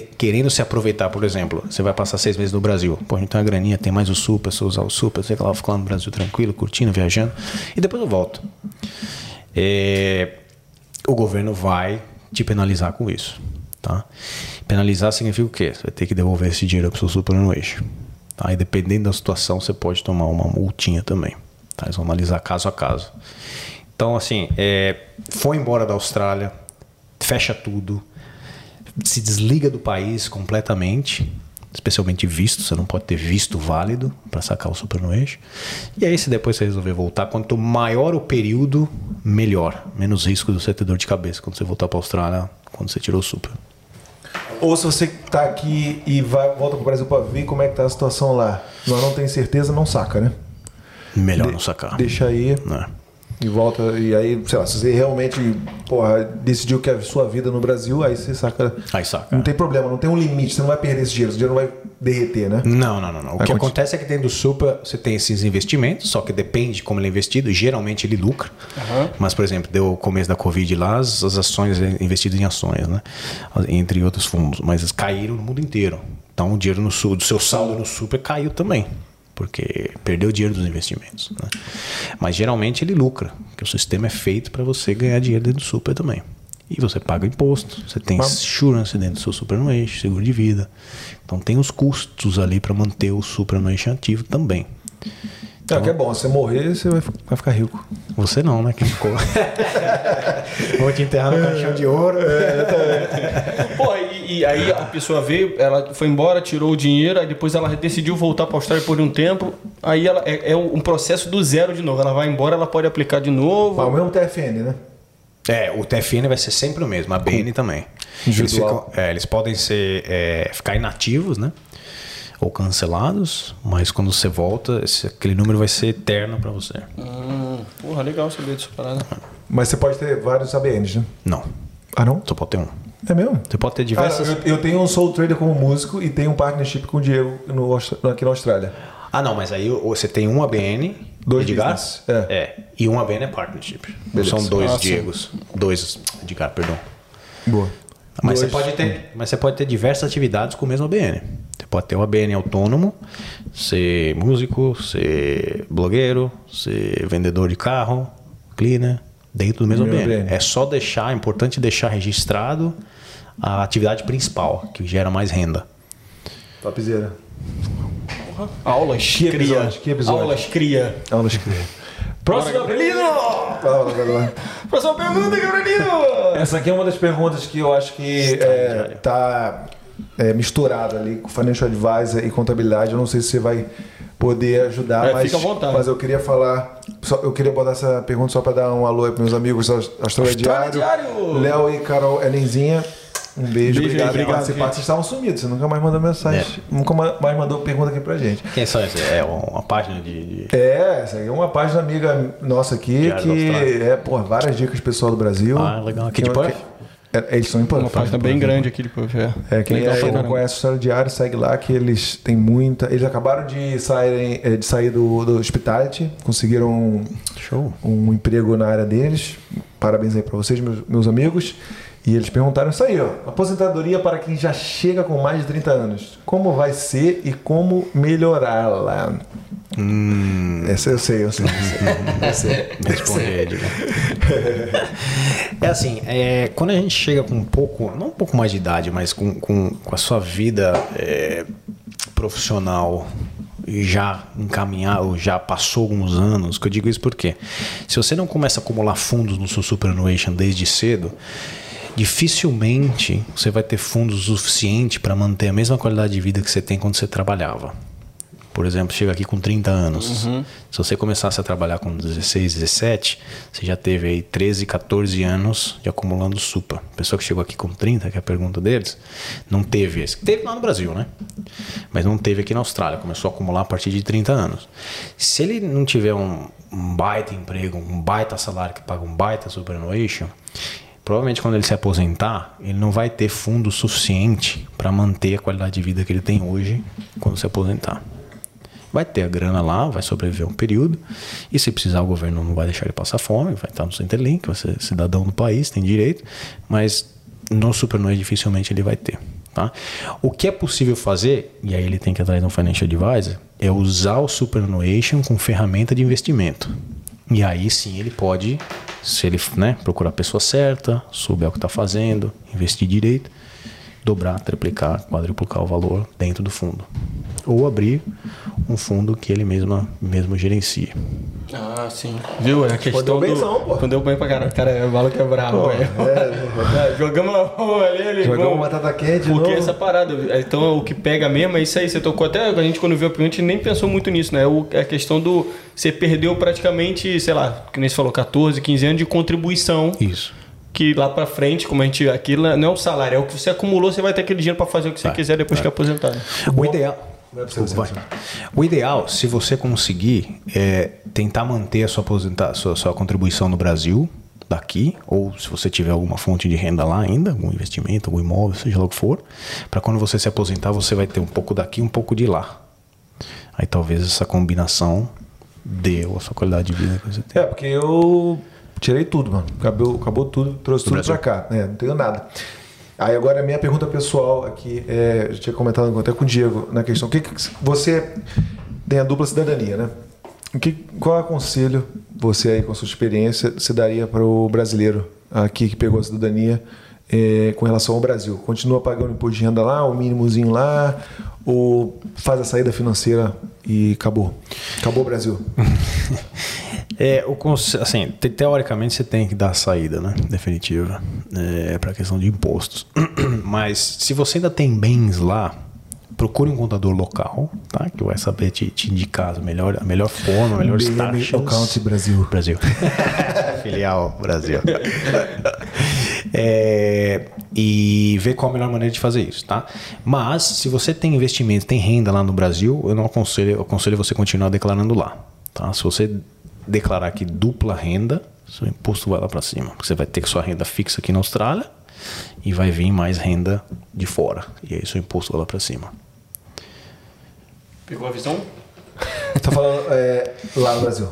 te- querendo se aproveitar, por exemplo, você vai passar seis meses no Brasil. Pô, a tem uma graninha, tem mais o se eu usar o Super, sei lá, fico lá no Brasil tranquilo, curtindo, viajando. E depois eu volto. É, o governo vai te penalizar com isso. Tá? Penalizar significa o quê? Você vai ter que devolver esse dinheiro para o superannuation. Tá? E dependendo da situação, você pode tomar uma multinha também. Tá? Eles vão analisar caso a caso. Então, assim, é, foi embora da Austrália, fecha tudo, se desliga do país completamente, especialmente visto, você não pode ter visto válido para sacar o superannuation. E aí, se depois você resolver voltar, quanto maior o período, melhor. Menos risco de você ter dor de cabeça quando você voltar para a Austrália, quando você tirou o super. Ou se você tá aqui e vai, volta pro Brasil pra ver como é que tá a situação lá. Nós não tem certeza, não saca, né? Melhor De- não sacar. Deixa aí Né? E volta. E aí, sei lá, se você realmente porra, decidiu que é a sua vida no Brasil, aí você saca. Aí saca. Não tem problema, não tem um limite, você não vai perder esse dinheiro, esse dinheiro não vai derreter, né? Não, não, não. não. O Vai que conti- acontece é que dentro do Supra você tem esses investimentos, só que depende de como ele é investido. Geralmente ele lucra. Mas, por exemplo, deu o começo da Covid lá, as, as ações é investidas em ações, né? Entre outros fundos. Mas caíram no mundo inteiro. Então o dinheiro no Su- do seu saldo no Supra caiu também. Porque perdeu o dinheiro dos investimentos. né? Mas geralmente ele lucra, porque o sistema é feito para você ganhar dinheiro dentro do Super também. E você paga imposto, você tem insurance dentro do seu superannuation, seguro de vida. Então tem os custos ali para manter o superannuation ativo também. É, que é bom, se você morrer, você vai, vai ficar rico. Você não, né? Que ficou. Vou te enterrar no caixão de ouro. Pô, e, e aí a pessoa veio, ela foi embora, tirou o dinheiro, aí depois ela decidiu voltar para a Austrália por um tempo. Aí ela é, é um processo do zero de novo. Ela vai embora, ela pode aplicar de novo. Mas o mesmo TFN, né? É, o TFN vai ser sempre o mesmo, a BN também. Eles, ficam- é, eles podem ser, é, ficar inativos, né? Ou cancelados, mas quando você volta, esse- aquele número vai ser eterno para você. Hum, porra, legal saber disso parada. Mas você pode ter vários ABNs, né? Não, Ah, não? só pode ter um. É mesmo? Você pode ter Ah, diversas. eu, eu tenho um Soul Trader como músico e tenho um partnership com o Diego no, aqui na Austrália. Ah, não, mas aí você tem um ABN, Dois Edgar, business, é. e um ABN é partnership. Beleza. São dois sim. Diegos. Dois, Edgar, perdão. Boa. Mas você, pode ter, mas você pode ter diversas atividades com o mesmo ABN. Você pode ter um ABN autônomo, ser músico, ser blogueiro, ser vendedor de carro, cleaner, dentro do mesmo Mesmo ABN. ABN. É só deixar, é importante deixar registrado a atividade principal, que gera mais renda. Topzera. Aulas Que cria. episódio, que episódio. Aulas cria. Aulas que Próxima Gabrielino! Próxima pergunta, Gabrielino! Essa aqui é uma das perguntas que eu acho que é, tá é, misturada ali com Financial Advisor e contabilidade. Eu não sei se você vai poder ajudar, É, mas, fica à vontade. mas eu queria falar. só- eu queria botar essa pergunta só para dar um alô aí para meus amigos da Austrália Austrália Diário. Diário! Léo e Carol Elenzinha. Um beijo, Beijo obrigado, obrigado, por participar. Vocês estavam sumidos, você nunca mais mandou mensagem, nunca ma- mais mandou pergunta aqui pra gente. Quem são esses? É uma página de. de- É, essa é uma página amiga nossa aqui Diário que é, pô, várias dicas pessoal do Brasil. Ah, legal. Aqui de? É, eles são Perth. Uma página bem grande aqui de Puff, é. É, quem Legal é, não conhece o História Diário, segue lá que eles têm muita. Eles acabaram de saírem, eh, de sair do, do Hospitality, conseguiram um, Show. um emprego na área deles. Parabéns aí pra vocês, meus, meus amigos. E eles perguntaram isso aí, ó. Aposentadoria para quem já chega com mais de 30 anos. Como vai ser e como melhorá-la? Hum, Essa eu sei, eu sei. Eu sei. Edgar. É assim, é, quando a gente chega com um pouco, não um pouco mais de idade, mas com, com, com a sua vida é, profissional já encaminhado, já passou alguns anos, que eu digo isso porque se você não começa a acumular fundos no seu superannuation desde cedo, dificilmente você vai ter fundos suficiente para manter a mesma qualidade de vida que você tem quando você trabalhava. por exemplo, chega aqui com 30 anos. Se você começasse a trabalhar com 16, 17, você já teve aí 13, 14 anos de acumulando super. Pessoa que chegou aqui com 30, que é a pergunta deles, não teve esse. Teve lá no Brasil, né? Mas não teve aqui na Austrália. Começou a acumular a partir de 30 anos. Se ele não tiver um, um baita emprego, um baita salário que paga um baita superannuation, provavelmente quando ele se aposentar, ele não vai ter fundo suficiente para manter a qualidade de vida que ele tem hoje quando se aposentar. Vai ter a grana lá, vai sobreviver um período, e se precisar, o governo não vai deixar ele passar fome, vai estar no Centrelink, vai ser cidadão do país, tem direito, mas no Supernoise dificilmente ele vai ter. Tá? O que é possível fazer, e aí ele tem que atrás de um financial advisor, é usar o superannuation com ferramenta de investimento. E aí sim ele pode, se ele né, procurar a pessoa certa, souber o que está fazendo, investir direito, dobrar, triplicar, quadruplicar o valor dentro do fundo. Ou abrir um fundo que ele mesmo, mesmo gerencia. Ah, sim. Viu? É a questão deu do... benzão, pô. Quando deu bem pra caralho. Cara, o maluco é bravo, velho. É, Jogamos a bola ali, ali. Jogamos bom. batata quente Porque novo. essa parada, então o que pega mesmo é isso aí. Você tocou até, a gente quando viu a pergunta, a gente nem pensou muito nisso, né? O, a questão do. Você perdeu praticamente, sei lá, que nem você falou, 14, 15 anos de contribuição. Isso. Que lá pra frente, como a gente. Aquilo não é o salário, é o que você acumulou, você vai ter aquele dinheiro pra fazer o que você quiser depois que aposentar. né? O ideal. O ideal, se você conseguir, é tentar manter a sua, aposenta- sua, sua contribuição no Brasil, daqui, ou se você tiver alguma fonte de renda lá ainda, algum investimento, algum imóvel, seja lá o que for, para quando você se aposentar, você vai ter um pouco daqui e um pouco de lá. Aí talvez essa combinação dê a sua qualidade de vida que você tem. É, porque eu tirei tudo, mano. Acabou, acabou tudo, trouxe tudo Brasil. pra cá. né? não tenho nada. Aí agora a minha pergunta pessoal aqui, é, eu tinha comentado até com o Diego na questão. O que, que você tem a dupla cidadania, né? O que, qual aconselho você aí com a sua experiência se daria para o brasileiro aqui que pegou a cidadania é, com relação ao Brasil? Continua pagando imposto de renda lá, o mínimozinho lá, ou faz a saída financeira e acabou? Acabou o Brasil. É, o conce- assim, te- teoricamente você tem que dar a saída, né? Definitiva. É, para questão de impostos. Mas se você ainda tem bens lá, procure um contador local, tá? Que vai saber te, te indicar a melhor, a melhor forma, a melhor taxas. Account Brasil. Brasil. Filial Brasil. É, e ver qual a melhor maneira de fazer isso, tá? Mas se você tem investimento, tem renda lá no Brasil, eu não aconselho, eu aconselho você continuar declarando lá, tá? Se você declarar aqui dupla renda, seu imposto vai lá para cima, porque você vai ter sua renda fixa aqui na Austrália e vai vir mais renda de fora, e aí seu imposto vai lá para cima. Pegou a visão? Tá falando é, lá no Brasil.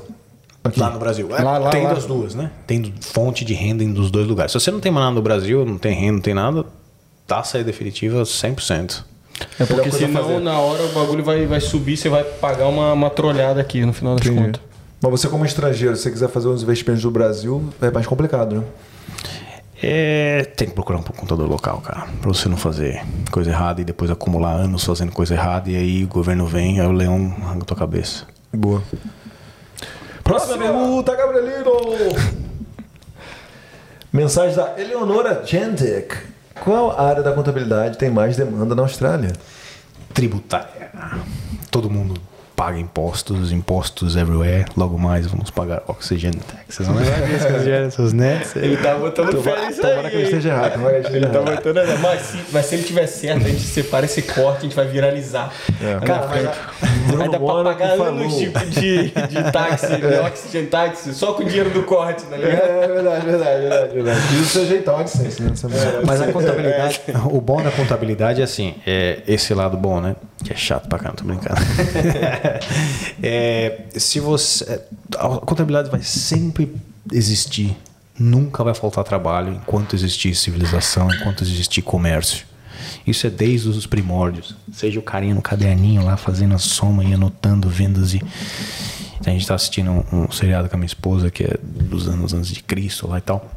Aqui. Lá no Brasil. É, Lá, lá, tem lá. das duas, né? Tem fonte de renda em dos dois lugares. Se você não tem mais nada no Brasil, não tem renda, não tem nada, taxa aí definitiva 100%. É porque senão na hora o bagulho vai, vai subir, você vai pagar uma, uma trolhada aqui no final das contas. Mas você como estrangeiro, se você quiser fazer uns investimentos no Brasil, é mais complicado, né? É, tem que procurar um contador local, cara, pra você não fazer coisa errada e depois acumular anos fazendo coisa errada e aí o governo vem, aí o leão arranca tua cabeça. Boa. Próxima pergunta, Gabrielino! Mensagem da Eleonora Jendek. Qual área da contabilidade tem mais demanda na Austrália? Tributária. Todo mundo paga impostos, impostos everywhere. Logo mais vamos pagar oxygen taxes. Não é essas, né? Ele tá botando fé nisso Tomara que eu aí. esteja errado. Tomara que eu esteja Ele tá errado. botando essa. Mas se, mas se ele tiver certo, a gente separa esse corte, a gente vai viralizar. É. Cara, Aí dá pra pagar anos tipo de, de táxi, de oxygen táxi, só com o dinheiro do corte, tá ligado? É verdade, verdade, verdade, verdade. Isso é ajeitar o AdSense, né? Verdade. Mas a contabilidade, o bom da contabilidade é assim, é esse lado bom, né? Que é chato pra caramba, tô brincando. É, se você, a contabilidade vai sempre existir, nunca vai faltar trabalho enquanto existir civilização, enquanto existir comércio. Isso é desde os primórdios. Seja o carinha no caderninho lá fazendo a soma e anotando vendas e a gente está assistindo um, um seriado com a minha esposa que é dos anos antes de Cristo lá e tal.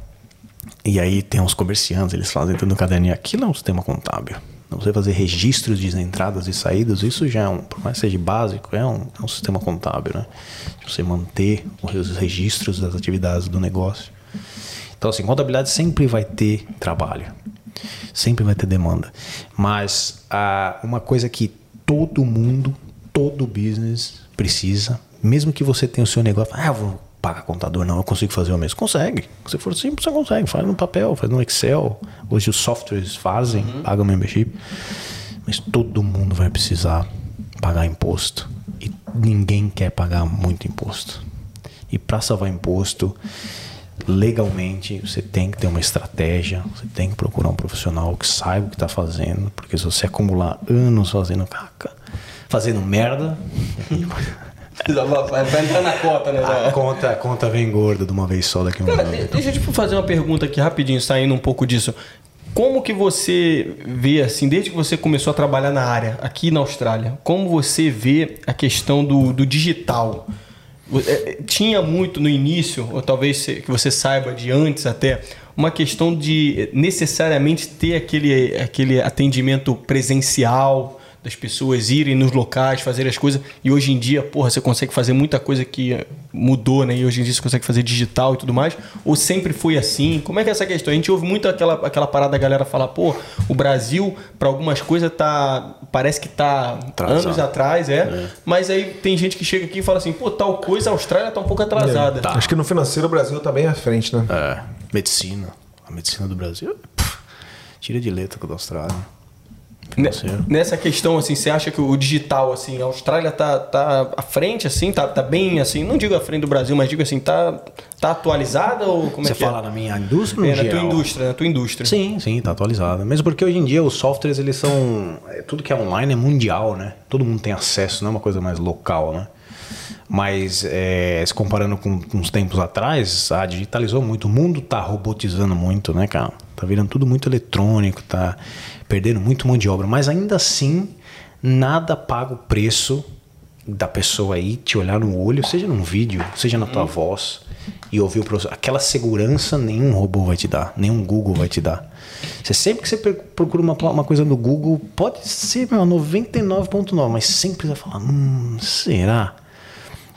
E aí tem uns comerciantes, eles fazem tudo no caderninho. Aquilo é um sistema contábil. Você fazer registros de entradas e saídas, isso já é um, por mais que seja básico, é um, é um sistema contábil, né? Você manter os registros das atividades do negócio. Então, assim, contabilidade sempre vai ter trabalho, sempre vai ter demanda. Mas ah, uma coisa que todo mundo, todo business precisa, mesmo que você tenha o seu negócio, ah, vou pagar contador, não, eu consigo fazer o mesmo. Consegue. Se for simples, você consegue. Faz no papel, faz no Excel. Hoje os softwares fazem, uhum. pagam membership. Mas todo mundo vai precisar pagar imposto. E ninguém quer pagar muito imposto. E para salvar imposto, legalmente, você tem que ter uma estratégia, você tem que procurar um profissional que saiba o que está fazendo, porque se você acumular anos fazendo caca, fazendo merda. Vai entrar na conta, né? A conta, a conta vem gorda de uma vez só daqui a um ano. Deixa eu te fazer uma pergunta aqui rapidinho, saindo um pouco disso. Como que você vê, assim, desde que você começou a trabalhar na área, aqui na Austrália, como você vê a questão do, do digital? É, tinha muito no início, ou talvez que você saiba de antes até, uma questão de necessariamente ter aquele, aquele atendimento presencial, das pessoas irem nos locais, fazer as coisas. E hoje em dia, porra, você consegue fazer muita coisa que mudou, né? E hoje em dia você consegue fazer digital e tudo mais. Ou sempre foi assim? Como é que é essa questão? A gente ouve muito aquela, aquela parada da galera falar, pô, o Brasil, para algumas coisas, tá. Parece que tá anos atrás, é, é, Mas aí tem gente que chega aqui e fala assim, pô, tal coisa, a Austrália tá um pouco atrasada. É, tá. Acho que no financeiro o Brasil tá bem à frente, né? É. Medicina. A medicina do Brasil. Pff, tira de letra com a da Austrália. Nessa questão, assim, você acha que o digital, assim, a Austrália tá, tá à frente, assim, tá, tá bem, assim, não digo à frente do Brasil, mas digo assim, tá, tá atualizada ou como você é que Você fala é? na minha indústria é, na geral? tua indústria, na tua indústria. Sim, sim, tá atualizada. Mesmo porque hoje em dia os softwares, eles são... É, tudo que é online é mundial, né? Todo mundo tem acesso, não é uma coisa mais local, né? Mas é, se comparando com, com uns tempos atrás, a digitalizou muito. O mundo tá robotizando muito, né, cara? Tá virando tudo muito eletrônico, tá perdendo muito mão de obra, mas ainda assim nada paga o preço da pessoa aí te olhar no olho, seja num vídeo, seja na tua uhum. voz e ouvir o professor. Aquela segurança nenhum robô vai te dar, nenhum Google vai te dar. Você sempre que você procura uma, uma coisa no Google, pode ser 99.9, mas sempre vai falar, hum, será?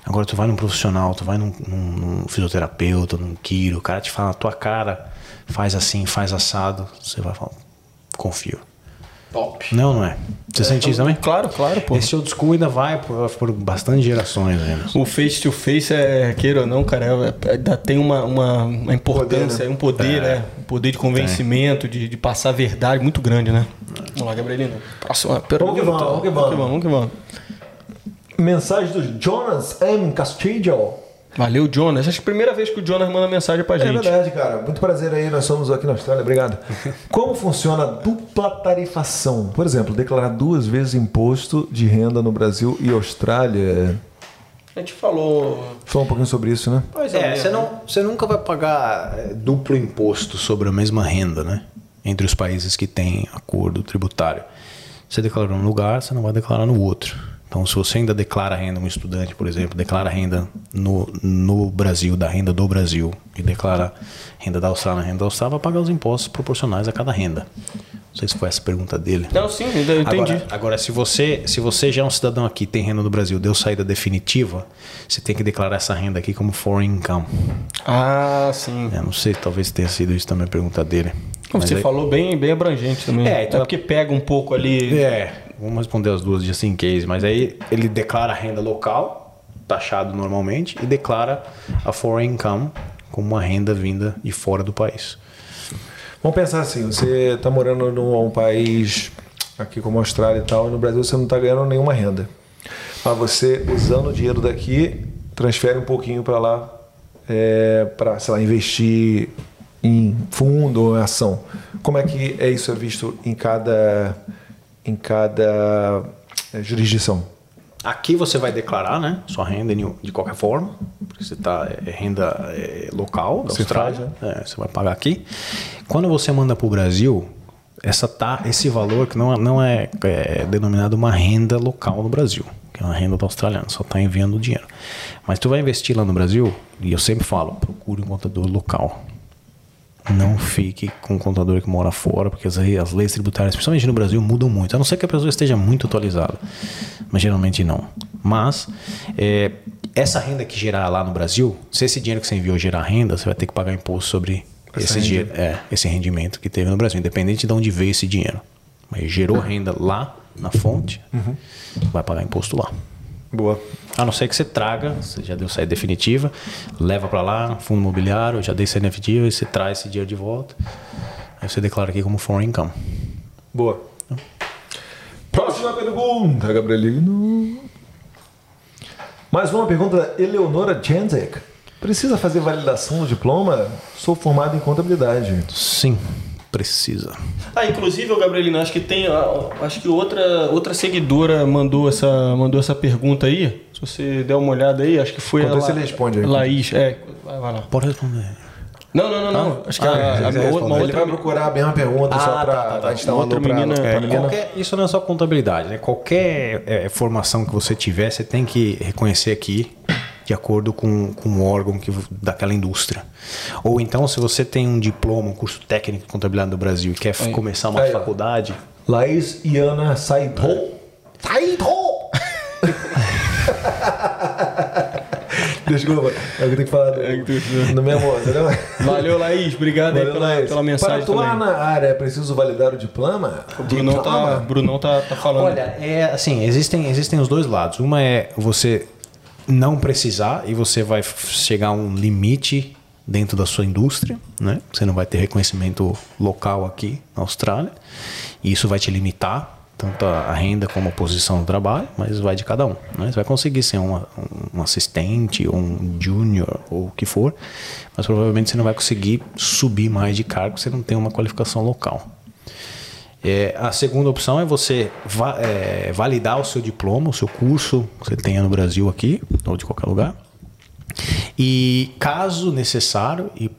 Agora tu vai num profissional, tu vai num, num, num fisioterapeuta, num quiro, o cara te fala na tua cara, faz assim, faz assado, você vai falar, confio. Top. Não, não é. Você é, sente isso também? Claro, claro, pô. Esse old school ainda vai por, por bastante gerações ainda. O face to face, é, queira ou não, cara, é, é, tem uma, uma, uma importância, poder, né? um poder, é. né? Um poder de convencimento, de, de passar a verdade muito grande, né? Vamos lá, Gabrielino. Próxima pergunta. Vamos que vamos, vamos que vamos. Vamos que vamos. Mensagem do Jonas M. Castillo. Valeu, Jonas. Acho que é a primeira vez que o Jonas manda mensagem pra é gente. É verdade, cara. Muito prazer aí. Nós somos aqui na Austrália. Obrigado. Como funciona a dupla tarifação? Por exemplo, declarar duas vezes imposto de renda no Brasil e Austrália. A gente falou. Falou um pouquinho sobre isso, né? Pois é, você, não, você nunca vai pagar é, duplo imposto sobre a mesma renda, né? Entre os países que têm acordo tributário. Você declarou num lugar, você não vai declarar no outro. Então, se você ainda declara renda, um estudante, por exemplo, declara renda no, no Brasil, da renda do Brasil, e declara renda da Austrália, renda da Austrália, vai pagar os impostos proporcionais a cada renda. Não sei se foi essa a pergunta dele. Não, sim, eu entendi. Agora, agora, se, você, se você já é um cidadão aqui tem renda no Brasil, deu saída definitiva, você tem que declarar essa renda aqui como foreign income. Ah, sim. Eu não sei, talvez tenha sido isso também a pergunta dele. Você aí... falou bem, bem abrangente também. É, então, é porque pega um pouco ali. É, vamos responder as duas just in case, mas aí ele declara a renda local, taxado normalmente, e declara a foreign income como uma renda vinda de fora do país. Vamos pensar assim, você está morando num país aqui como a Austrália e tal, e no Brasil você não está ganhando nenhuma renda. Mas você, usando o dinheiro daqui, transfere um pouquinho para lá, é, para, sei lá, investir em fundo ou ação. Como é que é isso é visto em cada em cada é, jurisdição? Aqui você vai declarar, né, sua renda de qualquer forma, porque você está é renda é, local da você Austrália, faz, é. É, você vai pagar aqui. Quando você manda para o Brasil, essa tá esse valor que não, não é, é denominado uma renda local no Brasil, que é uma renda do australiano, só está enviando o dinheiro. Mas tu vai investir lá no Brasil, e eu sempre falo, procure um contador local não fique com um contador que mora fora, porque as, as leis tributárias, principalmente no Brasil, mudam muito. A não ser que a pessoa esteja muito atualizada. Mas geralmente não. Mas é, essa renda que gerar lá no Brasil, se esse dinheiro que você enviou gerar renda, você vai ter que pagar imposto sobre esse, dinheiro, é, esse rendimento que teve no Brasil, independente de onde veio esse dinheiro. Mas gerou renda lá na fonte, uhum. vai pagar imposto lá. Boa. A não ser que você traga, você já deu saída definitiva, leva para lá, fundo imobiliário, já dei saída definitiva, e você traz esse dinheiro de volta. Aí você declara aqui como foreign income. Boa. Próxima pergunta, Gabrielino. Mais uma pergunta da Eleonora Jenzek. Precisa fazer validação do diploma? Sou formado em contabilidade. Sim, precisa. Ah, inclusive, o Gabrielino, acho que tem. ah, Acho que outra, outra seguidora mandou essa, mandou essa pergunta aí. Se você der uma olhada aí, acho que foi Enquanto a isso ele responde aí. Laís. É, vai lá. Pode responder. Não, não, não, não. Acho que a, a, quiser uma responder. Ele vai procurar a mesma pergunta só Ah, pra tá, tá, tá. a gente dar um Outra menina- pra é, menina. Qualquer- isso não é só contabilidade, né? Qualquer é, formação que você tiver, você tem que reconhecer aqui de acordo com, com o órgão que, daquela indústria. Ou então, se você tem um diploma, um curso técnico de contabilidade do Brasil e quer f- começar uma Aí, faculdade, Laís Iana Saito. Saito! Desculpa, é o que eu tenho que falar do, no mesmo, entendeu? Valeu, Laís. Obrigado aí Valeu, pela, Laís. pela mensagem Para atuar também. na área, é preciso validar o diploma? O Brunão tá, Brunão tá, tá falando. Olha, é assim, existem, existem os dois lados. Uma é você não precisar e você vai chegar a um limite dentro da sua indústria, né? Você não vai ter reconhecimento local aqui na Austrália. E isso vai te limitar tanto a renda como a posição no trabalho, mas vai de cada um. Né? Você vai conseguir ser uma- um assistente, ou um junior ou o que for, mas provavelmente você não vai conseguir subir mais de cargo se não tem uma qualificação local. É, a segunda opção é você va- é, validar o seu diploma, o seu curso que você tenha no Brasil aqui, ou de qualquer lugar. E caso necessário, e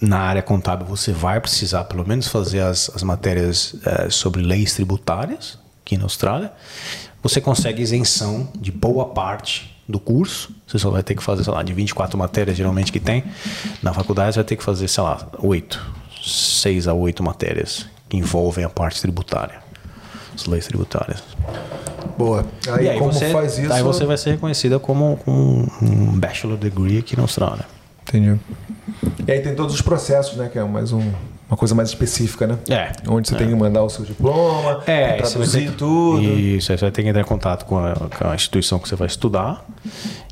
na área contábil você vai precisar pelo menos fazer as, as matérias eh, sobre leis tributárias aqui na Austrália, você consegue isenção de boa parte do curso. Você só vai ter que fazer, sei lá, de 24 matérias geralmente que tem. Na faculdade você vai ter que fazer, sei lá, 8, 6 a 8 matérias que envolvem a parte tributária, as leis tributárias. Boa. Aí, aí como você, faz isso? aí você vai ser reconhecida como, como um bachelor degree aqui na Austrália. Entendi. E aí tem todos os processos, né? Que é mais um- uma coisa mais específica, né? É. Onde você tem que mandar o seu diploma, É, traduzir que- tudo. Isso, aí você vai ter que entrar em contato com a, com a instituição que você vai estudar.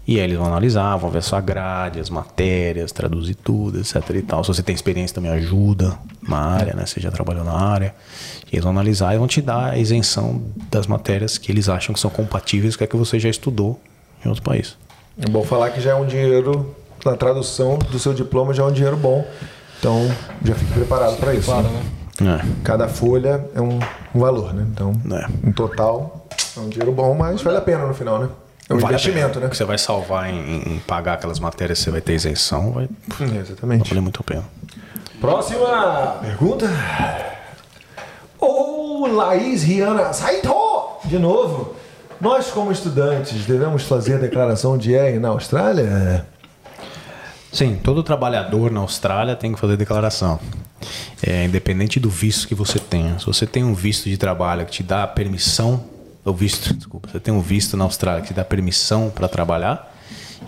E aí eles vão analisar, vão ver a sua grade, as matérias, traduzir tudo, etc e tal. Se você tem experiência também ajuda na área, né? Você já trabalhou na área. E eles vão analisar e vão te dar a isenção das matérias que eles acham que são compatíveis com a que você já estudou em outro país. É bom falar que já é um dinheiro, na tradução do seu diploma já é um dinheiro bom. Então já fique preparado para isso. Claro, né? né? É. Cada folha é um, um valor, né? Então, É. em total, é um dinheiro bom, mas vale a pena no final, né? É um Vale investimento, pena. né? Que você vai salvar em, em pagar aquelas matérias que você vai ter isenção, vai Hum, Exatamente. valer muito a pena. Próxima pergunta. Ô, Laís Riana Saito! De novo. Nós, como estudantes, devemos fazer a declaração de ER na Austrália? Sim, todo trabalhador na Austrália tem que fazer declaração. É, independente do visto que você tenha. Se você tem um visto de trabalho que te dá permissão, ou visto, desculpa, você tem um visto na Austrália que te dá permissão para trabalhar,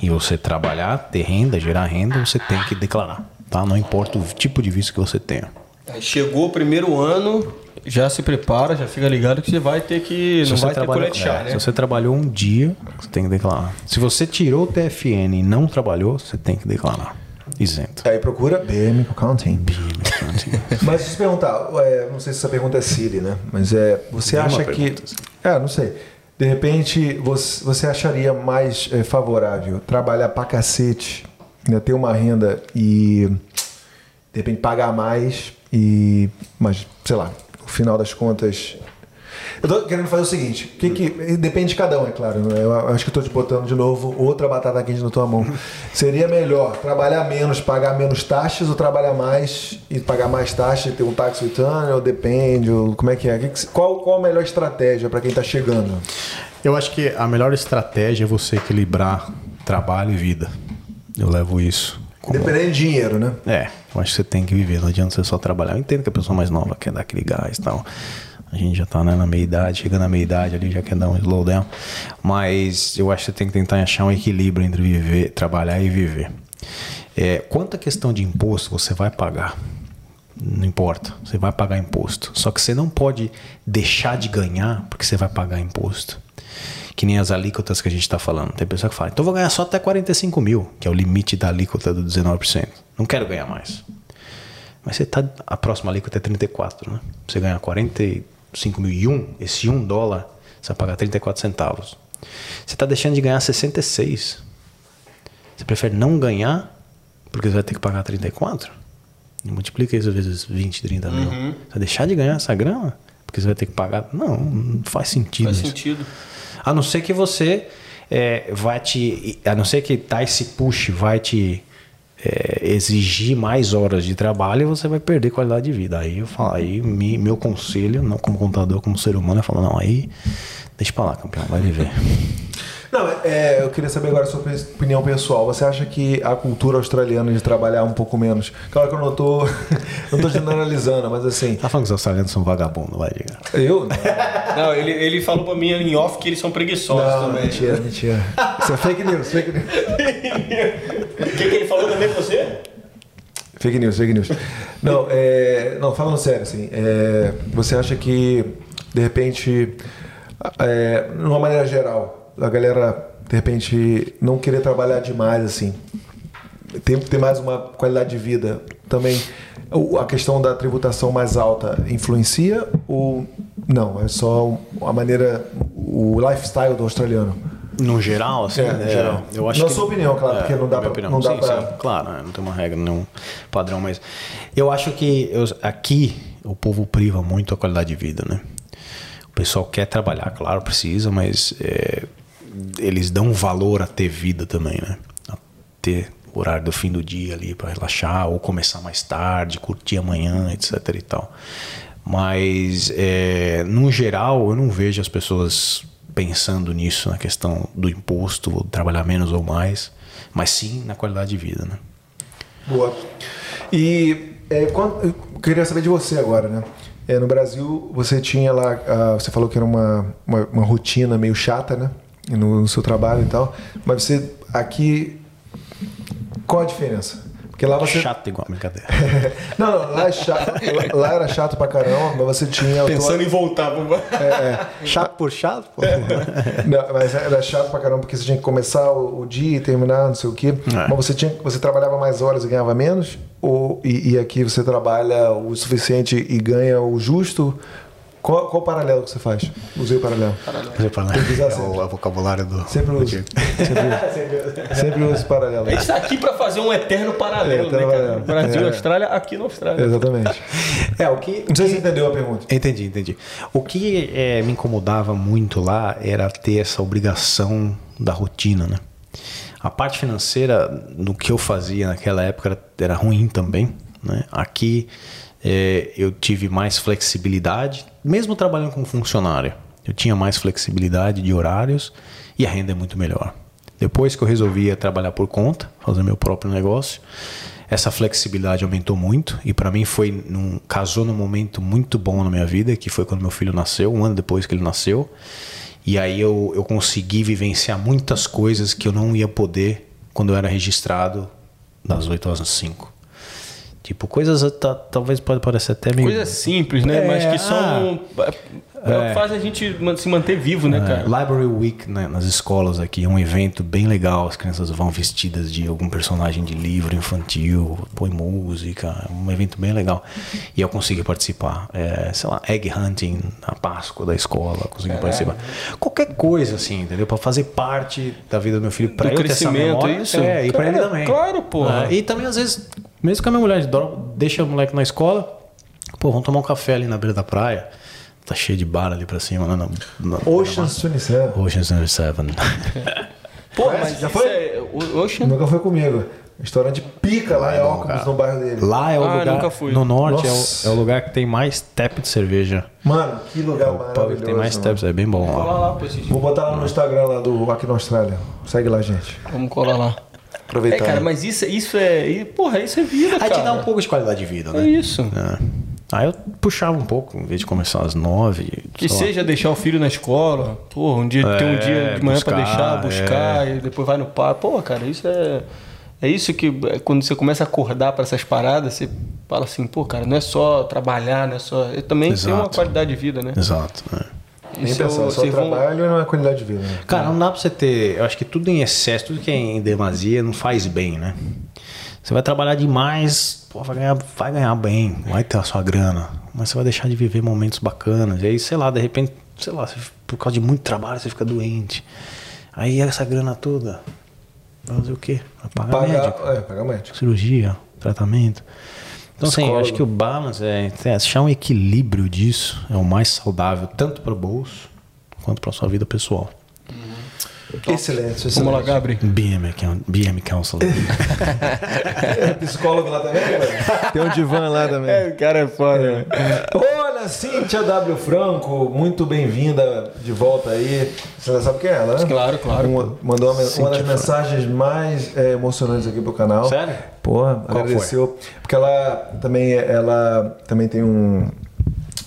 e você trabalhar, ter renda, gerar renda, você tem que declarar. Tá? Não importa o tipo de visto que você tenha. Aí chegou o primeiro ano, já se prepara, já fica ligado que você vai ter que. não vai ter trabalhou- colete chá, é, né? se você trabalhou um dia, você tem que declarar. Se você tirou o TFN e não trabalhou, você tem que declarar. Isento. Aí procura BM Accounting. Mas deixa eu te perguntar, é, não sei se essa pergunta é Siri, né? Mas é, você Nenhuma acha que. É, não sei. De repente, você, você acharia mais é, favorável trabalhar pra cacete, né, ter uma renda e de repente pagar mais e. Mas, sei lá, no final das contas. Eu tô querendo fazer o seguinte, que que, depende de cada um, é claro. né? Eu acho que tô te botando de novo outra batata quente na tua mão. Seria melhor trabalhar menos, pagar menos taxas ou trabalhar mais e pagar mais taxas e ter um tax return ou depende? Ou como é que é? Qual, qual a melhor estratégia para quem tá chegando? Eu acho que a melhor estratégia é você equilibrar trabalho e vida. Eu levo isso. Como... Dependendo de dinheiro, né? É, eu acho que você tem que viver, não adianta você só trabalhar. Eu entendo que a pessoa mais nova quer dar aquele gás e tal. A gente já tá né, na meia idade, chegando na meia idade ali, já quer dar um slowdown. Mas eu acho que você tem que tentar achar um equilíbrio entre viver, trabalhar e viver. É, quanto à questão de imposto você vai pagar? Não importa, você vai pagar imposto. Só que você não pode deixar de ganhar porque você vai pagar imposto. Que nem as alíquotas que a gente está falando. Tem pessoa que fala, então vou ganhar só até 45 mil, que é o limite da alíquota do 19%. Não quero ganhar mais. Mas você tá, a próxima alíquota é 34, né? Você ganhar 45 mil e um, esse um dólar, você vai pagar 34 centavos. Você está deixando de ganhar 66. Você prefere não ganhar, porque você vai ter que pagar 34? E multiplica isso vezes 20, 30 mil. Você vai deixar de ganhar essa grana? Porque você vai ter que pagar? Não, não faz sentido Faz isso. sentido. A não ser que você é, vai te. A não ser que tá esse push vai te é, exigir mais horas de trabalho e você vai perder qualidade de vida. Aí eu falo, aí me- meu conselho, não como contador, como ser humano, eu falo, não, aí deixa pra lá, campeão, vai viver. Não, é, eu queria saber agora a sua opinião pessoal. Você acha que a cultura australiana de trabalhar um pouco menos. Claro que eu não tô, não tô generalizando, mas assim. Tá falando que os australianos são vagabundos, vai, diga. Eu? Não, ele, ele falou pra mim em off que eles são preguiçosos Não, também. mentira, mentira. Isso é fake news, fake news. O que, que ele falou também pra você? Fake news, fake news. Não, é, não falando sério, assim, é, você acha que, de repente, é, de uma maneira geral, a galera, de repente, não querer trabalhar demais, assim, ter, ter mais uma qualidade de vida também, a questão da tributação mais alta influencia ou não? É só a maneira, o lifestyle do australiano? No geral, assim, É, no geral. eu acho Na que, sua opinião, claro, porque não dá pra- opinião, não dá sim, pra- sim, claro, né, não tem uma regra, nenhum padrão, mas eu acho que eu- aqui o povo priva muito a qualidade de vida, né? O pessoal quer trabalhar, claro, precisa, mas é, eles dão valor a ter vida também, né? A ter o horário do fim do dia ali para relaxar ou começar mais tarde, curtir amanhã, etc e tal. Mas é, no geral eu não vejo as pessoas pensando nisso na questão do imposto, trabalhar menos ou mais, mas sim na qualidade de vida, né? Boa. E é, eu queria saber de você agora, né? É, no Brasil, você tinha lá, ah, você falou que era uma, uma, uma rotina meio chata, né? No, no seu trabalho e tal. Mas você, aqui, qual a diferença? Porque lá você. Chato igual brincadeira. não, não, lá, é chato, lá, era chato pra caramba, mas você tinha. Pensando em voltar pro... chato por chato, pô. Não, mas era chato pra caramba porque você tinha que começar o, o dia e terminar, não sei o quê. É. Mas você, tinha, você trabalhava mais horas e ganhava menos? Ou, e, e aqui você trabalha o suficiente e ganha o justo? Qual, qual o paralelo que você faz? Usei o paralelo. Fala, Tem que usar é sempre. o vocabulário do. Sempre uso. Sempre, sempre uso esse paralelo. A gente tá aqui pra fazer um eterno paralelo, É, eterno né, cara? paralelo. Brasil, É. Austrália, aqui na Austrália. Exatamente. É, o que. Não sei se você entendeu a pergunta. Entendi, entendi. O que eh, me incomodava muito lá era ter essa obrigação da rotina, né? A parte financeira, no que eu fazia naquela época, era, era ruim também. Né? Aqui eh, eu tive mais flexibilidade, mesmo trabalhando como funcionário. Eu tinha mais flexibilidade de horários e a renda é muito melhor. Depois que eu resolvi trabalhar por conta, fazer meu próprio negócio, essa flexibilidade aumentou muito e para mim foi num, casou num momento muito bom na minha vida, que foi quando meu filho nasceu, um ano depois que ele nasceu. E aí eu, eu consegui vivenciar muitas coisas que eu não ia poder quando eu era registrado das 8 às 5. Tipo, coisas ta- talvez pode parecer até meio Coisas simples, né? É, Mas que são. É, o que faz a gente se manter vivo, né, É, cara? Library Week né, nas escolas aqui é um evento bem legal. As crianças vão vestidas de algum personagem de livro infantil, põe música, é um evento bem legal. E eu consegui participar. É, sei lá, egg hunting na Páscoa da escola, consegui participar. Qualquer coisa assim, entendeu? Para fazer parte da vida do meu filho, para Do eu ter essa crescimento, memória, isso. É, e para ele Cara, também. claro, porra. É, e também às vezes, mesmo com a minha mulher, deixa o moleque na escola, pô, vamos tomar um café ali na beira da praia. Tá cheio de bar ali pra cima, né? na, na, Ocean's 27. Ocean's Number 7. Pô, Conhece? mas Já foi? é. o- Oxe, Nunca foi comigo. Restaurante pica lá Auckland, cara. no bairro dele. Lá é o Ah, lugar. nunca fui. No norte é o, é o lugar que tem mais tap de cerveja. Mano, que lugar O pub maravilhoso. que tem mais mano. taps, é bem bom lá. lá. Vou botar lá no Instagram lá do Aqui na Austrália. Segue lá, gente. Vamos colar lá. É, Aproveitar. cara, mas isso, isso é. Porra, isso é vida, Aí cara. te dá um pouco de qualidade de vida, né? É isso. É. Aí eu puxava um pouco, em vez de começar às nove. Que sei lá. seja deixar o filho na escola, porra, um dia tem um É, dia de manhã pra buscar, deixar, buscar, e depois vai no par. Pô, cara, isso é. É isso que é, quando você começa a acordar pra essas paradas, você fala assim, pô, cara, não é só trabalhar, não é só. É também tem uma qualidade de vida, né? Exato. né? Nem é pensar, só vocês vão- trabalho não é qualidade de vida. Né? Cara, não dá pra você ter. Eu acho que tudo em excesso, tudo que é em demasia não faz bem, né? Você vai trabalhar demais, pô, vai ganhar, vai ganhar bem, vai ter a sua grana, mas você vai deixar de viver momentos bacanas. E aí, sei lá, de repente, sei lá, por causa de muito trabalho você fica doente. Aí essa grana toda, vai fazer o quê? Vai pagar médico, é, pagar médico. cirurgia, tratamento. Então, assim, eu acho que o balance é, é achar um equilíbrio disso é o mais saudável, tanto para o bolso quanto para sua vida pessoal. Excelente, excelente. Vamos lá, Gabri. BM, BM Counselor. É psicólogo lá também, velho? Tem um divã lá também. o cara é foda, Olha, Cíntia W. Franco, muito bem-vinda de volta aí. Você já sabe quem é ela, né? Claro, claro. Uma, mandou uma, uma das mensagens mais é, emocionantes aqui pro canal. Sério? Porra, Qual agradeceu. Porque ela também, ela também tem um.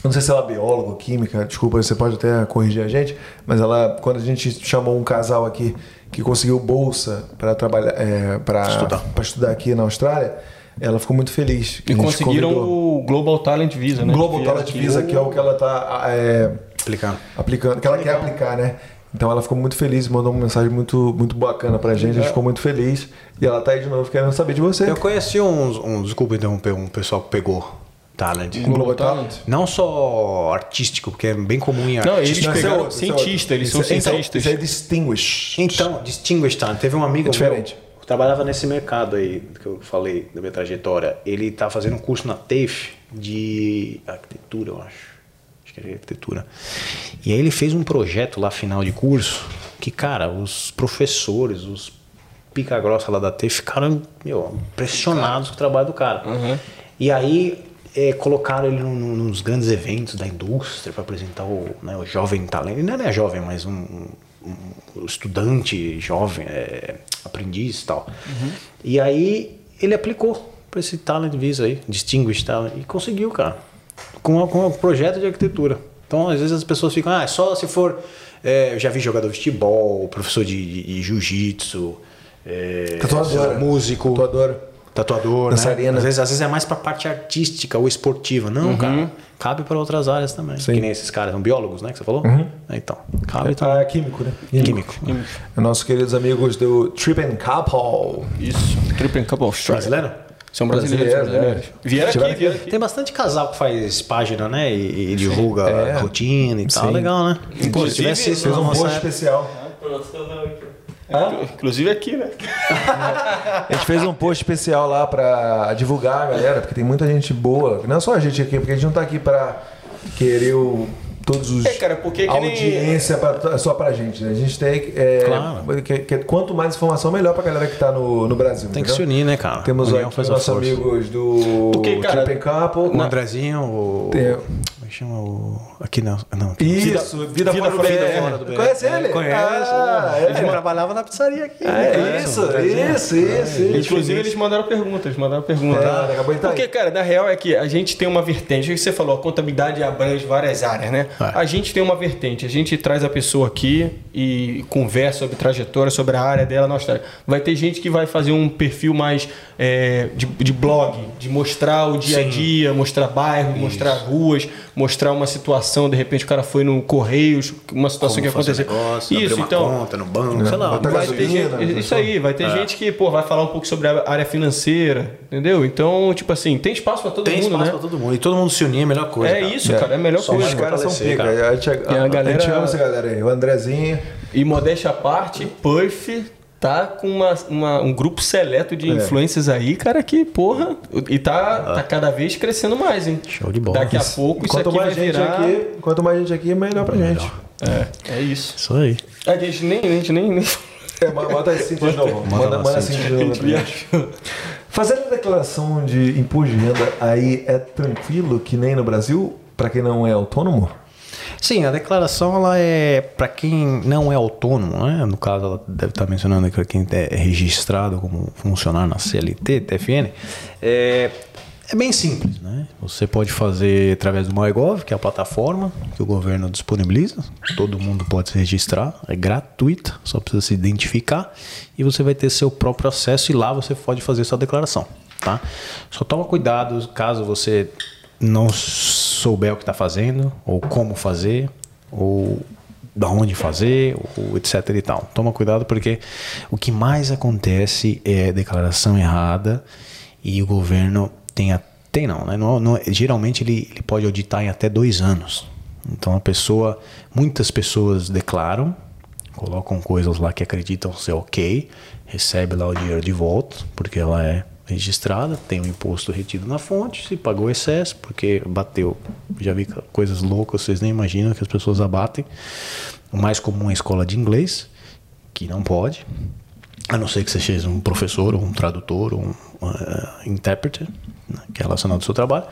Eu Não sei se ela é bióloga, química, desculpa, você pode até corrigir a gente, mas ela, quando a gente chamou um casal aqui que conseguiu bolsa para trabalhar, é, para Estudar. estudar aqui na Austrália, ela ficou muito feliz. E conseguiram convidou. o Global Talent Visa, né? Global Talent. Visa, que é o que ela tá é, Explicando. aplicando, que ela quer aplicar, né? Então ela ficou muito feliz, mandou uma mensagem muito, muito bacana pra gente, a gente ficou muito feliz. E ela tá aí de novo querendo saber de você. Eu conheci uns, um, desculpa interromper, um pessoal que pegou talent. Global Talent. Não só artístico, porque é bem comum em Não, eles é pegaram é cientista, eles são Esse é- esse é- cientistas. Esse é distinguished. Então, Distinguished Talent. Teve um amigo É diferente. meu que trabalhava nesse mercado aí, que eu falei da minha trajetória. Ele tá fazendo um curso na TAFE de arquitetura, eu acho. Acho que era arquitetura. E aí ele fez um projeto lá, final de curso, que, cara, os professores, os pica-grossa lá da TAFE ficaram, meu, impressionados com o trabalho do cara. E aí é, colocaram ele num- num- nos grandes eventos da indústria para apresentar o, né, o jovem talento. Ele não é jovem, mas um, um- estudante jovem, é, aprendiz e tal. E aí ele aplicou para esse Talent Visa aí, Distinguished Talent, e conseguiu, cara, com, com um projeto de arquitetura. Então, às vezes as pessoas ficam, ah, só se for. é, eu já vi jogador de futebol, professor de, de- de jiu-jitsu, é, músico. Tatuadora. Tatuador, Dançarina. né? Às vezes, às vezes é mais pra parte artística ou esportiva. Não, cara. Cabe para outras áreas também. Sim. Que nem esses caras, são biólogos, né? Que você falou? É, Então, cabe Ah, também. é químico, né? Químico. É Nossos queridos amigos do Trip and Couple. Isso. Trip and Couple. Brasileiro? São brasileiros. Brasileiro, brasileiros. é. Vieram aqui, vieram aqui. Tem bastante casal que faz página, né? E, e divulga É. rotina e tal. Sim. Legal, né? Inclusive, Se tivesse isso Fez um post época- Inclusive aqui, né? A gente fez um post especial lá pra divulgar a galera, porque tem muita gente boa. Não é só a gente aqui, porque a gente não tá aqui pra querer o, todos os. É, cara, porque que nem- audiência pra- só pra gente. Né? A gente tem. É, Claro. que- que- quanto mais informação, melhor pra galera que tá no, no Brasil. Tem que entendeu? se unir, né, cara? Temos aqui nossos amigos do Porque, cara, Couple. O Andrezinho, o. Tem- Como é chama o. Aqui não. não Isso, Vida, Vida Fora do Fora do BR. Fora do BR. Conhece ele? Conhece. Ah, Ele é. trabalhava na pizzaria aqui. É isso, isso, isso, isso. Inclusive, eles mandaram perguntas, mandaram perguntas. É. Porque, cara, na real é que a gente tem uma vertente. O que você falou, a contabilidade abrange várias áreas, né? É. A gente tem uma vertente. A gente traz a pessoa aqui e conversa sobre trajetória, sobre a área dela na Austrália. Vai ter gente que vai fazer um perfil mais é, de, de blog, de mostrar o dia a dia, mostrar bairro, mostrar ruas, mostrar uma situação. De repente, o cara foi no Correios, uma situação Como que aconteceu. negócio, Isso, uma então. conta no banco, sei lá. Vai ter gente, né, isso aí, vai ter gente que pô, vai falar um pouco sobre a área financeira, entendeu? Então, tipo assim, tem espaço pra todo Tem mundo, espaço né? pra todo mundo. E todo mundo se unir é a melhor coisa. É cara. isso, cara, é a melhor Só coisa. Os caras são pica. cara. A gente, a, a a galera- gente ama essa galera aí. O Andrezinho. E modéstia à parte, Puff tá com uma, uma- um grupo seleto de É. influências aí, cara, que, porra, e tá, tá cada vez crescendo mais, hein? Show de bola. Daqui a pouco isso Quanto vai mais, gente virar... aqui, quanto mais gente aqui, melhor pra gente. É, é isso. Isso aí. A gente nem... A gente nem, nem... É, bota a Cintia de novo. Manda Manda, lá, manda a Cintia. Cintia de novo pra gente. Fazendo a declaração de imposto de renda aí é tranquilo que nem no Brasil, pra quem não é autônomo? Sim, a declaração ela é para quem não é autônomo, né? No caso, ela deve estar mencionando que quem é registrado como funcionário na CLT, TFN. É, é bem simples, né? Você pode fazer através do MyGov, que é a plataforma que o governo disponibiliza. Todo mundo pode se registrar, é gratuita, só precisa se identificar e você vai ter seu próprio acesso e lá você pode fazer sua declaração, tá? Só toma cuidado caso você não souber o que está fazendo ou como fazer, ou da onde fazer, ou etc e tal. Toma cuidado porque o que mais acontece é declaração errada e o governo tem a, tem não, né? Não- não- geralmente ele, ele pode auditar em até dois anos. Então a pessoa, muitas pessoas declaram, colocam coisas lá que acreditam ser ok, recebe lá o dinheiro de volta, porque ela é registrada, tem o imposto retido na fonte, se pagou excesso, porque bateu. Já vi coisas loucas, vocês nem imaginam que as pessoas abatem. O mais comum é a escola de inglês, que não pode, a não ser que você seja um professor, ou um tradutor, ou um uh, intérprete, né, que é relacionado ao seu trabalho.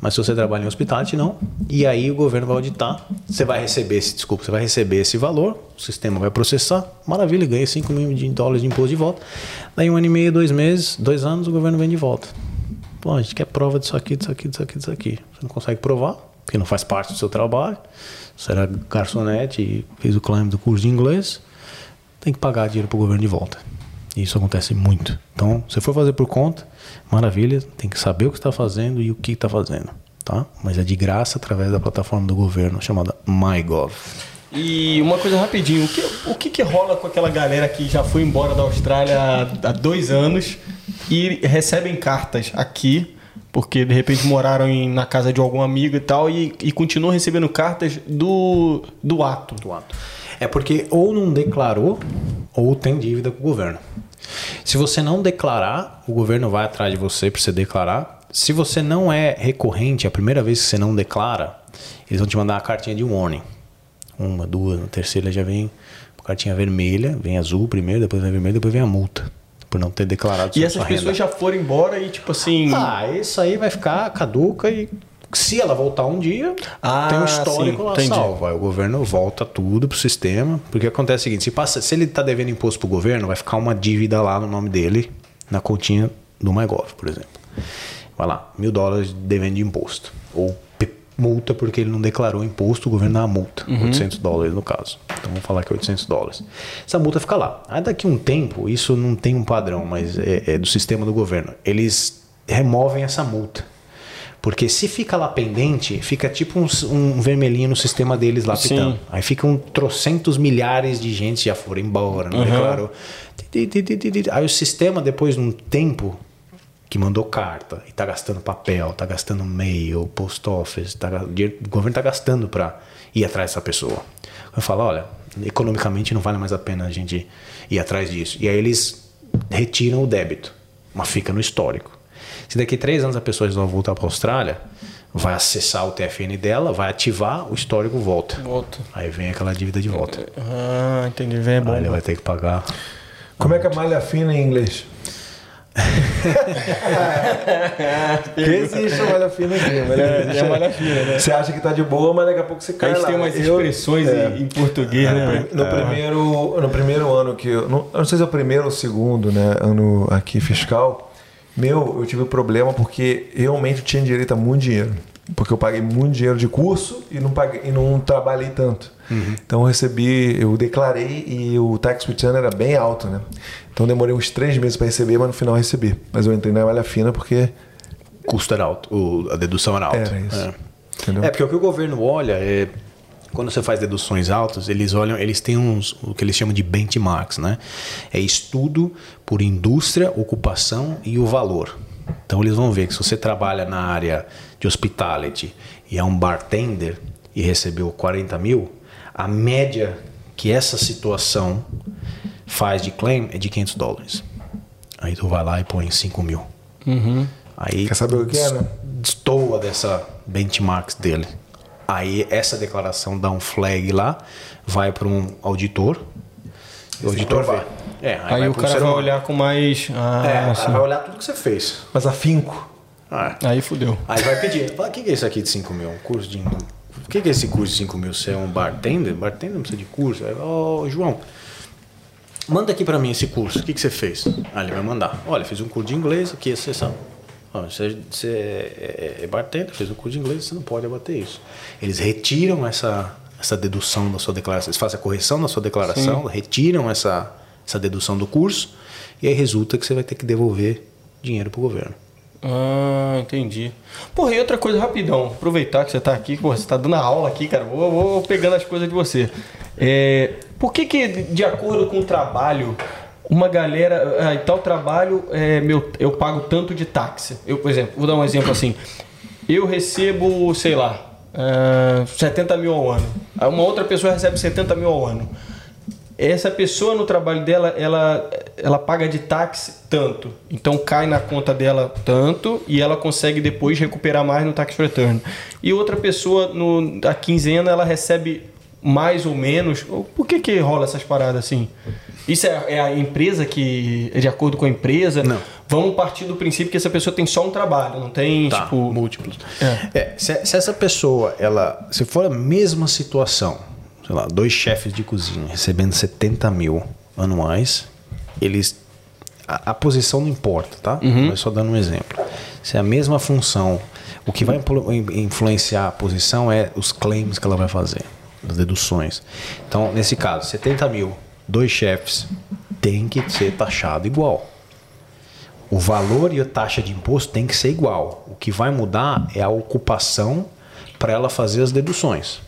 Mas se você trabalha em hospitality, não. E aí o governo vai auditar. Você vai receber esse, desculpa, você vai receber esse valor, o sistema vai processar, maravilha, ganha 5 mil de dólares de imposto de volta. Daí um ano e meio, dois meses, dois anos, o governo vem de volta. Pô, a gente quer prova disso aqui, disso aqui, disso aqui, disso aqui. Você não consegue provar, porque não faz parte do seu trabalho. Você era garçonete e fez o climb do curso de inglês, tem que pagar dinheiro pro governo de volta. E isso acontece muito. Então, se for fazer por conta, maravilha, tem que saber o que está fazendo e o que está fazendo, tá? Mas é de graça através da plataforma do governo chamada MyGov. E uma coisa rapidinho, o que, o que, que rola com aquela galera que já foi embora da Austrália há, há dois anos e recebem cartas aqui, porque de repente moraram em- na casa de algum amigo e tal, e, e continuam recebendo cartas do, do ato. do ato. É porque ou não declarou ou tem dívida com o governo. Se você não declarar, o governo vai atrás de você para você declarar. Se você não é recorrente, a primeira vez que você não declara, eles vão te mandar uma cartinha de warning. Uma, duas, na terceira já vem cartinha vermelha, vem azul primeiro, depois vem vermelho, depois vem a multa. Por não ter declarado E essas sua renda. pessoas já foram embora e tipo assim. Ah, isso aí vai ficar caduca e se ela voltar um dia, Ah, tem um histórico sim, lá entendi. Aí o governo volta tudo pro sistema. Porque acontece o seguinte: se, passa, se ele tá devendo imposto pro governo, vai ficar uma dívida lá no nome dele, na continha do MyGov, por exemplo. Vai lá, mil dólares devendo de imposto. Ou multa porque ele não declarou imposto, o governo dá uma multa. 800 dólares no caso. Então vamos falar que é 800 dólares. Essa multa fica lá. Aí daqui um tempo, isso não tem um padrão, mas é, é do sistema do governo. Eles removem essa multa. Porque se fica lá pendente, fica tipo um, um vermelhinho no sistema deles lá Sim. Aí ficam trocentos milhares de gente já foram embora, não declarou. Ti. Aí o sistema, depois de um tempo que mandou carta e tá gastando papel, tá gastando mail, post office, tá, o governo tá gastando para ir atrás dessa pessoa. Eu falo, olha, economicamente não vale mais a pena a gente ir atrás disso. E aí eles retiram o débito, mas fica no histórico. Se daqui a três anos a pessoa resolve voltar para a Austrália, vai acessar o TFN dela, vai ativar, o histórico volta. Volta. Aí vem aquela dívida de volta. Ah, entendi. Vem é bom. Aí ele vai ter que pagar. Como é que é malha fina em inglês? que existe a malha fina aqui, mas É, existe é malha fina, né? Você acha que tá de boa, mas daqui a pouco você A cai gente lá. tem umas Eu- expressões é. em, em português, né? No, primeiro, no primeiro ano que eu. Não, eu não sei se é o primeiro ou o segundo, né? Ano aqui fiscal. Meu, eu tive um problema porque realmente eu tinha direito a muito dinheiro. Porque eu paguei muito dinheiro de curso e não, paguei, e não trabalhei tanto. Então eu recebi, eu declarei e o tax return era bem alto, né? Então demorei uns três meses para receber, mas no final eu recebi. Mas eu entrei na malha fina porque. Custo era alto, o- a dedução era alta. Era isso. É. É, porque o que o governo olha é. Quando você faz deduções altas, eles olham, eles têm uns, o que eles chamam de benchmarks, né? É estudo por indústria, ocupação e o valor. Então eles vão ver que se você trabalha na área de hospitality e é um bartender e recebeu 40 mil, a média que essa situação faz de claim é de 500 dólares. Aí tu vai lá e põe 5 mil. Aí Quer saber o que é, né? destoa dessa benchmarks dele. Aí essa declaração dá um flag lá, vai para um auditor. O auditor vai. É, Aí, vai o cara vai humano. olhar com mais. Ah, É, sim. vai olhar tudo que você fez. Mas afinco. Ah, Aí fudeu. Aí vai pedir. Fala, o que é isso aqui de 5 mil? Um curso de. O que é esse curso de 5 mil? Você é um bartender? Bartender não precisa de curso. Aí, Ô, João, manda aqui pra mim esse curso. O que, que você fez? Aí ele vai mandar. Olha, fiz um curso de inglês aqui, a sessão. Você, você é, é bartender, fez um curso de inglês, você não pode abater isso. Eles retiram essa, essa dedução da sua declaração. Eles fazem a correção da sua declaração, retiram essa, essa dedução do curso, e aí resulta que você vai ter que devolver dinheiro pro governo. Ah, entendi. Porra, e outra coisa, rapidão, aproveitar que você tá aqui, porra, você tá dando aula aqui, cara, vou, vou pegando as coisas de você. É, por que que, de acordo com o trabalho, uma galera, ah, e tal trabalho, é, meu, eu pago tanto de táxi? Eu, por exemplo, vou dar um exemplo assim, eu recebo, sei lá, ah, 70 mil ao ano, Aí uma outra pessoa recebe 70 mil ao ano. Essa pessoa no trabalho dela, ela, ela paga de táxi tanto. Então cai na conta dela tanto e ela consegue depois recuperar mais no tax return. E outra pessoa, no, a quinzena, ela recebe mais ou menos. Por que, que rola essas paradas assim? Isso é, é a empresa que. De acordo com a empresa? Não. Vamos partir do princípio que essa pessoa tem só um trabalho, não tem, Tá, tipo. múltiplos. É. É, se, se essa pessoa, ela, se for a mesma situação, sei lá, dois chefes de cozinha recebendo 70 mil anuais, eles. A, a posição não importa, tá? Mas só dando um exemplo. Se é a mesma função, o que vai influ- in- influenciar a posição é os claims que ela vai fazer, as deduções. Então, nesse caso, 70 mil, dois chefes, tem que ser taxado igual. O valor e a taxa de imposto tem que ser igual. O que vai mudar é a ocupação para ela fazer as deduções.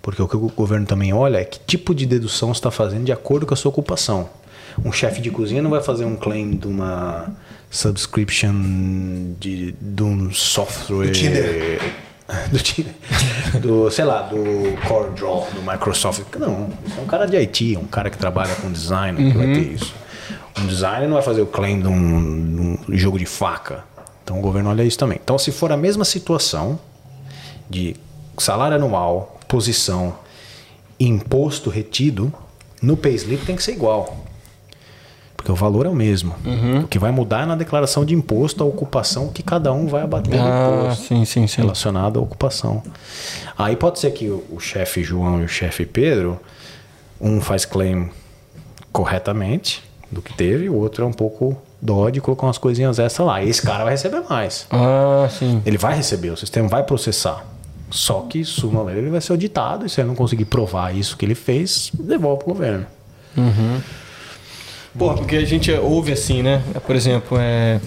Porque o que o governo também olha é que tipo de dedução está fazendo de acordo com a sua ocupação. Um chefe de cozinha não vai fazer um claim de uma subscription de, de um software. Do Tinder. Do Tinder. Do, sei lá, do CorelDRAW, do Microsoft. Não, é um cara de IT, um cara que trabalha com design que vai ter isso. Um designer não vai fazer o claim de um, de um jogo de faca. Então o governo olha isso também. Então, se for a mesma situação de salário anual, posição, imposto retido, no payslip tem que ser igual. Porque o valor é o mesmo. O que vai mudar é na declaração de imposto a ocupação que cada um vai abater Ah, imposto sim, sim, sim. relacionado à ocupação. Aí pode ser que o, o chefe João e o chefe Pedro, um faz claim corretamente do que teve, o outro é um pouco dó de colocar umas coisinhas extra lá. Esse cara vai receber mais. Ah, sim. Ele vai receber, o sistema vai processar. Só que, suma ele vai ser auditado e se ele não conseguir provar isso que ele fez, devolve pro governo. Porra, porque a gente ouve assim, né? Por exemplo, é.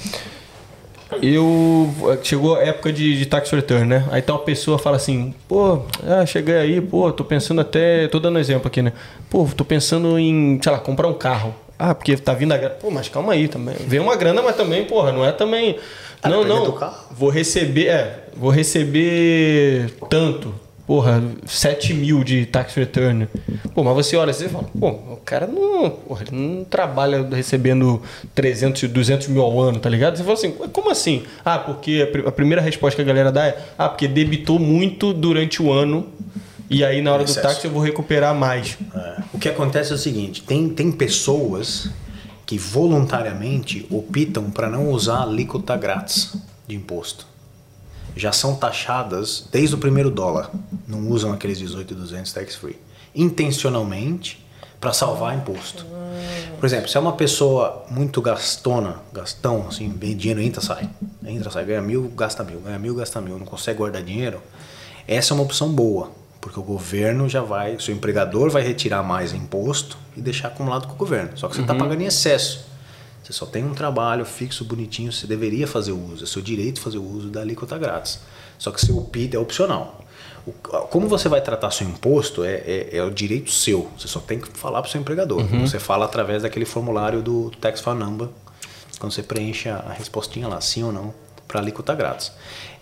Eu. Chegou a época de, de tax return, né? Aí tal pessoa fala assim: pô, ah, cheguei aí, pô, tô pensando até. Tô dando exemplo aqui, né? Pô, tô pensando em, sei lá, comprar um carro. Ah, porque tá vindo a grana. Pô, mas calma aí também. Vem uma grana, mas também, porra, não é também. Ah, não, não. Vou receber. É, vou receber tanto. Porra, 7 mil de tax return. Pô, mas você olha assim e fala, pô, o cara não, porra, ele não trabalha recebendo 300, 200 mil ao ano, tá ligado? Você fala assim, "Ué, como assim? Ah, porque a pri- a primeira resposta que a galera dá é, ah, porque debitou muito durante o ano e aí na hora do táxi eu vou recuperar mais. É. O que acontece é o seguinte: tem, tem pessoas que voluntariamente optam para não usar a alíquota grátis de imposto. Já são taxadas desde o primeiro dólar. Não usam aqueles 18,200 tax free. Intencionalmente para salvar imposto. Por exemplo, se é uma pessoa muito gastona, gastão, assim, dinheiro entra, sai. Entra, sai, ganha mil, gasta mil, ganha mil, gasta mil, não consegue guardar dinheiro. Essa é uma opção boa, porque o governo já vai, o seu empregador vai retirar mais imposto e deixar acumulado com o governo. Só que você está pagando em excesso. Você só tem um trabalho fixo, bonitinho, você deveria fazer o uso, é seu direito fazer o uso da alíquota grátis. Só que seu PID é opcional. O- como você vai tratar seu imposto é, é, é o direito seu. Você só tem que falar para o seu empregador. Você fala através daquele formulário do Tax File Number, quando você preenche a, a respostinha lá, sim ou não, para alíquota grátis.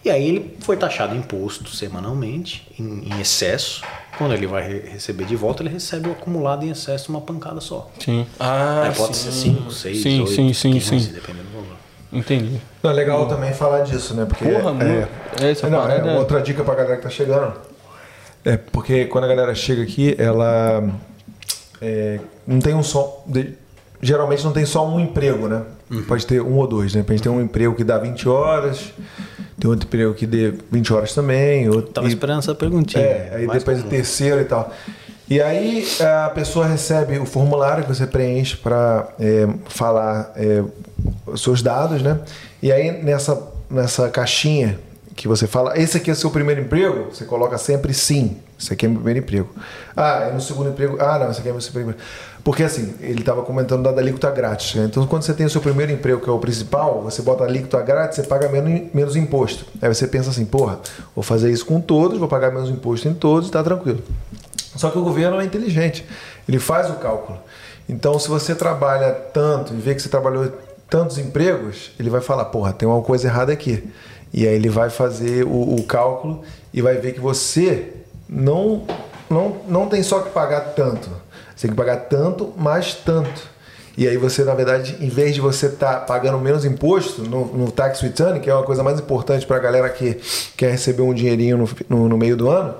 E aí ele foi taxado imposto semanalmente, em, em excesso. Quando ele vai re- receber de volta, ele recebe o acumulado em excesso uma pancada só. Sim. Ah, Aí pode ser 5, 6, Sim, 8, sim, sim, 15, sim. dependendo do valor. Entendi. Não, é legal também falar disso, né? Porque Porra, é, mano. Essa não, parada é é- outra dica pra galera que tá chegando. É porque quando a galera chega aqui, ela é, não tem um só. de- geralmente não tem só um emprego, né? Uhum. Pode ter um ou dois, né? Pode ter um emprego que dá 20 horas, tem outro emprego que dê 20 horas também. Outro, Tava e- esperando essa perguntinha. é, aí depois o comum. terceiro e tal. E aí a pessoa recebe o formulário que você preenche para falar é, os seus dados, né? E aí nessa, nessa caixinha que você fala, esse aqui é seu primeiro emprego, você coloca sempre sim. Esse aqui é meu primeiro emprego. Ah, é no segundo emprego. Ah, não, esse aqui é meu segundo emprego. Porque assim, ele estava comentando da alíquota grátis. Né? Então, quando você tem o seu primeiro emprego, que é o principal, você bota a alíquota grátis, você paga menos, menos imposto. Aí você pensa assim, porra, vou fazer isso com todos, vou pagar menos imposto em todos e tá tranquilo. Só que o governo é inteligente, ele faz o cálculo. Então, se você trabalha tanto e vê que você trabalhou tantos empregos, ele vai falar, porra, tem uma coisa errada aqui. E aí ele vai fazer o, o cálculo e vai ver que você não, não, não tem só que pagar tanto. Você tem que pagar tanto, mais tanto. E aí você, na verdade, em vez de você estar tá pagando menos imposto no, no, tax return, que é uma coisa mais importante para a galera que quer receber um dinheirinho no, no, no meio do ano,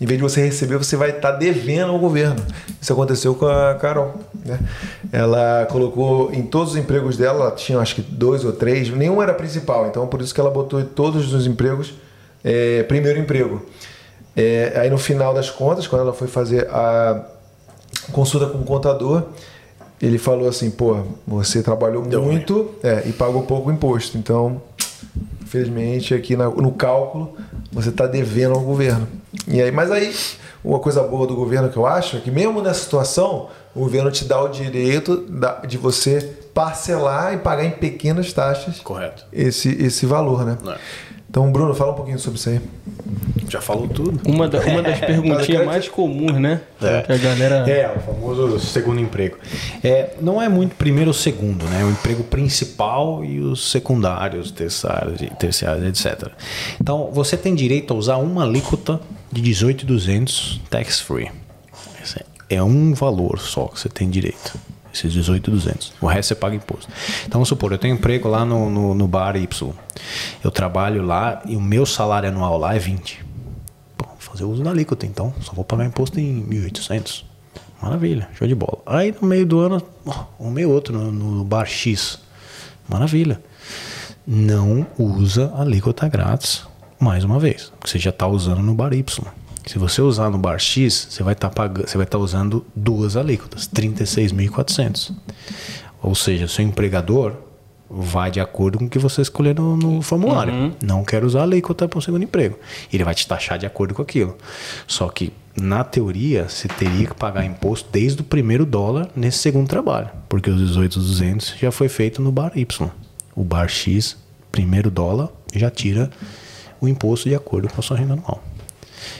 em vez de você receber, você vai estar tá devendo ao governo. Isso aconteceu com a Carol. Né? Ela colocou em todos os empregos dela, ela tinha acho que dois ou três, nenhum era principal, então por isso que ela botou em todos os empregos é, primeiro emprego. É, aí no final das contas, quando ela foi fazer a consulta com o contador, ele falou assim: pô, você trabalhou Deu muito é, e pagou pouco imposto, então infelizmente aqui no cálculo você está devendo ao governo. E aí, mas aí, uma coisa boa do governo que eu acho é que mesmo nessa situação, o governo te dá o direito de você parcelar e pagar em pequenas taxas Correto. esse, esse valor, né? É. Então, Bruno, fala um pouquinho sobre isso aí. Já falou tudo. Uma, da, uma das perguntinhas mais comuns, né? É. Que a galera... é, o famoso segundo emprego. É, não é muito primeiro ou segundo, né? O emprego principal e os secundários, terciários, terciários etc. Então, você tem direito a usar uma alíquota de 18,200 tax free. É um valor só que você tem direito esses 18,200. O resto você paga imposto. Então, vamos supor, eu tenho emprego lá no, no, no, bar Y. Eu trabalho lá e o meu salário anual lá é 20. Pô, vou fazer uso da alíquota, então. Só vou pagar imposto em 1.800. Maravilha, show de bola. Aí no meio do ano, um meio outro no, no bar X. Maravilha. Não usa alíquota grátis mais uma vez, porque você já está usando no bar Y. Se você usar no bar X, você vai estar tá pagando, você vai estar tá usando duas alíquotas, 36.400. Ou seja, seu empregador vai de acordo com o que você escolher no, no formulário. Uhum. Não quero usar a alíquota para o segundo emprego. Ele vai te taxar de acordo com aquilo. Só que na teoria, você teria que pagar imposto desde o primeiro dólar nesse segundo trabalho, porque os 18.200 já foi feito no bar Y. O bar X, primeiro dólar, já tira o imposto de acordo com a sua renda anual.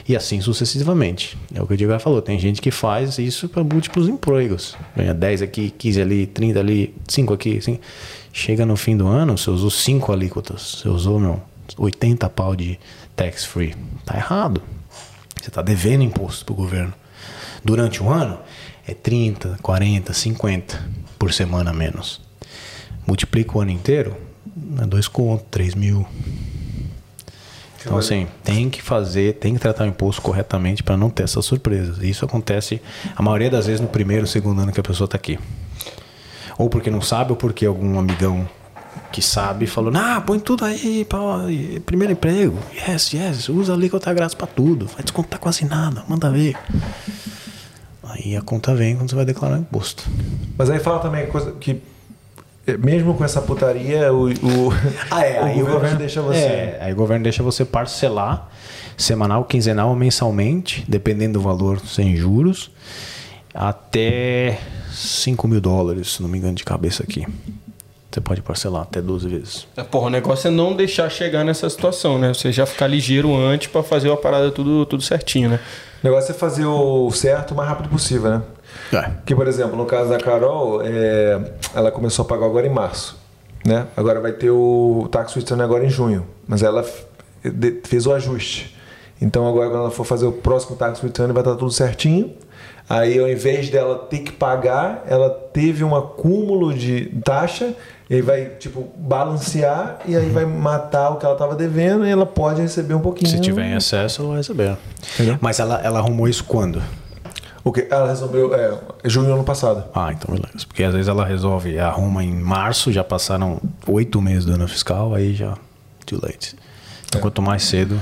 E assim sucessivamente. É o que o Diego falou. Tem gente que faz isso para múltiplos empregos. Ganha 10 aqui, 15 ali, 30 ali, 5 aqui. Assim. Chega no fim do ano, você usou 5 alíquotas. Você usou, meu, 80 pau de tax free. Tá errado. Você está devendo imposto para o governo. Durante o ano, é 30, 40, 50 por semana menos. Multiplica o ano inteiro, é 2 conto, 3 mil. Então, assim, tem que fazer, tem que tratar o imposto corretamente para não ter essas surpresas. Isso acontece, a maioria das vezes, no primeiro, segundo ano que a pessoa está aqui. Ou porque não sabe, ou porque algum amigão que sabe falou: Ah, põe tudo aí, primeiro emprego. Yes, yes, usa ali que eu tá grátis para tudo. Vai descontar quase nada, manda ver. Aí a conta vem quando você vai declarar o imposto. Mas aí fala também coisa que mesmo com essa putaria, o, o, ah, é, o, governo, governo, deixa você. É, aí o governo deixa você parcelar semanal, quinzenal ou mensalmente, dependendo do valor, sem juros, até 5 mil dólares, se não me engano, de cabeça aqui. Você pode parcelar até 12 vezes. É, porra, o negócio é não deixar chegar nessa situação, né? Você já ficar ligeiro antes para fazer a parada tudo, tudo certinho, né? O negócio é fazer o certo o mais rápido possível, né? É. Que, por exemplo, no caso da Carol, é, ela começou a pagar agora em março. Né? Agora vai ter o tax return agora em junho. Mas ela fez o ajuste. Então agora quando ela for fazer o próximo tax return vai estar tudo certinho. Aí ao invés dela ter que pagar, ela teve um acúmulo de taxa e aí vai tipo balancear e aí vai matar o que ela estava devendo e ela pode receber um pouquinho. Se tiver em excesso, ela vai receber. Entendeu? Mas ela, ela arrumou isso quando? O que? Ela resolveu é, junho ano passado. Ah, então beleza. Porque às vezes ela resolve, arruma em março, já passaram oito meses do ano fiscal, aí já too late. Então é. quanto mais cedo.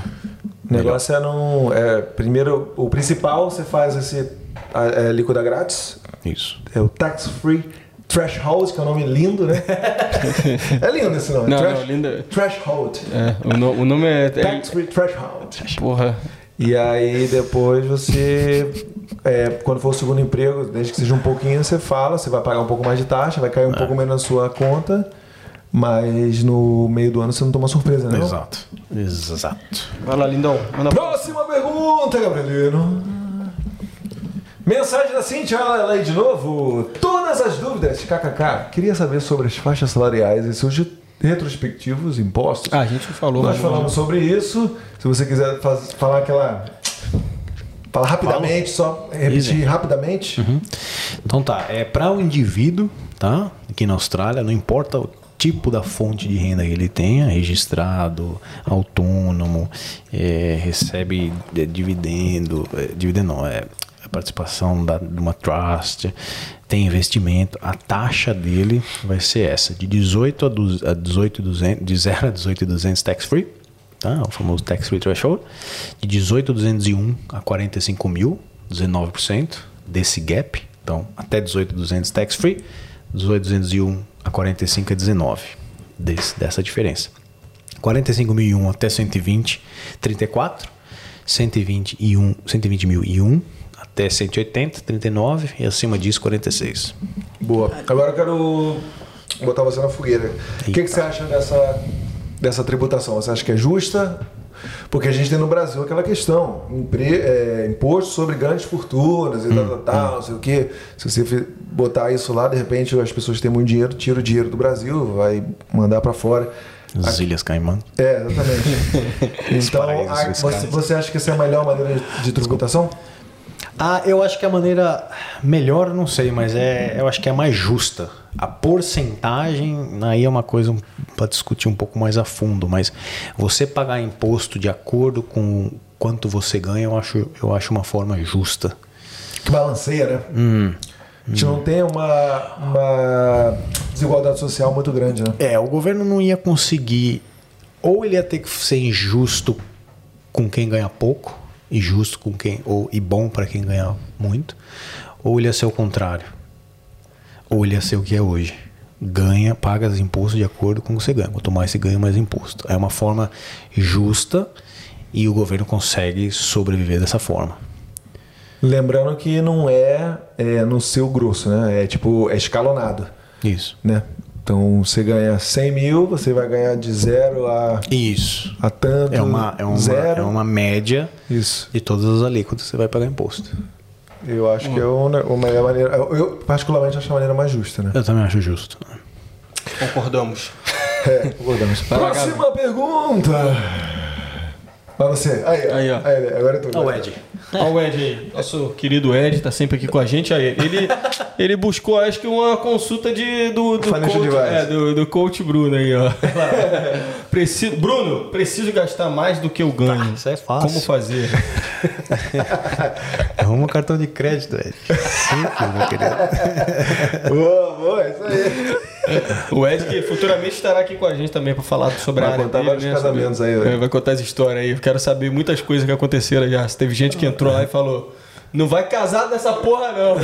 O negócio melhor. é não. É, primeiro, o principal você faz esse é, líquida grátis. Isso. É o tax free Threshold, que é um nome lindo, né? é lindo esse nome. Não, Trash, não, lindo. Threshold. É, o, no, o nome é. Tax free threshold. Porra. E aí depois você é, quando for o segundo emprego, desde que seja um pouquinho, você fala, você vai pagar um pouco mais de taxa, vai cair um pouco menos na sua conta, mas no meio do ano você não toma surpresa, né? Exato. Exato. Vai lá, lindão. Manda pra- Próxima pergunta, Gabrielino. Mensagem da Cintia, ela aí de novo. Todas as dúvidas, kkk. Queria saber sobre as faixas salariais e seus retrospectivos impostos. Ah, a gente falou. Nós falamos sobre isso. Se você quiser faz- falar aquela. Falar rapidamente, só repetir Easy. rapidamente. Então tá, é para o indivíduo, tá? Aqui na Austrália, não importa o tipo da fonte de renda que ele tenha, registrado, autônomo, é, recebe dividendo, é, dividendo não, é a participação da, de uma trust, tem investimento, a taxa dele vai ser essa, de 18 a, du- a 18,200, de 0 a 18,200 tax free, tá? O famoso tax free threshold, de 18,201 a 45 mil, 19% desse gap, então até 18,200 tax free, 18,201 a 45 é 19 desse, dessa diferença. 45.001 até 120, 34, 121, 120.001 até 180, 39 e acima disso 46. Boa. Agora eu quero botar você na fogueira. O que, que você acha dessa, dessa tributação? Você acha que é justa? Porque a gente tem no Brasil aquela questão, impre- é, imposto sobre grandes fortunas e tal, tal, tal, não sei o quê. Se você botar isso lá, de repente as pessoas têm muito dinheiro, tira o dinheiro do Brasil, vai mandar para fora. As Ilhas Caimã. É, exatamente. então, a- você, você acha que essa é a melhor maneira de tributação? Ah, eu acho que a maneira melhor, não sei, mas é, eu acho que é a mais justa. A porcentagem, aí é uma coisa para discutir um pouco mais a fundo, mas você pagar imposto de acordo com quanto você ganha, eu acho, eu acho uma forma justa. que balanceia, né? Hum. A gente não tem uma, uma desigualdade social muito grande, né? É, o governo não ia conseguir, ou ele ia ter que ser injusto com quem ganha pouco, e justo com quem, ou e bom para quem ganha muito, ou ele ia ser o contrário. Ia ser o que é hoje. Ganha, paga os impostos de acordo com o que você ganha. Quanto mais você ganha, mais imposto. É uma forma justa e o governo consegue sobreviver dessa forma. Lembrando que não é, é no seu grosso, né? É tipo, é escalonado, Isso. né? Então, você ganha 100 mil, você vai ganhar de zero a, Isso. a tanto, É uma, é, uma, zero. é uma média Isso. de todas as alíquotas que você vai pagar imposto. Eu acho que é uma, uma melhor maneira. Eu, particularmente, acho a maneira mais justa, né? Eu também acho justo. Concordamos. É, concordamos. Próxima pergunta! Pra você. Aí, ó. Aí, ó. Aí, agora eu tô. Ó, o Ed. Olha o Ed aí, nosso querido Ed, tá sempre aqui com a gente. Aí, ele, ele buscou, acho que, uma consulta de, do, do, coach, é, do, do coach Bruno aí, ó. Preciso, Bruno, preciso gastar mais do que eu ganho. isso é fácil. Como fazer? Arruma um cartão de crédito, Ed. Simples, meu querido. Boa, boa, isso aí. O Ed que futuramente estará aqui com a gente também para falar sobre Vai a área contar vários né, casamentos aí, né? É, vai contar as histórias aí. Eu quero saber muitas coisas que aconteceram já. Se teve gente que entrou lá e falou: "Não vai casar nessa porra não".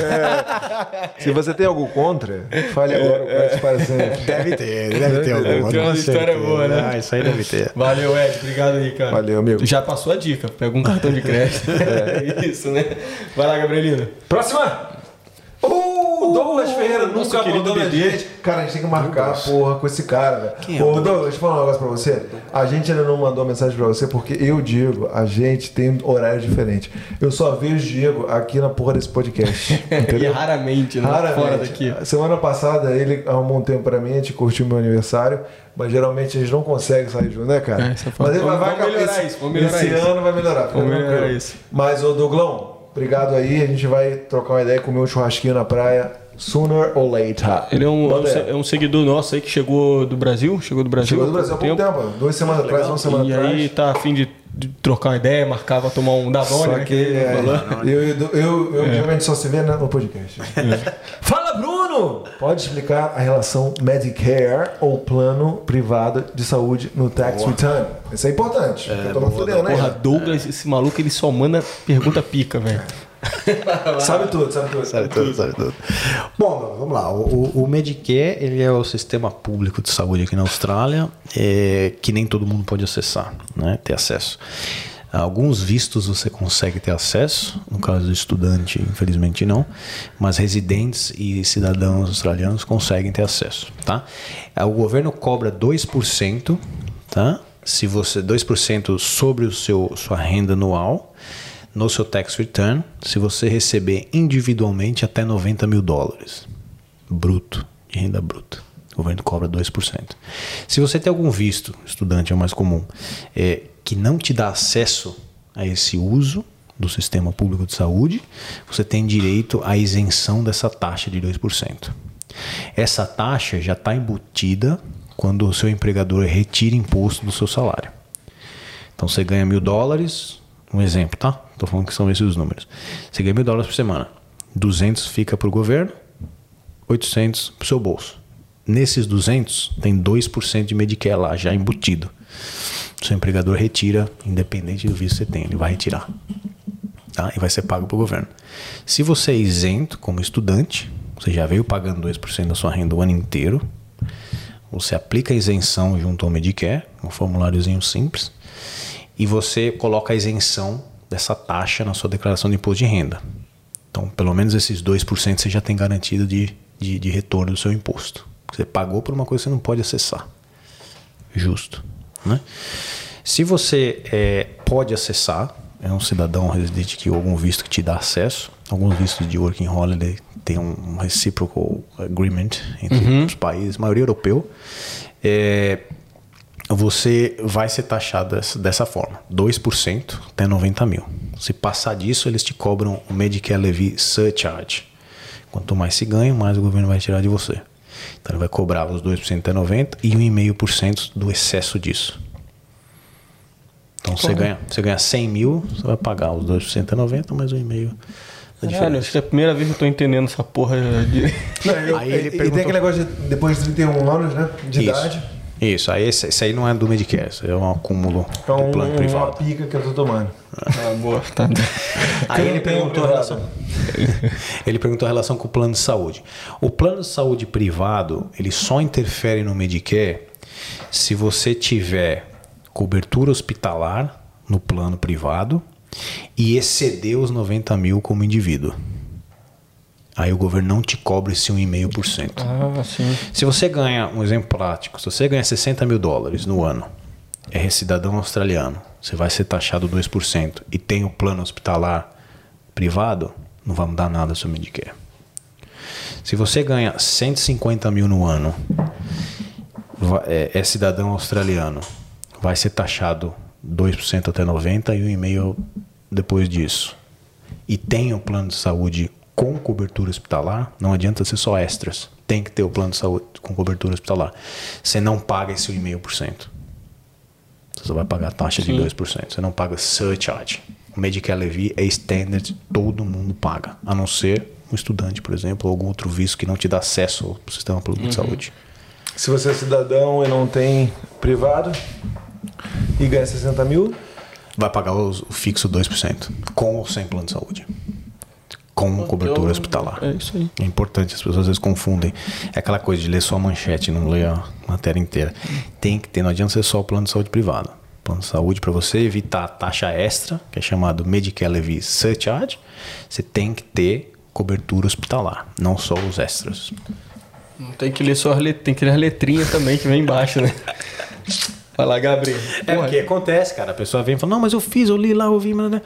Se você tem algo contra, fale agora o crédito para sempre. Deve ter, deve ter alguma. Tem uma com história certeza. boa, né? Ah, isso aí deve ter. Valeu, Ed. Obrigado aí, cara. Valeu, amigo. Já passou a dica. Pega um cartão de crédito. É isso, né? Vai lá, Gabrielino. Próxima! Douglas Ferreira nunca mandou na gente. Cara, a gente tem que marcar, porra, com esse cara, velho. é o Ô, Douglas, deixa eu falar um negócio pra você. A gente ainda não mandou mensagem pra você porque eu, Diego, a gente tem horário diferente. Eu só vejo o Diego aqui na porra desse podcast. E Entendeu? raramente, né? Raramente. Fora daqui. Semana passada ele arrumou um tempo pra mim, a gente curtiu meu aniversário, mas geralmente a gente não consegue sair junto, né, cara? É, isso é mas ele vai, melhorar esse, isso, vamos melhorar esse isso. ano vai melhorar. Vamos melhorar isso. Mas, ô Douglão, obrigado aí. A gente vai trocar uma ideia, comer um churrasquinho na praia, sooner or later. Ele é um, é um é um seguidor nosso aí que chegou do Brasil. Chegou do Brasil. Chegou do Brasil há pouco tempo, duas semanas atrás, uma semana E atrás. aí tá afim de, de trocar uma ideia, marcava tomar um Davone, Só né? que ele é, eu, eu, eu, eu geralmente só se vê né, no podcast. É. Fala, Bruno! Pode explicar a relação Medicare ou plano privado de saúde no tax return? Isso é importante. eu tô me fudendo, né? Porra, Douglas, esse maluco, ele só manda pergunta pica, velho. Sabe tudo, sabe tudo. Sabe tudo, sabe tudo. Bom, vamos lá. O, o- Medicare ele é o sistema público de saúde aqui na Austrália, é, que nem todo mundo pode acessar, né, ter acesso. Alguns vistos você consegue ter acesso, no caso do estudante, infelizmente não, mas residentes e cidadãos australianos conseguem ter acesso, tá? O governo cobra 2%, tá? Se você 2% sobre o seu sua renda anual no seu tax return, se você receber individualmente até 90 mil dólares bruto, de renda bruta. O governo cobra 2%. Se você tem algum visto, estudante é o mais comum, é, que não te dá acesso a esse uso do sistema público de saúde, você tem direito à isenção dessa taxa de 2%. Essa taxa já está embutida quando o seu empregador retira imposto do seu salário. Então você ganha mil dólares, um exemplo, tá? Estou falando que são esses os números. Você ganha mil dólares por semana, 200 fica para o governo, 800 para o seu bolso. Nesses 200 tem 2% de Medicare lá já embutido seu empregador retira, independente do visto que você tem, ele vai retirar. Tá? E vai ser pago para o governo. Se você é isento como estudante, você já veio pagando 2% da sua renda o ano inteiro, você aplica a isenção junto ao Medicare, um formuláriozinho simples, e você coloca a isenção dessa taxa na sua declaração de imposto de renda. Então, pelo menos esses 2% você já tem garantido de, de, de retorno do seu imposto. Você pagou por uma coisa que você não pode acessar. Justo. Né? Se você é, pode acessar, é um cidadão residente que algum visto que te dá acesso, alguns vistos de working holiday tem um reciprocal agreement entre uhum. os países, maioria europeu, é, você vai ser taxado dessa, dessa forma, 2% até 90 mil. Se passar disso, eles te cobram o Medicare Levy Surcharge. Quanto mais se ganha, mais o governo vai tirar de você. Então ele vai cobrar os 2% até 90% e 1,5% do excesso disso. Então você ganha, você ganha 100 mil, você vai pagar os 2% até 90%, mais 1,5%. Caralho, acho que é a primeira vez que eu tô entendendo essa porra de. Não, eu, aí ele e, perguntou... e tem aquele negócio de depois de 31 anos, né? De Isso. idade. Isso, aí esse, esse, aí não é do Medicare, isso é um acúmulo então, do plano privado. uma pica que eu tô tomando. Ah, boa. Tá. aí ele perguntou, a relação, ele perguntou a relação com o plano de saúde. O plano de saúde privado, ele só interfere no Medicare se você tiver cobertura hospitalar no plano privado e exceder os 90 mil como indivíduo. Aí o governo não te cobra esse 1,5%. Ah, sim. Se você ganha, um exemplo prático, se você ganha 60 mil dólares no ano, é cidadão australiano, você vai ser taxado 2% e tem o plano hospitalar privado, não vai mudar nada seu Medicare. Se você ganha 150 mil no ano, é, é cidadão australiano, vai ser taxado 2% até 90% e 1,5% depois disso. E tem o plano de saúde com cobertura hospitalar, não adianta ser só extras. Tem que ter o plano de saúde com cobertura hospitalar. Você não paga esse 1,5%. Você só vai pagar a taxa Sim. de 2%. Você não paga surcharge. O Medicare Levy é standard, todo mundo paga. A não ser um estudante, por exemplo, ou algum outro visto que não te dá acesso ao sistema público uhum. de saúde. Se você é cidadão e não tem privado e ganha 60 mil? Vai pagar o fixo 2%, com ou sem plano de saúde com cobertura hospitalar. É isso aí. É importante, as pessoas às vezes confundem. É aquela coisa de ler só a manchete, não ler a matéria inteira. Tem que ter, não adianta ser só o plano de saúde privado. Plano de saúde, para você evitar a taxa extra, que é chamado Medicare Levy Surcharge, você tem que ter cobertura hospitalar, não só os extras. Não tem que ler só as letrinhas, tem que ler as letrinhas também que vem embaixo, né? Vai lá, Gabriel. É o que acontece, cara. A pessoa vem e fala, não, mas eu fiz, eu li lá, eu vi, mas... Né?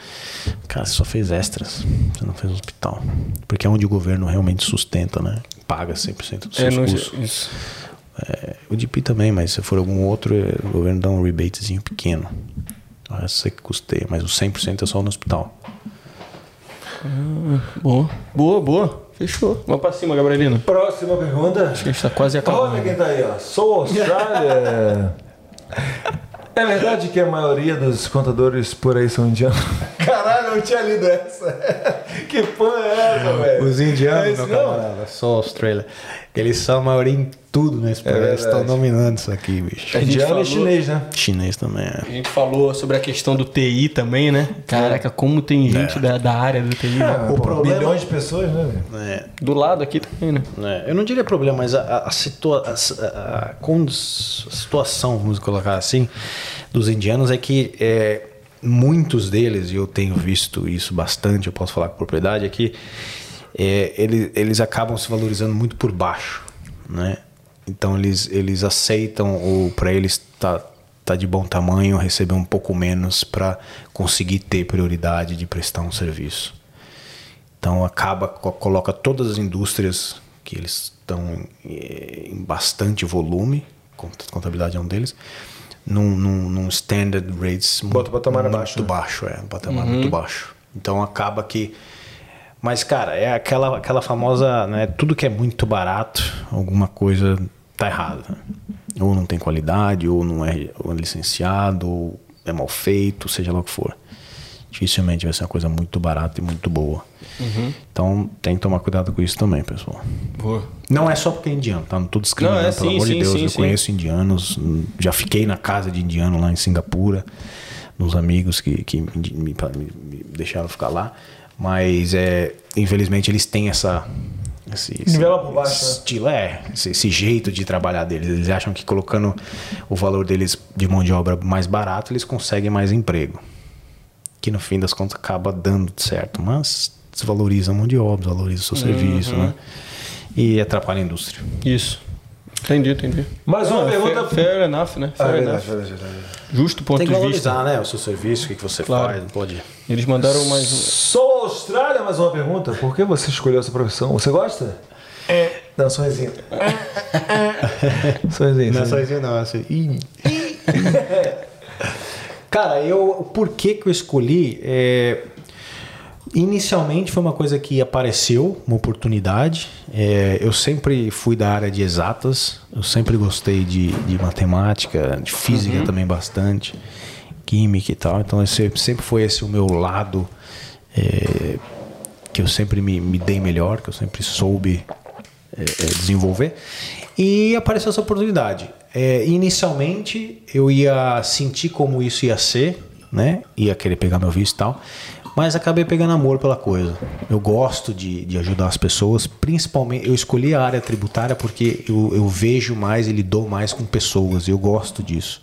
Cara, você só fez extras. Você não fez hospital. Porque é onde o governo realmente sustenta, né? Paga 100% dos seus é, custos. Isso. É, o DP também, mas se for algum outro, é, o governo dá um rebatezinho pequeno. Então, essa que custeia, mas o 100% é só no hospital. Ah, boa. Boa, boa. Fechou. Vamos pra cima, Gabrielino. Próxima pergunta. Acho que a gente tá quase acabando. Olha quem tá aí, ó. Sou Austrália. É verdade que a maioria dos contadores por aí são indianos? Caralho, eu tinha lido essa. Que porra é essa, velho? Os indianos, é meu camarada, só Austrália. Eles são a maioria em tudo nesse é país. Estão dominando isso aqui, bicho. Indiano falou... e chinês, né? Chinês também, é. A gente falou sobre a questão do TI também, né? Caraca, como tem gente é. da, da área do TI. Né? É, o Pô, problema... Milhões de pessoas, né? É. Do lado aqui também, né? É. Eu não diria problema, mas a, a, situa a, a, a situação, vamos colocar assim, dos indianos é que é, muitos deles, e eu tenho visto isso bastante, eu posso falar com propriedade, é que é, eles, eles acabam se valorizando muito por baixo, né? Então eles, eles aceitam ou para eles tá, tá de bom tamanho receber um pouco menos para conseguir ter prioridade de prestar um serviço. Então acaba co- coloca todas as indústrias que eles estão em bastante volume, cont- contabilidade é um deles, num, num, num standard rates Bota o patamar muito abaixo, né? baixo, é, um patamar muito baixo. Então acaba que mas cara, é aquela aquela famosa, né, tudo que é muito barato, alguma coisa tá errada. Ou não tem qualidade, ou não é, ou é licenciado, ou é mal feito, seja lá o que for. Dificilmente vai ser uma coisa muito barata e muito boa. Então tem que tomar cuidado com isso também, pessoal. Boa. Não é só porque é indiano, tá? Não tô discriminando, Não, é pelo sim, amor sim, de Deus. sim, eu conheço indianos, já fiquei na casa de indiano lá em Singapura, nos amigos que, que me- me- me deixaram ficar lá. Mas, é, infelizmente, eles têm essa. Esse, esse- baixo, né? estilo, é, esse, esse jeito de trabalhar deles. Eles acham que colocando o valor deles de mão de obra mais barato, eles conseguem mais emprego. Que no fim das contas acaba dando certo, mas desvaloriza a mão de obra, desvaloriza o seu serviço, né? E atrapalha a indústria. Isso. Entendi, entendi. Mais uma Não, é pergunta. Fair, fair enough, né? Ah, Fair verdade, enough. verdade, verdade. Justo ponto Tem que de vista. valorizar, né? O seu serviço, o que, que você Claro. faz, não pode. Eles mandaram mais um. Sou Austrália, mais uma pergunta. Por que você escolheu essa profissão? Você gosta? É. Não, sorrisinho. sorrisinho. sorrisinho. isso não, assim. Cara, eu. Por que, que eu escolhi? É, inicialmente foi uma coisa que apareceu, uma oportunidade. É, eu sempre fui da área de exatas, eu sempre gostei de, de matemática, de física também bastante, química e tal. Então esse, sempre foi esse o meu lado é, que eu sempre me, me dei melhor, que eu sempre soube é, é, desenvolver. E apareceu essa oportunidade. É, inicialmente eu ia sentir como isso ia ser, né? Ia querer pegar meu visto e tal. Mas acabei pegando amor pela coisa. Eu gosto de, de ajudar as pessoas, principalmente. Eu escolhi a área tributária porque eu, eu vejo mais e lido mais com pessoas. E eu gosto disso.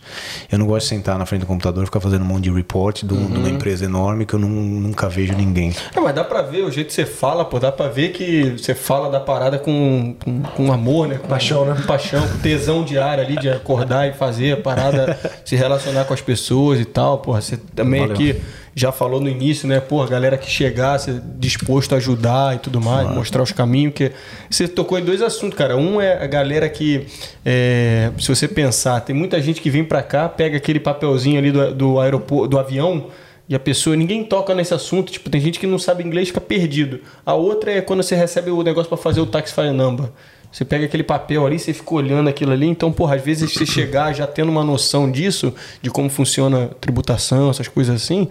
Eu não gosto de sentar na frente do computador e ficar fazendo um monte de report de, um- de uma empresa enorme que eu não- nunca vejo ninguém. É, mas dá pra ver o jeito que você fala, pô, dá pra ver que você fala da parada com, com, com amor, né? Com Paixão, né? Com paixão, com tesão diário ali de acordar e fazer a parada, se relacionar com as pessoas e tal, porra. Você também Valeu. aqui já falou no início, né? Porra, galera que chegar, você disposto a ajudar e tudo mais, mostrar os caminhos. que Você tocou em dois assuntos, cara. Um é a galera que, é, se você pensar, tem muita gente que vem pra cá, pega aquele papelzinho ali do, do aeroporto, do avião. E a pessoa, ninguém toca nesse assunto. Tipo, tem gente que não sabe inglês e fica perdido. A outra é quando você recebe o negócio pra fazer o file number. Você pega aquele papel ali, você fica olhando aquilo ali. Então, porra, às vezes você chegar já tendo uma noção disso, de como funciona a tributação, essas coisas assim,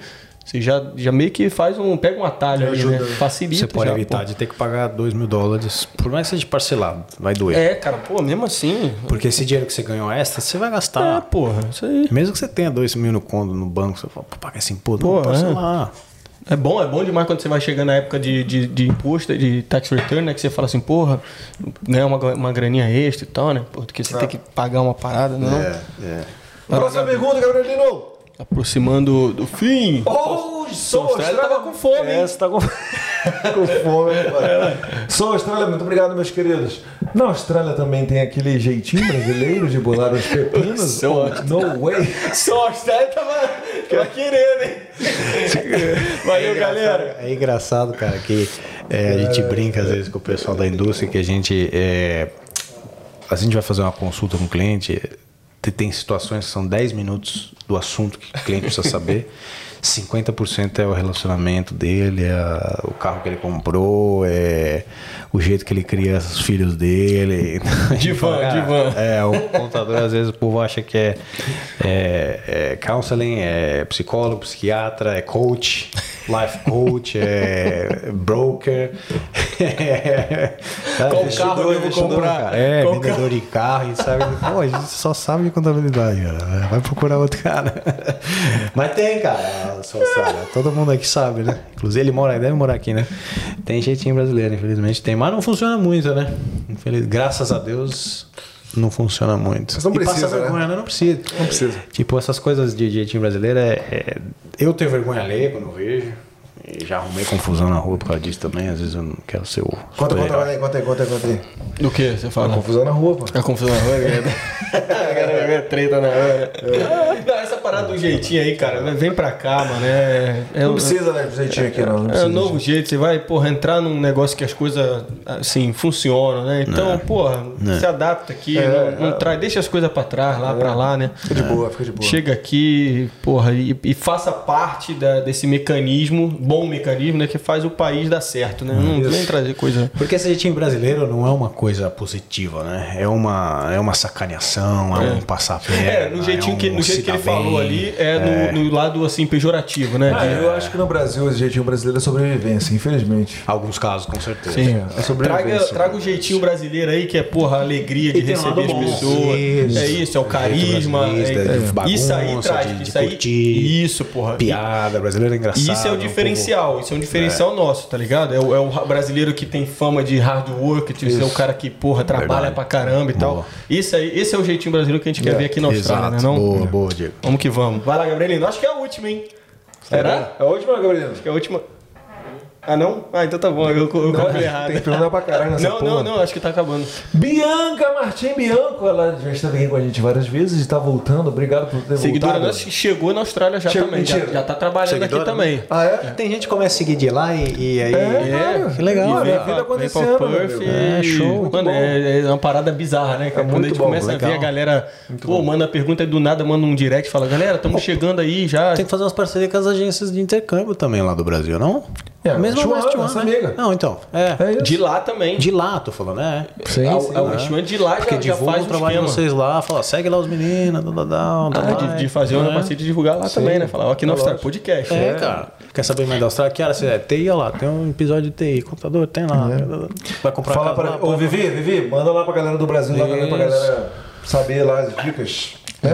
você já, já meio que faz um. pega um atalho ali, né? Facilita. Você pode já, evitar pô. de ter que pagar 2 mil dólares, por mais que seja parcelado, vai doer. É, cara, pô, mesmo assim. Porque esse dinheiro que você ganhou extra, você vai É, gastar. porra, isso aí. Mesmo que você tenha 2 mil no conto no banco, você fala, pô, paga esse imposto, Pô, não, parcelar. É bom, é bom demais quando você vai chegando na época de, de, de imposto, de tax return, né? Que você fala assim, porra, ganhar uma, uma graninha extra e tal, né? Porque que você tem que pagar uma parada, não? É, é. Próxima pergunta, Gabrielino. Aproximando do fim. Oh, sou Austrália tava com fome? É, você tá com, com fome, pai? Sou Austrália, muito obrigado, meus queridos. Na Austrália também tem aquele jeitinho brasileiro de bolar os pepinos? Sou no way. Só a Austrália tava, tava querendo, hein? Valeu, galera. É engraçado, cara, que é, a gente brinca às vezes com o pessoal da indústria que a gente. É, a gente vai fazer uma consulta com o cliente, te- tem situações que são 10 minutos do assunto que o cliente precisa saber. 50% é o relacionamento dele, é o carro que ele comprou, é o jeito que ele cria os filhos dele. De van, de van. É, o contador, às vezes, o povo acha que é, é, é counseling, é psicólogo, psiquiatra, é coach, life coach, é broker. É, Qual investidor, carro eu investidor, comprar? cara. É, Qual vendedor de carro, e sabe? Pô, a gente só sabe de contabilidade, cara. Vai procurar outro cara. Mas tem, cara, sabe. Todo mundo aqui sabe, né? Inclusive ele mora, deve morar aqui, né? Tem jeitinho brasileiro, infelizmente tem, mas não funciona muito, né? Infeliz... Graças a Deus não funciona muito. Mas não e precisa, passa né? vergonha, né? Não precisa. Não precisa. Tipo, essas coisas de jeitinho brasileiro é, é- Eu tenho vergonha alheia quando eu vejo. E já arrumei confusão na rua por causa disso também. Às vezes eu não quero ser o. Conta, conta, vai aí, conta aí, conta aí, conta aí. Do que você fala? confusão na rua, pô. A confusão na rua, cara. treta na hora. Não, essa parada do jeitinho aí, cara, vem pra cá, mano. É, é, Não precisa, né, do jeitinho aqui, não. não É um novo jeito, você vai, porra, entrar num negócio que as coisas, assim, funcionam, né? Então, porra, se adapta aqui, É, não, não traz, deixa as coisas pra trás, lá pra lá, né? Fica de boa, fica de boa. Chega aqui, porra, e, e faça parte da- desse mecanismo, bom mecanismo, né? Que faz o país dar certo, né? Não vem trazer coisa. Porque esse jeitinho brasileiro não é uma coisa positiva, né? É uma, é uma sacaneação, é, um passar. É, no jeitinho um que, no jeito que ele falou bem. ali, é, No, no lado, assim, pejorativo, né? Ah, eu acho que no Brasil o jeitinho brasileiro é sobrevivência, infelizmente. Alguns casos, com certeza. Sim. É Traga, sobrevivência. traga o jeitinho brasileiro aí, que é, porra, a alegria de receber as bom. pessoas. Isso. É isso, é o carisma. É, brasileiro, de bagunça, isso aí traz, de- isso aí. curtir. Isso, porra. Piada, brasileiro é engraçado. Isso é o um diferencial, isso é um diferencial nosso, tá ligado? É o, é o ra- brasileiro que tem fama de hard work, de ser o cara que, porra, trabalha Verdade. pra caramba e tal. Boa. Isso aí, esse é o jeitinho brasileiro que a gente quer ver aqui na povo. Austrália, Exato. né? Não? Boa, boa, Diego. Vamos que vamos. Vai lá, Gabrielino. Acho que é a última, hein? Será? É a última, Gabriel? Acho que é a última. Ah, não? Ah, então tá bom. Eu, eu calculei errado. Tem que perguntar pra caralho nessa Não, porra. não, não. Acho que tá acabando. Bianca Martim Bianco, ela já esteve aqui com a gente várias vezes e está voltando. Obrigado por ter Seguidora voltado. nossa que chegou na Austrália já Chegou- também. Já, já tá trabalhando Seguidora, aqui também. Ah, é? Tem gente que começa a seguir de lá e, e aí. É, que legal, E Olha, vem, a vida acontecendo, Perth e- É, show. Muito Mano, bom. é, é uma parada bizarra, né? cara? Quando a muito gente bom, começa a legal. ver a galera, pô, manda a pergunta e do nada manda um direct e fala, galera, estamos chegando aí já. Tem que fazer umas parcerias com as agências de intercâmbio também lá do Brasil, não? É, Chuan, a Chuan, nossa né? amiga. Não, então. É. É isso. De lá também. De lá, tô falando, é. Sim, a, sim. a, o Chuan de lá Porque já, já faz o um trabalho de vocês lá, fala, segue lá os meninos, dá, dá, dá, dá, Ah, de, de fazer uma é. parceria de divulgar lá também, né? Falar, ó, aqui no Austrália, podcast. É, cara. Quer saber mais da Austrália? Que hora você é? TI, olha lá. Tem um episódio de TI. Computador, tem lá. Vai comprar Fala casa pra... lá, Ô. Vivi, Vivi, manda lá pra galera do Brasil, lá pra galera saber lá as dicas. Né?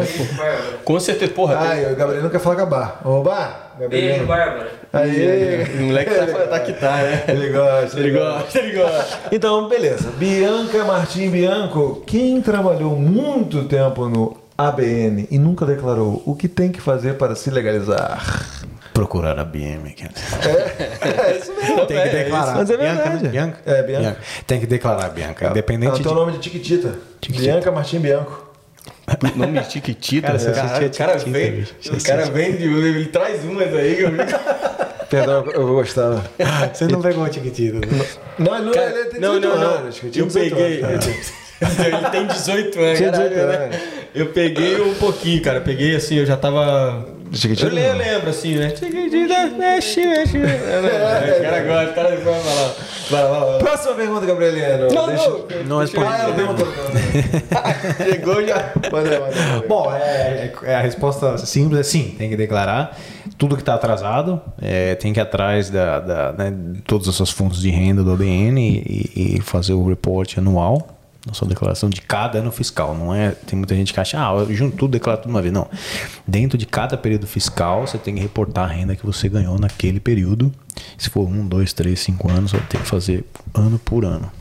Com certeza, porra. tem- Ai, o Gabriel não quer falar com a Bar. Ô, Bar, Beijo, Gabriel. Bárbara. Aí, O moleque tá, tá que tá, né? ele gosta, Ele gosta, ele gosta. Então, beleza. Bianca Martim Bianco, quem trabalhou muito tempo no ABN e nunca declarou o que tem que fazer para se legalizar? Procurar a BM. cara. É isso mesmo. Tem que declarar. Mas é Bianca, verdade. né? Bianca? É, Bianca. Tem que declarar, Bianca. É Independente o teu de... nome de Tiquitita. Bianca Martim Bianco. Nome Tiquitita. Cara, cara, o cara Tiquitita, vem, o cara vem de, ele traz umas aí que eu vi. Perdão, eu gostava. Você não pegou o tiquitito, né? Não, ele, Cara, ele tem não, 18 não, não. anos. Eu 18 peguei. Ele tem 18 anos. 18 caralho, né? anos. Eu peguei um pouquinho, cara. Peguei assim, eu já tava. Chiquitita Eu le- não. lembro assim, né? Chiquitita, mexe, mexe. O cara gosta, o cara vai falar. Vai vai lá. Próxima pergunta, Gabrieliano. Não, Deixa... não. Não respondi. Ah, ela perguntou. Chegou já. Bom, é, é- a resposta simples é sim, tem que declarar. Tudo que está atrasado, é, tem que ir atrás da, da, né, de todas essas fontes de renda do ABN e, e fazer o report anual, a sua declaração de cada ano fiscal. Não é, tem muita gente que acha, ah, eu junto tudo, declaro tudo uma vez. Não. Dentro de cada período fiscal, você tem que reportar a renda que você ganhou naquele período. Se for um, dois, três, cinco anos, vai ter que fazer ano por ano.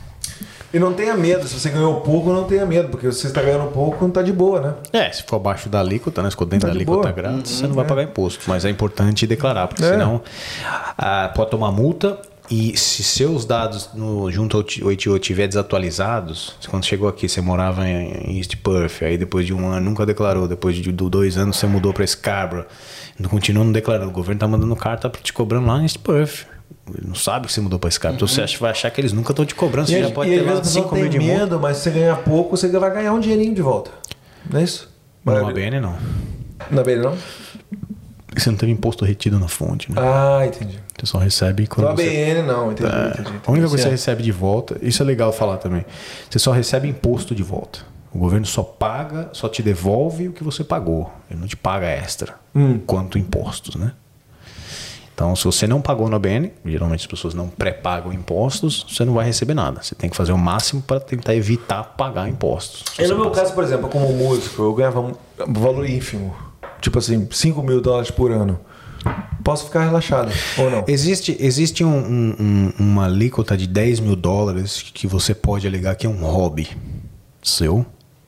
E não tenha medo, se você ganhou pouco, não tenha medo, porque se você está ganhando pouco, não está de boa, né? É, se for abaixo da alíquota, né? Se for dentro Tá da de alíquota boa. grátis, você não vai pagar imposto. Mas é importante declarar, porque É. senão ah, pode tomar multa. E se seus dados no, junto ao ITO estiver desatualizados, quando chegou aqui você morava em East Perth, aí depois de um ano nunca declarou, depois de do- dois anos você mudou para Scarborough, não continua não declarando, o governo tá mandando carta te cobrando lá em East Perth. Ele não sabe que você mudou para Scarborough, então você acha, vai achar que eles nunca estão te cobrando, você E, já às- pode ter lá vezes a pessoa 5 mil de multa. medo, mas se você ganhar pouco, você vai ganhar um dinheirinho de volta. Não é isso? No ABN não. Na BN não? Você não teve imposto retido na fonte, né? Ah, entendi. Você só recebe quando No você... ABN não, entendi, É, entendi. a única coisa que você Certo. recebe de volta, isso é legal falar também. Você só recebe imposto de volta. O governo só paga, só te devolve o que você pagou. Ele não te paga extra Hum. quanto impostos, né? Então, se você não pagou no ABN, geralmente as pessoas não pré-pagam impostos, você não vai receber nada. Você tem que fazer o máximo para tentar evitar pagar impostos. E você no meu passa- caso, por exemplo, como músico, eu ganhava um valor ínfimo. Tipo assim, 5 mil dólares por ano. Posso ficar relaxado, ou não? Existe, existe um- um- um- uma alíquota de 10 mil dólares que você pode alegar que é um hobby seu.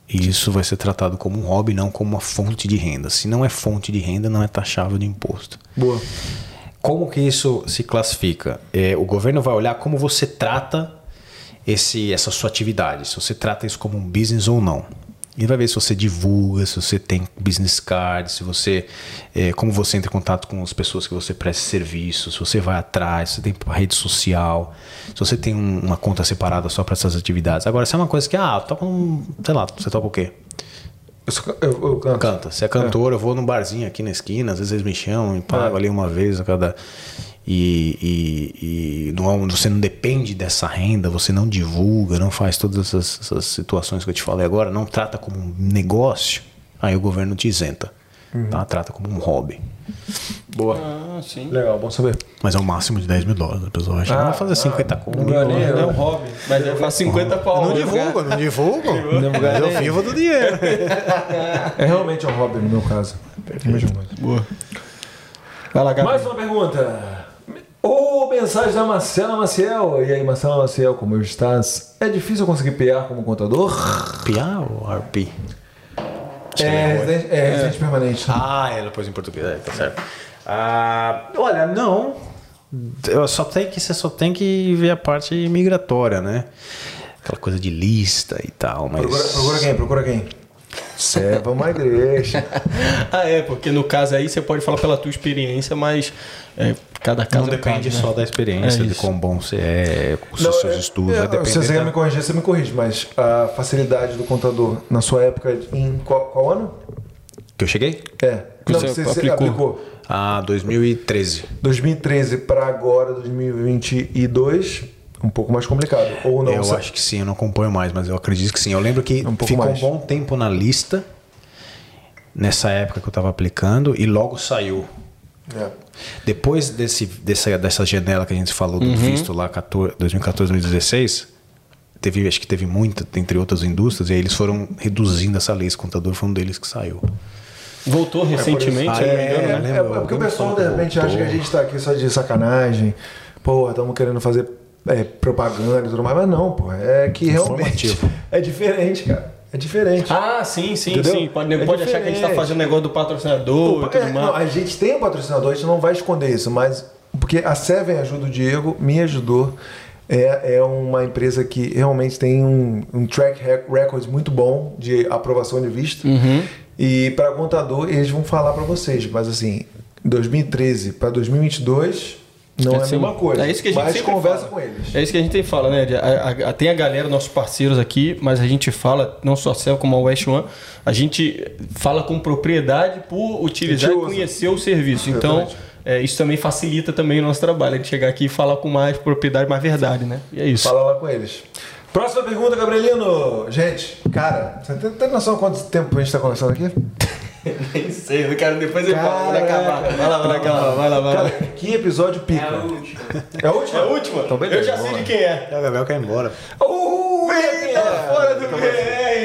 E isso vai ser tratado como um hobby, não como uma fonte de renda. Se não é fonte de renda, não é taxável de imposto. Boa. Como que isso se classifica? É, o governo vai olhar como você trata esse, essa sua atividade, se você trata isso como um business ou não. E vai ver se você divulga, se você tem business card, se você, é, como você entra em contato com as pessoas que você presta serviço, se você vai atrás, se você tem rede social, se você tem um- uma conta separada só para essas atividades. Agora, se é uma coisa que, ah, toca um, sei lá, você toca o quê? Eu, eu- eu canto. Canta. Se é cantor, eu vou num barzinho aqui na esquina, às vezes eles me chamam e pago É. ali uma vez a cada. E, e, e não, você não depende dessa renda, você não divulga, não faz todas essas, essas situações que eu te falei agora, não trata como um negócio, aí o governo te isenta. Tá? Trata como um hobby. Boa. Ah, sim. Legal, bom saber. Mas é o máximo de 10 mil dólares. A pessoa acha, Ah, não vai fazer 50 ah, conto. não Não é um hobby. Mas eu faço 50 pau. não divulgo, não divulgo. Mas eu vivo do dinheiro. É realmente um hobby no meu caso. Coisa. Boa. Vai lá. Mais uma pergunta. Ou mensagem da Marcela Maciel. E aí, Marcela Maciel, como estás? É difícil conseguir PA como contador? PA ou RP? É, residente, é, residente permanente. Ah, ela pôs em português, é, tá certo. Ah, olha, não. Eu só tem que, você só tem que ver a parte migratória, né? Aquela coisa de lista e tal, mas. Procura, procura quem? Procura quem? Serva uma igreja. Ah, é, porque no caso aí você pode falar pela tua experiência, mas é, cada caso Não é depende caso, só né? da experiência, É de quão bom você é, os seus é- estudos. é, se você quer da- me corrigir, você me corrige, mas a facilidade do contador na sua época, em qual, qual ano? Que eu cheguei? É. Que Não, você você, você aplicou. aplicou. Ah, 2013. 2013 para agora, 2022, um pouco mais complicado. Ou não? eu Você- acho que sim, eu não acompanho mais, mas eu acredito que sim. Eu lembro que Um pouco ficou mais. um bom tempo na lista, nessa época que eu estava aplicando, e logo saiu. É. Depois desse, dessa, dessa janela que a gente falou do visto lá, 14, 2014, 2016, teve, acho que teve muita, entre outras indústrias, e aí eles foram reduzindo essa lei. Esse contador foi um deles que saiu. Voltou recentemente, eu não me É, engano, é, né? é porque o pessoal de repente acha que a gente tá aqui só de sacanagem. Pô, estamos querendo fazer é, propaganda e tudo mais. Mas não, pô. É que realmente é diferente, cara. É diferente. Ah, sim, sim, Entendeu? sim. Pode, É pode achar que a gente tá fazendo negócio do patrocinador Opa, e tudo é, mais. não, a gente tem um patrocinador, a gente não vai esconder isso, mas porque a Seven ajuda o Diego, me ajudou. É, é uma empresa que realmente tem um, um track rec- record muito bom de aprovação de visto. Uhum. E para contador, eles vão falar para vocês, mas assim, 2013 para 2022 não é, a Assim, mesma coisa. É isso que a gente mas conversa fala. com eles. É isso que a gente tem fala, né? A- a- a- tem a galera, nossos parceiros aqui, mas a gente fala, não só a Cell como a West One, a gente fala com propriedade por utilizar A e conhecer o serviço. Então, é, isso também facilita também o nosso trabalho, a gente chegar aqui e falar com mais propriedade, mais verdade, né? E é isso. Fala lá com eles. Próxima pergunta, Gabrielino. Gente, cara, você tem, tem noção quanto tempo a gente está conversando aqui? Nem sei, eu quero depois ele fala, quando Caraca. acabar. Vai lá, vai lá, acabar, vai lá, vai lá. Cara, que episódio pica. É a última. É a última? É a última? Então, beleza, eu já sei lá. de quem é. O Gabriel quer ir embora. Uh, Vida fora do BR!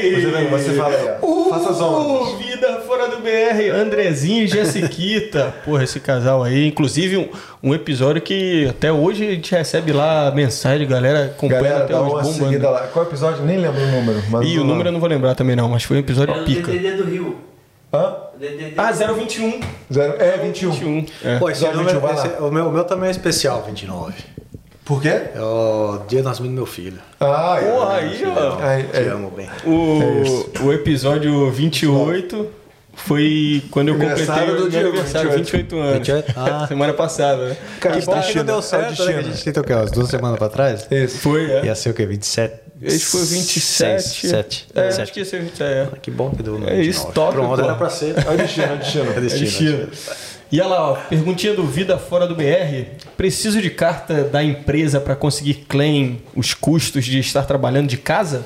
Você, vem, você fala aí, ó. Faça as honras. Uh, vida fora do BR, Andrezinho e Jessiquita. Porra, esse casal aí. Inclusive, um, um episódio que até hoje a gente recebe lá mensagem galera acompanhando Galera, até hoje bombando. seguida lá. Qual episódio? Nem lembro o número. Mas Ih, o número eu não vou lembrar também não, mas foi um episódio É pica. DDD do Rio. Hã? Ah, 021. Zero, é 21. 21. É. Pô, esse Episódio número, 21, vai lá. o, meu, o meu também é especial, 29. Por quê? É o dia do nascimento do meu filho. Ah, é. Porra, aí, ó. Aí, Te é. amo bem. O, o episódio 28 foi quando eu completei o meu aniversário, 28, 28. anos. 28? Ah. Semana passada, né? Cara, Que bom que não deu é certo, né? Que a gente tentou o quê? Umas duas semanas pra trás? Esse. Foi, é. Ia ser o quê? 27? Esse foi o 27. 7. É, acho que ia ser 27. É. Que bom que deu É isso, 29. top, Pronto, pô. era pra ser. É o destino, é o. É. Destino. E olha lá, ó, perguntinha do Vida Fora do BR. Preciso de carta da empresa para conseguir claim os custos de estar trabalhando de casa?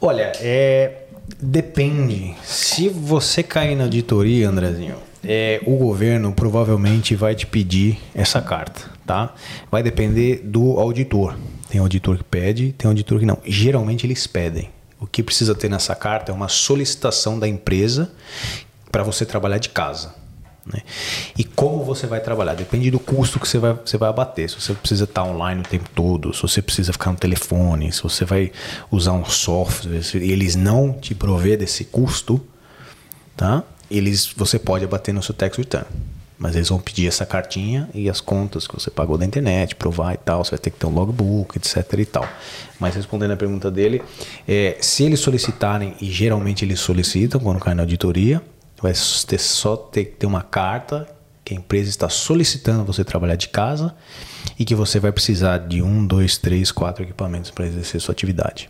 Olha, é. Depende. Se você cair na auditoria, Andrezinho, é, o governo provavelmente vai te pedir essa carta, tá? Vai depender do auditor. Tem auditor que pede, tem auditor que não. Geralmente eles pedem. O que precisa ter nessa carta é uma solicitação da empresa para você trabalhar de casa. Né? E como você vai trabalhar? Depende do custo que você vai, você vai abater. Se você precisa estar online o tempo todo, se você precisa ficar no telefone, se você vai usar um software, se eles não te prover desse custo, tá? Eles, você pode abater no seu tax return. Mas eles vão pedir essa cartinha e as contas que você pagou da internet, provar e tal. Você vai ter que ter um logbook, etc e tal. Mas respondendo a pergunta dele, é, se eles solicitarem, e geralmente eles solicitam quando cai na auditoria, vai ter, só ter que ter uma carta que a empresa está solicitando você trabalhar de casa e que você vai precisar de um, dois, três, quatro equipamentos para exercer sua atividade.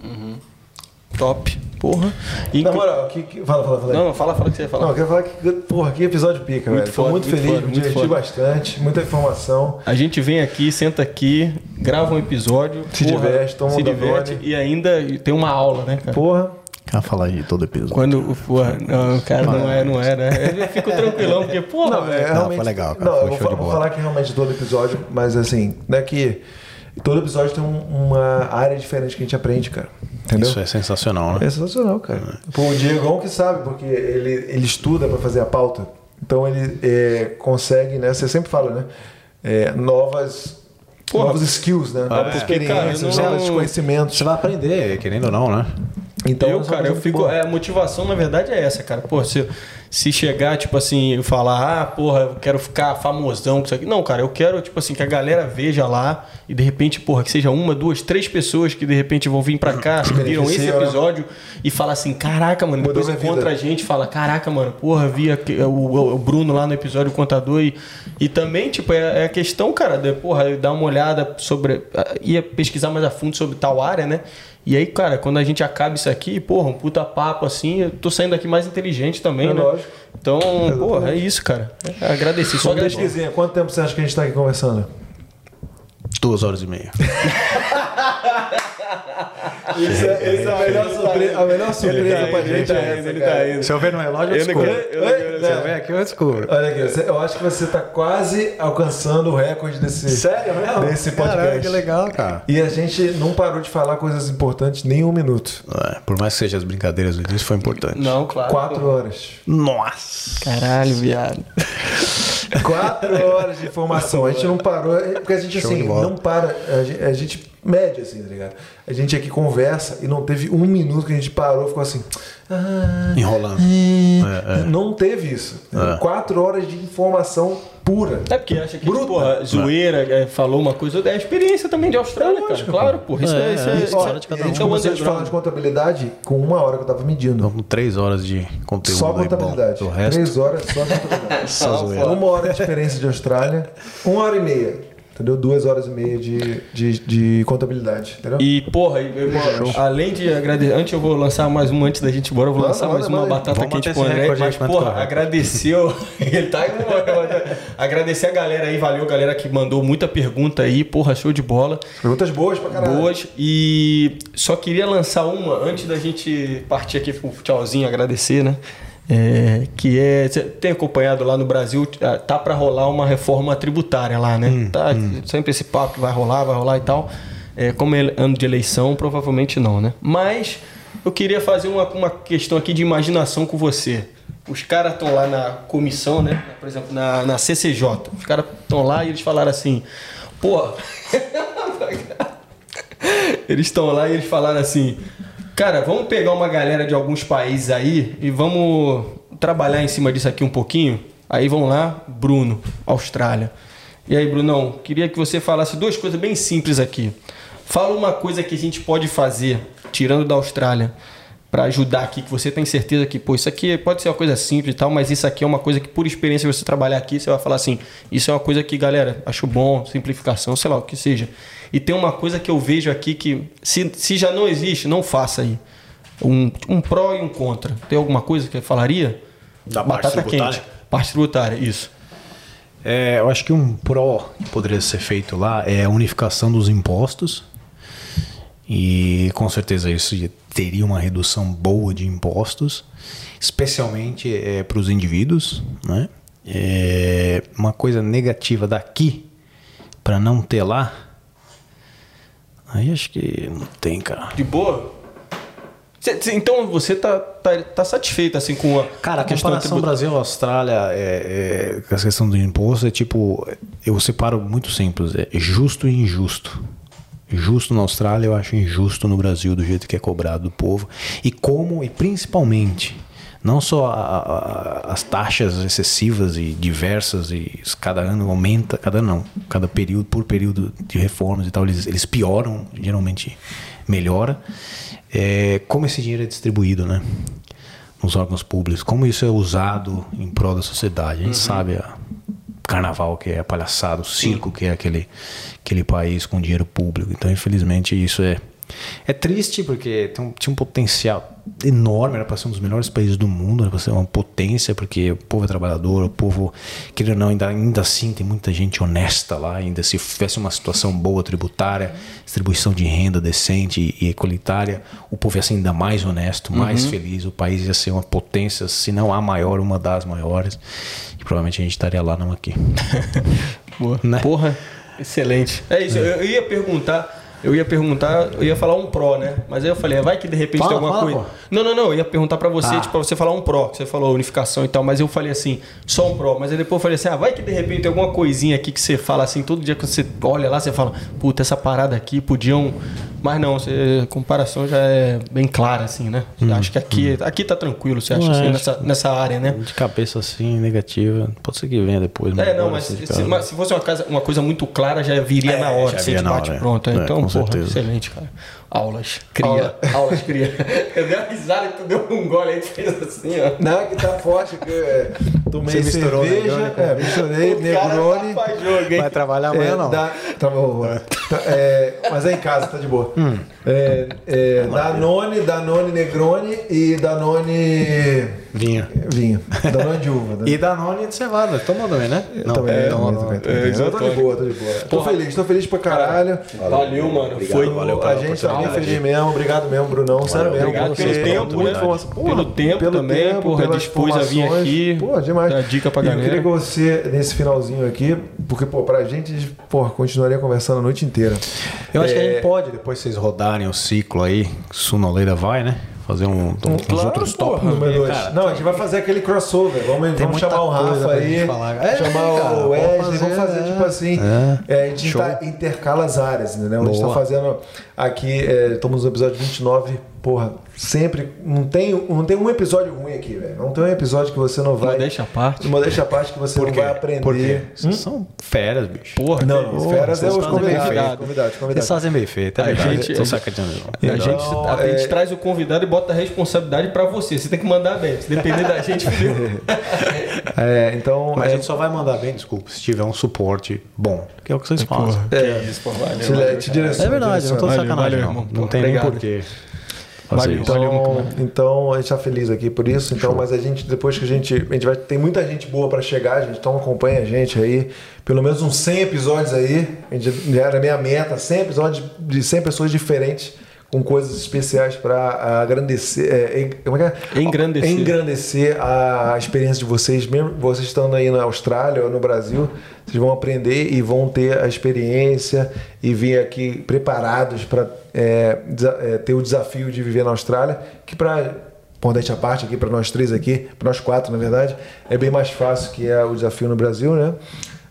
Top. Porra. E Na moral, que, que- fala, fala, fala. aí. Não, fala, fala o que você ia falar. Não, eu quero falar que, porra, que episódio pica, Muito velho. Foda, muito muito feliz, foda, me muito diverti foda. bastante, muita informação. A gente vem aqui, senta aqui, grava um episódio. Se diverte, toma um Se diverte e ainda tem uma aula, né, cara? Porra, Quer falar de todo episódio? Quando, porra, não, cara, não é, não é, né? Eu fico tranquilão, porque, porra, Não, velho. é realmente. foi legal, cara. Não, Foi eu vou, show fa- de vou falar que realmente todo episódio, mas assim, não é que todo episódio tem um- uma área diferente que a gente aprende, cara. Entendeu? Isso é sensacional, né? É sensacional, cara. Pô, o Diegão que sabe, porque ele, ele estuda pra fazer a pauta. Então ele é, consegue, né? Você sempre fala, né? É, novas. Porra. novos skills, né? Novas porque, cara, experiências, não- novos conhecimentos. Você vai aprender, querendo ou não, né? Então, eu, cara, eu fico. É, a motivação, na verdade, é essa, cara. Pô, se, se chegar, tipo assim, eu falar, ah, porra, eu quero ficar famosão com isso aqui. Não, cara, eu quero, tipo assim, que a galera veja lá e de repente, porra, que seja uma, duas, três pessoas que de repente vão vir pra cá, que viram esse né? episódio e falar assim, caraca, mano, Mudou depois encontra a gente e fala, caraca, mano, porra, vi o, o- Bruno lá no episódio o contador e, e também, tipo, é, é a questão, cara, de, porra, dar uma olhada sobre. ia pesquisar mais a fundo sobre tal área, né? E aí, cara, quando a gente acaba isso aqui, porra, um puta papo assim, eu tô saindo daqui mais inteligente também, É né? lógico. Então, porra, é isso, cara. É agradecer. Só pesquisinha, quanto tempo você acha que a gente tá aqui conversando? Duas horas e meia. Isso é, isso é a melhor surpresa, a melhor surpresa pra gente é essa, cara. Se eu ver no relógio, eu descubro. Se eu ver aqui, eu descubro. Olha aqui, você- eu acho que você tá quase alcançando o recorde desse, Sério mesmo? desse podcast. Caralho, que legal, cara. E a gente não parou de falar coisas importantes nem um minuto. É, por mais que sejam as brincadeiras do início, foi importante. Não, claro. Quatro horas. Nossa! Caralho, viado. Quatro horas de informação. A gente não parou, é porque a gente Show assim, não para, a gente, a gente mede assim, tá ligado? A gente aqui conversa e não teve um minuto que a gente parou, ficou assim. Ah, Enrolando. é. Não teve isso. É. Quatro horas de informação pura. É porque acha que, Bruta. porra, zoeira, é, falou uma coisa, é a experiência também de Austrália, cara. lógico, Claro, porra. Isso é, É, isso é, é, isso é- de cada a gente é começou a falar de contabilidade com uma hora que eu tava medindo. Vamos três horas de conteúdo Só aí bom. contabilidade. O resto, Três horas só contabilidade. só zoeira. Uma hora de experiência de Austrália, uma hora e meia. Entendeu? Duas horas e meia de, de, de contabilidade. Entendeu? E, porra, e- e- além de agradecer, antes eu vou lançar mais uma antes da gente ir embora, eu vou lançar mais uma batata quente pro André, mas, porra, agradeceu, ele tá agradecer a galera aí, valeu galera que mandou muita pergunta aí, porra, show de bola. Perguntas boas pra caralho. Boas. E só queria lançar uma antes da gente partir aqui pro tchauzinho, agradecer, né? É, que é. Você tem acompanhado lá no Brasil, ah, tá para rolar uma reforma tributária lá, né? tá sempre esse papo que vai rolar, vai rolar e tal. É, como é ano de eleição, provavelmente não, né? Mas eu queria fazer uma, uma questão aqui de imaginação com você. Os caras estão lá na comissão, né? Por exemplo, na, na CCJ. Os caras estão lá e eles falaram assim: pô. Eles estão lá e eles falaram assim: Cara, vamos pegar uma galera de alguns países aí e vamos trabalhar em cima disso aqui um pouquinho. Aí vão lá, Bruno, Austrália. E aí, Brunão, queria que você falasse duas coisas bem simples aqui. Fala uma coisa que a gente pode fazer, tirando da Austrália, para ajudar aqui, que você tem certeza que, pô, isso aqui pode ser uma coisa simples e tal, mas isso aqui é uma coisa que, por experiência, você trabalhar aqui, você vai falar assim: isso é uma coisa que, galera, acho bom, simplificação, sei lá, o que seja. E tem uma coisa que eu vejo aqui que, se, se já não existe, não faça aí. Um, um pró e um contra. Tem alguma coisa que eu falaria? Da parte tributária? Parte tributária, isso. É, eu acho que um pró que poderia ser feito lá é a unificação dos impostos. E com certeza isso teria uma redução boa de impostos, especialmente para os indivíduos. Né? É, uma coisa negativa daqui para não ter lá, aí acho que não tem, cara. De boa? Cê- cê- então você tá, tá, tá satisfeito assim com a, Cara, a comparação? Brasil-Austrália é, é, com essa questão do imposto é tipo, eu separo muito simples, é justo e injusto. Justo na Austrália, eu acho injusto no Brasil, do jeito que é cobrado do povo. E como, e principalmente, não só a- a- as taxas excessivas e diversas, e cada ano aumenta, cada ano não, cada período, por período de reformas e tal, eles, eles pioram, geralmente melhora. É, como esse dinheiro é distribuído, né? nos órgãos públicos, como isso é usado em prol da sociedade. A gente sabe a carnaval que é a palhaçada, o circo que é aquele, aquele país com dinheiro público. Então, infelizmente, isso é é triste porque tem um, tinha um potencial enorme, era para ser um dos melhores países do mundo, era para ser uma potência, porque o povo é trabalhador, o povo, querendo ou não, ainda, ainda assim tem muita gente honesta lá, ainda se tivesse uma situação boa tributária, distribuição de renda decente e equalitária, o povo ia ser ainda mais honesto, mais feliz, o país ia ser uma potência, se não a maior, uma das maiores, e provavelmente a gente estaria lá, não aqui. Boa. Né? Porra, excelente. É isso, eu, eu ia perguntar. Eu ia perguntar, eu ia falar um pró, né? Mas aí eu falei, vai que de repente Fala, tem alguma fala, coisa. pô. Não, não, não, eu ia perguntar pra você, Ah. tipo, pra você falar um pró, que você falou unificação e tal, mas eu falei assim, só um pró. Mas aí depois eu falei assim, ah, vai que de repente tem alguma coisinha aqui que você fala assim, todo dia que você olha lá, você fala, puta, essa parada aqui podiam. Mas não, você, a comparação já é bem clara, assim, né? Você acha que aqui, aqui tá tranquilo, você acha Não, assim, nessa, nessa área, né? De cabeça assim, negativa, pode ser que venha depois. É, não, mas assim, de se, mas se fosse uma, casa, uma coisa muito clara, já viria É, na hora, já você viria na bate hora, é. pronto. É, então, porra, certeza. excelente, cara. Aulas, cria. Aulas, cria. Eu dei uma risada e tu deu um gole aí, tu fez assim, ó. Não, é que tá forte, que é, tomei Você misturou cerveja, Negroni com- é, misturei O Negroni. tá jogo? Vai trabalhar amanhã É, não? dá- tá bom, é. Tá, é, mas é em casa, tá de boa. É, é, Danone, Danone Negroni e Danone Vinho. vinho. Danone de uva. Danone. E Danone de cevada. Toma também, né? Eu também, é, também, não, também, não. Eu tô de boa, tô de boa. Tô feliz, tô feliz pra caralho. Valeu, mano. Foi. valeu a gente tá mesmo. Obrigado mesmo, Brunão. Sério mesmo. Obrigado pelo tempo, muita né? Porra, Pelo tempo também, porra, pelas dispôs a vir aqui, Pô, demais. dar dica pra E Eu queria que você, nesse finalzinho aqui, porque, pô, pra gente, porra, continuaria conversando a noite inteira. Eu acho que a É, gente pode, depois vocês rodarem o ciclo aí, Sunoleira vai, né? Fazer um, um, claro, porra. Número dois. Cara, Não, a gente vai fazer aquele crossover. Vamos, Tem vamos chamar o Rafa aí. É, chamar cara, o vamos Wesley. vamos fazer é. tipo assim. É. é, a gente tá, intercala as áreas, entendeu? A gente tá Boa. fazendo aqui. é, estamos no episódio 29. Porra, sempre. Não tem, não tem um episódio ruim aqui, velho. Não tem um episódio que você não vai. Modéstia à parte. Modéstia à parte que você não vai aprender. Por? Vocês são feras, bicho. Porra, Não, isso. feras é os convidados. feito. Convidados, Vocês convidados. fazem bem feito, é A verdade. gente- Tô a gente, Então, a gente é- traz o convidado e bota a responsabilidade pra você. Você tem que mandar bem. Se depender da gente, fudeu. É, então. Mas é, a gente só vai mandar bem, desculpa, se tiver um suporte bom. Que é o que vocês fazem. É isso, pô, valeu. te, valeu, te direciona, É verdade, não tô Valeu, sacanagem, valeu, não. irmão. Não tem nem porquê. valeu. Então, então a gente tá feliz aqui por isso. Então, mas a gente depois que a gente, a gente vai tem muita gente boa para chegar, gente. Então acompanha a gente aí, pelo menos uns 100 episódios aí. A gente, era a minha meta, 100 episódios de 100 pessoas diferentes com coisas especiais para é, en- como é que é? Engrandecer. engrandecer a experiência de vocês, mesmo vocês estando aí na Austrália ou no Brasil, vocês vão aprender e vão ter a experiência e vir aqui preparados para ter o desafio de viver na Austrália, que para modéstia à parte aqui para nós três aqui, para nós quatro na verdade, é bem mais fácil que é o desafio no Brasil, né?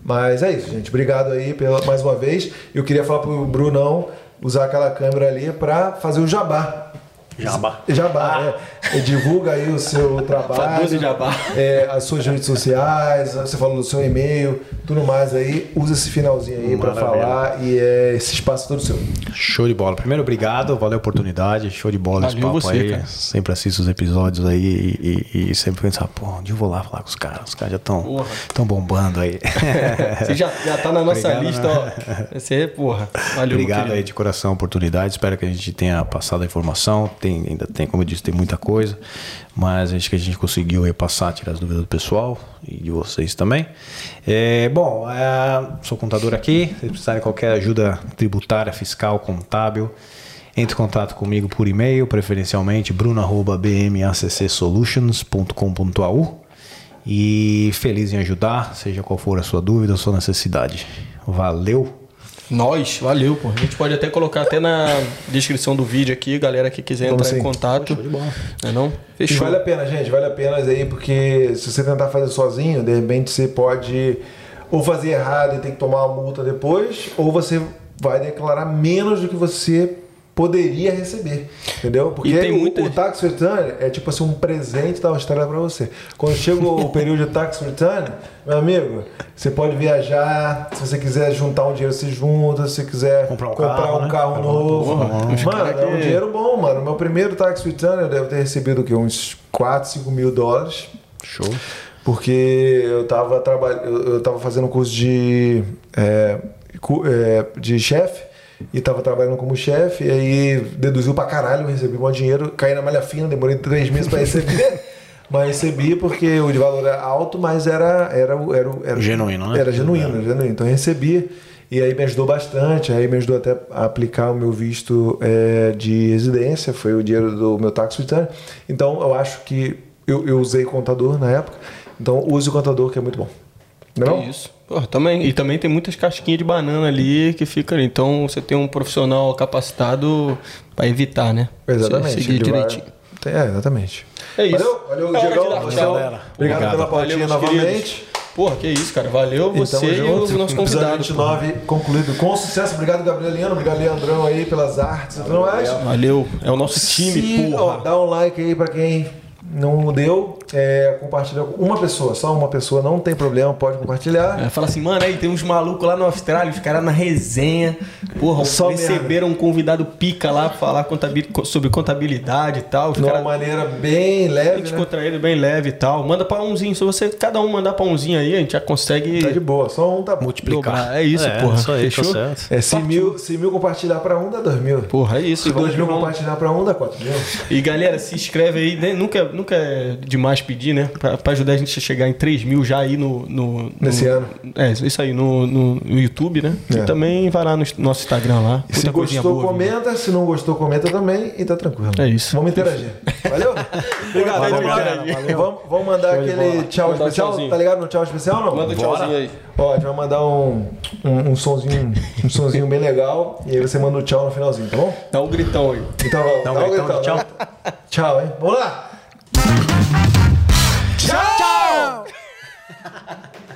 Mas é isso, gente. Obrigado aí pela, mais uma vez. Eu queria falar pro Brunão usar aquela câmera ali para fazer o jabá. Jabá. Jabá, é. Divulga aí o seu trabalho. Famoso jabá. é, as suas redes sociais, você falou do seu e-mail, tudo mais aí. Usa esse finalzinho aí para falar e é esse espaço todo seu. Show de bola. Primeiro, obrigado, valeu a oportunidade. Show de bola esse Valeu papo você, aí. cara. Sempre assisto os episódios aí e, e- e sempre penso, pô, onde eu vou lá falar com os caras? Os caras já estão tão bombando aí. Você já, já tá na nossa Obrigado, lista, ó. Você, porra. Valeu, Obrigado aí de coração a oportunidade. Espero que a gente tenha passado a informação. Tem, ainda tem, como eu disse, tem muita coisa. Mas acho que a gente conseguiu repassar, tirar as dúvidas do pessoal e de vocês também. É, bom, é, sou contador aqui. Se precisarem de qualquer ajuda tributária, fiscal, contábil, entre em contato comigo por e-mail, preferencialmente bruno.bmaccsolutions.com.au e feliz em ajudar, seja qual for a sua dúvida, a sua necessidade. Valeu! Nós, valeu, pô. A gente pode até colocar até na descrição do vídeo aqui, galera que quiser Vamos entrar em sim. contato. Não é não? E Fechou. vale a pena, gente, vale a pena aí, porque se você tentar fazer sozinho, de repente você pode ou fazer errado e ter que tomar uma multa depois, ou você vai declarar menos do que você poderia receber, entendeu? Porque tem o, muita- o tax return é tipo assim um presente da Austrália para você. Quando chega o período de tax return, meu amigo, você pode viajar, se você quiser juntar um dinheiro, você junta, se você quiser Comprar um comprar carro, um né? carro novo. Mano, cara é um que- dinheiro bom, mano. Meu primeiro tax return eu devo ter recebido o quê? Uns 4, 5 mil dólares. Show. Porque eu tava, traba... eu, tava fazendo um curso de, é, cu- é, de chefe e tava trabalhando como chefe, e aí deduziu pra caralho, recebi um dinheiro, caí na malha fina, demorei três meses pra receber. Mas recebi porque o de valor era alto, mas era, era, era, era Genuíno, né? Era genuíno, era genuíno. Então eu recebi e aí me ajudou bastante. Aí me ajudou até a aplicar o meu visto é, de residência, foi o dinheiro do meu tax return. Então eu acho que eu, eu usei contador na época. Então use o contador que é muito bom. Não É não? isso. Pô, também, e também tem muitas casquinhas de banana ali que fica ali. Então você tem um profissional capacitado para evitar, né? Exatamente. Você seguir ele vai- direitinho. É, exatamente. É isso. Valeu, valeu, É tchau. Obrigado, Obrigado. pela meus novamente. queridos. Porra, que isso, cara. Valeu você tamo e junto. o nosso convidado. 29 concluído com sucesso. Obrigado, Gabriel Leandro. Obrigado, Leandrão aí pelas artes e tudo mais. Valeu. É o nosso time, Se- porra. ó, dá um like aí pra quem não deu. É, compartilha com uma pessoa, só uma pessoa, não tem problema, pode compartilhar. É, fala assim, mano, aí tem uns malucos lá na Austrália, os caras na resenha. Porra, Só receberam um convidado pica lá pra falar contabil- sobre contabilidade e tal. De uma caras maneira bem leve, né? descontraído, bem leve e tal. Manda pra umzinho. Se você, cada um mandar pra umzinho aí, a gente já consegue Tá de boa, só um tá bom. Multiplicar. Dobrar. É isso, porra. Isso aí, Fechou? tá certo. É, se mil, se mil compartilhar pra um, dá dois mil. Porra, é isso. Se dois mil compartilhar pra um, dá quatro mil. E galera, se inscreve aí, né? nunca, nunca é demais pedir, né? Pra, pra ajudar a gente a chegar em 3 mil já aí no. no- no- Nesse ano. É, isso aí, no, no, no YouTube, né? É. E também vai lá no nosso Instagram lá. E se gostou, boa. viu? comenta. Se não gostou, comenta também. E tá tranquilo. É isso. Vamos interagir. Valeu? Obrigado, Valeu, lá. vamos, vamos mandar Show aquele tchau Mandar um especial. tchauzinho. Tá ligado no tchau especial não? Manda um tchauzinho aí. Ó, a gente vai mandar um, um, um sonzinho, um sonzinho bem legal. E aí você manda o tchau no finalzinho, tá bom? Dá um gritão aí. Então, Dá um dá um gritão gritão, tchau. né? Tchau, hein? Vamos lá! Tchau!